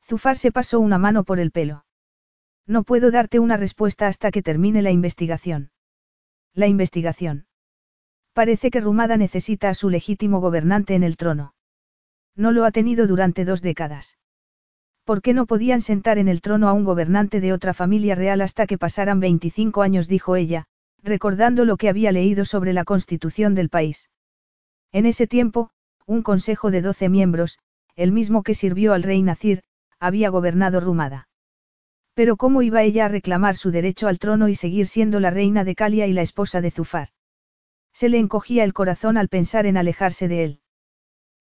Speaker 1: Zufar se pasó una mano por el pelo. No puedo darte una respuesta hasta que termine la investigación. La investigación. Parece que Rumada necesita a su legítimo gobernante en el trono. No lo ha tenido durante dos décadas. ¿Por qué no podían sentar en el trono a un gobernante de otra familia real hasta que pasaran 25 años? dijo ella, recordando lo que había leído sobre la constitución del país. En ese tiempo, un consejo de 12 miembros, el mismo que sirvió al rey Nacir, había gobernado Rumada. Pero ¿cómo iba ella a reclamar su derecho al trono y seguir siendo la reina de Calia y la esposa de Zufar? Se le encogía el corazón al pensar en alejarse de él.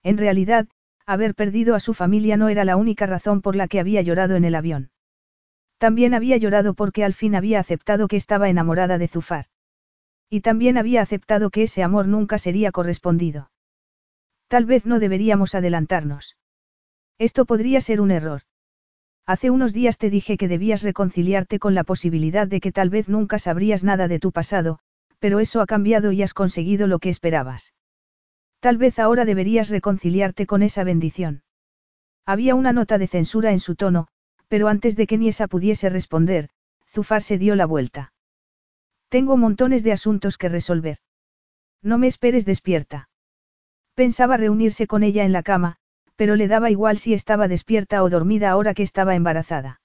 Speaker 1: En realidad, haber perdido a su familia no era la única razón por la que había llorado en el avión. También había llorado porque al fin había aceptado que estaba enamorada de Zufar. Y también había aceptado que ese amor nunca sería correspondido. Tal vez no deberíamos adelantarnos. Esto podría ser un error. Hace unos días te dije que debías reconciliarte con la posibilidad de que tal vez nunca sabrías nada de tu pasado, pero eso ha cambiado y has conseguido lo que esperabas. Tal vez ahora deberías reconciliarte con esa bendición. Había una nota de censura en su tono, pero antes de que Niesa pudiese responder, Zufar se dio la vuelta. Tengo montones de asuntos que resolver. No me esperes despierta. Pensaba reunirse con ella en la cama, pero le daba igual si estaba despierta o dormida ahora que estaba embarazada.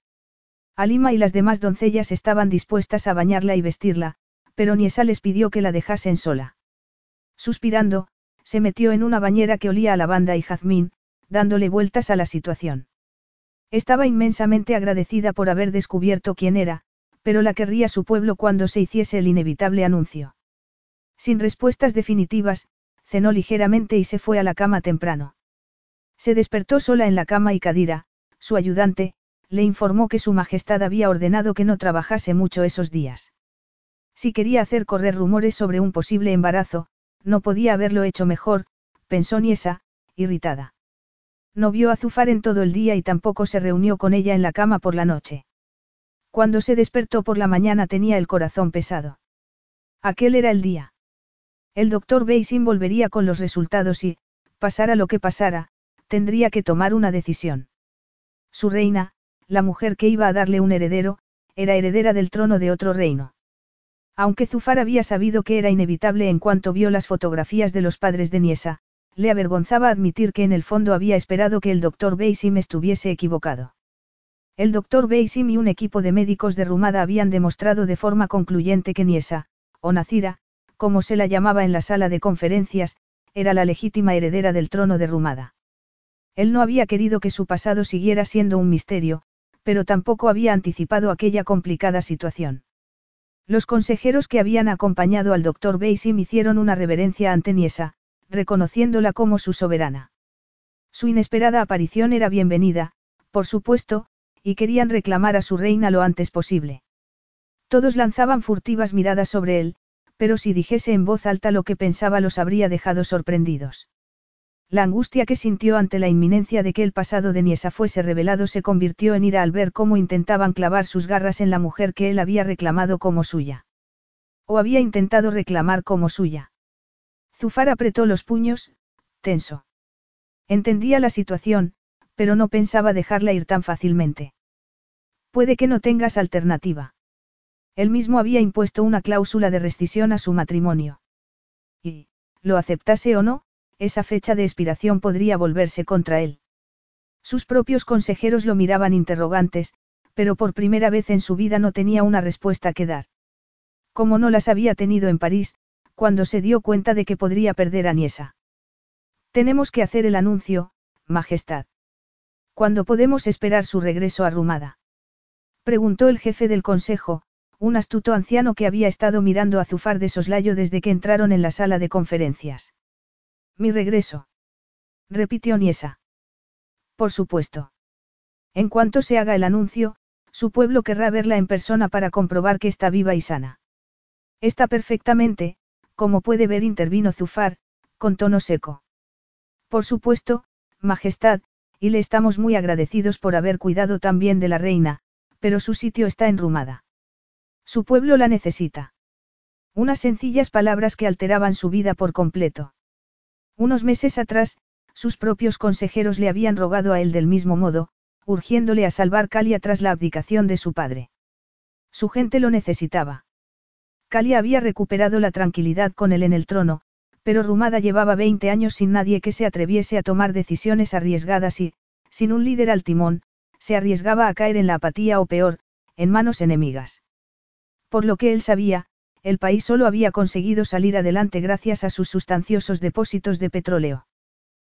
Speaker 1: Alima y las demás doncellas estaban dispuestas a bañarla y vestirla, pero Niesa les pidió que la dejasen sola. Suspirando, se metió en una bañera que olía a lavanda y jazmín, dándole vueltas a la situación. Estaba inmensamente agradecida por haber descubierto quién era, pero la querría su pueblo cuando se hiciese el inevitable anuncio. Sin respuestas definitivas, cenó ligeramente y se fue a la cama temprano. Se despertó sola en la cama y Kadira, su ayudante, le informó que su majestad había ordenado que no trabajase mucho esos días. Si quería hacer correr rumores sobre un posible embarazo, no podía haberlo hecho mejor, pensó Niesa, irritada. No vio a Zufar en todo el día y tampoco se reunió con ella en la cama por la noche. Cuando se despertó por la mañana tenía el corazón pesado. Aquel era el día. El doctor Beisin volvería con los resultados y, pasara lo que pasara, tendría que tomar una decisión. Su reina, la mujer que iba a darle un heredero, era heredera del trono de otro reino. Aunque Zufar había sabido que era inevitable en cuanto vio las fotografías de los padres de Niesa, le avergonzaba admitir que en el fondo había esperado que el doctor Beisim estuviese equivocado. El doctor Beisim y un equipo de médicos de Rumada habían demostrado de forma concluyente que Niesa, o Nacira, como se la llamaba en la sala de conferencias, era la legítima heredera del trono de Rumada. Él no había querido que su pasado siguiera siendo un misterio, pero tampoco había anticipado aquella complicada situación. Los consejeros que habían acompañado al doctor Beisim hicieron una reverencia ante Niesa, reconociéndola como su soberana. Su inesperada aparición era bienvenida, por supuesto, y querían reclamar a su reina lo antes posible. Todos lanzaban furtivas miradas sobre él, pero si dijese en voz alta lo que pensaba los habría dejado sorprendidos. La angustia que sintió ante la inminencia de que el pasado de Niesa fuese revelado se convirtió en ira al ver cómo intentaban clavar sus garras en la mujer que él había reclamado como suya. O había intentado reclamar como suya. Zufar apretó los puños, tenso. Entendía la situación, pero no pensaba dejarla ir tan fácilmente. Puede que no tengas alternativa. Él mismo había impuesto una cláusula de rescisión a su matrimonio. Y, lo aceptase o no, esa fecha de expiración podría volverse contra él. Sus propios consejeros lo miraban interrogantes, pero por primera vez en su vida no tenía una respuesta que dar. Como no las había tenido en París, cuando se dio cuenta de que podría perder a Niesa. Tenemos que hacer el anuncio, Majestad. ¿Cuándo podemos esperar su regreso a Rumada? Preguntó el jefe del consejo, un astuto anciano que había estado mirando a Zufar de soslayo desde que entraron en la sala de conferencias. Mi regreso. Repitió Niesa. Por supuesto. En cuanto se haga el anuncio, su pueblo querrá verla en persona para comprobar que está viva y sana. Está perfectamente, como puede ver, intervino Zufar, con tono seco. Por supuesto, Majestad, y le estamos muy agradecidos por haber cuidado tan bien de la reina, pero su sitio está enrumada. Su pueblo la necesita. Unas sencillas palabras que alteraban su vida por completo. Unos meses atrás, sus propios consejeros le habían rogado a él del mismo modo, urgiéndole a salvar Calia tras la abdicación de su padre. Su gente lo necesitaba. Calia había recuperado la tranquilidad con él en el trono, pero Rumada llevaba 20 años sin nadie que se atreviese a tomar decisiones arriesgadas y, sin un líder al timón, se arriesgaba a caer en la apatía o peor, en manos enemigas. Por lo que él sabía, el país solo había conseguido salir adelante gracias a sus sustanciosos depósitos de petróleo.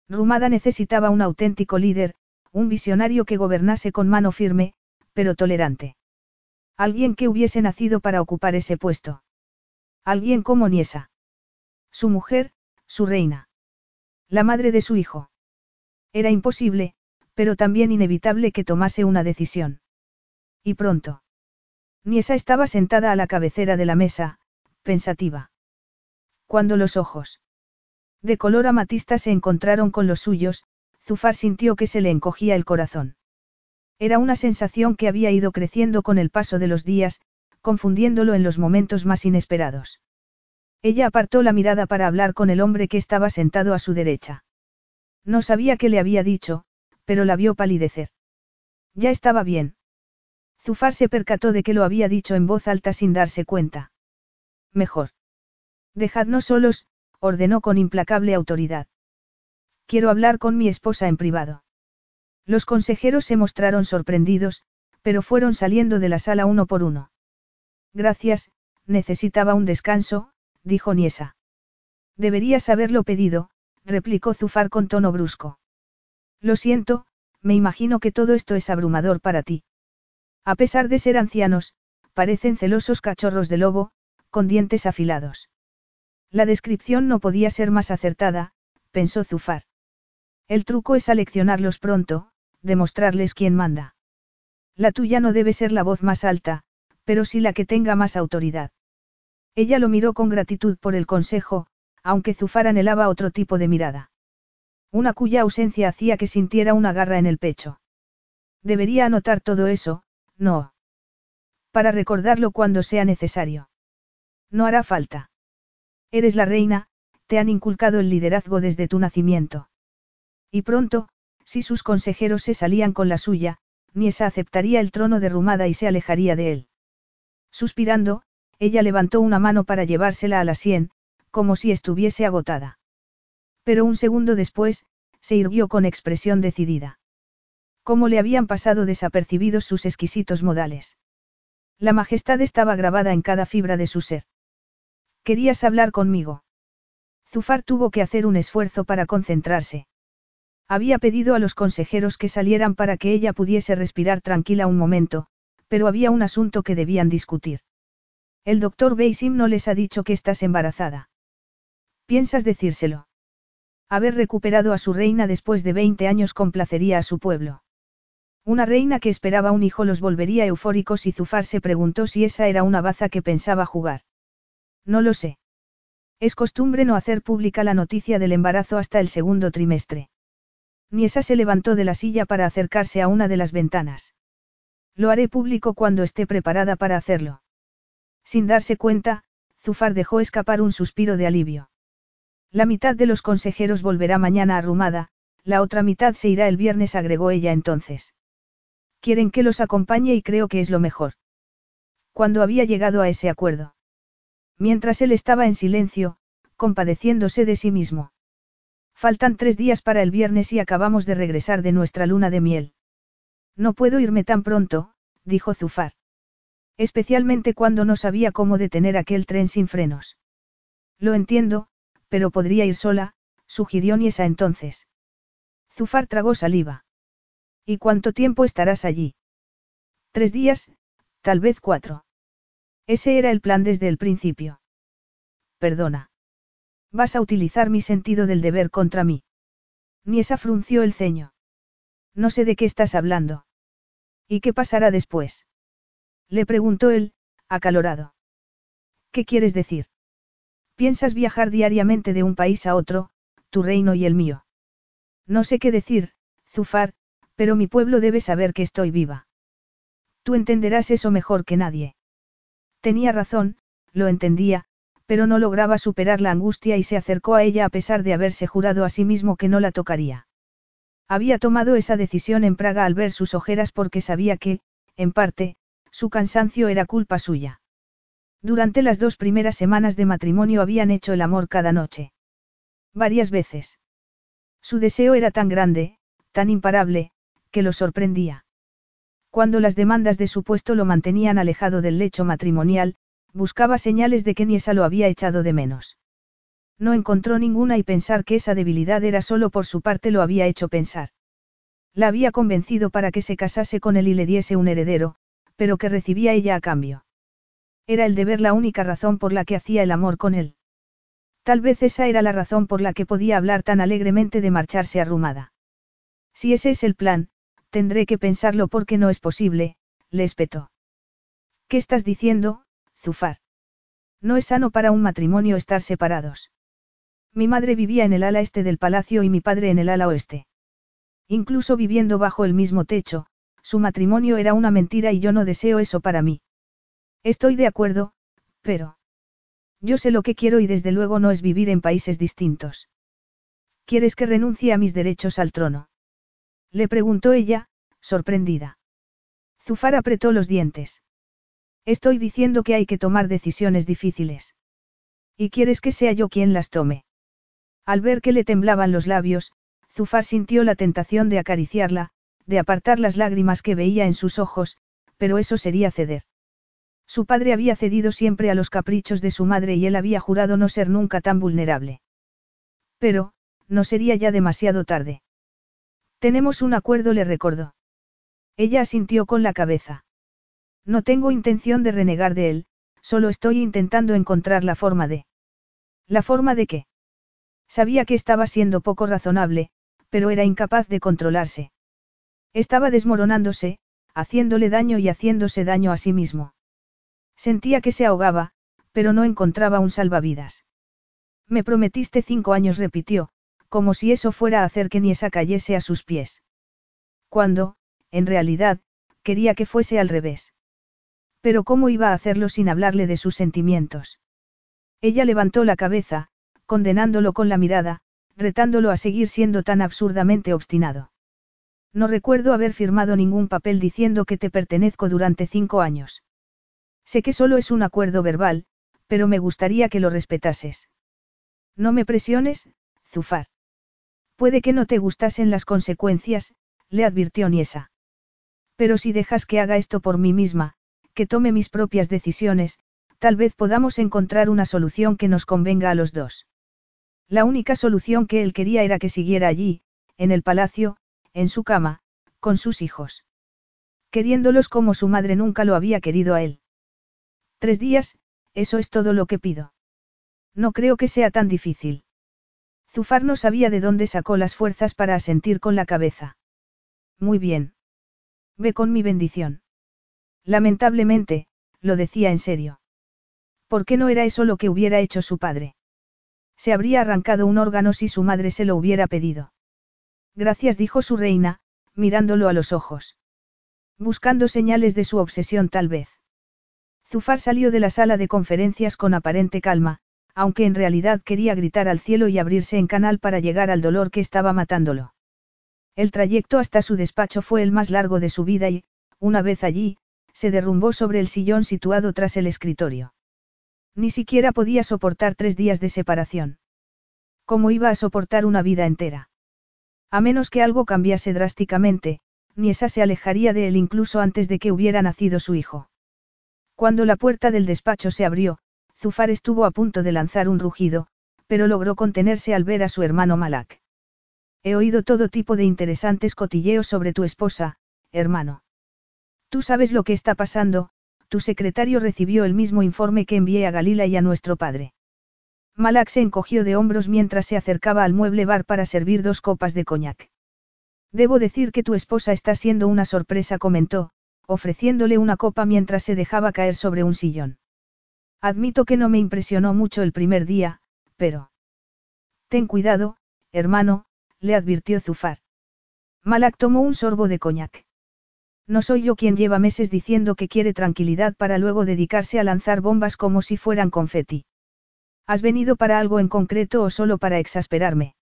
Speaker 1: Rumada necesitaba un auténtico líder, un visionario que gobernase con mano firme, pero tolerante. Alguien que hubiese nacido para ocupar ese puesto. Alguien como Niesa. Su mujer, su reina. La madre de su hijo. Era imposible, pero también inevitable que tomase una decisión. Y pronto. Niesa estaba sentada a la cabecera de la mesa, pensativa. Cuando los ojos de color amatista se encontraron con los suyos, Zufar sintió que se le encogía el corazón. Era una sensación que había ido creciendo con el paso de los días, confundiéndolo en los momentos más inesperados. Ella apartó la mirada para hablar con el hombre que estaba sentado a su derecha. No sabía qué le había dicho, pero la vio palidecer. Ya estaba bien. Zufar se percató de que lo había dicho en voz alta sin darse cuenta. Mejor. Dejadnos solos, ordenó con implacable autoridad. Quiero hablar con mi esposa en privado. Los consejeros se mostraron sorprendidos, pero fueron saliendo de la sala uno por uno. Gracias, necesitaba un descanso, dijo Niesa. Deberías haberlo pedido, replicó Zufar con tono brusco. Lo siento, me imagino que todo esto es abrumador para ti. A pesar de ser ancianos, parecen celosos cachorros de lobo, con dientes afilados. La descripción no podía ser más acertada, pensó Zufar. El truco es aleccionarlos pronto, demostrarles quién manda. La tuya no debe ser la voz más alta, pero sí la que tenga más autoridad. Ella lo miró con gratitud por el consejo, aunque Zufar anhelaba otro tipo de mirada. Una cuya ausencia hacía que sintiera una garra en el pecho. Debería anotar todo eso, no. Para recordarlo cuando sea necesario. No hará falta. Eres la reina, te han inculcado el liderazgo desde tu nacimiento. Y pronto, si sus consejeros se salían con la suya, Niesa aceptaría el trono de Rumada y se alejaría de él. Suspirando, ella levantó una mano para llevársela a la sien, como si estuviese agotada. Pero un segundo después, se irguió con expresión decidida. Cómo le habían pasado desapercibidos sus exquisitos modales. La majestad estaba grabada en cada fibra de su ser. ¿Querías hablar conmigo? Zufar tuvo que hacer un esfuerzo para concentrarse. Había pedido a los consejeros que salieran para que ella pudiese respirar tranquila un momento, pero había un asunto que debían discutir. El doctor Beisim no les ha dicho que estás embarazada. ¿Piensas decírselo? Haber recuperado a su reina después de 20 años complacería a su pueblo. Una reina que esperaba un hijo los volvería eufóricos y Zufar se preguntó si esa era una baza que pensaba jugar. No lo sé. Es costumbre no hacer pública la noticia del embarazo hasta el segundo trimestre. Niesa se levantó de la silla para acercarse a una de las ventanas. Lo haré público cuando esté preparada para hacerlo. Sin darse cuenta, Zufar dejó escapar un suspiro de alivio. La mitad de los consejeros volverá mañana a Rumada, la otra mitad se irá el viernes, agregó ella entonces. Quieren que los acompañe y creo que es lo mejor. Cuando había llegado a ese acuerdo. Mientras él estaba en silencio, compadeciéndose de sí mismo. Faltan tres días para el viernes y acabamos de regresar de nuestra luna de miel. No puedo irme tan pronto, dijo Zufar. Especialmente cuando no sabía cómo detener aquel tren sin frenos. Lo entiendo, pero podría ir sola, sugirió Niesa entonces. Zufar tragó saliva. ¿Y cuánto tiempo estarás allí? Tres días, tal vez cuatro. Ese era el plan desde el principio. Perdona. Vas a utilizar mi sentido del deber contra mí. Niesa frunció el ceño. No sé de qué estás hablando. ¿Y qué pasará después? Le preguntó él, acalorado. ¿Qué quieres decir? Piensas viajar diariamente de un país a otro, tu reino y el mío. No sé qué decir, Zufar, pero mi pueblo debe saber que estoy viva. Tú entenderás eso mejor que nadie. Tenía razón, lo entendía, pero no lograba superar la angustia y se acercó a ella a pesar de haberse jurado a sí mismo que no la tocaría. Había tomado esa decisión en Praga al ver sus ojeras porque sabía que, en parte, su cansancio era culpa suya. Durante las dos primeras semanas de matrimonio habían hecho el amor cada noche. Varias veces. Su deseo era tan grande, tan imparable, que lo sorprendía. Cuando las demandas de su puesto lo mantenían alejado del lecho matrimonial, buscaba señales de que Niesa lo había echado de menos. No encontró ninguna y pensar que esa debilidad era solo por su parte lo había hecho pensar. La había convencido para que se casase con él y le diese un heredero, pero que recibía ella a cambio. Era el deber la única razón por la que hacía el amor con él. Tal vez esa era la razón por la que podía hablar tan alegremente de marcharse arrumada. Si ese es el plan, Tendré que pensarlo porque no es posible, le espetó. ¿Qué estás diciendo, Zufar? No es sano para un matrimonio estar separados. Mi madre vivía en el ala este del palacio y mi padre en el ala oeste. Incluso viviendo bajo el mismo techo, su matrimonio era una mentira y yo no deseo eso para mí. Estoy de acuerdo, pero... Yo sé lo que quiero y desde luego no es vivir en países distintos. ¿Quieres que renuncie a mis derechos al trono? Le preguntó ella, sorprendida. Zufar apretó los dientes. Estoy diciendo que hay que tomar decisiones difíciles. ¿Y quieres que sea yo quien las tome? Al ver que le temblaban los labios, Zufar sintió la tentación de acariciarla, de apartar las lágrimas que veía en sus ojos, pero eso sería ceder. Su padre había cedido siempre a los caprichos de su madre y él había jurado no ser nunca tan vulnerable. Pero, no sería ya demasiado tarde. Tenemos un acuerdo, le recordó. Ella asintió con la cabeza. No tengo intención de renegar de él, solo estoy intentando encontrar la forma de... ¿La forma de qué? Sabía que estaba siendo poco razonable, pero era incapaz de controlarse. Estaba desmoronándose, haciéndole daño y haciéndose daño a sí mismo. Sentía que se ahogaba, pero no encontraba un salvavidas. Me prometiste cinco años, repitió, como si eso fuera a hacer que Niesa cayese a sus pies. Cuando, en realidad, quería que fuese al revés. Pero ¿cómo iba a hacerlo sin hablarle de sus sentimientos? Ella levantó la cabeza, condenándolo con la mirada, retándolo a seguir siendo tan absurdamente obstinado. No recuerdo haber firmado ningún papel diciendo que te pertenezco durante cinco años. Sé que solo es un acuerdo verbal, pero me gustaría que lo respetases. No me presiones, Zufar. Puede que no te gustasen las consecuencias, le advirtió Niesa. Pero si dejas que haga esto por mí misma, que tome mis propias decisiones, tal vez podamos encontrar una solución que nos convenga a los dos. La única solución que él quería era que siguiera allí, en el palacio, en su cama, con sus hijos. Queriéndolos como su madre nunca lo había querido a él. Tres días, eso es todo lo que pido. No creo que sea tan difícil. Zufar no sabía de dónde sacó las fuerzas para asentir con la cabeza. Muy bien. Ve con mi bendición. Lamentablemente, lo decía en serio. ¿Por qué no era eso lo que hubiera hecho su padre? Se habría arrancado un órgano si su madre se lo hubiera pedido. Gracias, dijo su reina, mirándolo a los ojos. Buscando señales de su obsesión tal vez. Zufar salió de la sala de conferencias con aparente calma, aunque en realidad quería gritar al cielo y abrirse en canal para llegar al dolor que estaba matándolo. El trayecto hasta su despacho fue el más largo de su vida y, una vez allí, se derrumbó sobre el sillón situado tras el escritorio. Ni siquiera podía soportar tres días de separación. ¿Cómo iba a soportar una vida entera? A menos que algo cambiase drásticamente, ni esa se alejaría de él incluso antes de que hubiera nacido su hijo. Cuando la puerta del despacho se abrió, Zufar estuvo a punto de lanzar un rugido, pero logró contenerse al ver a su hermano Malak. He oído todo tipo de interesantes cotilleos sobre tu esposa, hermano. Tú sabes lo que está pasando, tu secretario recibió el mismo informe que envié a Galila y a nuestro padre. Malak se encogió de hombros mientras se acercaba al mueble bar para servir dos copas de coñac. Debo decir que tu esposa está siendo una sorpresa, comentó, ofreciéndole una copa mientras se dejaba caer sobre un sillón. Admito que no me impresionó mucho el primer día, pero... Ten cuidado, hermano, le advirtió Zufar. Malak tomó un sorbo de coñac. No soy yo quien lleva meses diciendo que quiere tranquilidad para luego dedicarse a lanzar bombas como si fueran confeti. ¿Has venido para algo en concreto o solo para exasperarme?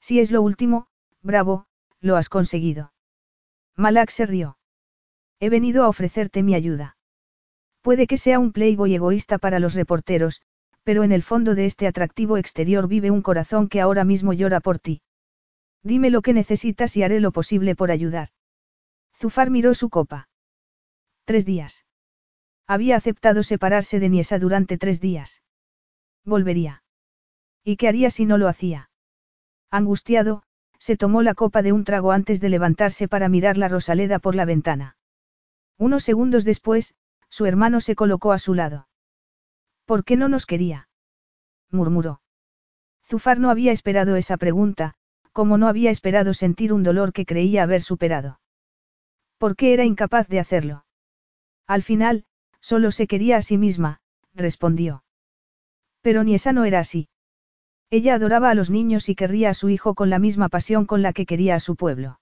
Speaker 1: Si es lo último, bravo, lo has conseguido. Malak se rió. He venido a ofrecerte mi ayuda. Puede que sea un playboy egoísta para los reporteros, pero en el fondo de este atractivo exterior vive un corazón que ahora mismo llora por ti. Dime lo que necesitas y haré lo posible por ayudar. Zufar miró su copa. Tres días. Había aceptado separarse de Niesa durante tres días. Volvería. ¿Y qué haría si no lo hacía? Angustiado, se tomó la copa de un trago antes de levantarse para mirar la Rosaleda por la ventana. Unos segundos después, su hermano se colocó a su lado. ¿Por qué no nos quería? murmuró. Zufar no había esperado esa pregunta, como no había esperado sentir un dolor que creía haber superado. ¿Por qué era incapaz de hacerlo? Al final, solo se quería a sí misma, respondió. Pero ni esa no era así. Ella adoraba a los niños y querría a su hijo con la misma pasión con la que quería a su pueblo.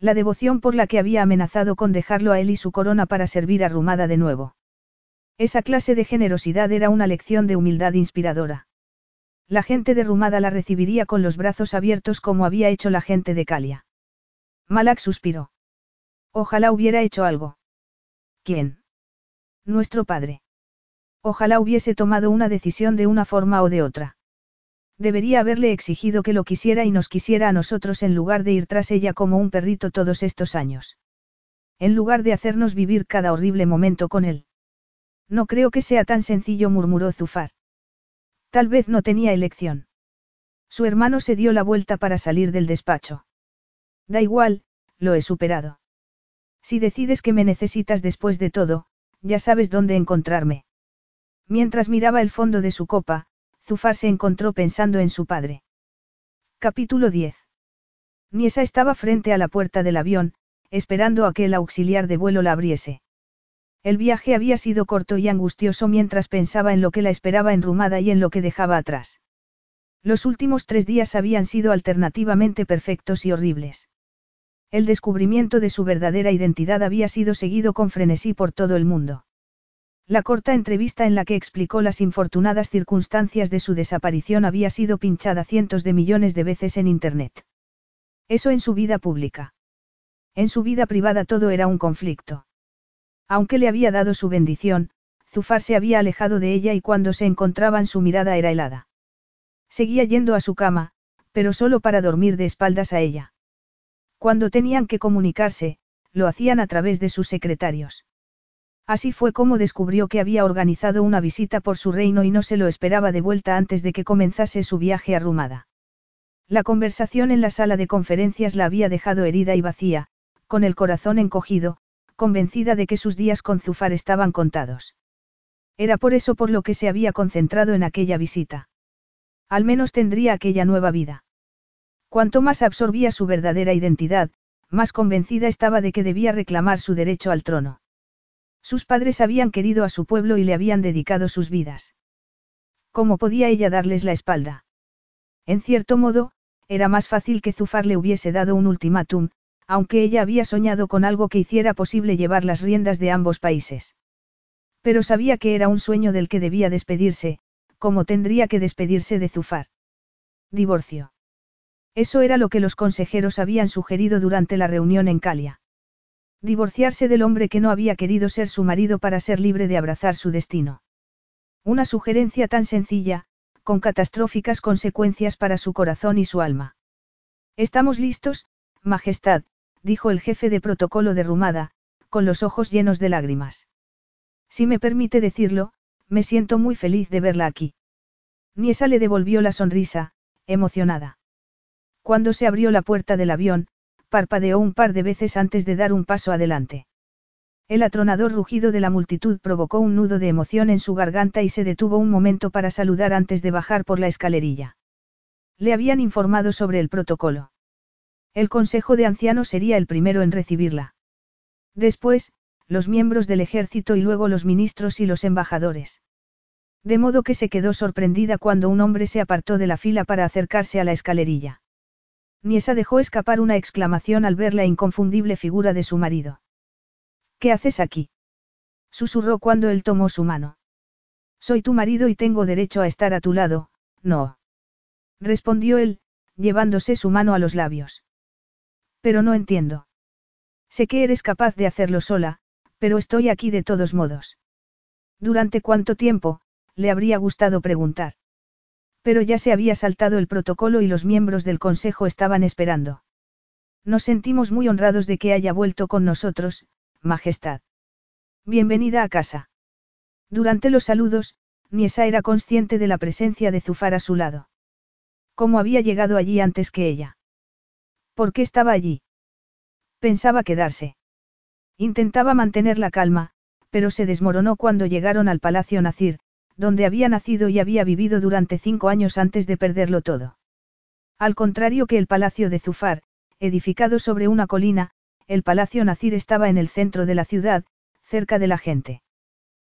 Speaker 1: La devoción por la que había amenazado con dejarlo a él y su corona para servir a Rumada de nuevo. Esa clase de generosidad era una lección de humildad inspiradora. La gente de Rumada la recibiría con los brazos abiertos como había hecho la gente de Calia. Malak suspiró. Ojalá hubiera hecho algo. ¿Quién? Nuestro padre. Ojalá hubiese tomado una decisión de una forma o de otra. Debería haberle exigido que lo quisiera y nos quisiera a nosotros en lugar de ir tras ella como un perrito todos estos años. En lugar de hacernos vivir cada horrible momento con él. No creo que sea tan sencillo, murmuró Zufar. Tal vez no tenía elección. Su hermano se dio la vuelta para salir del despacho. Da igual, lo he superado. Si decides que me necesitas después de todo, ya sabes dónde encontrarme. Mientras miraba el fondo de su copa, Zufar se encontró pensando en su padre. Capítulo 10. Niesa estaba frente a la puerta del avión, esperando a que el auxiliar de vuelo la abriese. El viaje había sido corto y angustioso mientras pensaba en lo que la esperaba enrumada y en lo que dejaba atrás. Los últimos tres días habían sido alternativamente perfectos y horribles. El descubrimiento de su verdadera identidad había sido seguido con frenesí por todo el mundo. La corta entrevista en la que explicó las infortunadas circunstancias de su desaparición había sido pinchada cientos de millones de veces en Internet. Eso en su vida pública. En su vida privada todo era un conflicto. Aunque le había dado su bendición, Zufar se había alejado de ella y cuando se encontraban su mirada era helada. Seguía yendo a su cama, pero solo para dormir de espaldas a ella. Cuando tenían que comunicarse, lo hacían a través de sus secretarios. Así fue como descubrió que había organizado una visita por su reino y no se lo esperaba de vuelta antes de que comenzase su viaje a Rumada. La conversación en la sala de conferencias la había dejado herida y vacía, con el corazón encogido, convencida de que sus días con Zufar estaban contados. Era por eso por lo que se había concentrado en aquella visita. Al menos tendría aquella nueva vida. Cuanto más absorbía su verdadera identidad, más convencida estaba de que debía reclamar su derecho al trono. Sus padres habían querido a su pueblo y le habían dedicado sus vidas. ¿Cómo podía ella darles la espalda? En cierto modo, era más fácil que Zufar le hubiese dado un ultimátum, aunque ella había soñado con algo que hiciera posible llevar las riendas de ambos países. Pero sabía que era un sueño del que debía despedirse, como tendría que despedirse de Zufar. Divorcio. Eso era lo que los consejeros habían sugerido durante la reunión en Calia. Divorciarse del hombre que no había querido ser su marido para ser libre de abrazar su destino. Una sugerencia tan sencilla, con catastróficas consecuencias para su corazón y su alma. Estamos listos, Majestad, dijo el jefe de protocolo de Rumada, con los ojos llenos de lágrimas. Si me permite decirlo, me siento muy feliz de verla aquí. Niesa le devolvió la sonrisa, emocionada. Cuando se abrió la puerta del avión, parpadeó un par de veces antes de dar un paso adelante. El atronador rugido de la multitud provocó un nudo de emoción en su garganta y se detuvo un momento para saludar antes de bajar por la escalerilla. Le habían informado sobre el protocolo. El Consejo de Ancianos sería el primero en recibirla. Después, los miembros del ejército y luego los ministros y los embajadores. De modo que se quedó sorprendida cuando un hombre se apartó de la fila para acercarse a la escalerilla. Niesa dejó escapar una exclamación al ver la inconfundible figura de su marido. ¿Qué haces aquí? Susurró cuando él tomó su mano. Soy tu marido y tengo derecho a estar a tu lado, no. Respondió él, llevándose su mano a los labios. Pero no entiendo. Sé que eres capaz de hacerlo sola, pero estoy aquí de todos modos. ¿Durante cuánto tiempo? le habría gustado preguntar. Pero ya se había saltado el protocolo y los miembros del consejo estaban esperando. Nos sentimos muy honrados de que haya vuelto con nosotros, Majestad. Bienvenida a casa. Durante los saludos, Niesa era consciente de la presencia de Zufar a su lado. ¿Cómo había llegado allí antes que ella? ¿Por qué estaba allí? Pensaba quedarse. Intentaba mantener la calma, pero se desmoronó cuando llegaron al Palacio Nacir, donde había nacido y había vivido durante cinco años antes de perderlo todo. Al contrario que el Palacio de Zufar, edificado sobre una colina, el Palacio Nacir estaba en el centro de la ciudad, cerca de la gente.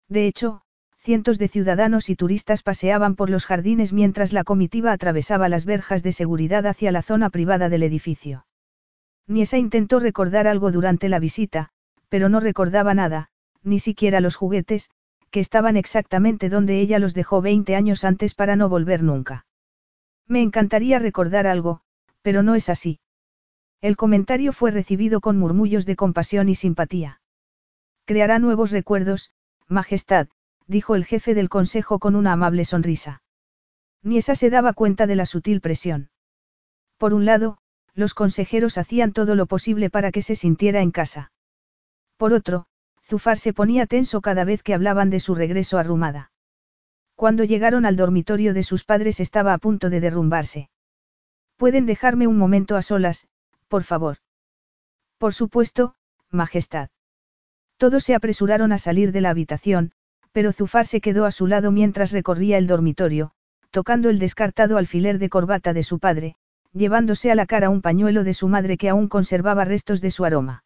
Speaker 1: De hecho, cientos de ciudadanos y turistas paseaban por los jardines mientras la comitiva atravesaba las verjas de seguridad hacia la zona privada del edificio. Niesa intentó recordar algo durante la visita, pero no recordaba nada, ni siquiera los juguetes, que estaban exactamente donde ella los dejó 20 años antes para no volver nunca. Me encantaría recordar algo, pero no es así. El comentario fue recibido con murmullos de compasión y simpatía. Creará nuevos recuerdos, Majestad, dijo el jefe del consejo con una amable sonrisa. Niesa se daba cuenta de la sutil presión. Por un lado, los consejeros hacían todo lo posible para que se sintiera en casa. Por otro, Zufar se ponía tenso cada vez que hablaban de su regreso a Rumada. Cuando llegaron al dormitorio de sus padres estaba a punto de derrumbarse. ¿Pueden dejarme un momento a solas, por favor? Por supuesto, Majestad. Todos se apresuraron a salir de la habitación, pero Zufar se quedó a su lado mientras recorría el dormitorio, tocando el descartado alfiler de corbata de su padre, llevándose a la cara un pañuelo de su madre que aún conservaba restos de su aroma.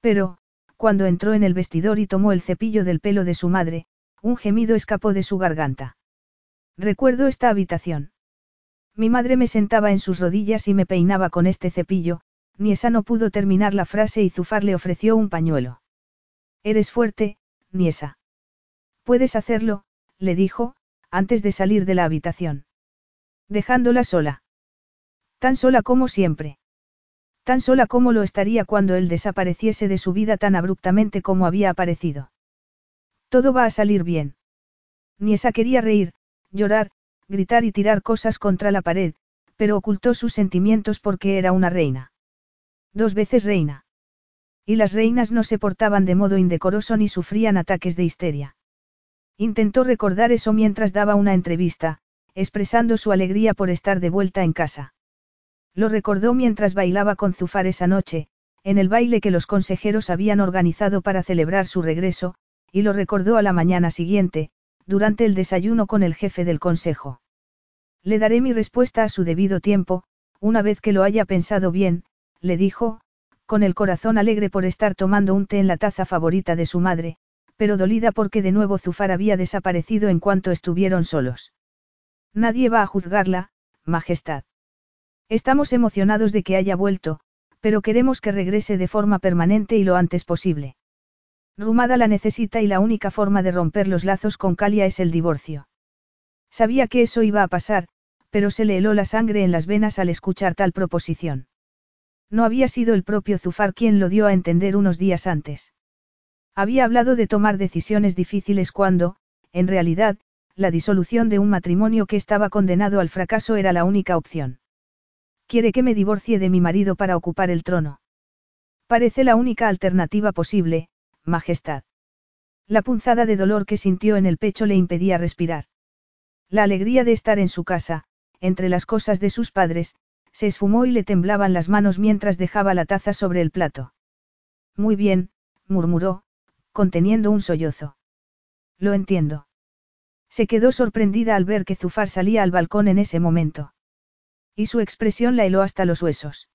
Speaker 1: Pero, cuando entró en el vestidor y tomó el cepillo del pelo de su madre, un gemido escapó de su garganta. Recuerdo esta habitación. Mi madre me sentaba en sus rodillas y me peinaba con este cepillo, ni esa no pudo terminar la frase y Zufar le ofreció un pañuelo. Eres fuerte, Niesa. Puedes hacerlo, le dijo, antes de salir de la habitación. Dejándola sola. Tan sola como siempre. Tan sola como lo estaría cuando él desapareciese de su vida tan abruptamente como había aparecido. Todo va a salir bien. Niesa quería reír, llorar, gritar y tirar cosas contra la pared, pero ocultó sus sentimientos porque era una reina. Dos veces reina. Y las reinas no se portaban de modo indecoroso ni sufrían ataques de histeria. Intentó recordar eso mientras daba una entrevista, expresando su alegría por estar de vuelta en casa. Lo recordó mientras bailaba con Zufar esa noche, en el baile que los consejeros habían organizado para celebrar su regreso, y lo recordó a la mañana siguiente, durante el desayuno con el jefe del consejo. Le daré mi respuesta a su debido tiempo, una vez que lo haya pensado bien, le dijo, con el corazón alegre por estar tomando un té en la taza favorita de su madre, pero dolida porque de nuevo Zufar había desaparecido en cuanto estuvieron solos. Nadie va a juzgarla, Majestad. Estamos emocionados de que haya vuelto, pero queremos que regrese de forma permanente y lo antes posible. Rumada la necesita y la única forma de romper los lazos con Calia es el divorcio. Sabía que eso iba a pasar, pero se le heló la sangre en las venas al escuchar tal proposición. No había sido el propio Zufar quien lo dio a entender unos días antes. Había hablado de tomar decisiones difíciles cuando, en realidad, la disolución de un matrimonio que estaba condenado al fracaso era la única opción. Quiere que me divorcie de mi marido para ocupar el trono. Parece la única alternativa posible, Majestad. La punzada de dolor que sintió en el pecho le impedía respirar. La alegría de estar en su casa, entre las cosas de sus padres, se esfumó y le temblaban las manos mientras dejaba la taza sobre el plato. Muy bien, murmuró, conteniendo un sollozo. Lo entiendo. Se quedó sorprendida al ver que Zufar salía al balcón en ese momento. Y su expresión la heló hasta los huesos.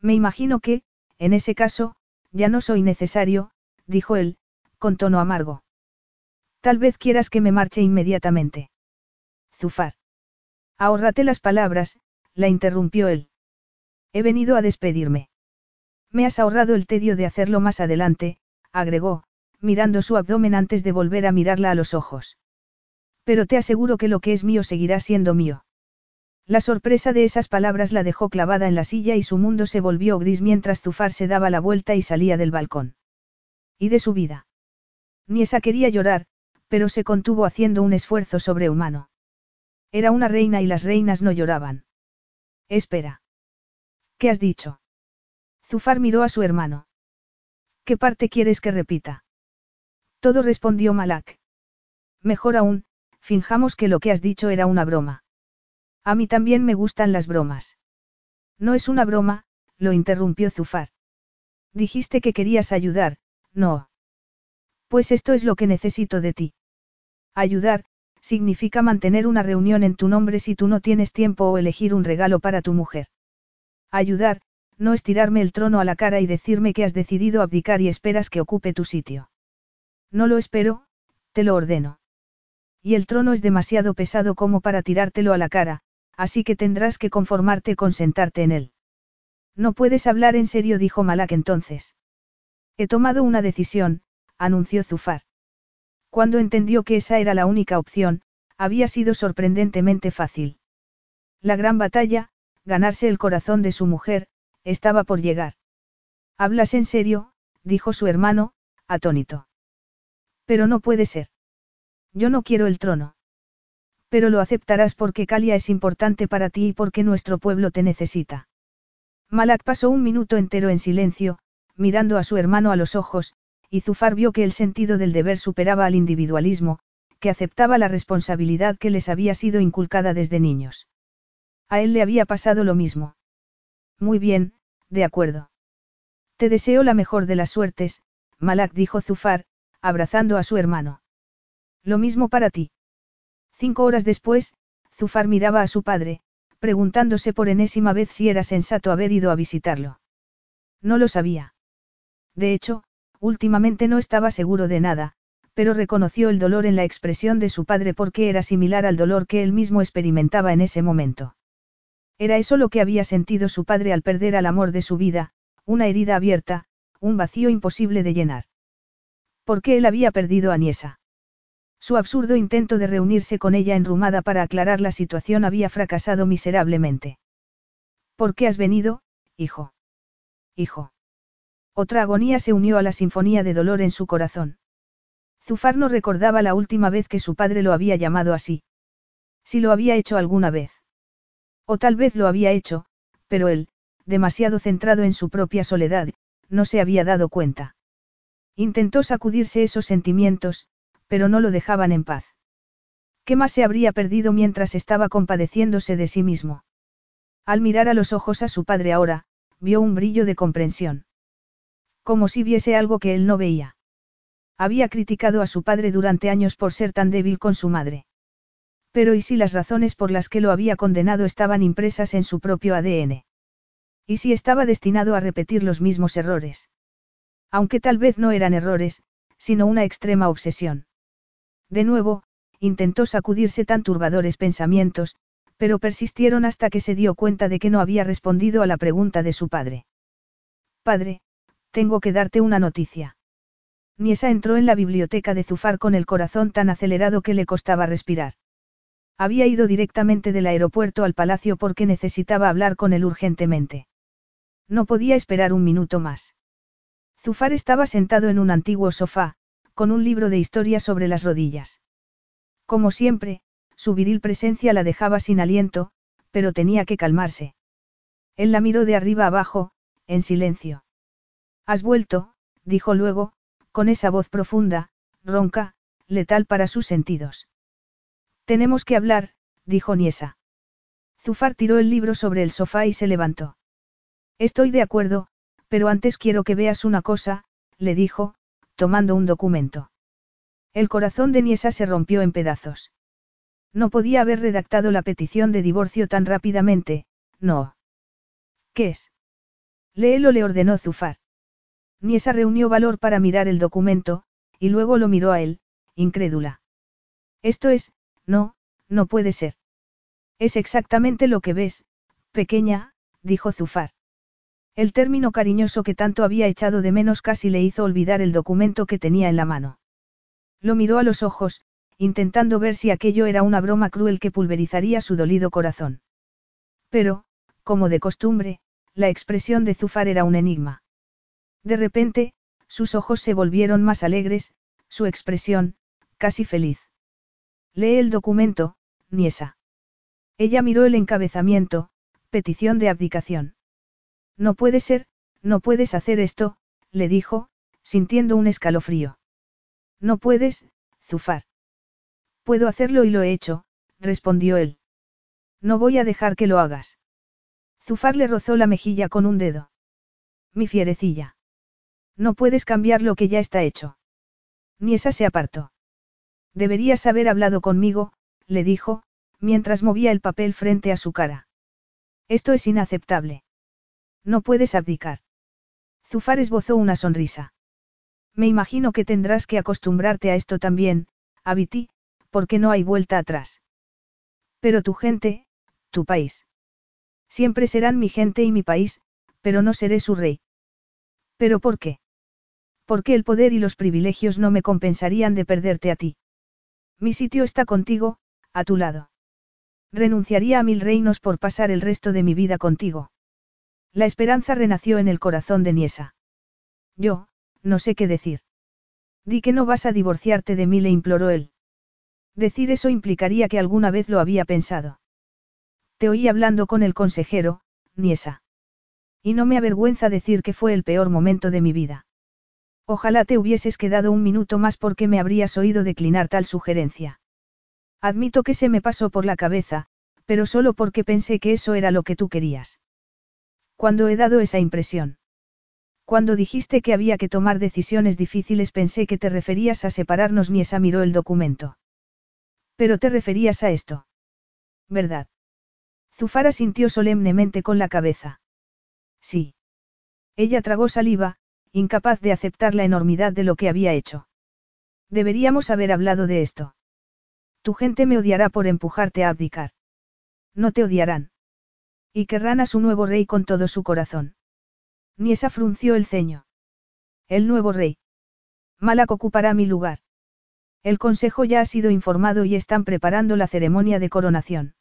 Speaker 1: Me imagino que, en ese caso, ya no soy necesario, dijo él, con tono amargo. Tal vez quieras que me marche inmediatamente. Zufar. Ahórrate las palabras, la interrumpió él. He venido a despedirme. Me has ahorrado el tedio de hacerlo más adelante, agregó, mirando su abdomen antes de volver a mirarla a los ojos. Pero te aseguro que lo que es mío seguirá siendo mío. La sorpresa de esas palabras la dejó clavada en la silla y su mundo se volvió gris mientras Zufar se daba la vuelta y salía del balcón. Y de su vida. Niesa quería llorar, pero se contuvo haciendo un esfuerzo sobrehumano. Era una reina y las reinas no lloraban. Espera. ¿Qué has dicho? Zufar miró a su hermano. ¿Qué parte quieres que repita? Todo respondió Malak. Mejor aún, finjamos que lo que has dicho era una broma. A mí también me gustan las bromas. No es una broma, lo interrumpió Zufar. Dijiste que querías ayudar, no. Pues esto es lo que necesito de ti. Ayudar, significa mantener una reunión en tu nombre si tú no tienes tiempo o elegir un regalo para tu mujer. Ayudar, no es tirarme el trono a la cara y decirme que has decidido abdicar y esperas que ocupe tu sitio. No lo espero, te lo ordeno. Y el trono es demasiado pesado como para tirártelo a la cara, así que tendrás que conformarte con sentarte en él. No puedes hablar en serio, dijo Malak entonces. He tomado una decisión, anunció Zufar. Cuando entendió que esa era la única opción, había sido sorprendentemente fácil. La gran batalla, ganarse el corazón de su mujer, estaba por llegar. ¿Hablas en serio? dijo su hermano, atónito. Pero no puede ser. Yo no quiero el trono. Pero lo aceptarás porque Calia es importante para ti y porque nuestro pueblo te necesita. Malak pasó un minuto entero en silencio, mirando a su hermano a los ojos, y Zufar vio que el sentido del deber superaba al individualismo, que aceptaba la responsabilidad que les había sido inculcada desde niños. A él le había pasado lo mismo. Muy bien, de acuerdo. Te deseo la mejor de las suertes, Malak dijo Zufar, abrazando a su hermano. Lo mismo para ti. Cinco horas después, Zufar miraba a su padre, preguntándose por enésima vez si era sensato haber ido a visitarlo. No lo sabía. De hecho, Últimamente no estaba seguro de nada, pero reconoció el dolor en la expresión de su padre porque era similar al dolor que él mismo experimentaba en ese momento. Era eso lo que había sentido su padre al perder al amor de su vida, una herida abierta, un vacío imposible de llenar. ¿Por qué él había perdido a Niesa? Su absurdo intento de reunirse con ella enrumada para aclarar la situación había fracasado miserablemente. ¿Por qué has venido, hijo? Hijo. Otra agonía se unió a la sinfonía de dolor en su corazón. Zufar no recordaba la última vez que su padre lo había llamado así. Si lo había hecho alguna vez. O tal vez lo había hecho, pero él, demasiado centrado en su propia soledad, no se había dado cuenta. Intentó sacudirse esos sentimientos, pero no lo dejaban en paz. ¿Qué más se habría perdido mientras estaba compadeciéndose de sí mismo? Al mirar a los ojos a su padre ahora, vio un brillo de comprensión. Como si viese algo que él no veía. Había criticado a su padre durante años por ser tan débil con su madre. Pero ¿y si las razones por las que lo había condenado estaban impresas en su propio ADN? ¿Y si estaba destinado a repetir los mismos errores? Aunque tal vez no eran errores, sino una extrema obsesión. De nuevo, intentó sacudirse tan turbadores pensamientos, pero persistieron hasta que se dio cuenta de que no había respondido a la pregunta de su padre. Padre, tengo que darte una noticia. Niesa entró en la biblioteca de Zufar con el corazón tan acelerado que le costaba respirar. Había ido directamente del aeropuerto al palacio porque necesitaba hablar con él urgentemente. No podía esperar un minuto más. Zufar estaba sentado en un antiguo sofá, con un libro de historia sobre las rodillas. Como siempre, su viril presencia la dejaba sin aliento, pero tenía que calmarse. Él la miró de arriba abajo, en silencio. Has vuelto, dijo luego, con esa voz profunda, ronca, letal para sus sentidos. Tenemos que hablar, dijo Niesa. Zufar tiró el libro sobre el sofá y se levantó. Estoy de acuerdo, pero antes quiero que veas una cosa, le dijo, tomando un documento. El corazón de Niesa se rompió en pedazos. No podía haber redactado la petición de divorcio tan rápidamente, no. ¿Qué es? Léelo le ordenó Zufar. Niesa reunió valor para mirar el documento, y luego lo miró a él, incrédula. Esto es, no, no puede ser. Es exactamente lo que ves, pequeña, dijo Zufar. El término cariñoso que tanto había echado de menos casi le hizo olvidar el documento que tenía en la mano. Lo miró a los ojos, intentando ver si aquello era una broma cruel que pulverizaría su dolido corazón. Pero, como de costumbre, la expresión de Zufar era un enigma. De repente, sus ojos se volvieron más alegres, su expresión, casi feliz. Lee el documento, Niesa. Ella miró el encabezamiento, petición de abdicación. No puede ser, no puedes hacer esto, le dijo, sintiendo un escalofrío. No puedes, Zufar. Puedo hacerlo y lo he hecho, respondió él. No voy a dejar que lo hagas. Zufar le rozó la mejilla con un dedo. Mi fierecilla. No puedes cambiar lo que ya está hecho. Niesa se apartó. Deberías haber hablado conmigo, le dijo, mientras movía el papel frente a su cara. Esto es inaceptable. No puedes abdicar. Zufar esbozó una sonrisa. Me imagino que tendrás que acostumbrarte a esto también, Abiti, porque no hay vuelta atrás. Pero tu gente, tu país. Siempre serán mi gente y mi país, pero no seré su rey. ¿Pero por qué? Porque el poder y los privilegios no me compensarían de perderte a ti. Mi sitio está contigo, a tu lado. Renunciaría a mil reinos por pasar el resto de mi vida contigo. La esperanza renació en el corazón de Niesa. Yo, no sé qué decir. Di que no vas a divorciarte de mí, le imploró él. Decir eso implicaría que alguna vez lo había pensado. Te oí hablando con el consejero, Niesa. Y no me avergüenza decir que fue el peor momento de mi vida. Ojalá te hubieses quedado un minuto más porque me habrías oído declinar tal sugerencia. Admito que se me pasó por la cabeza, pero solo porque pensé que eso era lo que tú querías. Cuando he dado esa impresión. Cuando dijiste que había que tomar decisiones difíciles pensé que te referías a separarnos ni esa miró el documento. Pero te referías a esto. ¿Verdad? Zufara sintió solemnemente con la cabeza. Sí. Ella tragó saliva, incapaz de aceptar la enormidad de lo que había hecho. Deberíamos haber hablado de esto. Tu gente me odiará por empujarte a abdicar. No te odiarán. Y querrán a su nuevo rey con todo su corazón. Niesa frunció el ceño. El nuevo rey. Malak ocupará mi lugar. El consejo ya ha sido informado y están preparando la ceremonia de coronación.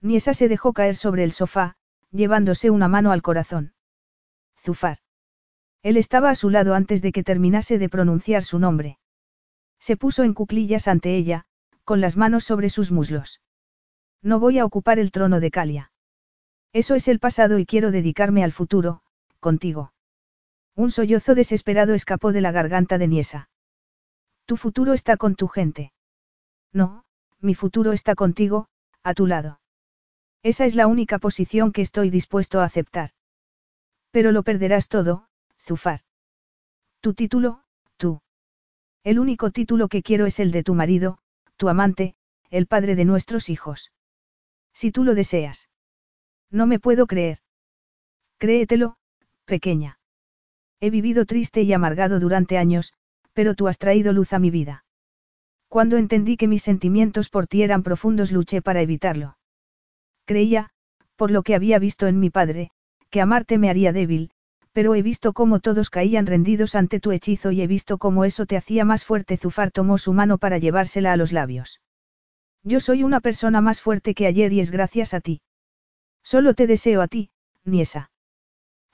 Speaker 1: Niesa se dejó caer sobre el sofá, llevándose una mano al corazón. Zufar. Él estaba a su lado antes de que terminase de pronunciar su nombre. Se puso en cuclillas ante ella, con las manos sobre sus muslos. No voy a ocupar el trono de Calia. Eso es el pasado y quiero dedicarme al futuro, contigo. Un sollozo desesperado escapó de la garganta de Niesa. Tu futuro está con tu gente. No, mi futuro está contigo, a tu lado. Esa es la única posición que estoy dispuesto a aceptar. Pero lo perderás todo, Zufar. Tu título, tú. El único título que quiero es el de tu marido, tu amante, el padre de nuestros hijos. Si tú lo deseas. No me puedo creer. Créetelo, pequeña. He vivido triste y amargado durante años, pero tú has traído luz a mi vida. Cuando entendí que mis sentimientos por ti eran profundos luché para evitarlo. Creía, por lo que había visto en mi padre, que amarte me haría débil, pero he visto cómo todos caían rendidos ante tu hechizo y he visto cómo eso te hacía más fuerte. Zufar tomó su mano para llevársela a los labios. Yo soy una persona más fuerte que ayer y es gracias a ti. Solo te deseo a ti, Niesa.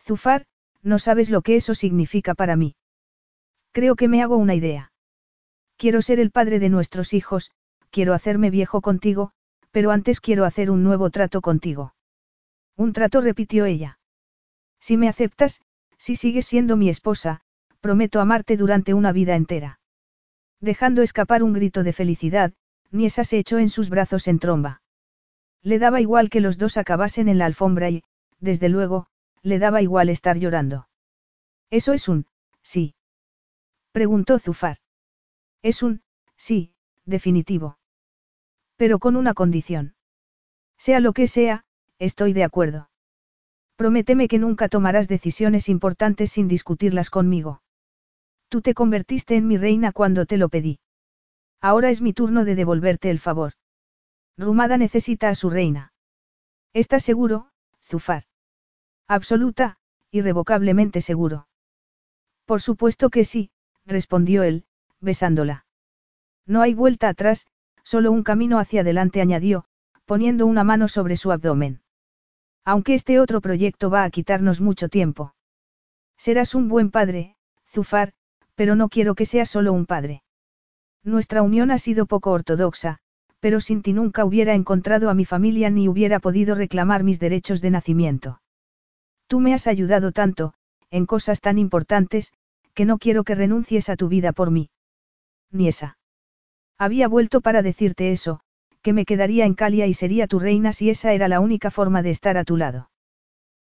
Speaker 1: Zufar, no sabes lo que eso significa para mí. Creo que me hago una idea. Quiero ser el padre de nuestros hijos, quiero hacerme viejo contigo, pero antes quiero hacer un nuevo trato contigo. Un trato repitió ella. Si me aceptas, si sigues siendo mi esposa, prometo amarte durante una vida entera. Dejando escapar un grito de felicidad, Niesa se echó en sus brazos en tromba. Le daba igual que los dos acabasen en la alfombra y, desde luego, le daba igual estar llorando. Eso es un, sí. Preguntó Zufar. Es un, sí, definitivo. Pero con una condición. Sea lo que sea, estoy de acuerdo. Prométeme que nunca tomarás decisiones importantes sin discutirlas conmigo. Tú te convertiste en mi reina cuando te lo pedí. Ahora es mi turno de devolverte el favor. Rumada necesita a su reina. ¿Estás seguro, Zufar? Absoluta, irrevocablemente seguro. Por supuesto que sí, respondió él, besándola. No hay vuelta atrás, solo un camino hacia adelante añadió, poniendo una mano sobre su abdomen. Aunque este otro proyecto va a quitarnos mucho tiempo. Serás un buen padre, Zufar, pero no quiero que seas solo un padre. Nuestra unión ha sido poco ortodoxa, pero sin ti nunca hubiera encontrado a mi familia ni hubiera podido reclamar mis derechos de nacimiento. Tú me has ayudado tanto, en cosas tan importantes, que no quiero que renuncies a tu vida por mí. Ni esa. Había vuelto para decirte eso, que me quedaría en Calia y sería tu reina si esa era la única forma de estar a tu lado.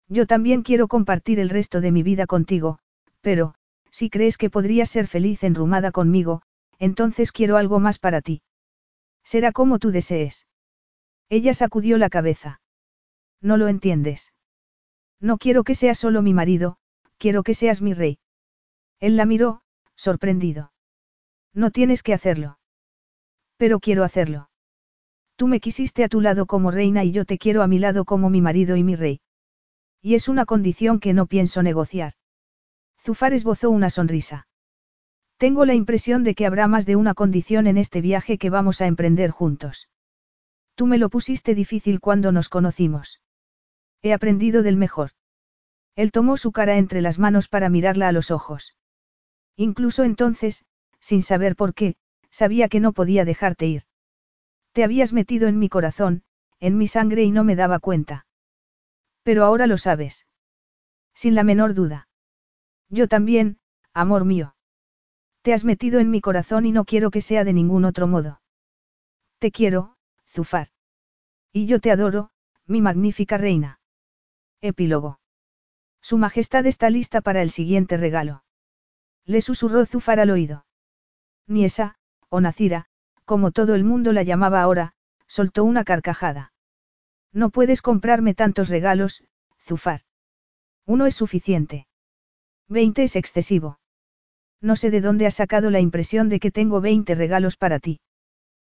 Speaker 1: Yo también quiero compartir el resto de mi vida contigo, pero, si crees que podrías ser feliz enrumada conmigo, entonces quiero algo más para ti. Será como tú desees. Ella sacudió la cabeza. No lo entiendes. No quiero que seas solo mi marido, quiero que seas mi rey. Él la miró, sorprendido. No tienes que hacerlo. Pero quiero hacerlo. Tú me quisiste a tu lado como reina y yo te quiero a mi lado como mi marido y mi rey. Y es una condición que no pienso negociar. Zufar esbozó una sonrisa. Tengo la impresión de que habrá más de una condición en este viaje que vamos a emprender juntos. Tú me lo pusiste difícil cuando nos conocimos. He aprendido del mejor. Él tomó su cara entre las manos para mirarla a los ojos. Incluso entonces, sin saber por qué, sabía que no podía dejarte ir. Te habías metido en mi corazón, en mi sangre y no me daba cuenta. Pero ahora lo sabes. Sin la menor duda. Yo también, amor mío. Te has metido en mi corazón y no quiero que sea de ningún otro modo. Te quiero, Zufar. Y yo te adoro, mi magnífica reina. Epílogo. Su Majestad está lista para el siguiente regalo. Le susurró Zufar al oído. Niesa, o Nacira, como todo el mundo la llamaba ahora, soltó una carcajada. No puedes comprarme tantos regalos, Zufar. Uno es suficiente. Veinte es excesivo. No sé de dónde has sacado la impresión de que tengo veinte regalos para ti.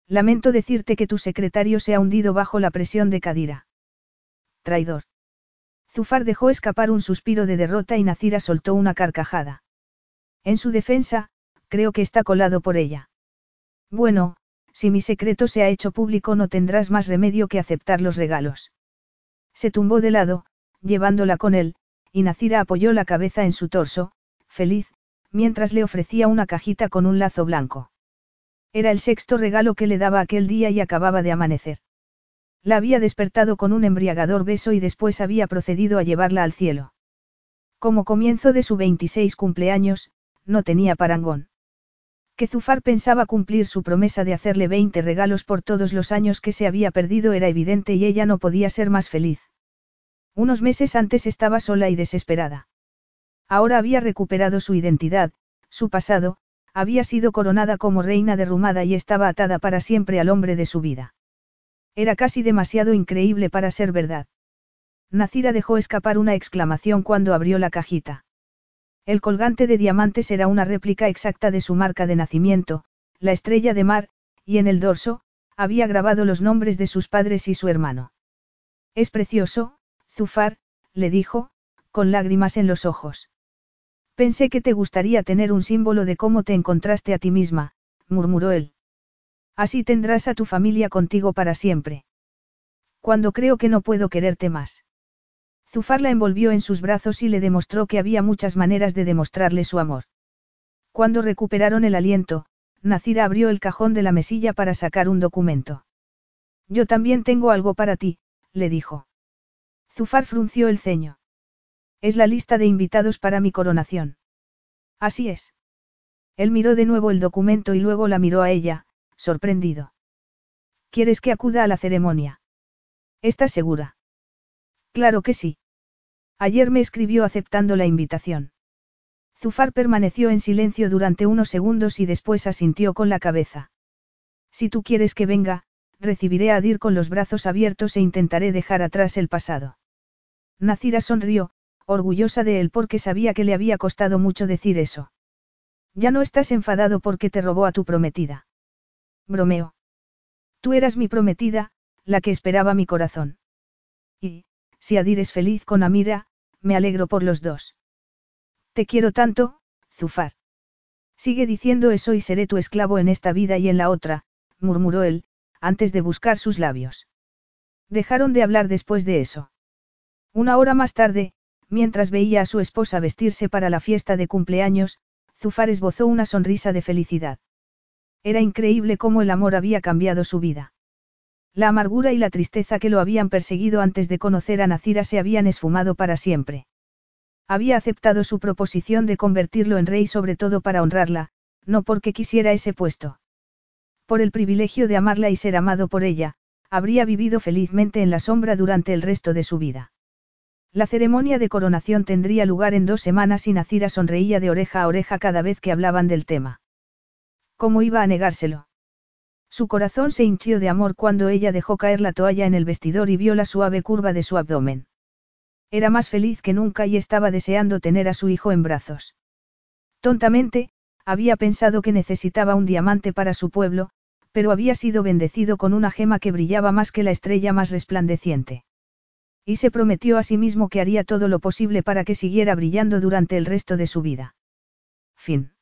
Speaker 1: Lamento decirte que tu secretario se ha hundido bajo la presión de Kadira. Traidor. Zufar dejó escapar un suspiro de derrota y Nacira soltó una carcajada. En su defensa, creo que está colado por ella. Bueno, si mi secreto se ha hecho público no tendrás más remedio que aceptar los regalos. Se tumbó de lado, llevándola con él, y Nacira apoyó la cabeza en su torso, feliz, mientras le ofrecía una cajita con un lazo blanco. Era el sexto regalo que le daba aquel día y acababa de amanecer. La había despertado con un embriagador beso y después había procedido a llevarla al cielo. Como comienzo de su 26 cumpleaños, no tenía parangón. Que Zufar pensaba cumplir su promesa de hacerle 20 regalos por todos los años que se había perdido era evidente y ella no podía ser más feliz. Unos meses antes estaba sola y desesperada. Ahora había recuperado su identidad, su pasado, había sido coronada como reina derrumada y estaba atada para siempre al hombre de su vida. Era casi demasiado increíble para ser verdad. Nacira dejó escapar una exclamación cuando abrió la cajita. El colgante de diamantes era una réplica exacta de su marca de nacimiento, la estrella de mar, y en el dorso, había grabado los nombres de sus padres y su hermano. Es precioso, Zufar, le dijo, con lágrimas en los ojos. Pensé que te gustaría tener un símbolo de cómo te encontraste a ti misma, murmuró él. Así tendrás a tu familia contigo para siempre. Cuando creo que no puedo quererte más. Zufar la envolvió en sus brazos y le demostró que había muchas maneras de demostrarle su amor. Cuando recuperaron el aliento, Nacira abrió el cajón de la mesilla para sacar un documento. Yo también tengo algo para ti, le dijo. Zufar frunció el ceño. Es la lista de invitados para mi coronación. Así es. Él miró de nuevo el documento y luego la miró a ella, sorprendido. ¿Quieres que acuda a la ceremonia? ¿Estás segura? Claro que sí. Ayer me escribió aceptando la invitación. Zufar permaneció en silencio durante unos segundos y después asintió con la cabeza. Si tú quieres que venga, recibiré a Adir con los brazos abiertos e intentaré dejar atrás el pasado. Nacira sonrió, orgullosa de él porque sabía que le había costado mucho decir eso. Ya no estás enfadado porque te robó a tu prometida. Bromeo. Tú eras mi prometida, la que esperaba mi corazón. Y, si Adir es feliz con Amira, me alegro por los dos. Te quiero tanto, Zufar. Sigue diciendo eso y seré tu esclavo en esta vida y en la otra, murmuró él, antes de buscar sus labios. Dejaron de hablar después de eso. Una hora más tarde, Mientras veía a su esposa vestirse para la fiesta de cumpleaños, Zufar esbozó una sonrisa de felicidad. Era increíble cómo el amor había cambiado su vida. La amargura y la tristeza que lo habían perseguido antes de conocer a Nacira se habían esfumado para siempre. Había aceptado su proposición de convertirlo en rey sobre todo para honrarla, no porque quisiera ese puesto. Por el privilegio de amarla y ser amado por ella, habría vivido felizmente en la sombra durante el resto de su vida. La ceremonia de coronación tendría lugar en dos semanas y Nacira sonreía de oreja a oreja cada vez que hablaban del tema. ¿Cómo iba a negárselo? Su corazón se hinchió de amor cuando ella dejó caer la toalla en el vestidor y vio la suave curva de su abdomen. Era más feliz que nunca y estaba deseando tener a su hijo en brazos. Tontamente, había pensado que necesitaba un diamante para su pueblo, pero había sido bendecido con una gema que brillaba más que la estrella más resplandeciente. Y se prometió a sí mismo que haría todo lo posible para que siguiera brillando durante el resto de su vida. Fin.